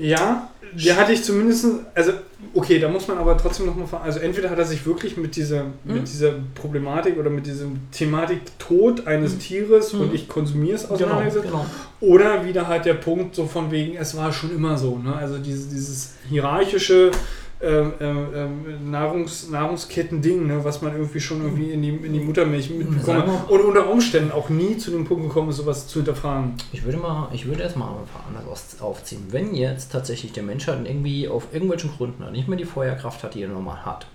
Ja, der hatte ich zumindest, also okay, da muss man aber trotzdem nochmal, also entweder hat er sich wirklich mit dieser, mit dieser Problematik oder mit dieser Thematik Tod eines Mhm. Tieres Mhm. und ich konsumiere es Genau, auseinandergesetzt. genau. Oder wieder halt der Punkt so von wegen, es war schon immer so, ne? also dieses, dieses hierarchische ähm, ähm, ähm, Nahrungs, Nahrungsketten-Ding, ne? was man irgendwie schon irgendwie in die, in die Muttermilch wir- und unter Umständen auch nie zu dem Punkt gekommen ist, sowas zu hinterfragen. Ich würde mal, ich würde erstmal ein paar anders aufziehen. Wenn jetzt tatsächlich der Mensch halt irgendwie auf irgendwelchen Gründen nicht mehr die Feuerkraft hat, die er normal hat.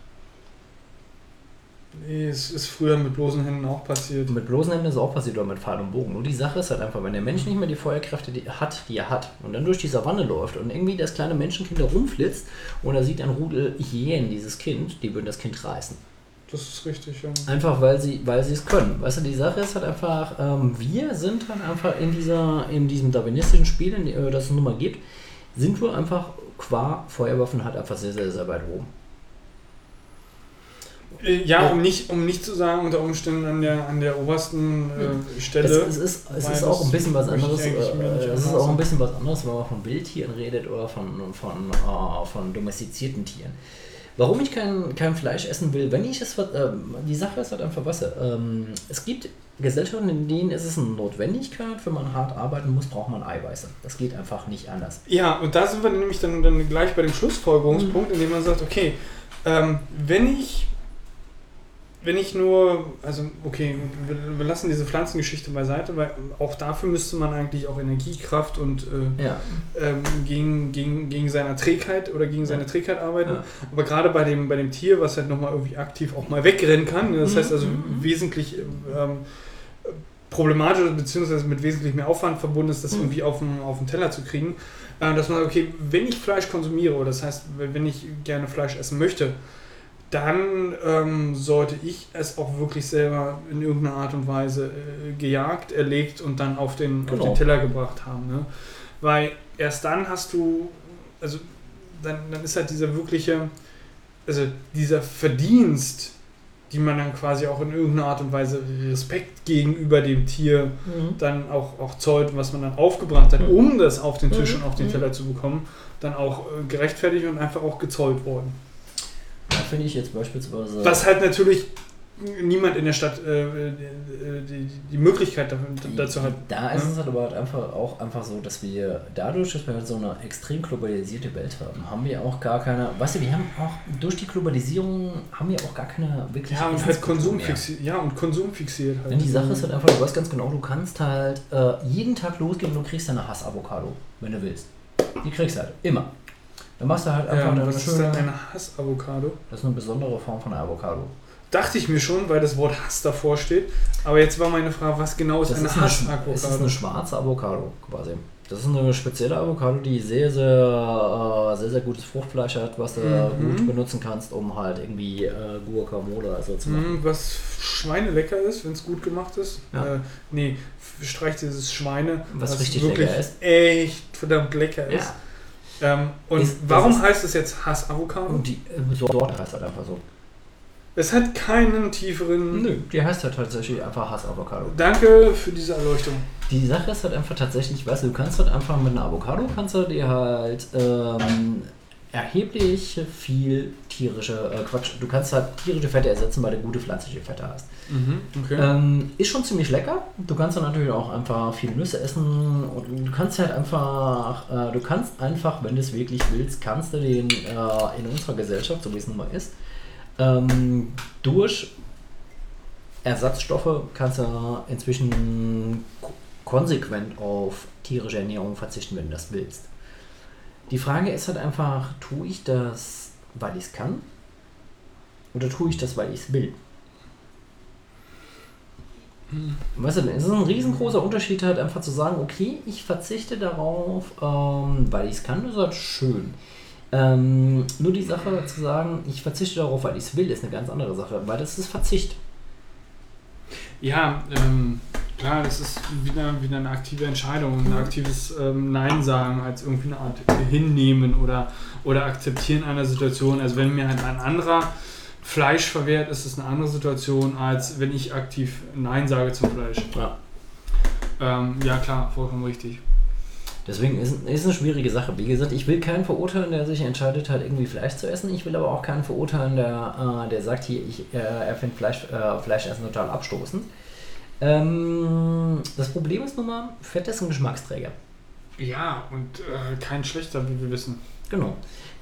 Nee, es ist früher mit bloßen Händen auch passiert. Mit bloßen Händen ist es auch passiert oder mit Pfeil und Bogen. Nur die Sache ist halt einfach, wenn der Mensch nicht mehr die Feuerkräfte die hat, die er hat, und dann durch die Savanne läuft und irgendwie das kleine Menschenkind da rumflitzt und er sieht ein Rudel Hyänen, dieses Kind, die würden das Kind reißen. Das ist richtig, ja. Einfach weil sie, weil sie es können. Weißt du, die Sache ist halt einfach, ähm, wir sind halt einfach in dieser, in diesem darwinistischen Spiel, in, äh, das es nun mal gibt, sind wir einfach qua Feuerwaffen halt einfach sehr, sehr, sehr weit oben. Äh, Ja, um nicht, um nicht zu sagen, unter Umständen an der, an der obersten äh, Stelle. Es, es ist, es ist auch ein bisschen was anderes. Äh, es ist auch ein bisschen was anderes, wenn man von Wildtieren redet oder von, von, äh, von domestizierten Tieren. Warum ich kein, kein Fleisch essen will, wenn ich es. Ähm, die Sache ist halt einfach Wasser. Ähm, es gibt Gesellschaften, in denen ist es eine Notwendigkeit, wenn man hart arbeiten muss, braucht man Eiweiße. Das geht einfach nicht anders. Ja, und da sind wir nämlich dann, dann gleich bei dem Schlussfolgerungspunkt, Mhm. in dem man sagt, okay, ähm, wenn ich wenn ich nur, also okay, wir, lassen diese Pflanzengeschichte beiseite, weil auch dafür müsste man eigentlich auch Energiekraft und äh, Ja. ähm, gegen, gegen, gegen seine Trägheit oder gegen seine. Trägheit arbeiten. Ja. Aber gerade bei dem, bei dem Tier, was halt nochmal irgendwie aktiv auch mal wegrennen kann, ne, das Mhm, heißt also mhm. wesentlich ähm, problematisch beziehungsweise mit wesentlich mehr Aufwand verbunden ist, das Mhm. irgendwie auf den, auf den Teller zu kriegen, äh, dass man sagt, okay, wenn ich Fleisch konsumiere, oder das heißt, wenn ich gerne Fleisch essen möchte, dann ähm, sollte ich es auch wirklich selber in irgendeiner Art und Weise äh, gejagt, erlegt und dann auf den, auf Genau. den Teller gebracht haben. Ne? Weil erst dann hast du, also dann, dann ist halt dieser wirkliche, also dieser Verdienst, die man dann quasi auch in irgendeiner Art und Weise Respekt gegenüber dem Tier Mhm. dann auch, auch zollt, was man dann aufgebracht hat, Mhm. um das auf den Tisch Mhm. und auf den Mhm. Teller zu bekommen, dann auch äh, gerechtfertigt und einfach auch gezollt worden. Finde ich jetzt beispielsweise. Was halt natürlich niemand in der Stadt äh, die, die Möglichkeit dazu hat. Da ist es halt aber halt einfach auch einfach so, dass wir dadurch, dass wir halt so eine extrem globalisierte Welt haben, haben wir auch gar keine, weißt du, wir haben auch durch die Globalisierung haben wir auch gar keine wirklich Ja, und halt Konsum fixiert. Ja, und Konsum fixiert halt. Denn die Sache ist halt einfach, du weißt ganz genau, du kannst halt äh, jeden Tag losgehen und du kriegst deine Hass-Avocado, wenn du willst. Die kriegst du halt, immer. Dann machst du halt einfach ja, deine was ist schöne, denn eine Hass-Avocado? Das ist eine besondere Form von Avocado. Dachte ich mir schon, weil das Wort Hass davor steht. Aber jetzt war meine Frage, was genau ist Das eine ist eine, sch- es ist Hass-Avocado? eine schwarze Avocado quasi. Das ist eine spezielle Avocado, die sehr, sehr, äh, sehr, sehr gutes Fruchtfleisch hat, was du Mhm. gut benutzen kannst, um halt irgendwie äh, Guacamole also zu machen. Mm, was schweinelecker ist, wenn es gut gemacht ist. Ja. Äh, nee, streich dieses Schweine, Was richtig lecker ist. echt verdammt lecker ist. Ähm, und Ist- warum heißt es jetzt Hass-Avocado? Und die äh, Sorte heißt halt einfach so. Es hat keinen tieferen... Nö, die heißt halt tatsächlich einfach Hass-Avocado. Danke für diese Erleuchtung. Die Sache ist halt einfach tatsächlich, weißt du, du kannst halt einfach mit einer Avocado kannst du dir halt ähm, erheblich viel tierische, äh, Quatsch, du kannst halt tierische Fette ersetzen, weil du gute pflanzliche Fette hast. Okay. Ähm, ist schon ziemlich lecker. Du kannst dann natürlich auch einfach viele Nüsse essen und du kannst halt einfach, äh, du kannst einfach, wenn du es wirklich willst, kannst du den äh, in unserer Gesellschaft, so wie es nun mal ist, ähm, durch Ersatzstoffe kannst du inzwischen ko- konsequent auf tierische Ernährung verzichten, wenn du das willst. Die Frage ist halt einfach, tue ich das, weil ich es kann? Oder tue ich das, weil ich es will? Weißt du, es ist ein riesengroßer Unterschied halt einfach zu sagen, okay, ich verzichte darauf, ähm, weil ich es kann, das ist halt schön. Ähm, nur die Sache zu sagen, ich verzichte darauf, weil ich es will, ist eine ganz andere Sache, weil das ist Verzicht. Ja, ähm, klar, das ist wieder, wieder eine aktive Entscheidung, ein aktives ähm, Nein sagen als irgendwie eine Art Hinnehmen oder, oder Akzeptieren einer Situation. Also wenn mir halt ein anderer Fleisch verwehrt, ist es eine andere Situation, als wenn ich aktiv Nein sage zum Fleisch. Ja. Ähm, ja klar, vollkommen richtig. Deswegen ist, ist eine schwierige Sache. Wie gesagt, ich will keinen verurteilen, der sich entscheidet, halt irgendwie Fleisch zu essen. Ich will aber auch keinen verurteilen, der, äh, der sagt, hier, ich, äh, er findet Fleisch, äh, Fleischessen total abstoßend. Ähm, das Problem ist nun mal, Fett ist ein Geschmacksträger. Ja, und äh, kein schlechter, wie wir wissen. Genau.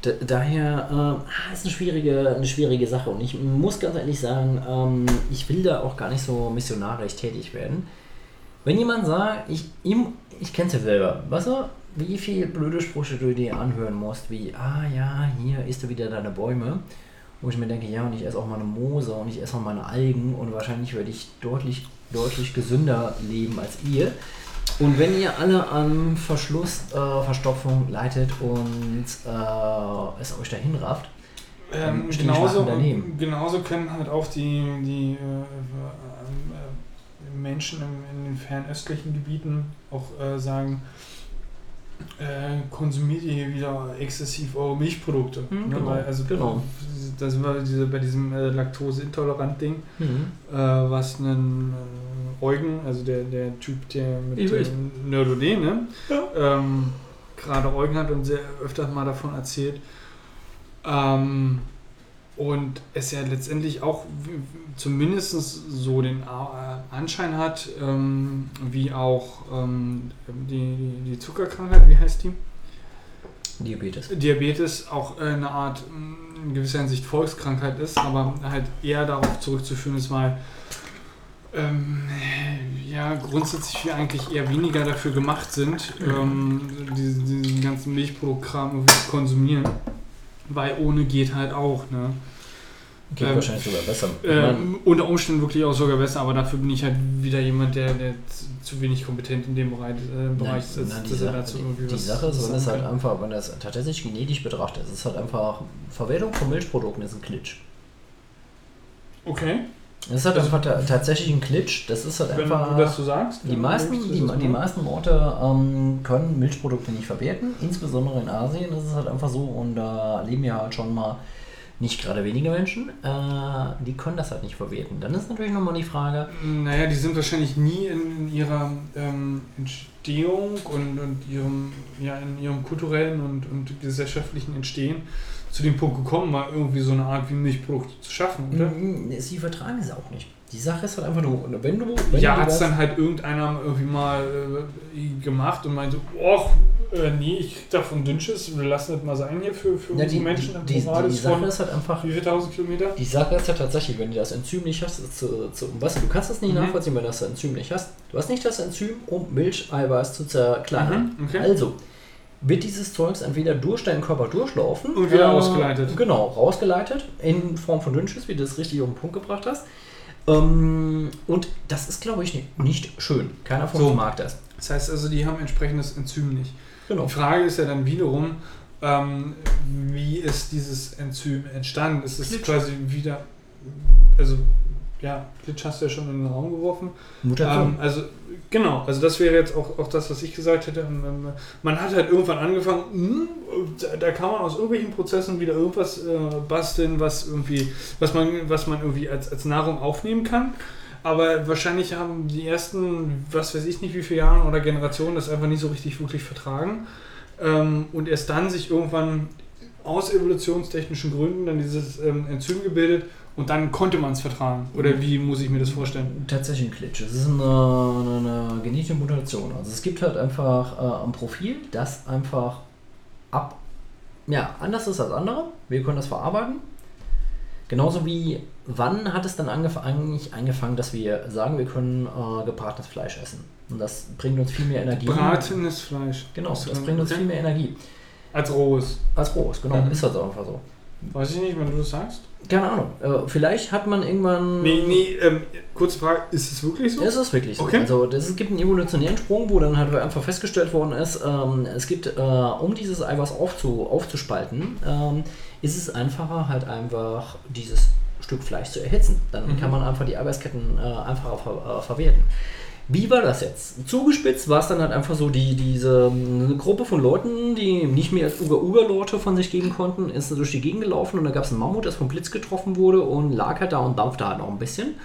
D daher äh, ist eine schwierige, eine schwierige Sache. Und ich muss ganz ehrlich sagen, ähm, ich will da auch gar nicht so missionarisch tätig werden. Wenn jemand sagt, ich, ihm, ich kenn's ja selber, weißt du, wie viel blöde Sprüche du dir anhören musst, wie, ah ja, hier isst du wieder deine Bäume. Wo ich mir denke, ja, und ich esse auch meine Moose und ich esse auch meine Algen und wahrscheinlich werde ich deutlich, deutlich gesünder leben als ihr. Und wenn ihr alle an Verschluss, äh, Verstopfung leitet und äh, es euch dahin rafft, Ähm, genauso, genauso können halt auch die, die äh, äh, Menschen in, in den fernöstlichen Gebieten auch äh, sagen, äh, konsumiert ihr hier wieder exzessiv eure Milchprodukte. Mhm, ne? genau, Weil, also genau. Da sind wir diese, bei diesem äh, Laktoseintolerant-Ding, mhm. äh, was einen äh, Eugen, also der, der Typ, der mit Ich ähm, Neuroden, ne? ähm, gerade Eugen hat und sehr öfter mal davon erzählt. Ähm, und es ja letztendlich auch zumindest so den äh, Anschein hat, ähm, wie auch ähm, die, die Zuckerkrankheit, wie heißt die? Diabetes. Diabetes auch äh, eine Art mh, in gewisser Hinsicht Volkskrankheit ist, aber halt eher darauf zurückzuführen ist, weil ähm, ja grundsätzlich wir eigentlich eher weniger dafür gemacht sind, ähm, diesen, diesen ganzen Milchproduktkram zu konsumieren. Weil ohne geht halt auch, ne? Geht Ähm, wahrscheinlich sogar besser. Äh, unter Umständen wirklich auch sogar besser, aber dafür bin ich halt wieder jemand, der, der zu, wenig kompetent in dem Bereich, äh, Bereich ist, na, die, irgendwie die, die Sache ist, wenn es halt einfach, wenn das tatsächlich genetisch betrachtet ist, ist halt einfach, Verwertung von Milchprodukten ist ein Klitsch. Okay, Das ist halt Also- einfach ta tatsächlich ein Klitsch. Das ist halt wenn einfach. du das so sagst. Die meisten, die, das die meisten Leute ähm, können Milchprodukte nicht verwerten, insbesondere in Asien ist es halt einfach so und da leben ja halt schon mal nicht gerade wenige Menschen, äh, die können das halt nicht verwerten. Dann ist natürlich nochmal die Frage, Naja, die sind wahrscheinlich nie in, ihrer ähm, Entstehung und, und ihrem, ja, in ihrem kulturellen und, und gesellschaftlichen Entstehen zu dem Punkt gekommen, mal irgendwie so eine Art wie Milchprodukte zu schaffen, oder? mm, sie vertragen es auch nicht. Die Sache ist halt einfach nur, wenn du. Wenn ja, hat es dann halt irgendeiner irgendwie mal äh, gemacht und meinte, oh, äh, nee, ich krieg davon Dünnschiss, wir lassen das mal sein hier für, für ja, unsere die, Menschen die, die, die Sache von ist halt einfach, wie viel tausend Kilometer? Die Sache ist ja tatsächlich, wenn du das Enzym nicht hast, ist zu, zu, weißt du, kannst das nicht Mhm. nachvollziehen, wenn du das Enzym nicht hast. Du hast nicht das Enzym, um Milcheiweiß zu zerkleinern. Mhm, okay. Also wird dieses Zeugs entweder durch deinen Körper durchlaufen Und wieder ausgeleitet. Genau, rausgeleitet in Form von Dünnschiss, wie du das richtig auf den Punkt gebracht hast. Ähm, und das ist, glaube ich, nicht, nicht schön. Keiner von So. uns mag das. Das heißt also, die haben entsprechendes Enzym nicht. Genau. Die Frage ist ja dann wiederum, ähm, wie ist dieses Enzym entstanden? Ist es Glitch. quasi wieder, also ja, Glitch hast du ja schon in den Raum geworfen. Ähm, also genau, also das wäre jetzt auch, auch das, was ich gesagt hätte. Ähm, Man hat halt irgendwann angefangen, hm, da, da kann man aus irgendwelchen Prozessen wieder irgendwas äh, basteln, was irgendwie, was man, was man irgendwie als, als Nahrung aufnehmen kann. Aber wahrscheinlich haben die ersten, was weiß ich nicht, wie viele Jahre oder Generationen das einfach nicht so richtig wirklich vertragen. Ähm, und erst dann sich irgendwann aus evolutionstechnischen Gründen dann dieses ähm, Enzym gebildet und dann konnte man es vertragen. Oder wie muss ich mir das vorstellen? Tatsächlich ein Klitsch. Es ist eine, eine, eine genetische Mutation. Also es gibt halt einfach äh, ein Profil, das einfach ab, ja, anders ist als andere. Wir können das verarbeiten. Genauso wie, wann hat es dann angef eigentlich angefangen, dass wir sagen, wir können äh, gebratenes Fleisch essen. Und das bringt uns viel mehr Energie. Bratenes Fleisch. Genau, das bringt uns okay. viel mehr Energie. Als rohes. Als rohes, genau. Mhm. Ist halt einfach so. Weiß ich nicht, wenn du das sagst. Keine Ahnung. Äh, vielleicht hat man irgendwann. Nee, nee, ähm, kurze Frage, ist es wirklich so? Es ist wirklich so. Okay. Also das, es gibt einen evolutionären Sprung, wo dann halt einfach festgestellt worden ist, ähm, es gibt, äh, um dieses Eiweiß aufzu, aufzuspalten, ähm, ist es einfacher halt einfach dieses Stück Fleisch zu erhitzen. Dann Mhm. kann man einfach die Eiweißketten äh, einfacher ver, äh, verwerten. Wie war das jetzt? Zugespitzt war es dann halt einfach so, die, diese ähm, Gruppe von Leuten, die nicht mehr als Uga-Uga-Leute von sich geben konnten, ist durch die Gegend gelaufen und da gab es einen Mammut, das vom Blitz getroffen wurde und lag halt da und dampfte halt noch ein bisschen.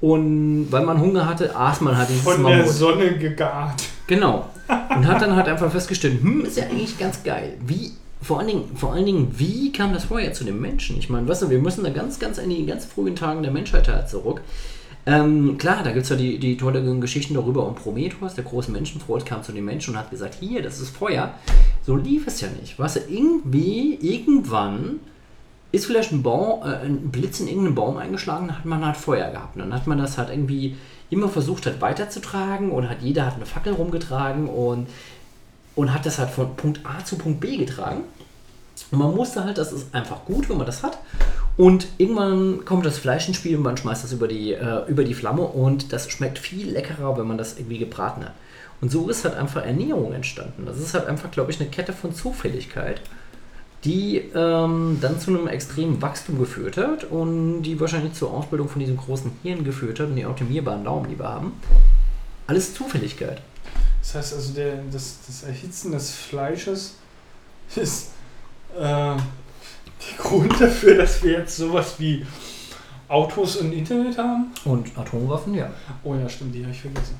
Und weil man Hunger hatte, aß man halt dieses Von der Mammut. Sonne gegart. Genau. Und hat dann halt einfach festgestellt, hm, ist ja eigentlich ganz geil. Wie, vor allen Dingen, vor allen Dingen, wie kam das Feuer zu den Menschen? Ich meine, weißt du, wir müssen da ganz, ganz in die ganz frühen Tagen der Menschheit halt zurück. Ähm, klar, da gibt es ja die, die tollen Geschichten darüber und Prometheus, der große Menschenfreund, kam zu den Menschen und hat gesagt, hier, das ist Feuer. So lief es ja nicht. Weißt du, irgendwie, irgendwann ist vielleicht ein, Baum, äh, ein Blitz in irgendeinen Baum eingeschlagen, dann hat man halt Feuer gehabt. Und dann hat man das halt irgendwie immer versucht hat weiterzutragen und hat jeder hat eine Fackel rumgetragen und, und hat das halt von Punkt A zu Punkt B getragen. Und man musste halt, das ist einfach gut, wenn man das hat. Und irgendwann kommt das Fleisch ins Spiel und man schmeißt das über die, äh, über die Flamme und das schmeckt viel leckerer, wenn man das irgendwie gebraten hat. Und so ist halt einfach Ernährung entstanden. Das ist halt einfach, glaube ich, eine Kette von Zufälligkeit, die ähm, dann zu einem extremen Wachstum geführt hat und die wahrscheinlich zur Ausbildung von diesem großen Hirn geführt hat und die optimierbaren Daumen, die wir haben. Alles Zufälligkeit. Das heißt also, der, das, das Erhitzen des Fleisches ist äh, der Grund dafür, dass wir jetzt sowas wie Autos und Internet haben. Und Atomwaffen, ja. Oh ja, stimmt, die habe ich vergessen.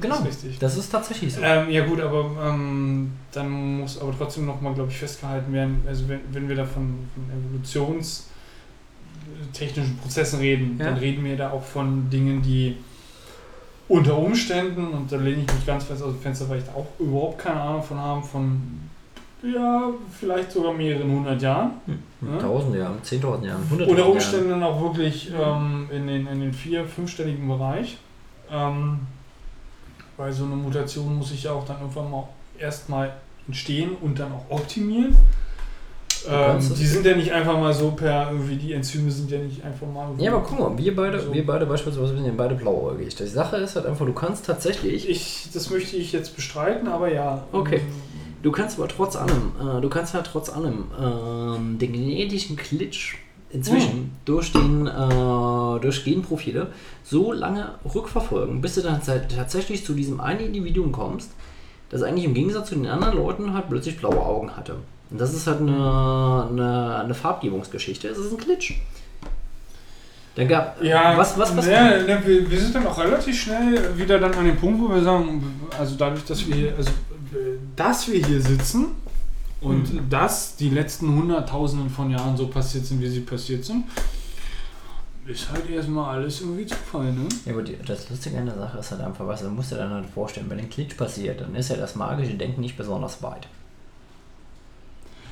Genau. Das ist richtig. Das ist tatsächlich so. Ähm, ja gut, aber ähm, dann muss aber trotzdem nochmal, glaube ich, festgehalten werden, also wenn, wenn wir da von, von evolutionstechnischen Prozessen reden, Ja. dann reden wir da auch von Dingen, die unter Umständen, und da lehne ich mich ganz fest aus dem Fenster, weil ich da auch überhaupt keine Ahnung von habe, von ja, vielleicht sogar mehreren hundert Jahren. Ja. Tausend Jahren, zehntausend Jahren, hunderttausend Unter Jahren. Umständen dann auch wirklich ähm, in, den, in den vier-, fünfstelligen Bereich. Ähm, weil so eine Mutation muss sich ja auch dann irgendwann mal erstmal entstehen und dann auch optimieren. Ähm, die sind ja nicht einfach mal so per, irgendwie die Enzyme sind ja nicht einfach mal. Ja, aber guck mal, wir beide, So. wir beide beispielsweise wir sind ja beide blauäugig. Die Sache ist halt einfach, du kannst tatsächlich, Ich, das möchte ich jetzt bestreiten, aber ja. Okay. Ähm, du kannst aber trotz allem, äh, du kannst halt trotz allem ähm, den genetischen Klitsch inzwischen durch den äh, durch Genprofile so lange rückverfolgen, bis du dann tatsächlich zu diesem einen Individuum kommst, das eigentlich im Gegensatz zu den anderen Leuten halt plötzlich blaue Augen hatte. Und das ist halt eine, eine, eine Farbgebungsgeschichte. Es ist ein Klitsch. Dann gab Ja, was was was ne, ne, wir, wir sind dann auch relativ schnell wieder dann an dem Punkt, wo wir sagen, also dadurch, dass wir hier, also dass wir hier sitzen und Mhm. dass die letzten Hunderttausenden von Jahren so passiert sind, wie sie passiert sind, ist halt erstmal alles irgendwie Zufall, ne? Ja, aber die, das Lustige an der Sache ist halt einfach, was du musst dir dann halt vorstellen, wenn ein Klitsch passiert, dann ist ja das magische Denken nicht besonders weit.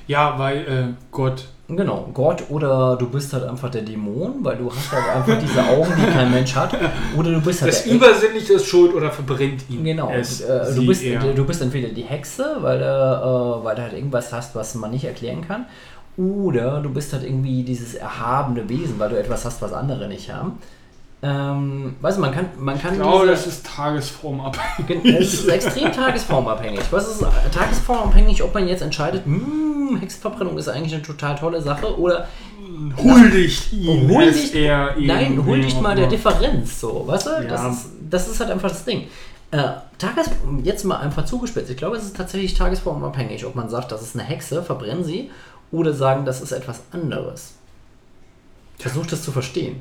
Ja, weil äh, Gott. Genau, Gott oder du bist halt einfach der Dämon, weil du hast halt einfach diese Augen, die kein Mensch hat. Oder du bist halt Das Übersinnliche ist schuld oder verbrennt ihn. Genau, Es, äh, du, bist, er. du bist entweder die Hexe, weil, du, äh, weil du halt irgendwas hast, was man nicht erklären kann. Oder du bist halt irgendwie dieses erhabene Wesen, weil du etwas hast, was andere nicht haben. Ähm, weißt du, man kann, man kann Ich glaube, das ist tagesformabhängig. Es ist extrem tagesformabhängig. Was ist tagesformabhängig, ob man jetzt entscheidet, hm, Hexenverbrennung ist eigentlich eine total tolle Sache oder Huldigt ihn. Huldigt- es er nein, wem mal der. Differenz, so, weißt du? Ja. Das, ist, das ist halt einfach das Ding. Äh, Tages jetzt mal einfach zugespitzt. Ich glaube, es ist tatsächlich tagesformabhängig, ob man sagt, das ist eine Hexe, verbrennen sie, oder sagen, das ist etwas anderes. Versucht das zu verstehen.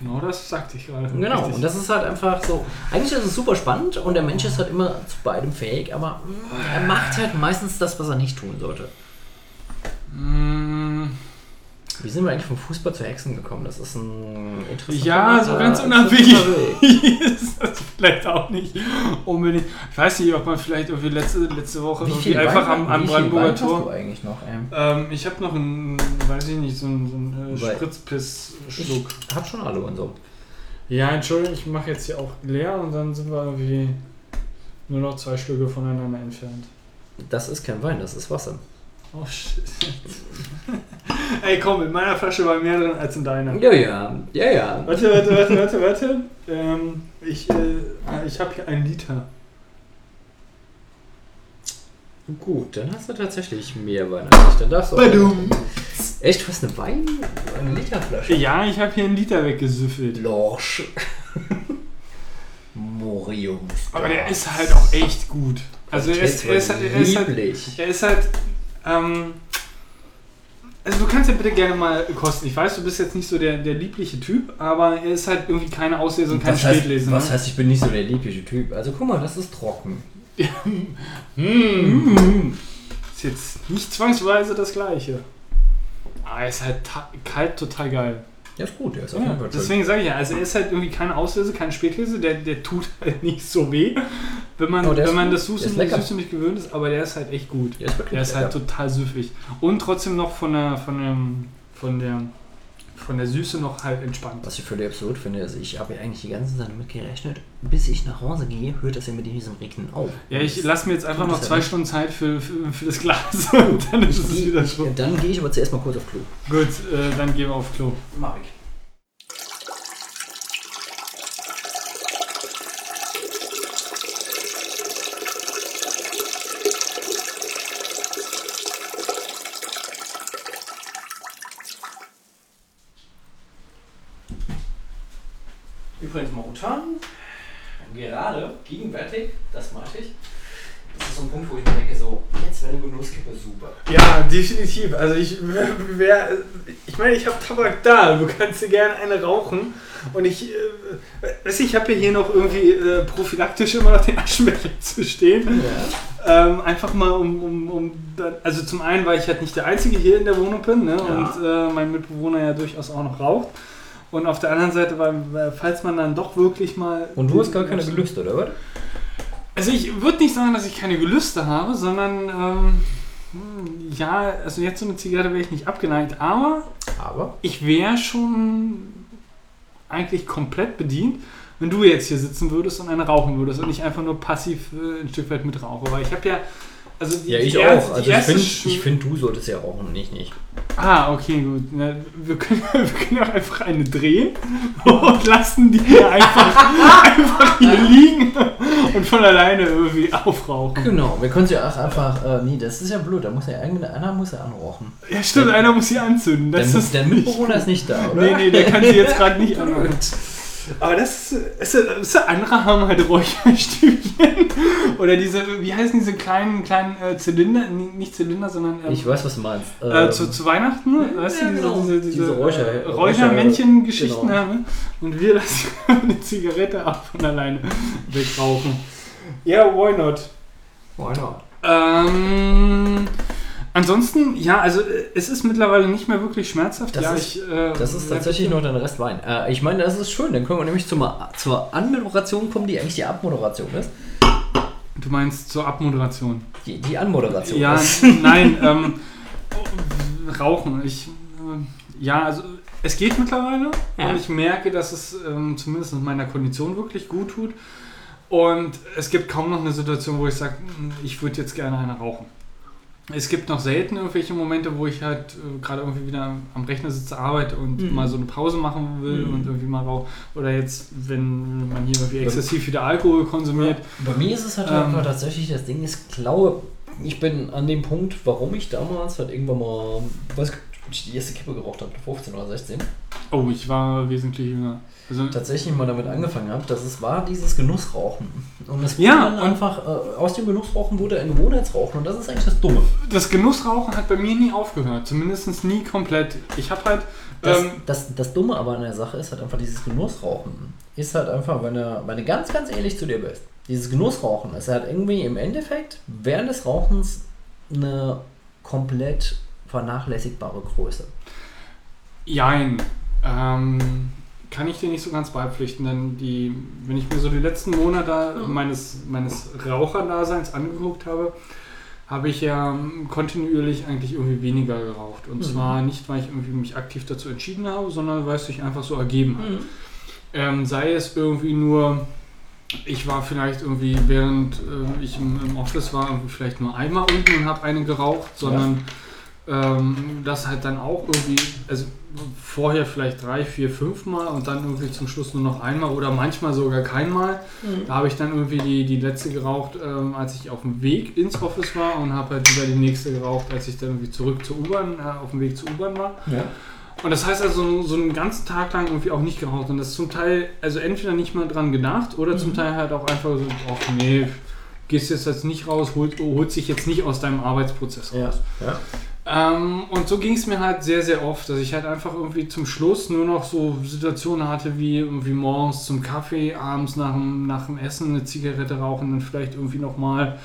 Genau das sagte ich gerade. Genau, Richtig. und das ist halt einfach so. Eigentlich ist es super spannend und der Mensch ist halt immer zu beidem fähig, aber mm, er macht halt meistens das, was er nicht tun sollte. Mm, Wie sind wir eigentlich vom Fußball zu Hexen gekommen? Das ist ein interessanter Ja, so ganz äh, unabhängig ist das vielleicht auch nicht unbedingt. Ich weiß nicht, ob man vielleicht irgendwie letzte, letzte Woche Wie irgendwie einfach Wein- am, am wie viel Brandenburger hast du Tor. eigentlich noch? Ähm, ich habe noch einen, weiß ich nicht, so einen, so einen äh, Spritzpiss-Schluck. ich hab schon alle und so. Ja, Entschuldigung, ich mache jetzt hier auch leer und dann sind wir irgendwie nur noch zwei Schlücke voneinander entfernt. Das ist kein Wein, das ist Wasser. Oh shit. Ey, komm, in meiner Flasche war mehr drin als in deiner. Ja, ja, ja, ja. Warte, warte, warte, warte, warte. Ähm, ich äh, ich habe hier einen Liter. Gut, dann hast du tatsächlich mehr Wein als ich. Dann darfst du auch. Badum. Echt, du hast eine Wein? Eine Literflasche? Ja, ich habe hier einen Liter weggesüffelt. Lorsch. Morium. Aber der ist halt auch echt gut. Also er ist, er ist, halt- er ist halt, er ist halt, ähm, Also du kannst ja bitte gerne mal kosten. Ich weiß, du bist jetzt nicht so der, der liebliche Typ, aber er ist halt irgendwie keine Auslese und kein was heißt, Spätlese. was ne? heißt, ich bin nicht so der liebliche Typ? Also guck mal, das ist trocken. Ist jetzt nicht zwangsweise das gleiche. Aber er ist halt kalt total geil. Ja, ist gut, der ist auf jeden Fall deswegen sage ich ja, also er ist halt irgendwie keine Auslese, keine Spätlese, der, der tut halt nicht so weh, wenn man, der wenn man das Der Süße, lecker. Süße nicht gewöhnt ist, aber der ist halt echt gut. Der ist Der ist halt total süffig. Und trotzdem noch von der, von dem, von der, von der Süße noch halt entspannt. Was ich völlig absurd finde, ist, ich habe ja eigentlich die ganze Zeit damit gerechnet, bis ich nach Hause gehe, hört das ja mit diesem Regnen auf. Ja, ich lasse mir jetzt einfach noch ja zwei. Stunden Zeit für, für, für das Glas und dann ist es wieder schon. Dann gehe ich aber zuerst mal kurz auf Klo. Gut, äh, dann gehen wir auf Klo. Mach ich. Momentan, gerade, gegenwärtig, das meinte ich, das ist so ein Punkt, wo ich mir denke, so, jetzt wäre eine Genusskippe super. Ja, definitiv. Also ich wär, ich meine, ich habe Tabak da. Du kannst dir gerne eine rauchen. Und ich, äh, ich, habe hier noch irgendwie äh, prophylaktisch immer noch den Aschenbecher zu stehen. Ähm, einfach mal um, um, um also zum einen, weil ich halt nicht der Einzige hier in der Wohnung bin ne? und äh, mein Mitbewohner ja durchaus auch noch raucht. Und auf der anderen Seite, weil, falls man dann doch wirklich mal. Und du hast gar keine Gelüste, oder was? Also ich würde nicht sagen, dass ich keine Gelüste habe, sondern ähm, hm, ja, also jetzt so eine Zigarette wäre ich nicht abgeneigt, aber Aber ich wäre schon eigentlich komplett bedient, wenn du jetzt hier sitzen würdest und eine rauchen würdest und nicht einfach nur passiv äh, ein Stück weit mit rauche. Weil ich habe ja, also die, Ja, die ich erste- auch. die Also ich finde, ich find, du solltest ja rauchen und ich nicht. Ah, okay, gut. Na, wir, können, wir können auch einfach eine drehen und lassen die hier einfach, einfach hier liegen und von alleine irgendwie aufrauchen. Genau, wir können sie auch einfach, äh, nee, das ist ja blöd, da muss ja einer muss ja anrauchen. Ja, stimmt, einer muss sie anzünden. Das der, ist der Mitbewohner ist nicht da, oder? Nee, nee, der kann sie jetzt gerade nicht anmachen. Aber das ist, ist, ist, andere haben halt Räucherstübchen. Oder diese, wie heißen diese kleinen, kleinen äh, Zylinder? Nicht Zylinder, sondern ähm, Ich weiß, was du meinst. äh, Ähm, zu, zu Weihnachten. weißt ja, du, diese, genau. diese, diese, Diese Räucher- äh, Räuchermännchen-Geschichten Genau. haben. Und wir lassen eine Zigarette ab von alleine wegrauchen. Ja, why not? why not? Ähm, ansonsten, ja, also äh, es ist mittlerweile nicht mehr wirklich schmerzhaft. Das ja, ist- ich, äh, Das ist tatsächlich noch der Rest Wein. Äh, ich meine, das ist schön, dann können wir nämlich zur, zur Anmoderation kommen, die eigentlich die Abmoderation ist. Du meinst zur Abmoderation? Die, die Anmoderation Ja, ist. nein, ähm, Rauchen. Ich, äh, ja, also es geht mittlerweile Ja. und ich merke, dass es ähm, zumindest meiner Kondition wirklich gut tut. Und es gibt kaum noch eine Situation, wo ich sage, ich würde jetzt gerne eine rauchen. Es gibt noch selten irgendwelche Momente, wo ich halt äh, gerade irgendwie wieder am Rechner sitze, arbeite und Mhm. mal so eine Pause machen will Mhm. und irgendwie mal rauche. Oder jetzt, wenn man hier irgendwie exzessiv wieder Alkohol konsumiert. Bei mir ist es halt Ähm. einfach tatsächlich, das Ding ist, glaube, ich bin an dem Punkt, warum ich damals halt irgendwann mal, weiß ich, die erste Kippe geraucht habe, 15 oder 16, Oh, ich war wesentlich jünger. Also, tatsächlich mal damit angefangen habe, dass es war dieses Genussrauchen. Und es wurde Ja, dann einfach, äh, aus dem Genussrauchen wurde ein Gewohnheitsrauchen und das ist eigentlich das Dumme. das Genussrauchen hat bei mir nie aufgehört. Zumindest nie komplett. Ich habe halt. Das, ähm, das, das Dumme aber an der Sache ist halt einfach dieses Genussrauchen. Ist halt einfach, wenn du, wenn du ganz, ganz ehrlich zu dir bist. Dieses Genussrauchen ist halt irgendwie im Endeffekt während des Rauchens eine komplett vernachlässigbare Größe. Jein. Ähm, kann ich dir nicht so ganz beipflichten, denn die, wenn ich mir so die letzten Monate meines, meines Raucherdaseins angeguckt habe, habe ich ja kontinuierlich eigentlich irgendwie weniger geraucht. Und Mhm. zwar nicht, weil ich irgendwie mich aktiv dazu entschieden habe, sondern weil es sich einfach so ergeben hat. Mhm. Ähm, sei es irgendwie nur, ich war vielleicht irgendwie, während äh, ich im, im Office war, irgendwie vielleicht nur einmal unten und habe eine geraucht, sondern ähm, das halt dann auch irgendwie, also vorher vielleicht drei, vier, fünf Mal und dann irgendwie zum Schluss nur noch einmal oder manchmal sogar keinmal. Da habe ich dann irgendwie die, die letzte geraucht, ähm, als ich auf dem Weg ins Office war und habe halt wieder die nächste geraucht, als ich dann irgendwie zurück zur U-Bahn, äh, auf dem Weg zur U-Bahn war. Ja. Und das heißt also so einen ganzen Tag lang irgendwie auch nicht geraucht. Und das ist zum Teil, also entweder nicht mal dran gedacht oder zum Teil halt auch einfach so, ach nee, gehst jetzt jetzt nicht raus, holt, holt sich jetzt nicht aus deinem Arbeitsprozess Ja. raus. ja. Ähm, und so ging es mir halt sehr, sehr oft, dass ich halt einfach irgendwie zum Schluss nur noch so Situationen hatte, wie irgendwie morgens zum Kaffee, abends nach dem, nach dem Essen eine Zigarette rauchen, dann vielleicht irgendwie nochmal,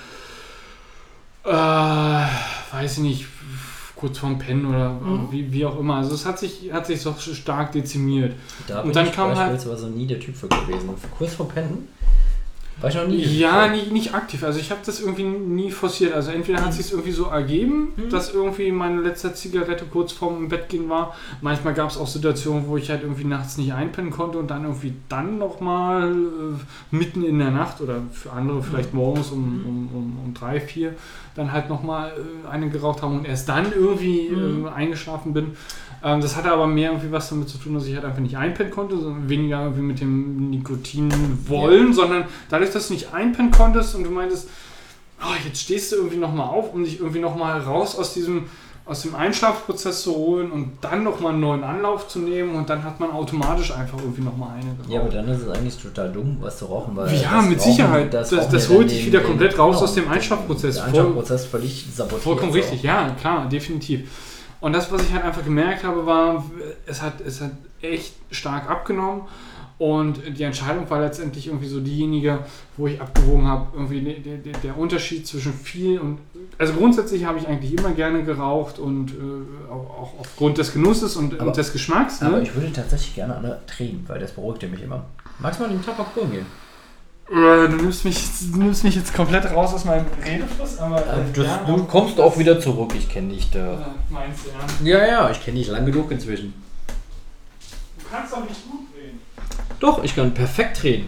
äh, weiß ich nicht, kurz vorm Pennen oder Mhm. wie, wie auch immer. Also es hat sich, hat sich so stark dezimiert. Da Und dann ich kam halt- beispielsweise nie der Typ für gewesen. Kurz vor Pennen war ich noch nie. Ja, nicht, nicht aktiv. Also ich habe das irgendwie nie forciert. Also entweder hat es sich irgendwie so ergeben, Mhm. dass irgendwie meine letzte Zigarette kurz vorm Bett gehen war. Manchmal gab es auch Situationen, wo ich halt irgendwie nachts nicht einpennen konnte und dann irgendwie dann nochmal äh, mitten in der Nacht oder für andere vielleicht morgens um, um, um, um drei, vier dann halt nochmal äh, eine geraucht haben und erst dann irgendwie Mhm. äh, eingeschlafen bin. Ähm, das hatte aber mehr irgendwie was damit zu tun, dass ich halt einfach nicht einpennen konnte, sondern weniger irgendwie mit dem Nikotin wollen, sondern dadurch, dass du nicht einpennen konntest und du meintest, oh, jetzt stehst du irgendwie nochmal auf, um dich irgendwie nochmal raus aus diesem aus dem Einschlafprozess zu holen und dann nochmal einen neuen Anlauf zu nehmen und dann hat man automatisch einfach irgendwie nochmal eine geraucht. Ja, aber dann ist es eigentlich total dumm, was zu rauchen, weil. Ja, das mit Rauchen- Sicherheit. Das- das ja holt dich wieder komplett raus aus dem den- Einschlafprozess. Der Einschlafprozess völlig sabotiert. Vollkommen richtig, ja, klar, definitiv. Und das, was ich halt einfach gemerkt habe, war, es hat, es hat echt stark abgenommen. Und die Entscheidung war letztendlich irgendwie so diejenige, wo ich abgewogen habe, irgendwie der, der, der Unterschied zwischen viel und. Also grundsätzlich habe ich eigentlich immer gerne geraucht und äh, auch, auch aufgrund des Genusses und, Aber- und des Geschmacks. Aber Ne? ich würde tatsächlich gerne eine drehen, weil das beruhigte mich immer. Magst du mal den Tabak holen gehen? Du, nimmst mich, du nimmst mich jetzt komplett raus aus meinem Redefluss, aber. äh, ja, du kommst auch wieder zurück, ich kenne dich Äh, da. meinst du, ja. Ja, ja, ich kenne dich lang genug inzwischen. Du kannst doch nicht gut reden. Doch, ich kann perfekt drehen.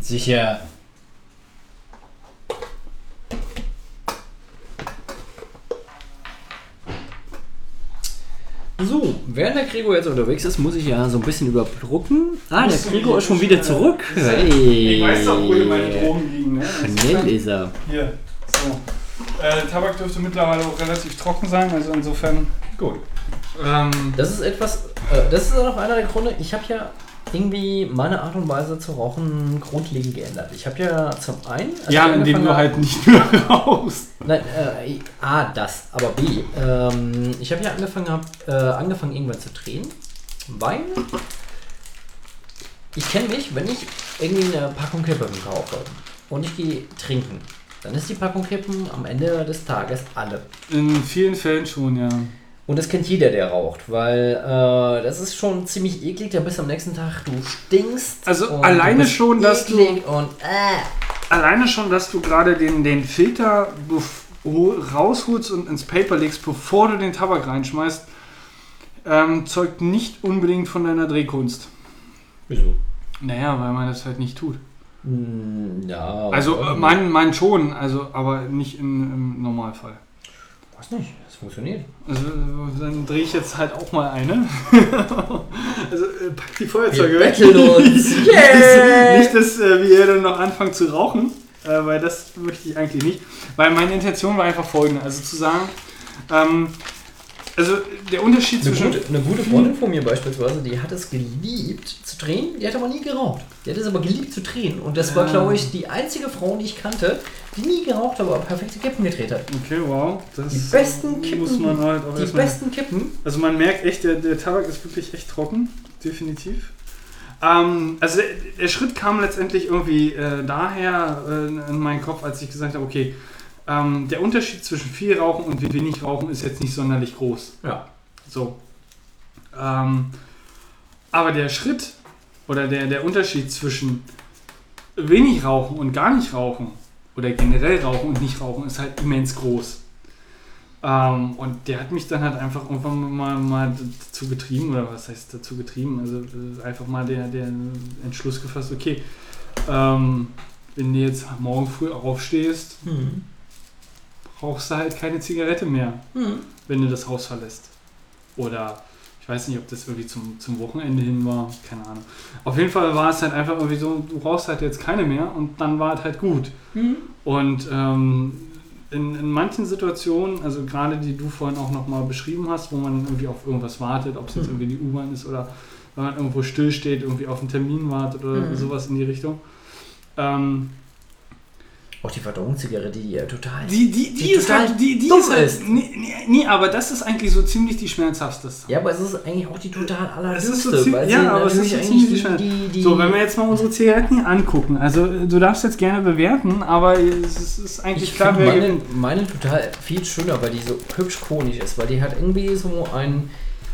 Sicher. So, während der Gregor jetzt unterwegs ist, muss ich ja so ein bisschen überbrücken. Ah, der Gregor ist schon wieder zurück. Hey. Ich weiß doch, wo hier meine Drogen liegen. Ne? Schnell ist er. Hier, so. Äh, Tabak dürfte mittlerweile auch relativ trocken sein, also insofern. Gut. Ähm, Das ist etwas, äh, das ist auch einer der Gründe, ich habe ja irgendwie meine Art und Weise zu rauchen grundlegend geändert. Ich habe ja zum einen... als ja, indem du halt nicht mehr rauchst. Nein, äh, A, das, aber B, ähm, ich habe ja angefangen, hab, äh, angefangen irgendwann zu drehen, weil ich kenne mich, wenn ich irgendwie eine Packung Kippen kaufe und ich gehe trinken, dann ist die Packung Kippen am Ende des Tages alle. In vielen Fällen schon, ja. Und das kennt jeder, der raucht, weil äh, das ist schon ziemlich eklig, da bist du am nächsten Tag, du stinkst. Also alleine schon, dass du- Und, äh, Alleine schon, dass du gerade den, den Filter rausholst und ins Paper legst, bevor du den Tabak reinschmeißt, ähm, zeugt nicht unbedingt von deiner Drehkunst. Wieso? Naja, weil man das halt nicht tut. Hm, ja. Also äh, mein, mein schon, also aber nicht in, im Normalfall. Weiß nicht, das funktioniert. Also dann drehe ich jetzt halt auch mal eine. also äh, pack die Feuerzeuge Wir weg. uns. Yeah! Nicht, dass äh, wir dann noch anfangen zu rauchen, äh, weil das möchte ich eigentlich nicht. Weil meine Intention war einfach folgende, also zu sagen, ähm, also der Unterschied Eine zwischen... gute, eine gute Freundin von mir beispielsweise, die hat es geliebt zu drehen, die hat aber nie geraucht. Die hat es aber geliebt zu drehen. Und das war, Ja. glaube ich, die einzige Frau, die ich kannte, die nie geraucht, aber perfekte Kippen gedreht hat. Okay, wow. Das Die besten Kippen. muss man halt auch die besten Kippen. Also man merkt echt, der, der Tabak ist wirklich echt trocken, definitiv. Ähm, also der, der Schritt kam letztendlich irgendwie äh, daher äh, in meinen Kopf, als ich gesagt habe, okay, ähm, der Unterschied zwischen viel Rauchen und wenig Rauchen ist jetzt nicht sonderlich groß. Ja. So. Ähm, aber der Schritt oder der, der Unterschied zwischen wenig Rauchen und gar nicht Rauchen oder generell Rauchen und nicht Rauchen ist halt immens groß. Ähm, und der hat mich dann halt einfach irgendwann mal, mal dazu getrieben, oder was heißt dazu getrieben? Also einfach mal der, der Entschluss gefasst, okay, ähm, wenn du jetzt morgen früh aufstehst, Hm. Brauchst du halt keine Zigarette mehr Hm. wenn du das Haus verlässt. Oder ich weiß nicht, ob das irgendwie zum, zum Wochenende hin war, keine Ahnung. Auf jeden Fall war es halt einfach irgendwie so, du brauchst halt jetzt keine mehr und dann war es halt gut. Hm. Und ähm, in, in manchen Situationen, also gerade die du vorhin auch nochmal beschrieben hast, wo man irgendwie auf irgendwas wartet, ob es jetzt Mhm. irgendwie die U-Bahn ist oder wenn man irgendwo stillsteht, irgendwie auf einen Termin wartet oder Mhm. sowas in die Richtung. Ähm, Auch die Verdauungszigarette, die ja total. Die, die, die, die ist total halt, die, die ist halt, ist. nee, nee, aber das ist eigentlich so ziemlich die schmerzhafteste. Ja, aber es ist eigentlich auch die total ist so ja, aber es ist so ziemlich die, die, die, So, wenn wir jetzt mal unsere Zigaretten hier angucken, also äh, du darfst jetzt gerne bewerten, aber es ist, eigentlich Ich klar, wer meine, meine total viel schöner, weil die so hübsch konisch ist, weil die hat irgendwie so ein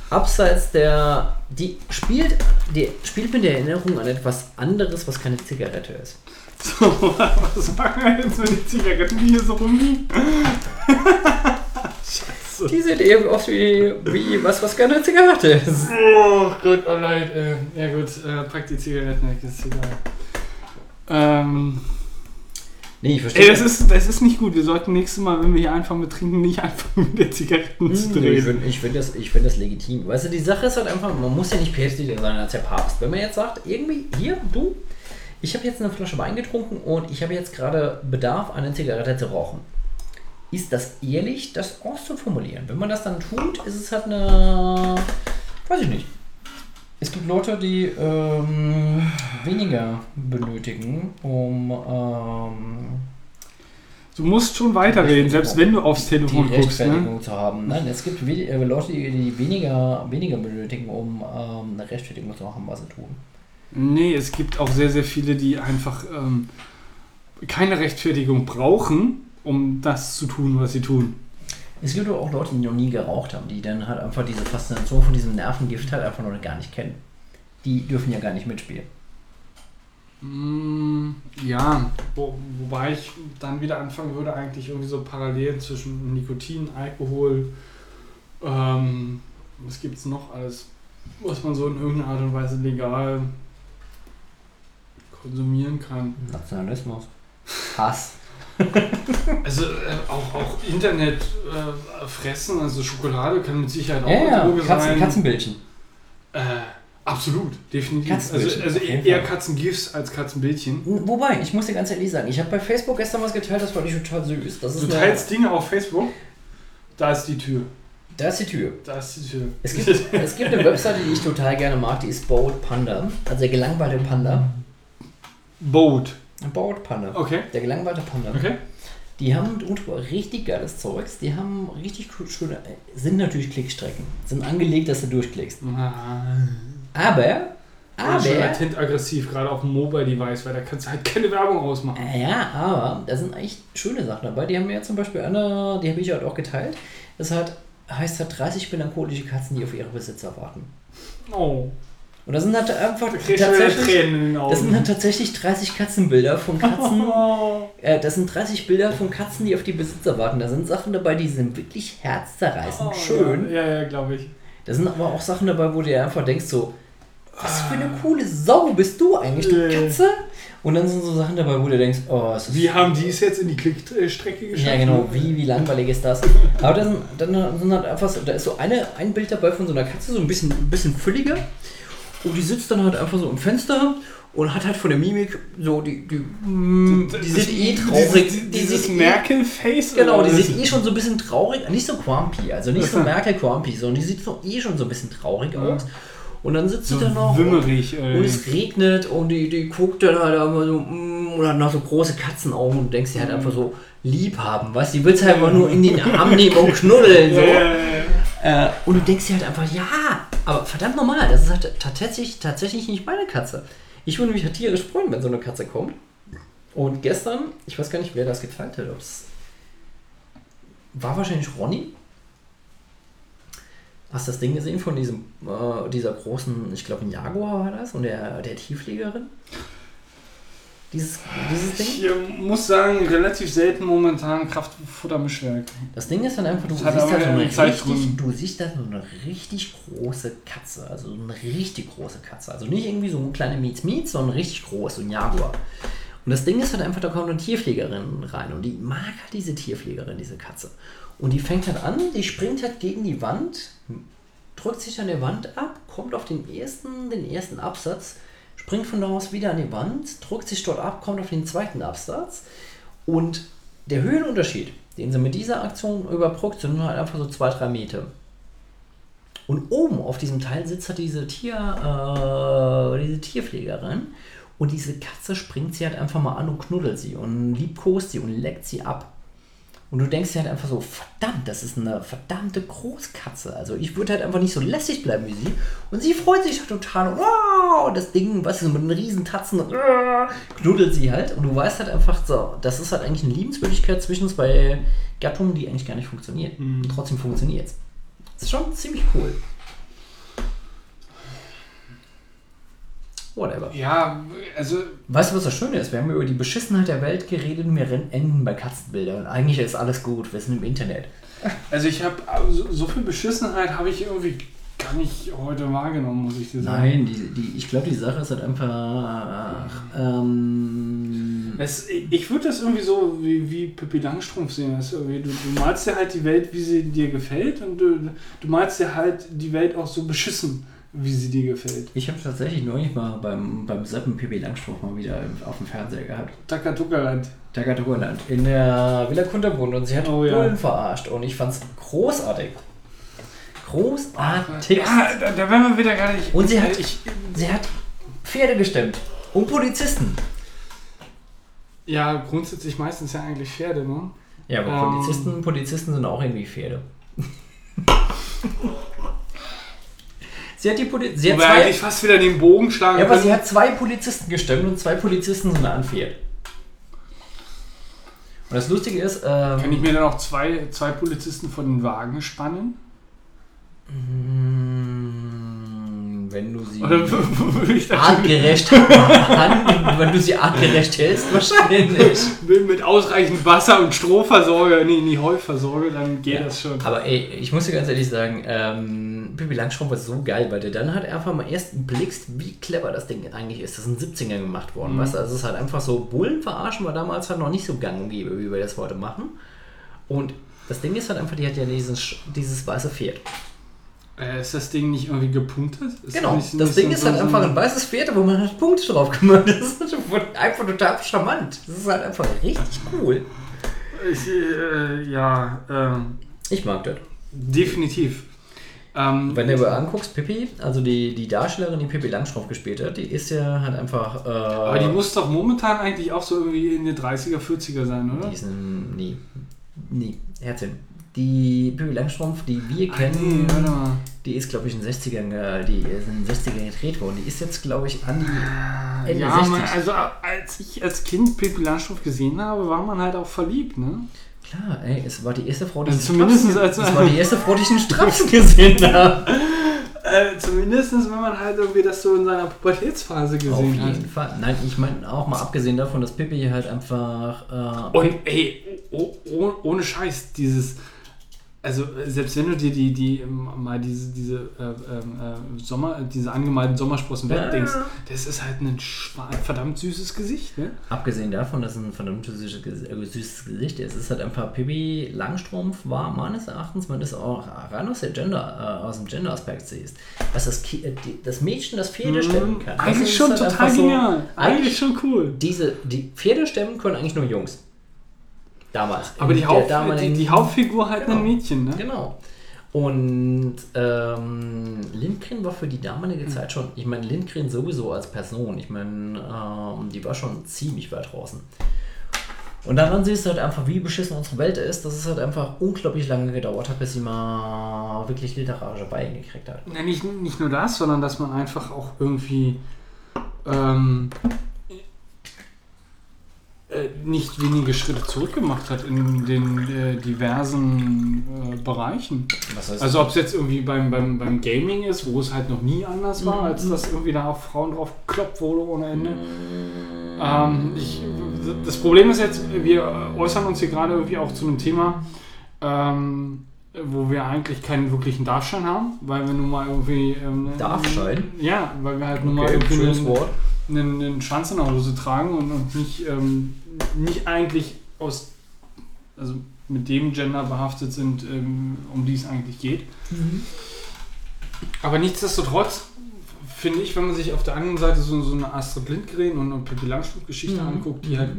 abseits der die spielt die spielt mit der Erinnerung an etwas anderes, was keine Zigarette ist. So, was machen wir jetzt mit den Zigaretten, die hier so rumliegen? Scheiße. Die sieht eben aus wie, wie was, was keine Zigarette ist. Oh Gott, oh leid. Äh, ja gut, äh, pack die Zigaretten weg, ist egal. Ähm, Nee, ich verstehe. ey, das ist, das ist nicht gut. Wir sollten nächstes Mal, wenn wir hier anfangen mit Trinken, nicht anfangen mit der Zigaretten zu Hm, Ich drehen. finde ich find das, ich find das legitim. Weißt du, die Sache ist halt einfach, man muss ja nicht päpstlicher sein als der Papst. Wenn man jetzt sagt, irgendwie, hier, du, ich habe jetzt eine Flasche Wein getrunken und ich habe jetzt gerade Bedarf, eine Zigarette zu rauchen. Ist das ehrlich, das auszuformulieren? Wenn man das dann tut, ist es halt eine. Weiß ich nicht. Es gibt Leute, die ähm, weniger benötigen, um ähm, Du musst schon weiterreden, selbst wenn du aufs die Telefon guckst. Ne? Rechtfertigung zu haben. Nein, es gibt äh, Leute, die, die weniger, weniger benötigen, um ähm, eine Rechtfertigung zu machen, was sie tun. Nee, es gibt auch sehr, sehr viele, die einfach ähm, keine Rechtfertigung brauchen, um das zu tun, was sie tun. Es gibt aber auch Leute, die noch nie geraucht haben, die dann halt einfach diese Faszination von diesem Nervengift halt einfach noch gar nicht kennen. Die dürfen ja gar nicht mitspielen. Mm, ja, wo, wobei ich dann wieder anfangen würde, eigentlich irgendwie so Parallelen zwischen Nikotin, Alkohol, ähm, was gibt es noch alles, was man so in irgendeiner Art und Weise legal konsumieren kann. Nationalismus. Hass. Also äh, auch, auch Internet äh, fressen, also Schokolade kann mit Sicherheit auch Ja, eine ja, Droge Katzen, sein. Katzenbildchen. Äh, absolut, definitiv. Also, Katzenbildchen, also eher. Katzengifts als Katzenbildchen. Wobei, ich muss dir ganz ehrlich sagen, ich habe bei Facebook gestern was geteilt, das fand ich total süß. Du teilst Dinge auf Facebook, da ist die Tür. Da ist die Tür. Da ist die Tür. Es gibt, es gibt eine Webseite, die ich total gerne mag, die ist Boat Panda. Also der gelangweilte Panda. Boat. Boat Panda. Okay. Der gelangweilte Panda. Okay. Die haben drunter richtig geiles Zeugs. Die haben richtig schöne. Sind natürlich Klickstrecken. Sind angelegt, dass du durchklickst. Aber. Aber. Schon latent aggressiv, gerade auf dem Mobile-Device, weil da kannst du halt keine Werbung ausmachen. Ja, aber da sind echt schöne Sachen dabei. Die haben mir ja zum Beispiel eine, die habe ich halt auch geteilt. Das hat, heißt halt 30 melancholische Katzen, die auf ihre Besitzer warten. Oh. Und das sind halt einfach Da tatsächlich. Das sind halt tatsächlich 30 Katzenbilder von Katzen. oh. Äh, das sind 30 Bilder von Katzen, die auf die Besitzer warten. Da sind Sachen dabei, die sind wirklich herzzerreißend schön. Oh, Ja, ja, glaube ich. Da sind aber auch Sachen dabei, wo du dir einfach denkst, so, was für eine coole Sau bist du eigentlich, du Äh. Katze? Und dann sind so Sachen dabei, wo du denkst, oh, es ist Wie haben die es jetzt in die Klickstrecke geschafft? Ja, genau, wie, wie langweilig ist das? Aber da sind, dann sind halt einfach so, da ist so eine, ein Bild dabei von so einer Katze, so ein bisschen, ein bisschen fülliger. Und die sitzt dann halt einfach so im Fenster und hat halt von der Mimik so die, die, mm, die sieht eh traurig. Dieses, die dieses eh- Merkel-Face? Genau, oder die was? sieht eh schon so ein bisschen traurig, nicht so quampy, also nicht so Merkel quampy, sondern die sieht so eh schon so ein bisschen traurig aus. Und dann sitzt so sie da noch. wimmerig. Ey. Und es regnet und die, die guckt dann halt immer so, mm, und hat noch so große Katzenaugen und denkst, die halt einfach so lieb haben, du? Die willst halt einfach nur in den Arm nehmen und knuddeln, so. Äh, und du denkst dir halt einfach, ja, aber verdammt normal, das ist halt tatsächlich, tatsächlich nicht meine Katze. Ich würde mich halt tierisch freuen, wenn so eine Katze kommt. Und gestern, ich weiß gar nicht, wer das geteilt hat, ob es war wahrscheinlich Ronny. Hast das Ding gesehen von diesem, äh, dieser großen, ich glaube ein Jaguar war das, und der, der Tieffliegerin? Dieses, dieses Ding? Ich muss sagen, relativ selten momentan Kraftfuttermischwerk. Das Ding ist dann einfach, du siehst da so eine richtig, du siehst da so eine richtig große Katze, also so eine richtig große Katze. Also nicht irgendwie so eine kleine Mietz Mietz, sondern richtig groß, so ein Jaguar. Und das Ding ist halt einfach, da kommt eine Tierpflegerin rein und die mag halt diese Tierpflegerin, diese Katze. Und die fängt halt an, die springt halt gegen die Wand, drückt sich an der Wand ab, kommt auf den ersten, den ersten Absatz, springt von da aus wieder an die Wand, drückt sich dort ab, kommt auf den zweiten Absatz und der Höhenunterschied, den sie mit dieser Aktion überbrückt, sind halt einfach so zwei, drei Meter. Und oben auf diesem Teil sitzt halt diese, Tier, äh, diese Tierpflegerin Und diese Katze springt sie halt einfach mal an und knuddelt sie und liebkost sie und leckt sie ab. Und du denkst dir halt einfach so, verdammt, das ist eine verdammte Großkatze. Also ich würde halt einfach nicht so lässig bleiben wie sie. Und sie freut sich halt total. Und wow, das Ding, was ist mit einem riesen Tatzen äh, knuddelt sie halt. Und du weißt halt einfach so, das ist halt eigentlich eine Liebenswürdigkeit zwischen zwei Gattungen, die eigentlich gar nicht funktioniert. Und trotzdem funktioniert es. Das ist schon ziemlich cool. Whatever. Ja, also Weißt du, was das Schöne ist? Wir haben über die Beschissenheit der Welt geredet und wir rennen- enden bei Katzenbildern. Eigentlich ist alles gut, wir sind im Internet. Also ich habe so, so viel Beschissenheit habe ich irgendwie gar nicht heute wahrgenommen, muss ich dir sagen. Nein, die, die, ich glaube, die Sache ist halt einfach. Ähm, Es, ich würde das irgendwie so wie, wie Pippi Langstrumpf sehen. Das du, du malst dir halt die Welt, wie sie dir gefällt und du, du malst dir halt die Welt auch so beschissen, wie sie dir gefällt. ich habe tatsächlich neulich mal beim, beim Seppen Pippi Langstrumpf mal wieder auf dem Fernseher gehabt. Takatukaland. Tagatogoland in der Villa Kunterbunt und sie hat Oh ja. Bullen verarscht und ich fand's großartig. Großartig. Ja, da, da wären wir wieder gar nicht. Und sie hat- Ich, Sie hat Pferde gestemmt und Polizisten. ja, grundsätzlich meistens ja eigentlich Pferde, ne? Ja, aber Ähm. Polizisten, Polizisten sind auch irgendwie Pferde. sie hat die Poli sie hat Wobei zwei, eigentlich fast wieder den Bogen schlagen ja, aber sie können. hat zwei Polizisten gestemmt und zwei Polizisten sind Pferd. Und das Lustige ist, ähm, Kann ich mir dann auch zwei, zwei Polizisten von den Wagen spannen? mm, wenn du sie artgerecht wenn du sie artgerecht hältst, wahrscheinlich. mit, mit ausreichend Wasser und Stroh versorge, nee, nie Heu versorge, dann geht das schon. Aber ey, ich muss dir ganz ehrlich sagen, ähm, Pippi Langstrumpf ist so geil, weil du dann halt einfach mal erst blickst, wie clever das Ding eigentlich ist. Das ist in den 70ern gemacht worden, Mhm. weißt du? Also es ist halt einfach so, Bullen verarschen war damals halt noch nicht so gang und gäbe, wie wir das heute machen. Und das Ding ist halt einfach, die hat ja dieses, dieses weiße Pferd. Äh, ist das Ding nicht irgendwie gepunktet? Ist Genau, nicht- das nicht Ding so- ist halt so- einfach ein weißes Pferd, wo man halt Punkte drauf gemacht hat. Das ist halt einfach total charmant. Das ist halt einfach richtig cool. Ich, äh, ja, ähm, Ich mag das. definitiv. Ähm, Wenn du aber anguckst, Pippi, also die, die Darstellerin, die Pippi Langstrumpf gespielt hat, die ist ja halt einfach. Äh, aber die muss doch momentan eigentlich auch so irgendwie in den 30er, 40er sein, oder? Die ist ein. Nee. Nee, Herzchen. Die Pippi Langstrumpf, die wir Ach, kennen, nee, warte mal. die ist, glaube ich, in den 60ern, ge- die ist in den 60ern gedreht worden. Die ist jetzt, glaube ich, an die Ende ja, 60. man, also als ich als Kind Pippi Langstrumpf gesehen habe, war man halt auch verliebt, ne? Klar, ey, es war die erste Frau, die Also ich zumindest Straps- als- es war die erste Frau, die ich in Straps gesehen habe. Äh, zumindest wenn man halt irgendwie das so in seiner Pubertätsphase Auf gesehen hat. jeden Fall. Nein, ich meine auch mal abgesehen davon, dass Pippi halt einfach. Äh, Und ey, oh, oh, ohne Scheiß, dieses. Also selbst wenn du dir die, die ähm, mal diese, diese äh, ähm, äh, Sommer, diese angemalten Sommersprossen Ja. wegdenkst, das ist halt ein verdammt süßes Gesicht, ne? Abgesehen davon, dass es ein verdammt süßes, äh, süßes Gesicht ist, es ist halt einfach Pippi Langstrumpf war meines Erachtens, wenn du es auch rein aus, der Gender, äh, aus dem Gender-Aspekt siehst, was das, Ki- äh, die, das Mädchen das Pferde stemmen kann. Mhm. Eigentlich schon halt total einfach so- genial. Eigentlich Eigentlich schon cool. diese, die Pferde stemmen können eigentlich nur Jungs. Damals. Aber die, Haupt, die, die Hauptfigur halt Genau. ein Mädchen, ne? Genau. Und ähm, Lindgren war für die damalige Zeit schon, ich meine, Lindgren sowieso als Person, ich meine, ähm, die war schon ziemlich weit draußen. Und daran siehst du halt einfach, wie beschissen unsere Welt ist, dass es halt einfach unglaublich lange gedauert hat, bis sie mal wirklich literarische Beine gekriegt hat. Ja, nicht, nicht nur das, sondern dass man einfach auch irgendwie ähm, äh, nicht wenige Schritte zurückgemacht hat in den äh, diversen äh, Bereichen. Also ob es jetzt irgendwie beim, beim, beim Gaming ist, wo es halt noch nie anders war, Mhm. als dass irgendwie da auf Frauen drauf kloppt wurde ohne Ende. Ähm, ich, das Problem ist jetzt, wir äußern uns hier gerade irgendwie auch zu einem Thema, ähm, wo wir eigentlich keinen wirklichen Darfschein haben, weil wir nun mal irgendwie... Ähm, Darfschein? Ja, weil wir halt nun mal Okay, irgendwie schönes Wort. einen, einen Schwanz in der Hose tragen und, und nicht, ähm, nicht eigentlich aus... Also mit dem Gender behaftet sind, ähm, um die es eigentlich geht. Aber nichtsdestotrotz finde ich, wenn man sich auf der anderen Seite so, so eine Astrid Lindgren und, und Pippi Langstrumpf-Geschichte Mhm. anguckt, die halt,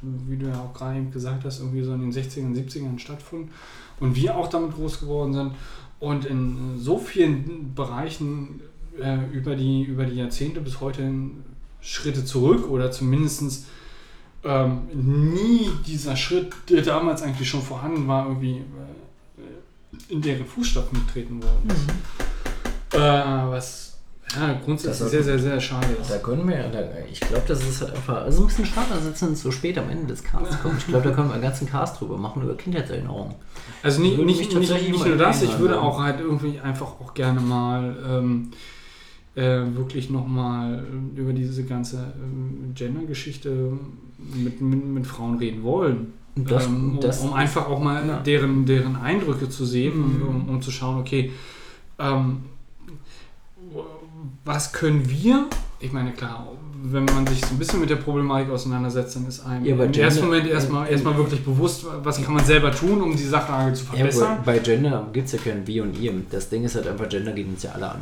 wie du ja auch gerade eben gesagt hast, irgendwie so in den 60ern, 70ern stattfanden und wir auch damit groß geworden sind und in so vielen Bereichen äh, über, die, über die Jahrzehnte bis heute hin Schritte zurück oder zumindest ähm, nie dieser Schritt, der damals eigentlich schon vorhanden war, irgendwie äh, in deren Fußstapfen getreten worden ist. Äh, was ja, grundsätzlich Das- sehr, sehr, sehr schade ist. Da können wir, da, ich glaube, das ist halt einfach, also ein bisschen schade, dass es dann so spät am Ende des Casts kommt. Ich glaube, da können wir einen ganzen Cast drüber machen, über Kindheitserinnerungen. Also nicht, nicht, nicht, nicht nur das, ich würde ja. auch halt irgendwie einfach auch gerne mal ähm, äh, wirklich nochmal über diese ganze ähm, Gender-Geschichte mit, mit, mit Frauen reden wollen. Das- ähm, um, das- um einfach auch mal Ja. deren, deren Eindrücke zu sehen Mhm. um, um zu schauen, okay, ähm, was können wir, ich meine, klar, wenn man sich so ein bisschen mit der Problematik auseinandersetzt, dann ist einem Ja, im ersten Gender- Moment erstmal, erstmal wirklich bewusst, was kann man selber tun, um die Sachlage zu Ja, verbessern. bei, bei Gender gibt es ja kein Wir und Ihr. Das Ding ist halt einfach, Gender geht uns ja alle an.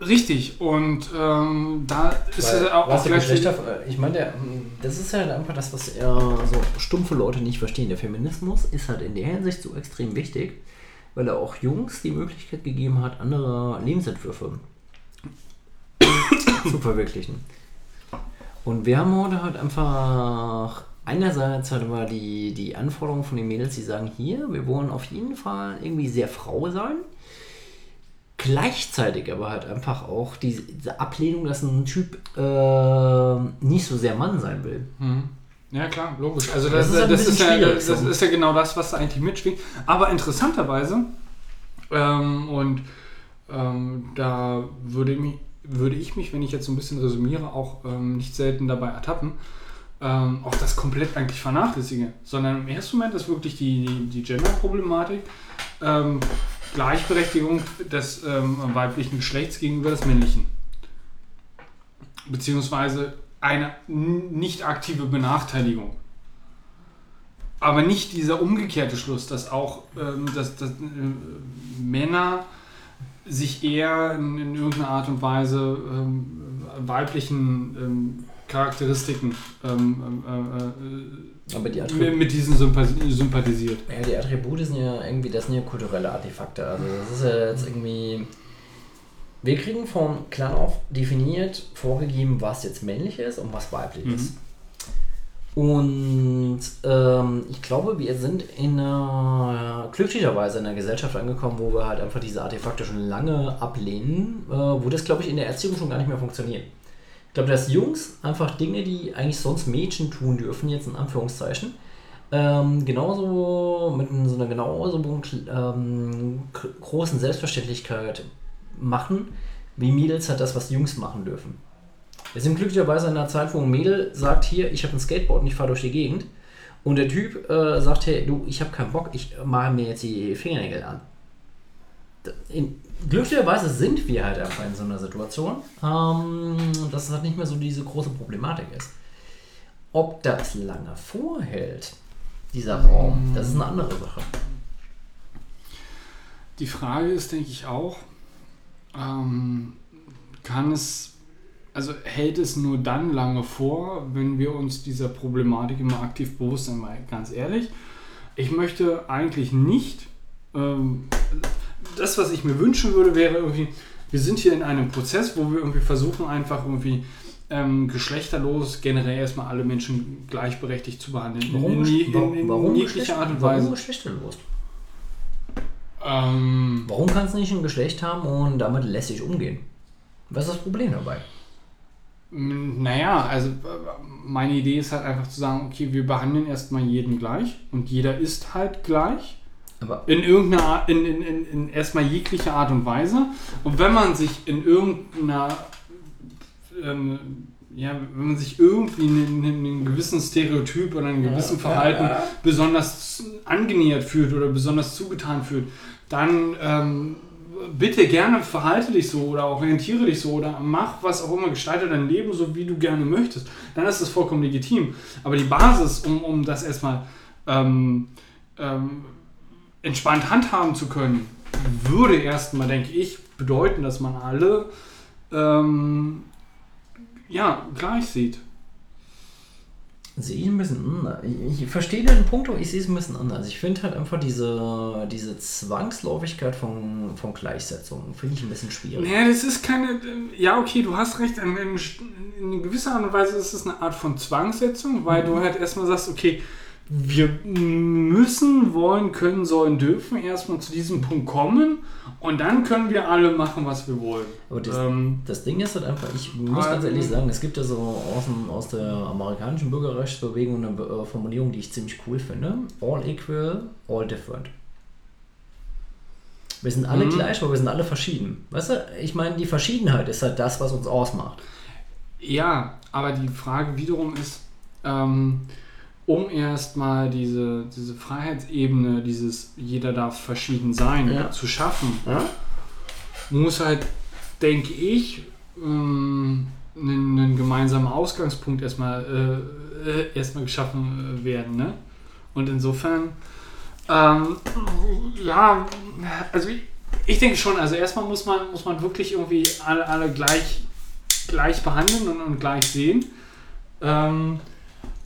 Richtig, und ähm, da ist Weil, es auch, auch gleich Geschlechter, ich meine, der, das ist halt einfach das, was eher so stumpfe Leute nicht verstehen. Der Feminismus ist halt in der Hinsicht so extrem wichtig, weil er auch Jungs die Möglichkeit gegeben hat, andere Lebensentwürfe zu verwirklichen. Und wir haben heute halt einfach einerseits halt immer die, die Anforderungen von den Mädels, die sagen, hier, wir wollen auf jeden Fall irgendwie sehr Frau sein. Gleichzeitig aber halt einfach auch diese, diese Ablehnung, dass ein Typ äh, nicht so sehr Mann sein will. Mhm. Ja, klar, logisch. Also Das das, ist halt das, ist, ja, das so. ist ja genau das, was da eigentlich mitschwingt. Aber interessanterweise, ähm, und ähm, da würde, mich, würde ich mich, wenn ich jetzt so ein bisschen resümiere, auch ähm, nicht selten dabei ertappen, ähm, auch das komplett eigentlich vernachlässige. Sondern im ersten Moment ist wirklich die, die, die Gender-Problematik. Ähm, Gleichberechtigung des ähm, weiblichen Geschlechts gegenüber des männlichen. Beziehungsweise eine nicht aktive Benachteiligung. Aber nicht dieser umgekehrte Schluss, dass auch ähm, dass, dass, äh, Männer sich eher in, in irgendeiner Art und Weise ähm, weiblichen ähm, Charakteristiken ähm, äh, Aber die Attribute, mit, diesen sympath- sympathisiert. ja, die Attribute sind ja irgendwie, das sind ja kulturelle Artefakte. Also das ist ja jetzt irgendwie. Wir kriegen von klein auf definiert, vorgegeben, was jetzt männlich ist und was weiblich Mhm. ist. Und ähm, ich glaube, wir sind in einer, glücklicherweise in einer Gesellschaft angekommen, wo wir halt einfach diese Artefakte schon lange ablehnen, äh, wo das, glaube ich, in der Erziehung schon gar nicht mehr funktioniert. Glaube, dass Jungs einfach Dinge, die eigentlich sonst Mädchen tun dürfen, jetzt in Anführungszeichen, ähm, genauso mit so einer genauso ähm, großen Selbstverständlichkeit machen, wie Mädels halt das, was Jungs machen dürfen. Wir sind glücklicherweise in einer Zeit, wo ein Mädel sagt, hier, ich habe ein Skateboard und ich fahre durch die Gegend. Und der Typ äh, sagt, hey, du, ich habe keinen Bock, ich mache mir jetzt die Fingernägel an. In, glücklicherweise sind wir halt einfach in so einer Situation, ähm, dass es halt nicht mehr so diese große Problematik ist. Ob das lange vorhält, dieser Raum, das ist eine andere Sache. Die Frage ist, denke ich auch, ähm, kann es, also hält es nur dann lange vor, wenn wir uns dieser Problematik immer aktiv bewusst sind, weil ganz ehrlich, ich möchte eigentlich nicht, ähm, das, was ich mir wünschen würde, wäre irgendwie, wir sind hier in einem Prozess, wo wir irgendwie versuchen, einfach irgendwie ähm, geschlechterlos generell erstmal alle Menschen gleichberechtigt zu behandeln. in, in, in, in, in jeglicher Art und Weise. Warum geschlechterlos? Ähm, Warum kannst du nicht ein Geschlecht haben und damit lässig umgehen? Was ist das Problem dabei? Mm, Naja, also meine Idee ist halt einfach zu sagen, okay, wir behandeln erstmal jeden gleich und jeder ist halt gleich. Aber In irgendeiner Art, in, in, in, in erstmal jeglicher Art und Weise. Und wenn man sich in irgendeiner, ähm, ja, wenn man sich irgendwie in, in einem gewissen Stereotyp oder einem gewissen Verhalten besonders angenähert fühlt oder besonders zugetan fühlt, dann ähm, bitte gerne verhalte dich so oder orientiere dich so oder mach was auch immer, gestalte dein Leben so, wie du gerne möchtest. Dann ist das vollkommen legitim. Aber die Basis, um, um das erstmal ähm, ähm, entspannt handhaben zu können, würde erstmal, denke ich, bedeuten, dass man alle ähm, ja, gleich sieht. Sehe ich ein bisschen anders. Ich, ich verstehe den Punkt, aber ich sehe es ein bisschen anders. Ich finde halt einfach diese, diese Zwangsläufigkeit von, von Gleichsetzung, finde ich ein bisschen schwierig. Naja, das ist keine. Ja, okay, du hast recht. In, in, in gewisser Art und Weise ist es eine Art von Zwangssetzung, weil du halt erstmal sagst, okay, wir müssen, wollen, können, sollen, dürfen erstmal zu diesem Punkt kommen und dann können wir alle machen, was wir wollen. Aber das, Ähm, das Ding ist halt einfach, ich muss ganz ehrlich sagen, es gibt ja so aus, dem, aus der amerikanischen Bürgerrechtsbewegung eine äh, Formulierung, die ich ziemlich cool finde. All equal, all different. Wir sind alle Mhm. gleich, aber wir sind alle verschieden. Weißt du, ich meine, die Verschiedenheit ist halt das, was uns ausmacht. Ja, aber die Frage wiederum ist, ähm, um erstmal diese, diese Freiheitsebene, dieses jeder darf verschieden sein, Ja. zu schaffen, Ja? muss halt, denke ich, ähm, ein, ein gemeinsamer Ausgangspunkt erstmal, äh, äh, erstmal geschaffen äh, werden. Ne? Und insofern, ähm, ja, also ich, ich denke schon, also erstmal muss man, muss man wirklich irgendwie alle, alle gleich, gleich behandeln und, und gleich sehen. Ähm,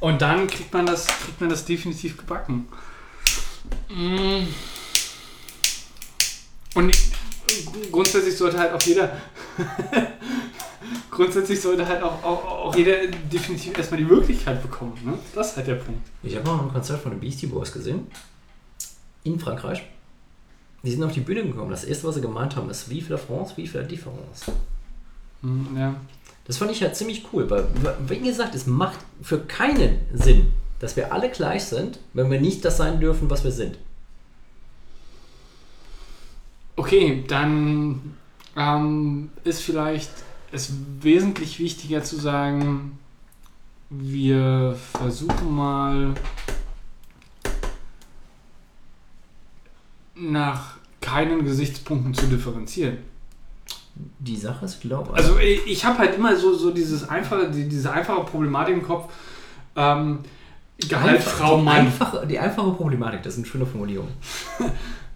und dann kriegt man das, kriegt man das definitiv gebacken. Mm. Und ich- grundsätzlich sollte halt auch jeder grundsätzlich sollte halt auch, auch, auch jeder definitiv erstmal die Möglichkeit bekommen. Ne? Das ist halt der Punkt. Ich habe mal ein Konzert von den Beastie Boys gesehen. In Frankreich. Die sind auf die Bühne gekommen. Das erste, was sie gemeint haben, ist Vive la France, Vive la Différence. Hm, Ja. Das fand ich halt ziemlich cool, weil, wie gesagt, es macht für keinen Sinn, dass wir alle gleich sind, wenn wir nicht das sein dürfen, was wir sind. Okay, dann ähm, ist vielleicht es wesentlich wichtiger zu sagen, wir versuchen mal nach keinen Gesichtspunkten zu differenzieren. Die Sache ist, glaube ich. Also ich, habe halt immer so, so dieses einfache, die, diese einfache Problematik im Kopf. Ähm, Gehalt, Frau, die, Mann. einfache, die einfache Problematik, das ist eine schöne Formulierung.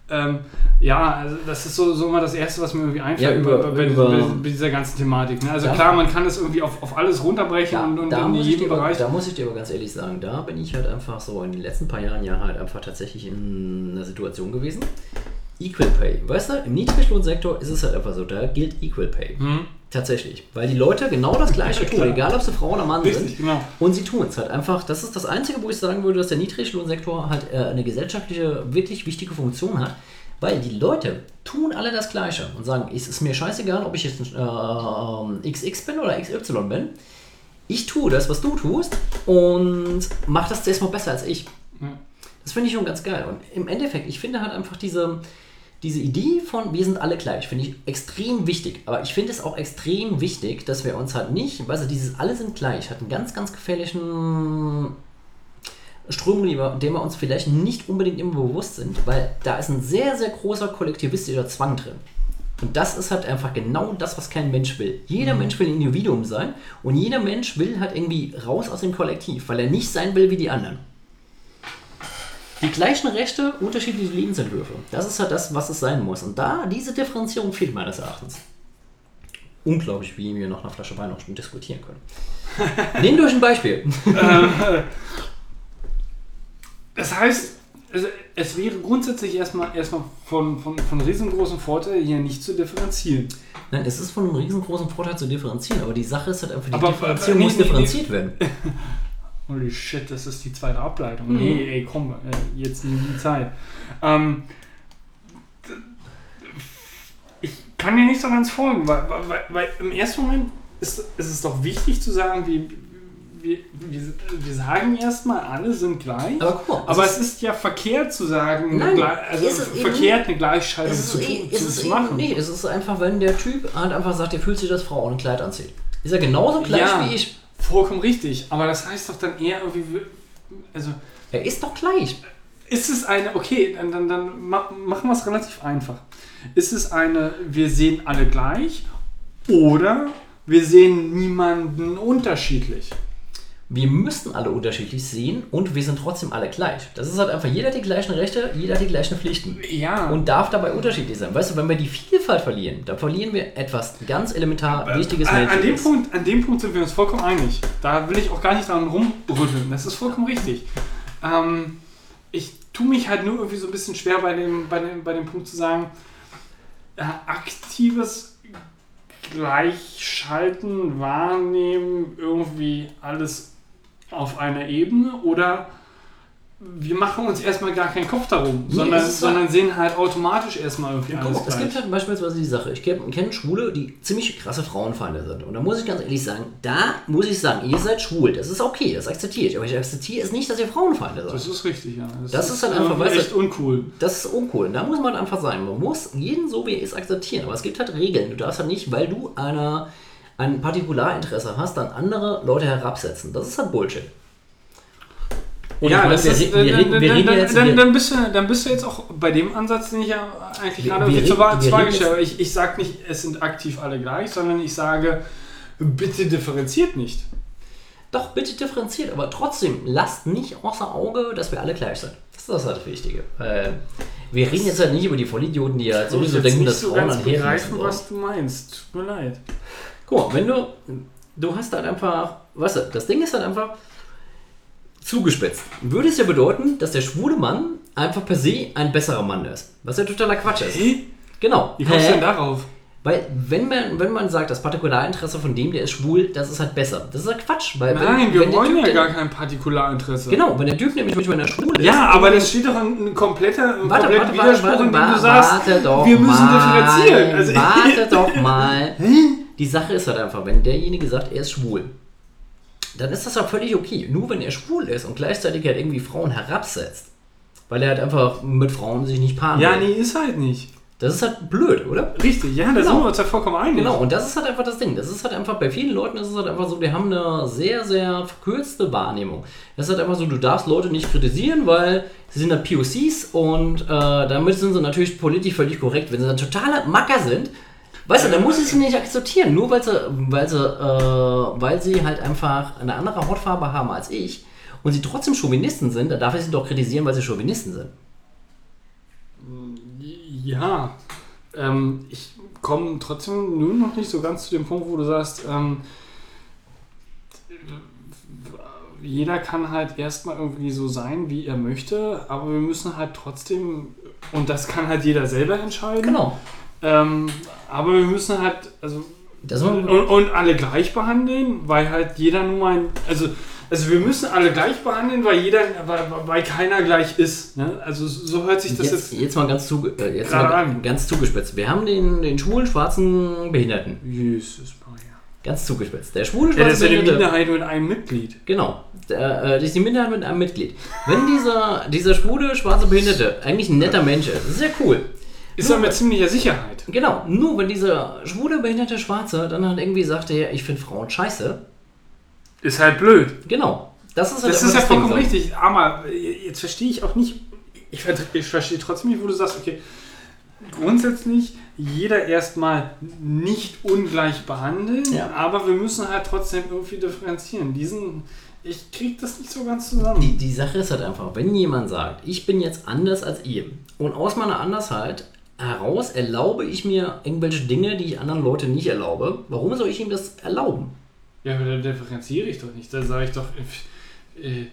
Ähm, ja, also das ist so, so immer das Erste, was mir irgendwie einfällt Ja, über- bei, bei, über- bei, dieser ganzen Thematik. Ne? Also Ja. klar, man kann das irgendwie auf, auf alles runterbrechen Da, und, und da, in jedem aber, Bereich. da muss ich dir aber ganz ehrlich sagen, da bin ich halt einfach so in den letzten paar Jahren ja halt einfach tatsächlich in einer Situation gewesen. Equal Pay. Weißt du, im Niedriglohnsektor ist es halt einfach so, da gilt Equal Pay. Hm? Tatsächlich. Weil die Leute genau das Gleiche tun, Klar. egal ob sie Frau oder Mann Richtig, sind. genau. Und sie tun es halt einfach. Das ist das Einzige, wo ich sagen würde, dass der Niedriglohnsektor halt äh, eine gesellschaftliche, wirklich wichtige Funktion hat. Weil die Leute tun alle das Gleiche und sagen, es ist mir scheißegal, ob ich jetzt äh, XX bin oder XY bin. Ich tue das, was du tust und mach das erstmal besser als ich. Ja. Das finde ich schon ganz geil. Und im Endeffekt, ich finde halt einfach diese, diese Idee von, wir sind alle gleich, finde ich extrem wichtig. Aber ich finde es auch extrem wichtig, dass wir uns halt nicht, weißt du, dieses alle sind gleich, hat einen ganz, ganz gefährlichen Strömung, die wir- dem wir uns vielleicht nicht unbedingt immer bewusst sind, weil da ist ein sehr, sehr großer kollektivistischer Zwang drin. Und das ist halt einfach genau das, was kein Mensch will. Jeder Mensch will ein Individuum sein und jeder Mensch will halt irgendwie raus aus dem Kollektiv, weil er nicht sein will wie die anderen. Die gleichen Rechte, unterschiedliche Lebensentwürfe. Das ist halt das, was es sein muss. Und da, diese Differenzierung fehlt meines Erachtens. Unglaublich, wie wir noch eine Flasche Wein noch diskutieren können. Nehmt euch ein Beispiel. Das heißt, es, es wäre grundsätzlich erstmal, erstmal von, von, von riesengroßem Vorteil, hier nicht zu differenzieren. Nein, es ist von einem riesengroßen Vorteil zu differenzieren, aber die Sache ist halt einfach, die Aber- Differenzierung nee, muss nee, differenziert werden. Holy shit, das ist die zweite Ableitung. Nee, ey, komm, äh, jetzt nie die Zeit. Ähm, ich kann dir nicht so ganz folgen, weil, weil, weil im ersten Moment ist, ist es doch wichtig zu sagen, wir, wir, wir, wir sagen erstmal, alle sind gleich. Aber guck mal, Aber es es ist ja verkehrt zu sagen, Nein, also ist es eben verkehrt eine Gleichschaltung ist, zu, es zu, ist zu eben, machen. nee, es ist einfach, wenn der Typ halt einfach sagt, er fühlt sich als Frau und ein Kleid anzieht. Ist er genauso gleich Ja. wie ich. Vollkommen richtig. Aber das heißt doch dann eher irgendwie, also Er ist doch gleich. Ist es eine, okay, dann, dann, dann ma- machen wir es relativ einfach. Ist es eine, wir sehen alle gleich oder wir sehen niemanden unterschiedlich? Wir müssen alle unterschiedlich sehen und wir sind trotzdem alle gleich. Das ist halt einfach, jeder hat die gleichen Rechte, jeder hat die gleichen Pflichten. Ja. Und darf dabei unterschiedlich sein. Weißt du, wenn wir die Vielfalt verlieren, dann verlieren wir etwas ganz elementar Wichtiges, an, an, dem. Punkt, an dem Punkt sind wir uns vollkommen einig. Da will ich auch gar nicht dran rumrütteln. Das ist vollkommen richtig. Ähm, ich tue mich halt nur irgendwie so ein bisschen schwer bei dem, bei dem, bei dem Punkt zu sagen, äh, aktives Gleichschalten, Wahrnehmen, irgendwie alles auf einer Ebene oder wir machen uns erstmal gar keinen Kopf darum, Nee, sondern, ist sondern sehen halt automatisch erstmal irgendwie Guck alles es gibt halt beispielsweise die Sache, ich kenne kenn Schwule, die ziemlich krasse Frauenfeinde sind. Und da muss ich ganz ehrlich sagen, da muss ich sagen, ihr seid schwul, das ist okay, das akzeptiere ich. Aber ich akzeptiere es nicht, dass ihr Frauenfeinde seid. Das ist richtig, ja. Das ist halt einfach, irgendwie weißt echt uncool. Das ist uncool. Und da muss man einfach sein. Man muss jeden so, wie er ist, akzeptieren. Aber es gibt halt Regeln. Du darfst halt nicht, weil du eine, ein Partikularinteresse hast, dann andere Leute herabsetzen. Das ist halt Bullshit. Und ja, ich meine, das wir, ist, re- dann, wir reden, wir dann, reden dann, jetzt... dann, wir- dann, bist du, dann bist du jetzt auch bei dem Ansatz, den ich ja eigentlich gerade wir zur Frage reden stelle. Ich, ich sage nicht, es sind aktiv alle gleich, sondern ich sage, bitte differenziert nicht. Doch, bitte differenziert, aber trotzdem lasst nicht außer Auge, dass wir alle gleich sind. Das ist halt das Wichtige. Äh, wir reden jetzt halt nicht über die Vollidioten, die halt sowieso ich denken, dass so Frauen an begreifen, sind. was du meinst. Tut mir leid. Guck mal, wenn du, du hast halt einfach, weißt du, das Ding ist halt einfach zugespitzt. Würde es ja bedeuten, dass der schwule Mann einfach per se ein besserer Mann ist. Was ja totaler Quatsch ist. Hey, Genau. wie kommst du Hä? denn darauf? Weil, wenn man, wenn man sagt, das Partikularinteresse von dem, der ist schwul, das ist halt besser. Das ist halt Quatsch. Weil Nein, wenn, wir wenn wollen Typ, ja der- gar kein Partikularinteresse. Genau, wenn der Typ nämlich wenn er schwul ist. Ja, aber das steht doch ein, ein kompletter ein Warte, kompletter warte, warte, Widerspruch, warte, in dem du warte, sagst, warte doch wir müssen mal, differenzieren. Also, warte doch mal. Die Sache ist halt einfach, wenn derjenige sagt, er ist schwul, dann ist das ja völlig okay. Nur wenn er schwul ist und gleichzeitig halt irgendwie Frauen herabsetzt, weil er halt einfach mit Frauen sich nicht paaren ja, will. nee, ist halt nicht. Das ist halt blöd, oder? Richtig, ja, da Genau. sind wir uns ja vollkommen einig. Genau, und das ist halt einfach das Ding. Das ist halt einfach, bei vielen Leuten ist es halt einfach so, die haben eine sehr, sehr verkürzte Wahrnehmung. Das ist halt einfach so, du darfst Leute nicht kritisieren, weil sie sind halt POCs und äh, damit sind sie natürlich politisch völlig korrekt. Wenn sie dann totale Macker sind, weißt du, dann muss ich sie nicht akzeptieren, nur weil sie, weil sie, äh, weil sie halt einfach eine andere Hautfarbe haben als ich und sie trotzdem Chauvinisten sind, dann darf ich sie doch kritisieren, weil sie Chauvinisten sind. Ja, ähm, ich komme trotzdem nur noch nicht so ganz zu dem Punkt, wo du sagst, ähm, jeder kann halt erstmal irgendwie so sein, wie er möchte, aber wir müssen halt trotzdem, und das kann halt jeder selber entscheiden, Genau. Ähm, aber wir müssen halt, also und, und alle gleich behandeln, weil halt jeder nur mal, ein, also, also wir müssen alle gleich behandeln, weil jeder, weil, weil keiner gleich ist. Ne? Also so hört sich das Jetzt, jetzt, jetzt mal ganz, zuge äh, jetzt mal an. ganz zugespitzt. Wir haben den, den schwulen schwarzen Behinderten. Jesus Maria. Ganz zugespitzt. Der schwule Ja, das schwarze ist ja eine. Minderheit mit einem Mitglied. Genau. Der, äh, das ist die Minderheit mit einem Mitglied. Wenn dieser, dieser schwule schwarze Behinderte eigentlich ein netter Mensch ist, das ist ja cool. Ist ja mit ziemlicher Sicherheit. Genau. Nur wenn dieser schwule behinderte Schwarze dann halt irgendwie sagt, ja, ich finde Frauen scheiße. Ist halt blöd. Genau. Das ist halt Das ist ja Ding vollkommen so. richtig. Aber jetzt verstehe ich auch nicht, ich, ich verstehe trotzdem nicht, wo du sagst, okay, grundsätzlich jeder erstmal nicht ungleich behandeln, Ja. aber wir müssen halt trotzdem irgendwie differenzieren. Diesen, ich krieg das nicht so ganz zusammen. Die, die Sache ist halt einfach, wenn jemand sagt, ich bin jetzt anders als ihr und aus meiner Andersheit heraus erlaube ich mir irgendwelche Dinge, die ich anderen Leuten nicht erlaube, warum soll ich ihm das erlauben? Ja, aber da differenziere ich doch nicht. Da sage ich doch, äh, äh,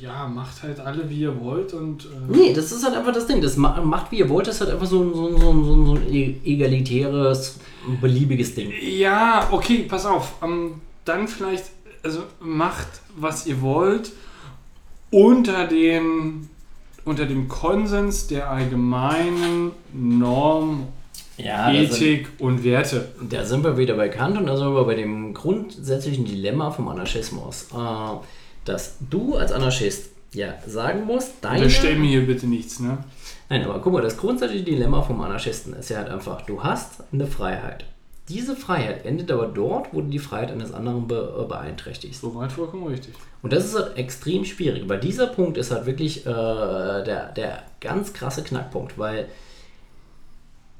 ja, macht halt alle, wie ihr wollt und. Äh, Nee, das ist halt einfach das Ding. Das ma- macht, wie ihr wollt, das ist halt einfach so, ein- so, so, so, so ein e- egalitäres, beliebiges Ding. Ja, okay, pass auf. Ähm, dann vielleicht, also macht, was ihr wollt, unter den unter dem Konsens der allgemeinen Norm, Ja, Ethik und Werte. Da sind wir wieder bei Kant und da sind wir bei dem grundsätzlichen Dilemma vom Anarchismus. Äh, dass du als Anarchist ja sagen musst, deine. Unterstell mir hier bitte nichts, ne? Nein, aber guck mal, das grundsätzliche Dilemma vom Anarchisten ist ja halt einfach, du hast eine Freiheit. Diese Freiheit endet aber dort, wo du die Freiheit eines anderen be äh, beeinträchtigst. Soweit vollkommen richtig. Und das ist halt extrem schwierig, weil dieser Punkt ist halt wirklich äh, der, der ganz krasse Knackpunkt, weil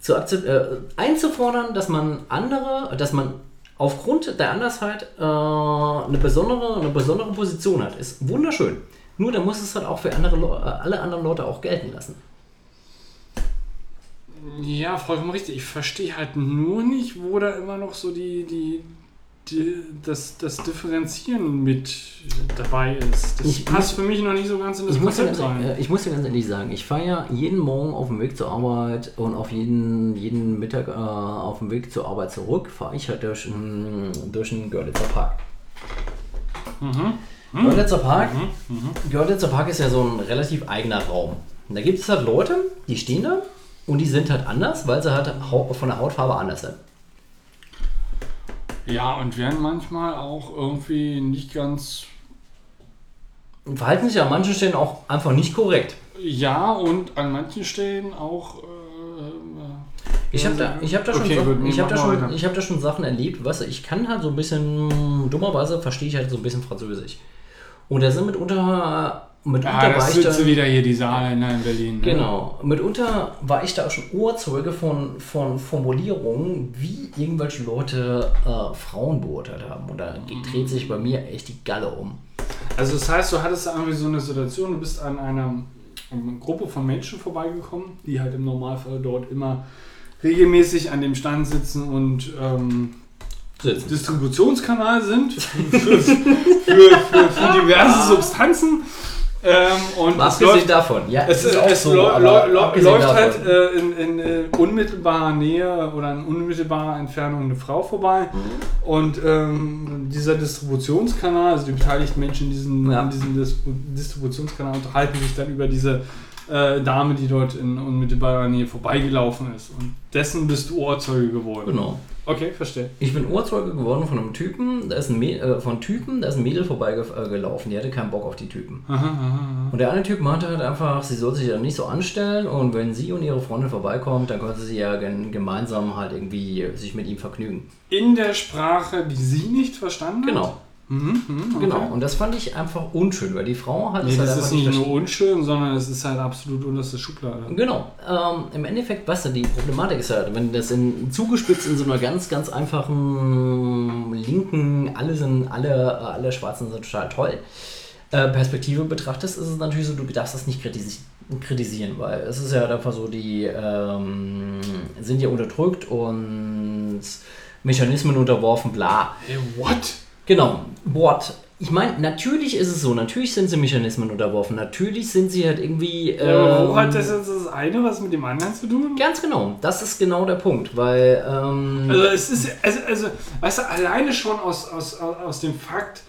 zu äh, einzufordern, dass man andere, dass man aufgrund der Andersheit äh, eine, besondere, eine besondere Position hat. Ist wunderschön. Nur da muss es halt auch für andere, alle anderen Leute auch gelten lassen. Ja, vollkommen richtig. Ich verstehe halt nur nicht, wo da immer noch so die, die, die das, das Differenzieren mit dabei ist. Das Ich- passt für mich noch nicht so ganz in das Ich Konzept rein. äh, ich muss dir ganz ehrlich sagen, ich fahre ja jeden Morgen auf dem Weg zur Arbeit und auf jeden, jeden Mittag äh, auf dem Weg zur Arbeit zurück, fahre ich halt durch, einen- durch den Görlitzer Park. Mhm. Görlitzer Park, Görlitzer Park ist ja so ein relativ eigener Raum. Und da gibt es halt Leute, die stehen da und die sind halt anders, weil sie halt von der Hautfarbe anders sind. Ja, und werden manchmal auch irgendwie nicht ganz. Und verhalten sich an manchen Stellen auch einfach nicht korrekt. Ja, und an manchen Stellen auch. Äh, Ich habe da, ich hab da, schon Okay, Sachen- ich hab da, schon, ich hab da schon Sachen erlebt, weißt du, ich kann halt so ein bisschen, dummerweise verstehe ich halt so ein bisschen Französisch. Und da sind mitunter, mitunter ah, war das ich sind da, sie wieder hier, die Saale ne, in Berlin. Ne? genau, mitunter war ich da auch schon Urzeuge von, von Formulierungen, wie irgendwelche Leute äh, Frauen beurteilt haben. Und da dreht sich bei mir echt die Galle um. Also, das heißt, du hattest irgendwie so eine Situation, du bist an einer ähm, Gruppe von Menschen vorbeigekommen, die halt im Normalfall dort immer regelmäßig an dem Stand sitzen und ähm, Sitzen. Distributionskanal sind für, für, für, für diverse Substanzen. Ähm, und es Abgesehen läuft, davon, ja, es, ist auch es so, lo- abgesehen läuft halt äh, in, in äh, unmittelbarer Nähe oder in unmittelbarer Entfernung eine Frau vorbei. Mhm. Und ähm, dieser Distributionskanal, also die beteiligten Menschen in diesem, Ja. in diesem Dis Distributionskanal unterhalten sich dann über diese äh, Dame, die dort in unmittelbarer Nähe vorbeigelaufen ist. Und dessen bist du Ohrzeuge geworden. Genau. Okay, verstehe. Ich bin Ohrzeuge geworden von einem Typen, da ist ein, Mä- äh, von Typen, da ist ein Mädel vorbeigelaufen, die hatte keinen Bock auf die Typen. Aha, aha, aha. Und der eine Typ meinte halt einfach, sie soll sich ja nicht so anstellen und wenn sie und ihre Freundin vorbeikommt, dann können sie ja gemeinsam halt irgendwie sich mit ihm vergnügen. In der Sprache, die sie nicht verstanden hat? Genau, Mhm, okay. genau. Und das fand ich einfach unschön, weil die Frau hat Nee, es halt das ist nicht nur unschön, sondern es ist halt absolut unterste Schublade. Genau. Ähm, Im Endeffekt, weißt du, die Problematik ist halt, wenn das in, zugespitzt in so einer ganz, ganz einfachen linken, alle sind, alle, äh, alle Schwarzen sind total toll, äh, Perspektive betrachtest, ist es natürlich so, du darfst das nicht kritisi kritisieren, weil es ist ja einfach so, die ähm, sind ja unterdrückt und Mechanismen unterworfen, bla. Hey, what? Genau, Wort. Ich meine, natürlich ist es so, natürlich sind sie Mechanismen unterworfen, natürlich sind sie halt irgendwie. Ja, aber wo ähm, hat das jetzt das eine was mit dem anderen zu tun? Ganz genau, das ist genau der Punkt, weil. Ähm, Also es ist, also, also weißt du, alleine schon aus, aus, aus dem Fakt,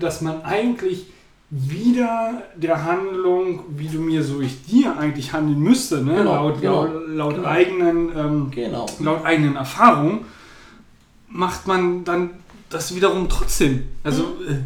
dass man eigentlich wieder der Handlung, wie du mir, so ich dir eigentlich handeln müsste, ne? Genau, laut, genau, laut, laut genau. eigenen ähm, genau. laut eigenen Erfahrungen, macht man dann das wiederum trotzdem. Also äh,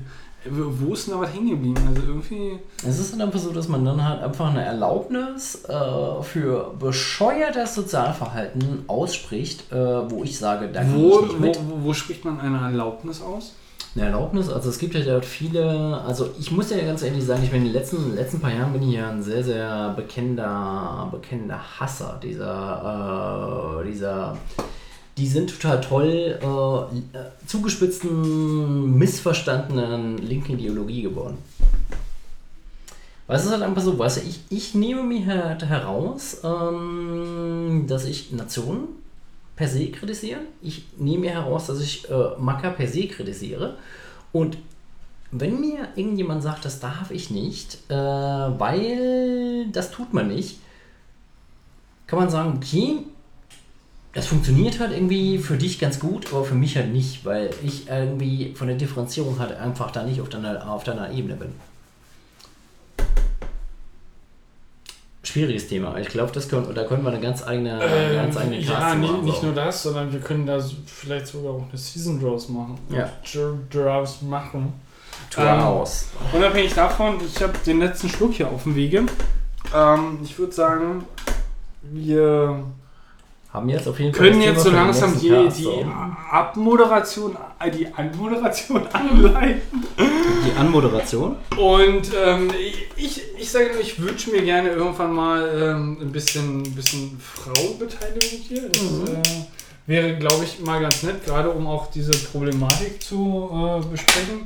wo ist denn da was hängen geblieben? Also irgendwie. Es ist dann einfach so, dass man dann halt einfach eine Erlaubnis äh, für bescheuertes Sozialverhalten ausspricht, äh, wo ich sage, da Wo, ich nicht wo, mit. wo, wo spricht man eine Erlaubnis aus? Eine Erlaubnis, also es gibt ja dort viele, also ich muss ja ganz ehrlich sagen, ich bin in den letzten, letzten paar Jahren bin ich ja ein sehr, sehr bekennender, bekennender Hasser dieser, äh, dieser, die sind total toll, äh, äh, zugespitzten, missverstandenen linken Ideologie geworden. Weil es ist halt einfach so, weißt ich, ich nehme mir halt heraus, ähm, dass ich Nationen per se kritisiere. Ich nehme mir heraus, dass ich äh, Macker per se kritisiere. Und wenn mir irgendjemand sagt, das darf ich nicht, äh, weil das tut man nicht, kann man sagen, okay, das funktioniert halt irgendwie für dich ganz gut, aber für mich halt nicht, weil ich irgendwie von der Differenzierung halt einfach da nicht auf deiner, auf deiner Ebene bin. Schwieriges Thema. Ich glaube, das können, da können wir eine ganz eigene, ganz eigene Ähm, ja, Cast nicht, nicht nur das, sondern wir können da vielleicht sogar auch eine Season Draws machen. Ja. Dr- Draws machen. Draus. Unabhängig davon, ich habe den letzten Schluck hier auf dem Wege. Ähm, ich würde sagen, wir Haben jetzt auf jeden Fall. können jetzt so langsam die, Cast, die so. Abmoderation, äh, die Anmoderation anleiten. die Anmoderation. Und ähm, ich, ich sage nur, ich wünsche mir gerne irgendwann mal ähm, ein bisschen, ein bisschen Frauenbeteiligung hier. Das Mhm. äh, wäre, glaube ich, mal ganz nett, gerade um auch diese Problematik zu äh, besprechen.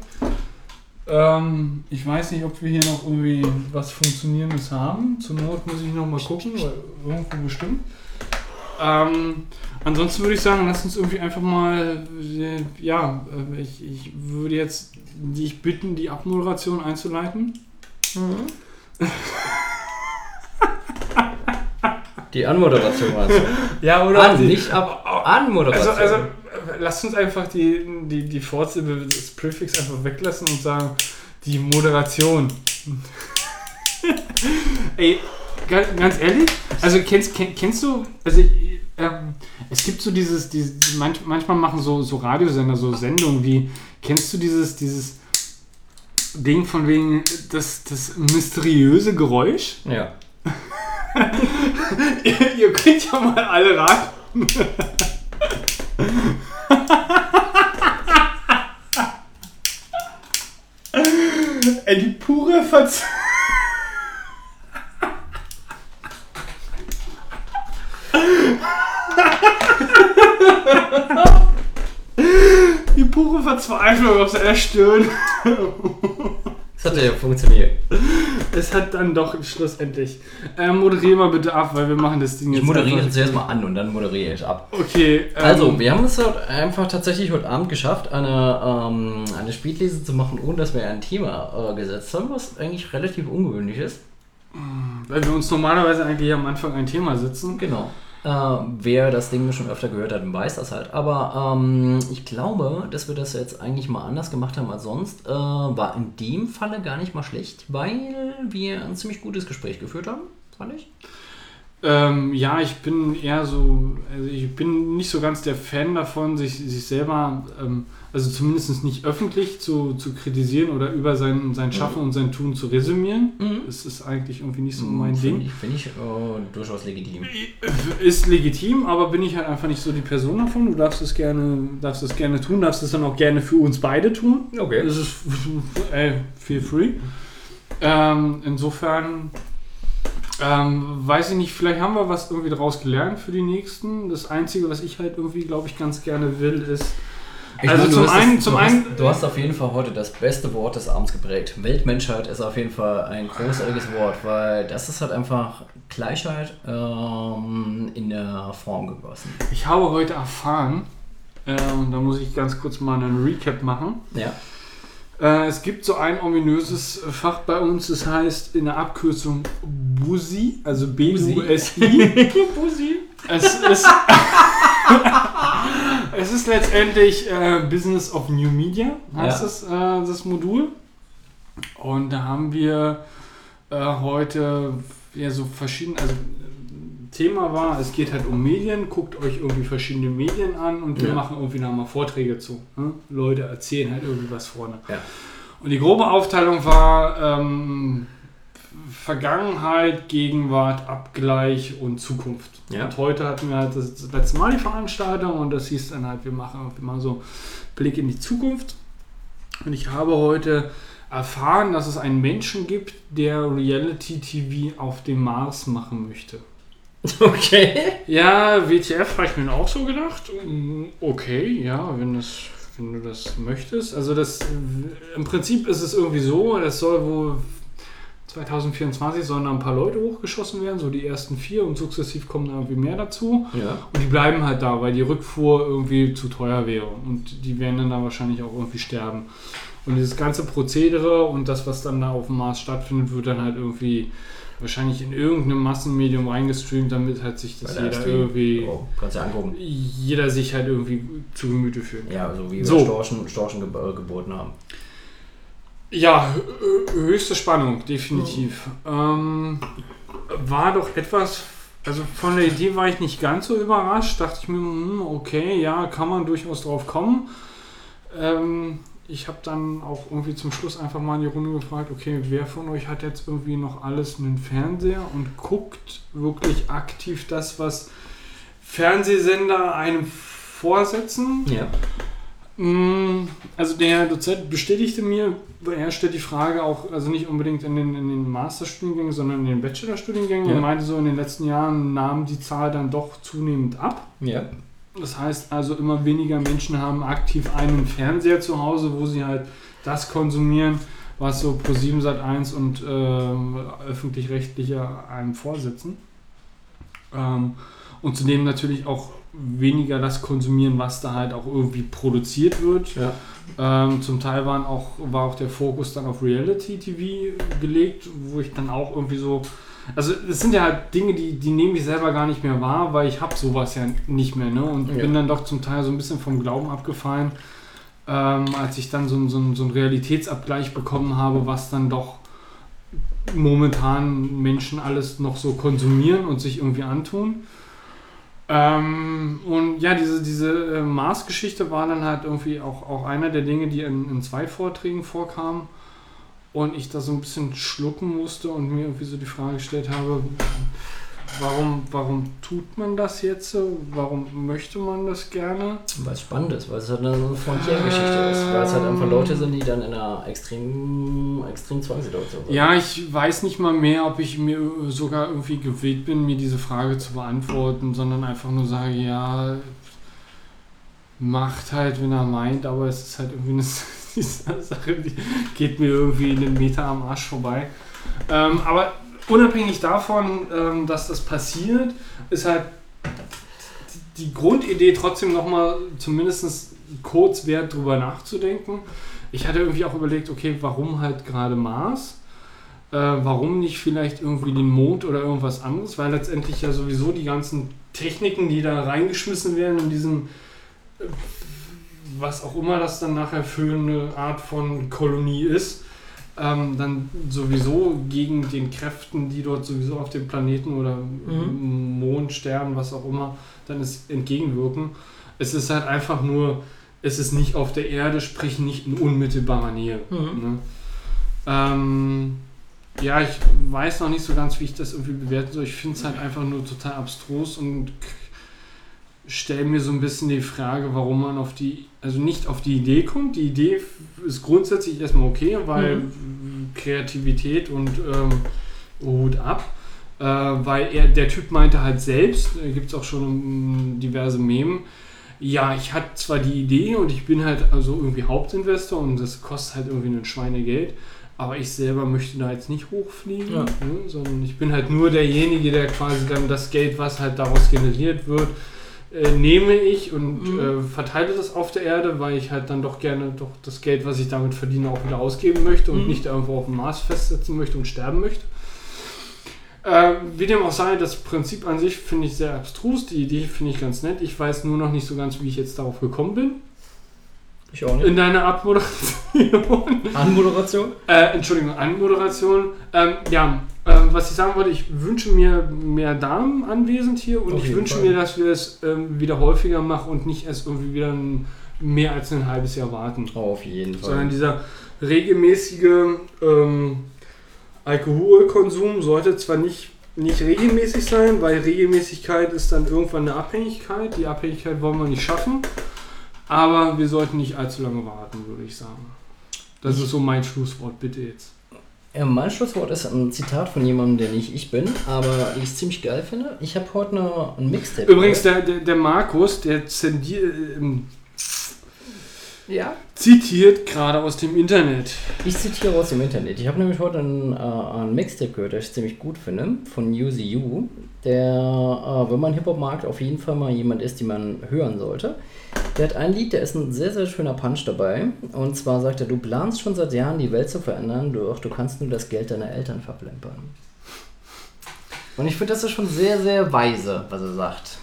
Ähm, ich weiß nicht, ob wir hier noch irgendwie was Funktionierendes haben. Zur Not muss ich noch mal gucken, weil irgendwo bestimmt. Ähm, ansonsten würde ich sagen, lass uns irgendwie einfach mal, äh, ja, äh, ich, ich würde jetzt dich bitten, die Abmoderation einzuleiten. Die Anmoderation du? Ja, An, nicht ab. Anmoderation. Also, also äh, lasst uns einfach die, die, die Vorsilbe des Präfix einfach weglassen und sagen, die Moderation. Ey, ganz ehrlich, also kennst, kenn, kennst du, also ich, ähm, es gibt so dieses, dieses manch, manchmal machen so, so Radiosender so Sendungen wie, kennst du dieses, dieses Ding von wegen, das, das mysteriöse Geräusch? ja. ihr, ihr könnt ja mal alle raten. Ey, die pure Verz... Die pure Verzweiflung auf seiner Stirn. Das hat ja funktioniert. Es hat dann doch schlussendlich. Ähm, moderier mal bitte ab, weil wir machen das Ding Ich jetzt. moderiere einfach- zuerst mal an und dann moderiere ich ab. Okay. Ähm, Also, wir haben es heute einfach tatsächlich heute Abend geschafft, eine, ähm, eine Spätlese zu machen, ohne dass wir ein Thema äh, gesetzt haben, was eigentlich relativ ungewöhnlich ist. Weil wir uns normalerweise eigentlich am Anfang ein Thema sitzen. Genau. Äh, wer das Ding schon öfter gehört hat, weiß das halt. Aber ähm, ich glaube, dass wir das jetzt eigentlich mal anders gemacht haben als sonst. Äh, war in dem Falle gar nicht mal schlecht, weil wir ein ziemlich gutes Gespräch geführt haben, fand ich. Ähm, ja, ich bin eher so, also ich bin nicht so ganz der Fan davon, sich, sich selber, ähm, also zumindest nicht öffentlich zu, zu kritisieren oder über sein, sein Schaffen und sein Tun zu resümieren. Mhm. Das ist eigentlich irgendwie nicht so mein Finde Ding. ich, find ich äh, durchaus legitim. Ist legitim, aber bin ich halt einfach nicht so die Person davon. Du darfst es gerne, darfst es gerne tun, darfst es dann auch gerne für uns beide tun. Okay. Das ist ey, feel free. Ähm, insofern ähm, weiß ich nicht, vielleicht haben wir was irgendwie daraus gelernt für die nächsten. Das Einzige, was ich halt irgendwie, glaube ich, ganz gerne will, ist. Ich Also meine, zum einen- das, zum du einen- Hast, du hast auf jeden Fall heute das beste Wort des Abends geprägt. Weltmenschheit ist auf jeden Fall ein großartiges Wort, weil das ist halt einfach Gleichheit ähm, in der Form gegossen. Ich habe heute erfahren, äh, und da muss ich ganz kurz mal einen Recap machen. Ja. Äh, es gibt so ein ominöses Fach bei uns, das heißt in der Abkürzung BUSI, also B-U-S-I. Busi. es ist, es ist letztendlich äh, Business of New Media, heißt Ja. das, äh, das Modul. Und da haben wir äh, heute ja so verschiedene, also Thema war, es geht halt um Medien, guckt euch irgendwie verschiedene Medien an und wir Ja. machen irgendwie nochmal Vorträge zu. Ne? Leute erzählen halt irgendwie was vorne. Ja. Und die grobe Aufteilung war ähm, Vergangenheit, Gegenwart, Abgleich und Zukunft. Ja. Und heute hatten wir halt das, das letzte Mal die Veranstaltung und das hieß dann halt, wir machen irgendwie mal so Blick in die Zukunft. Und ich habe heute erfahren, dass es einen Menschen gibt, der Reality-TV auf dem Mars machen möchte. Okay. Ja, WTF habe ich mir auch so gedacht. Mm, Okay, ja, wenn, das, wenn du das möchtest. Also das im Prinzip ist es irgendwie so, das soll wohl 2024 sollen da ein paar Leute hochgeschossen werden, so die ersten vier und sukzessiv kommen da irgendwie mehr dazu. Ja. Und die bleiben halt da, weil die Rückfuhr irgendwie zu teuer wäre. Und die werden dann da wahrscheinlich auch irgendwie sterben. Und dieses ganze Prozedere und das, was dann da auf dem Mars stattfindet, wird dann halt irgendwie wahrscheinlich in irgendeinem Massenmedium reingestreamt, damit halt sich das der jeder irgendwie, Oh, kannst ja angucken. jeder sich halt irgendwie zu Gemüte fühlen kann. Ja, also wie wir So. Storchen, Storchen äh, geboten haben. Ja, hö- höchste Spannung, definitiv. Ähm, war doch etwas, also von der Idee war ich nicht ganz so überrascht. Dachte ich mir, hm, okay, ja, kann man durchaus drauf kommen. Ähm, ich habe dann auch irgendwie zum Schluss einfach mal in die Runde gefragt, okay, wer von euch hat jetzt irgendwie noch alles einen Fernseher und guckt wirklich aktiv das, was Fernsehsender einem vorsetzen? Ja. Mm, Also der Dozent bestätigte mir, er stellt die Frage auch, also nicht unbedingt in den, in den Masterstudiengängen, sondern in den Bachelorstudiengängen Ja. und meinte so, in den letzten Jahren nahm die Zahl dann doch zunehmend ab. Ja. Das heißt also, immer weniger Menschen haben aktiv einen Fernseher zu Hause, wo sie halt das konsumieren, was so pro 7 Sat 1 und ähm, öffentlich-rechtliche einem vorsitzen. Ähm, und zudem natürlich auch weniger das konsumieren, was da halt auch irgendwie produziert wird. Ja. Ähm, zum Teil waren auch, war auch der Fokus dann auf Reality TV gelegt, wo ich dann auch irgendwie so. Also es sind ja halt Dinge, die, die nehme ich selber gar nicht mehr wahr, weil ich habe sowas ja nicht mehr. Ne? Und Ja. bin dann doch zum Teil so ein bisschen vom Glauben abgefallen, ähm, als ich dann so, ein- so, so einen Realitätsabgleich bekommen habe, was dann doch momentan Menschen alles noch so konsumieren und sich irgendwie antun. Ähm, und ja, diese, diese äh, Mars-Geschichte war dann halt irgendwie auch, auch einer der Dinge, die in, in zwei Vorträgen vorkamen. Und ich da so ein bisschen schlucken musste und mir irgendwie so die Frage gestellt habe, warum, warum tut man das jetzt so? Warum möchte man das gerne? Weil es spannend ist, weil es halt eine Frontiergeschichte ist. Weil es halt einfach Leute sind, die dann in einer extrem, extrem Zwangssituation sind. Ja, ich weiß nicht mal mehr, ob ich mir sogar irgendwie gewillt bin, mir diese Frage zu beantworten, sondern einfach nur sage, ja, macht halt, wenn er meint, aber es ist halt irgendwie eine, Sache, die geht mir irgendwie in den Meter am Arsch vorbei. Ähm, aber unabhängig davon, ähm, dass das passiert, ist halt die Grundidee trotzdem nochmal zumindest kurz wert, drüber nachzudenken. Ich hatte irgendwie auch überlegt, okay, warum halt gerade Mars? Äh, warum nicht vielleicht irgendwie den Mond oder irgendwas anderes? Weil letztendlich ja sowieso die ganzen Techniken, die da reingeschmissen werden in diesen, äh, was auch immer das dann nachher für eine Art von Kolonie ist, ähm, dann sowieso gegen den Kräften, die dort sowieso auf dem Planeten oder Mond, Stern, was auch immer, dann ist entgegenwirken. Es ist halt einfach nur, es ist nicht auf der Erde, sprich nicht in unmittelbarer Nähe. Mhm. Ne? Ähm, ja, ich weiß noch nicht so ganz, wie ich das irgendwie bewerten soll. Ich finde es halt einfach nur total abstrus und stelle mir so ein bisschen die Frage, warum man auf die, also nicht auf die Idee kommt. Die Idee ist grundsätzlich erstmal okay, weil Kreativität und ähm, Hut ab. Äh, weil er, der Typ meinte halt selbst, gibt es auch schon ähm, diverse Memen, ja, ich hatte zwar die Idee und ich bin halt also irgendwie Hauptinvestor und das kostet halt irgendwie ein Schweinegeld, aber ich selber möchte da jetzt nicht hochfliegen, Ja. ne, sondern ich bin halt nur derjenige, der quasi dann das Geld, was halt daraus generiert wird, äh, nehme ich und Mhm. äh, verteile das auf der Erde, weil ich halt dann doch gerne doch das Geld, was ich damit verdiene, auch wieder ausgeben möchte und Mhm. nicht irgendwo auf dem Mars festsetzen möchte und sterben möchte. Äh, wie dem auch sei, das Prinzip an sich finde ich sehr abstrus. Die Idee finde ich ganz nett. Ich weiß nur noch nicht so ganz, wie ich jetzt darauf gekommen bin. Ich auch nicht. In deiner Abmoderation. Anmoderation? äh, Entschuldigung, Anmoderation. Ähm, ja, ähm, was ich sagen wollte, ich wünsche mir mehr Damen anwesend hier und Auf ich wünsche Fall. mir, dass wir es ähm, wieder häufiger machen und nicht erst irgendwie wieder ein, mehr als ein halbes Jahr warten. Auf jeden Fall. Sondern dieser regelmäßige ähm, Alkoholkonsum sollte zwar nicht, nicht regelmäßig sein, weil Regelmäßigkeit ist dann irgendwann eine Abhängigkeit. Die Abhängigkeit wollen wir nicht schaffen. Aber wir sollten nicht allzu lange warten, würde ich sagen. Das ist so mein Schlusswort, bitte jetzt. Ja, mein Schlusswort ist ein Zitat von jemandem, der nicht ich bin, aber ich ziemlich geil finde. Ich habe heute eine, ein Mixtape. Übrigens, der, der, der Markus, der zendiert, ähm, ja. zitiert gerade aus dem Internet. Ich zitiere aus dem Internet. Ich habe nämlich heute ein, äh, ein Mixtape gehört, das ich ziemlich gut finde, von You, der, äh, wenn man Hip-Hop-Markt auf jeden Fall mal jemand ist, den man hören sollte. Der hat ein Lied, der ist ein sehr, sehr schöner Punch dabei. Und zwar sagt er, du planst schon seit Jahren die Welt zu verändern, doch du kannst nur das Geld deiner Eltern verplempern. Und ich finde, das ist schon sehr, sehr weise, was er sagt.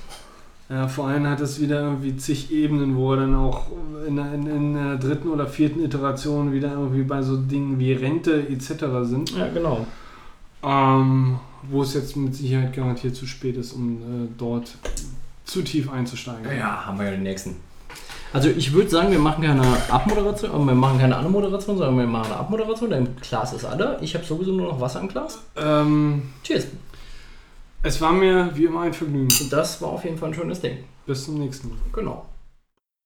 Ja, vor allem hat es wieder irgendwie zig Ebenen, wo er dann auch in, der- in, in der dritten oder vierten Iteration wieder irgendwie bei so Dingen wie Rente etc. sind. Ja, genau. Ähm, wo es jetzt mit Sicherheit garantiert zu spät ist, um äh, dort zu tief einzusteigen. Ja, haben wir ja den nächsten. Also ich würde sagen, wir machen keine Abmoderation, äh, wir machen keine Anmoderation, sondern wir machen eine Abmoderation, denn Glas ist alle. Ich habe sowieso nur noch Wasser im Glas. Ähm, Cheers. Es war mir wie immer ein Vergnügen. Das war auf jeden Fall ein schönes Ding. Bis zum nächsten Mal. Genau.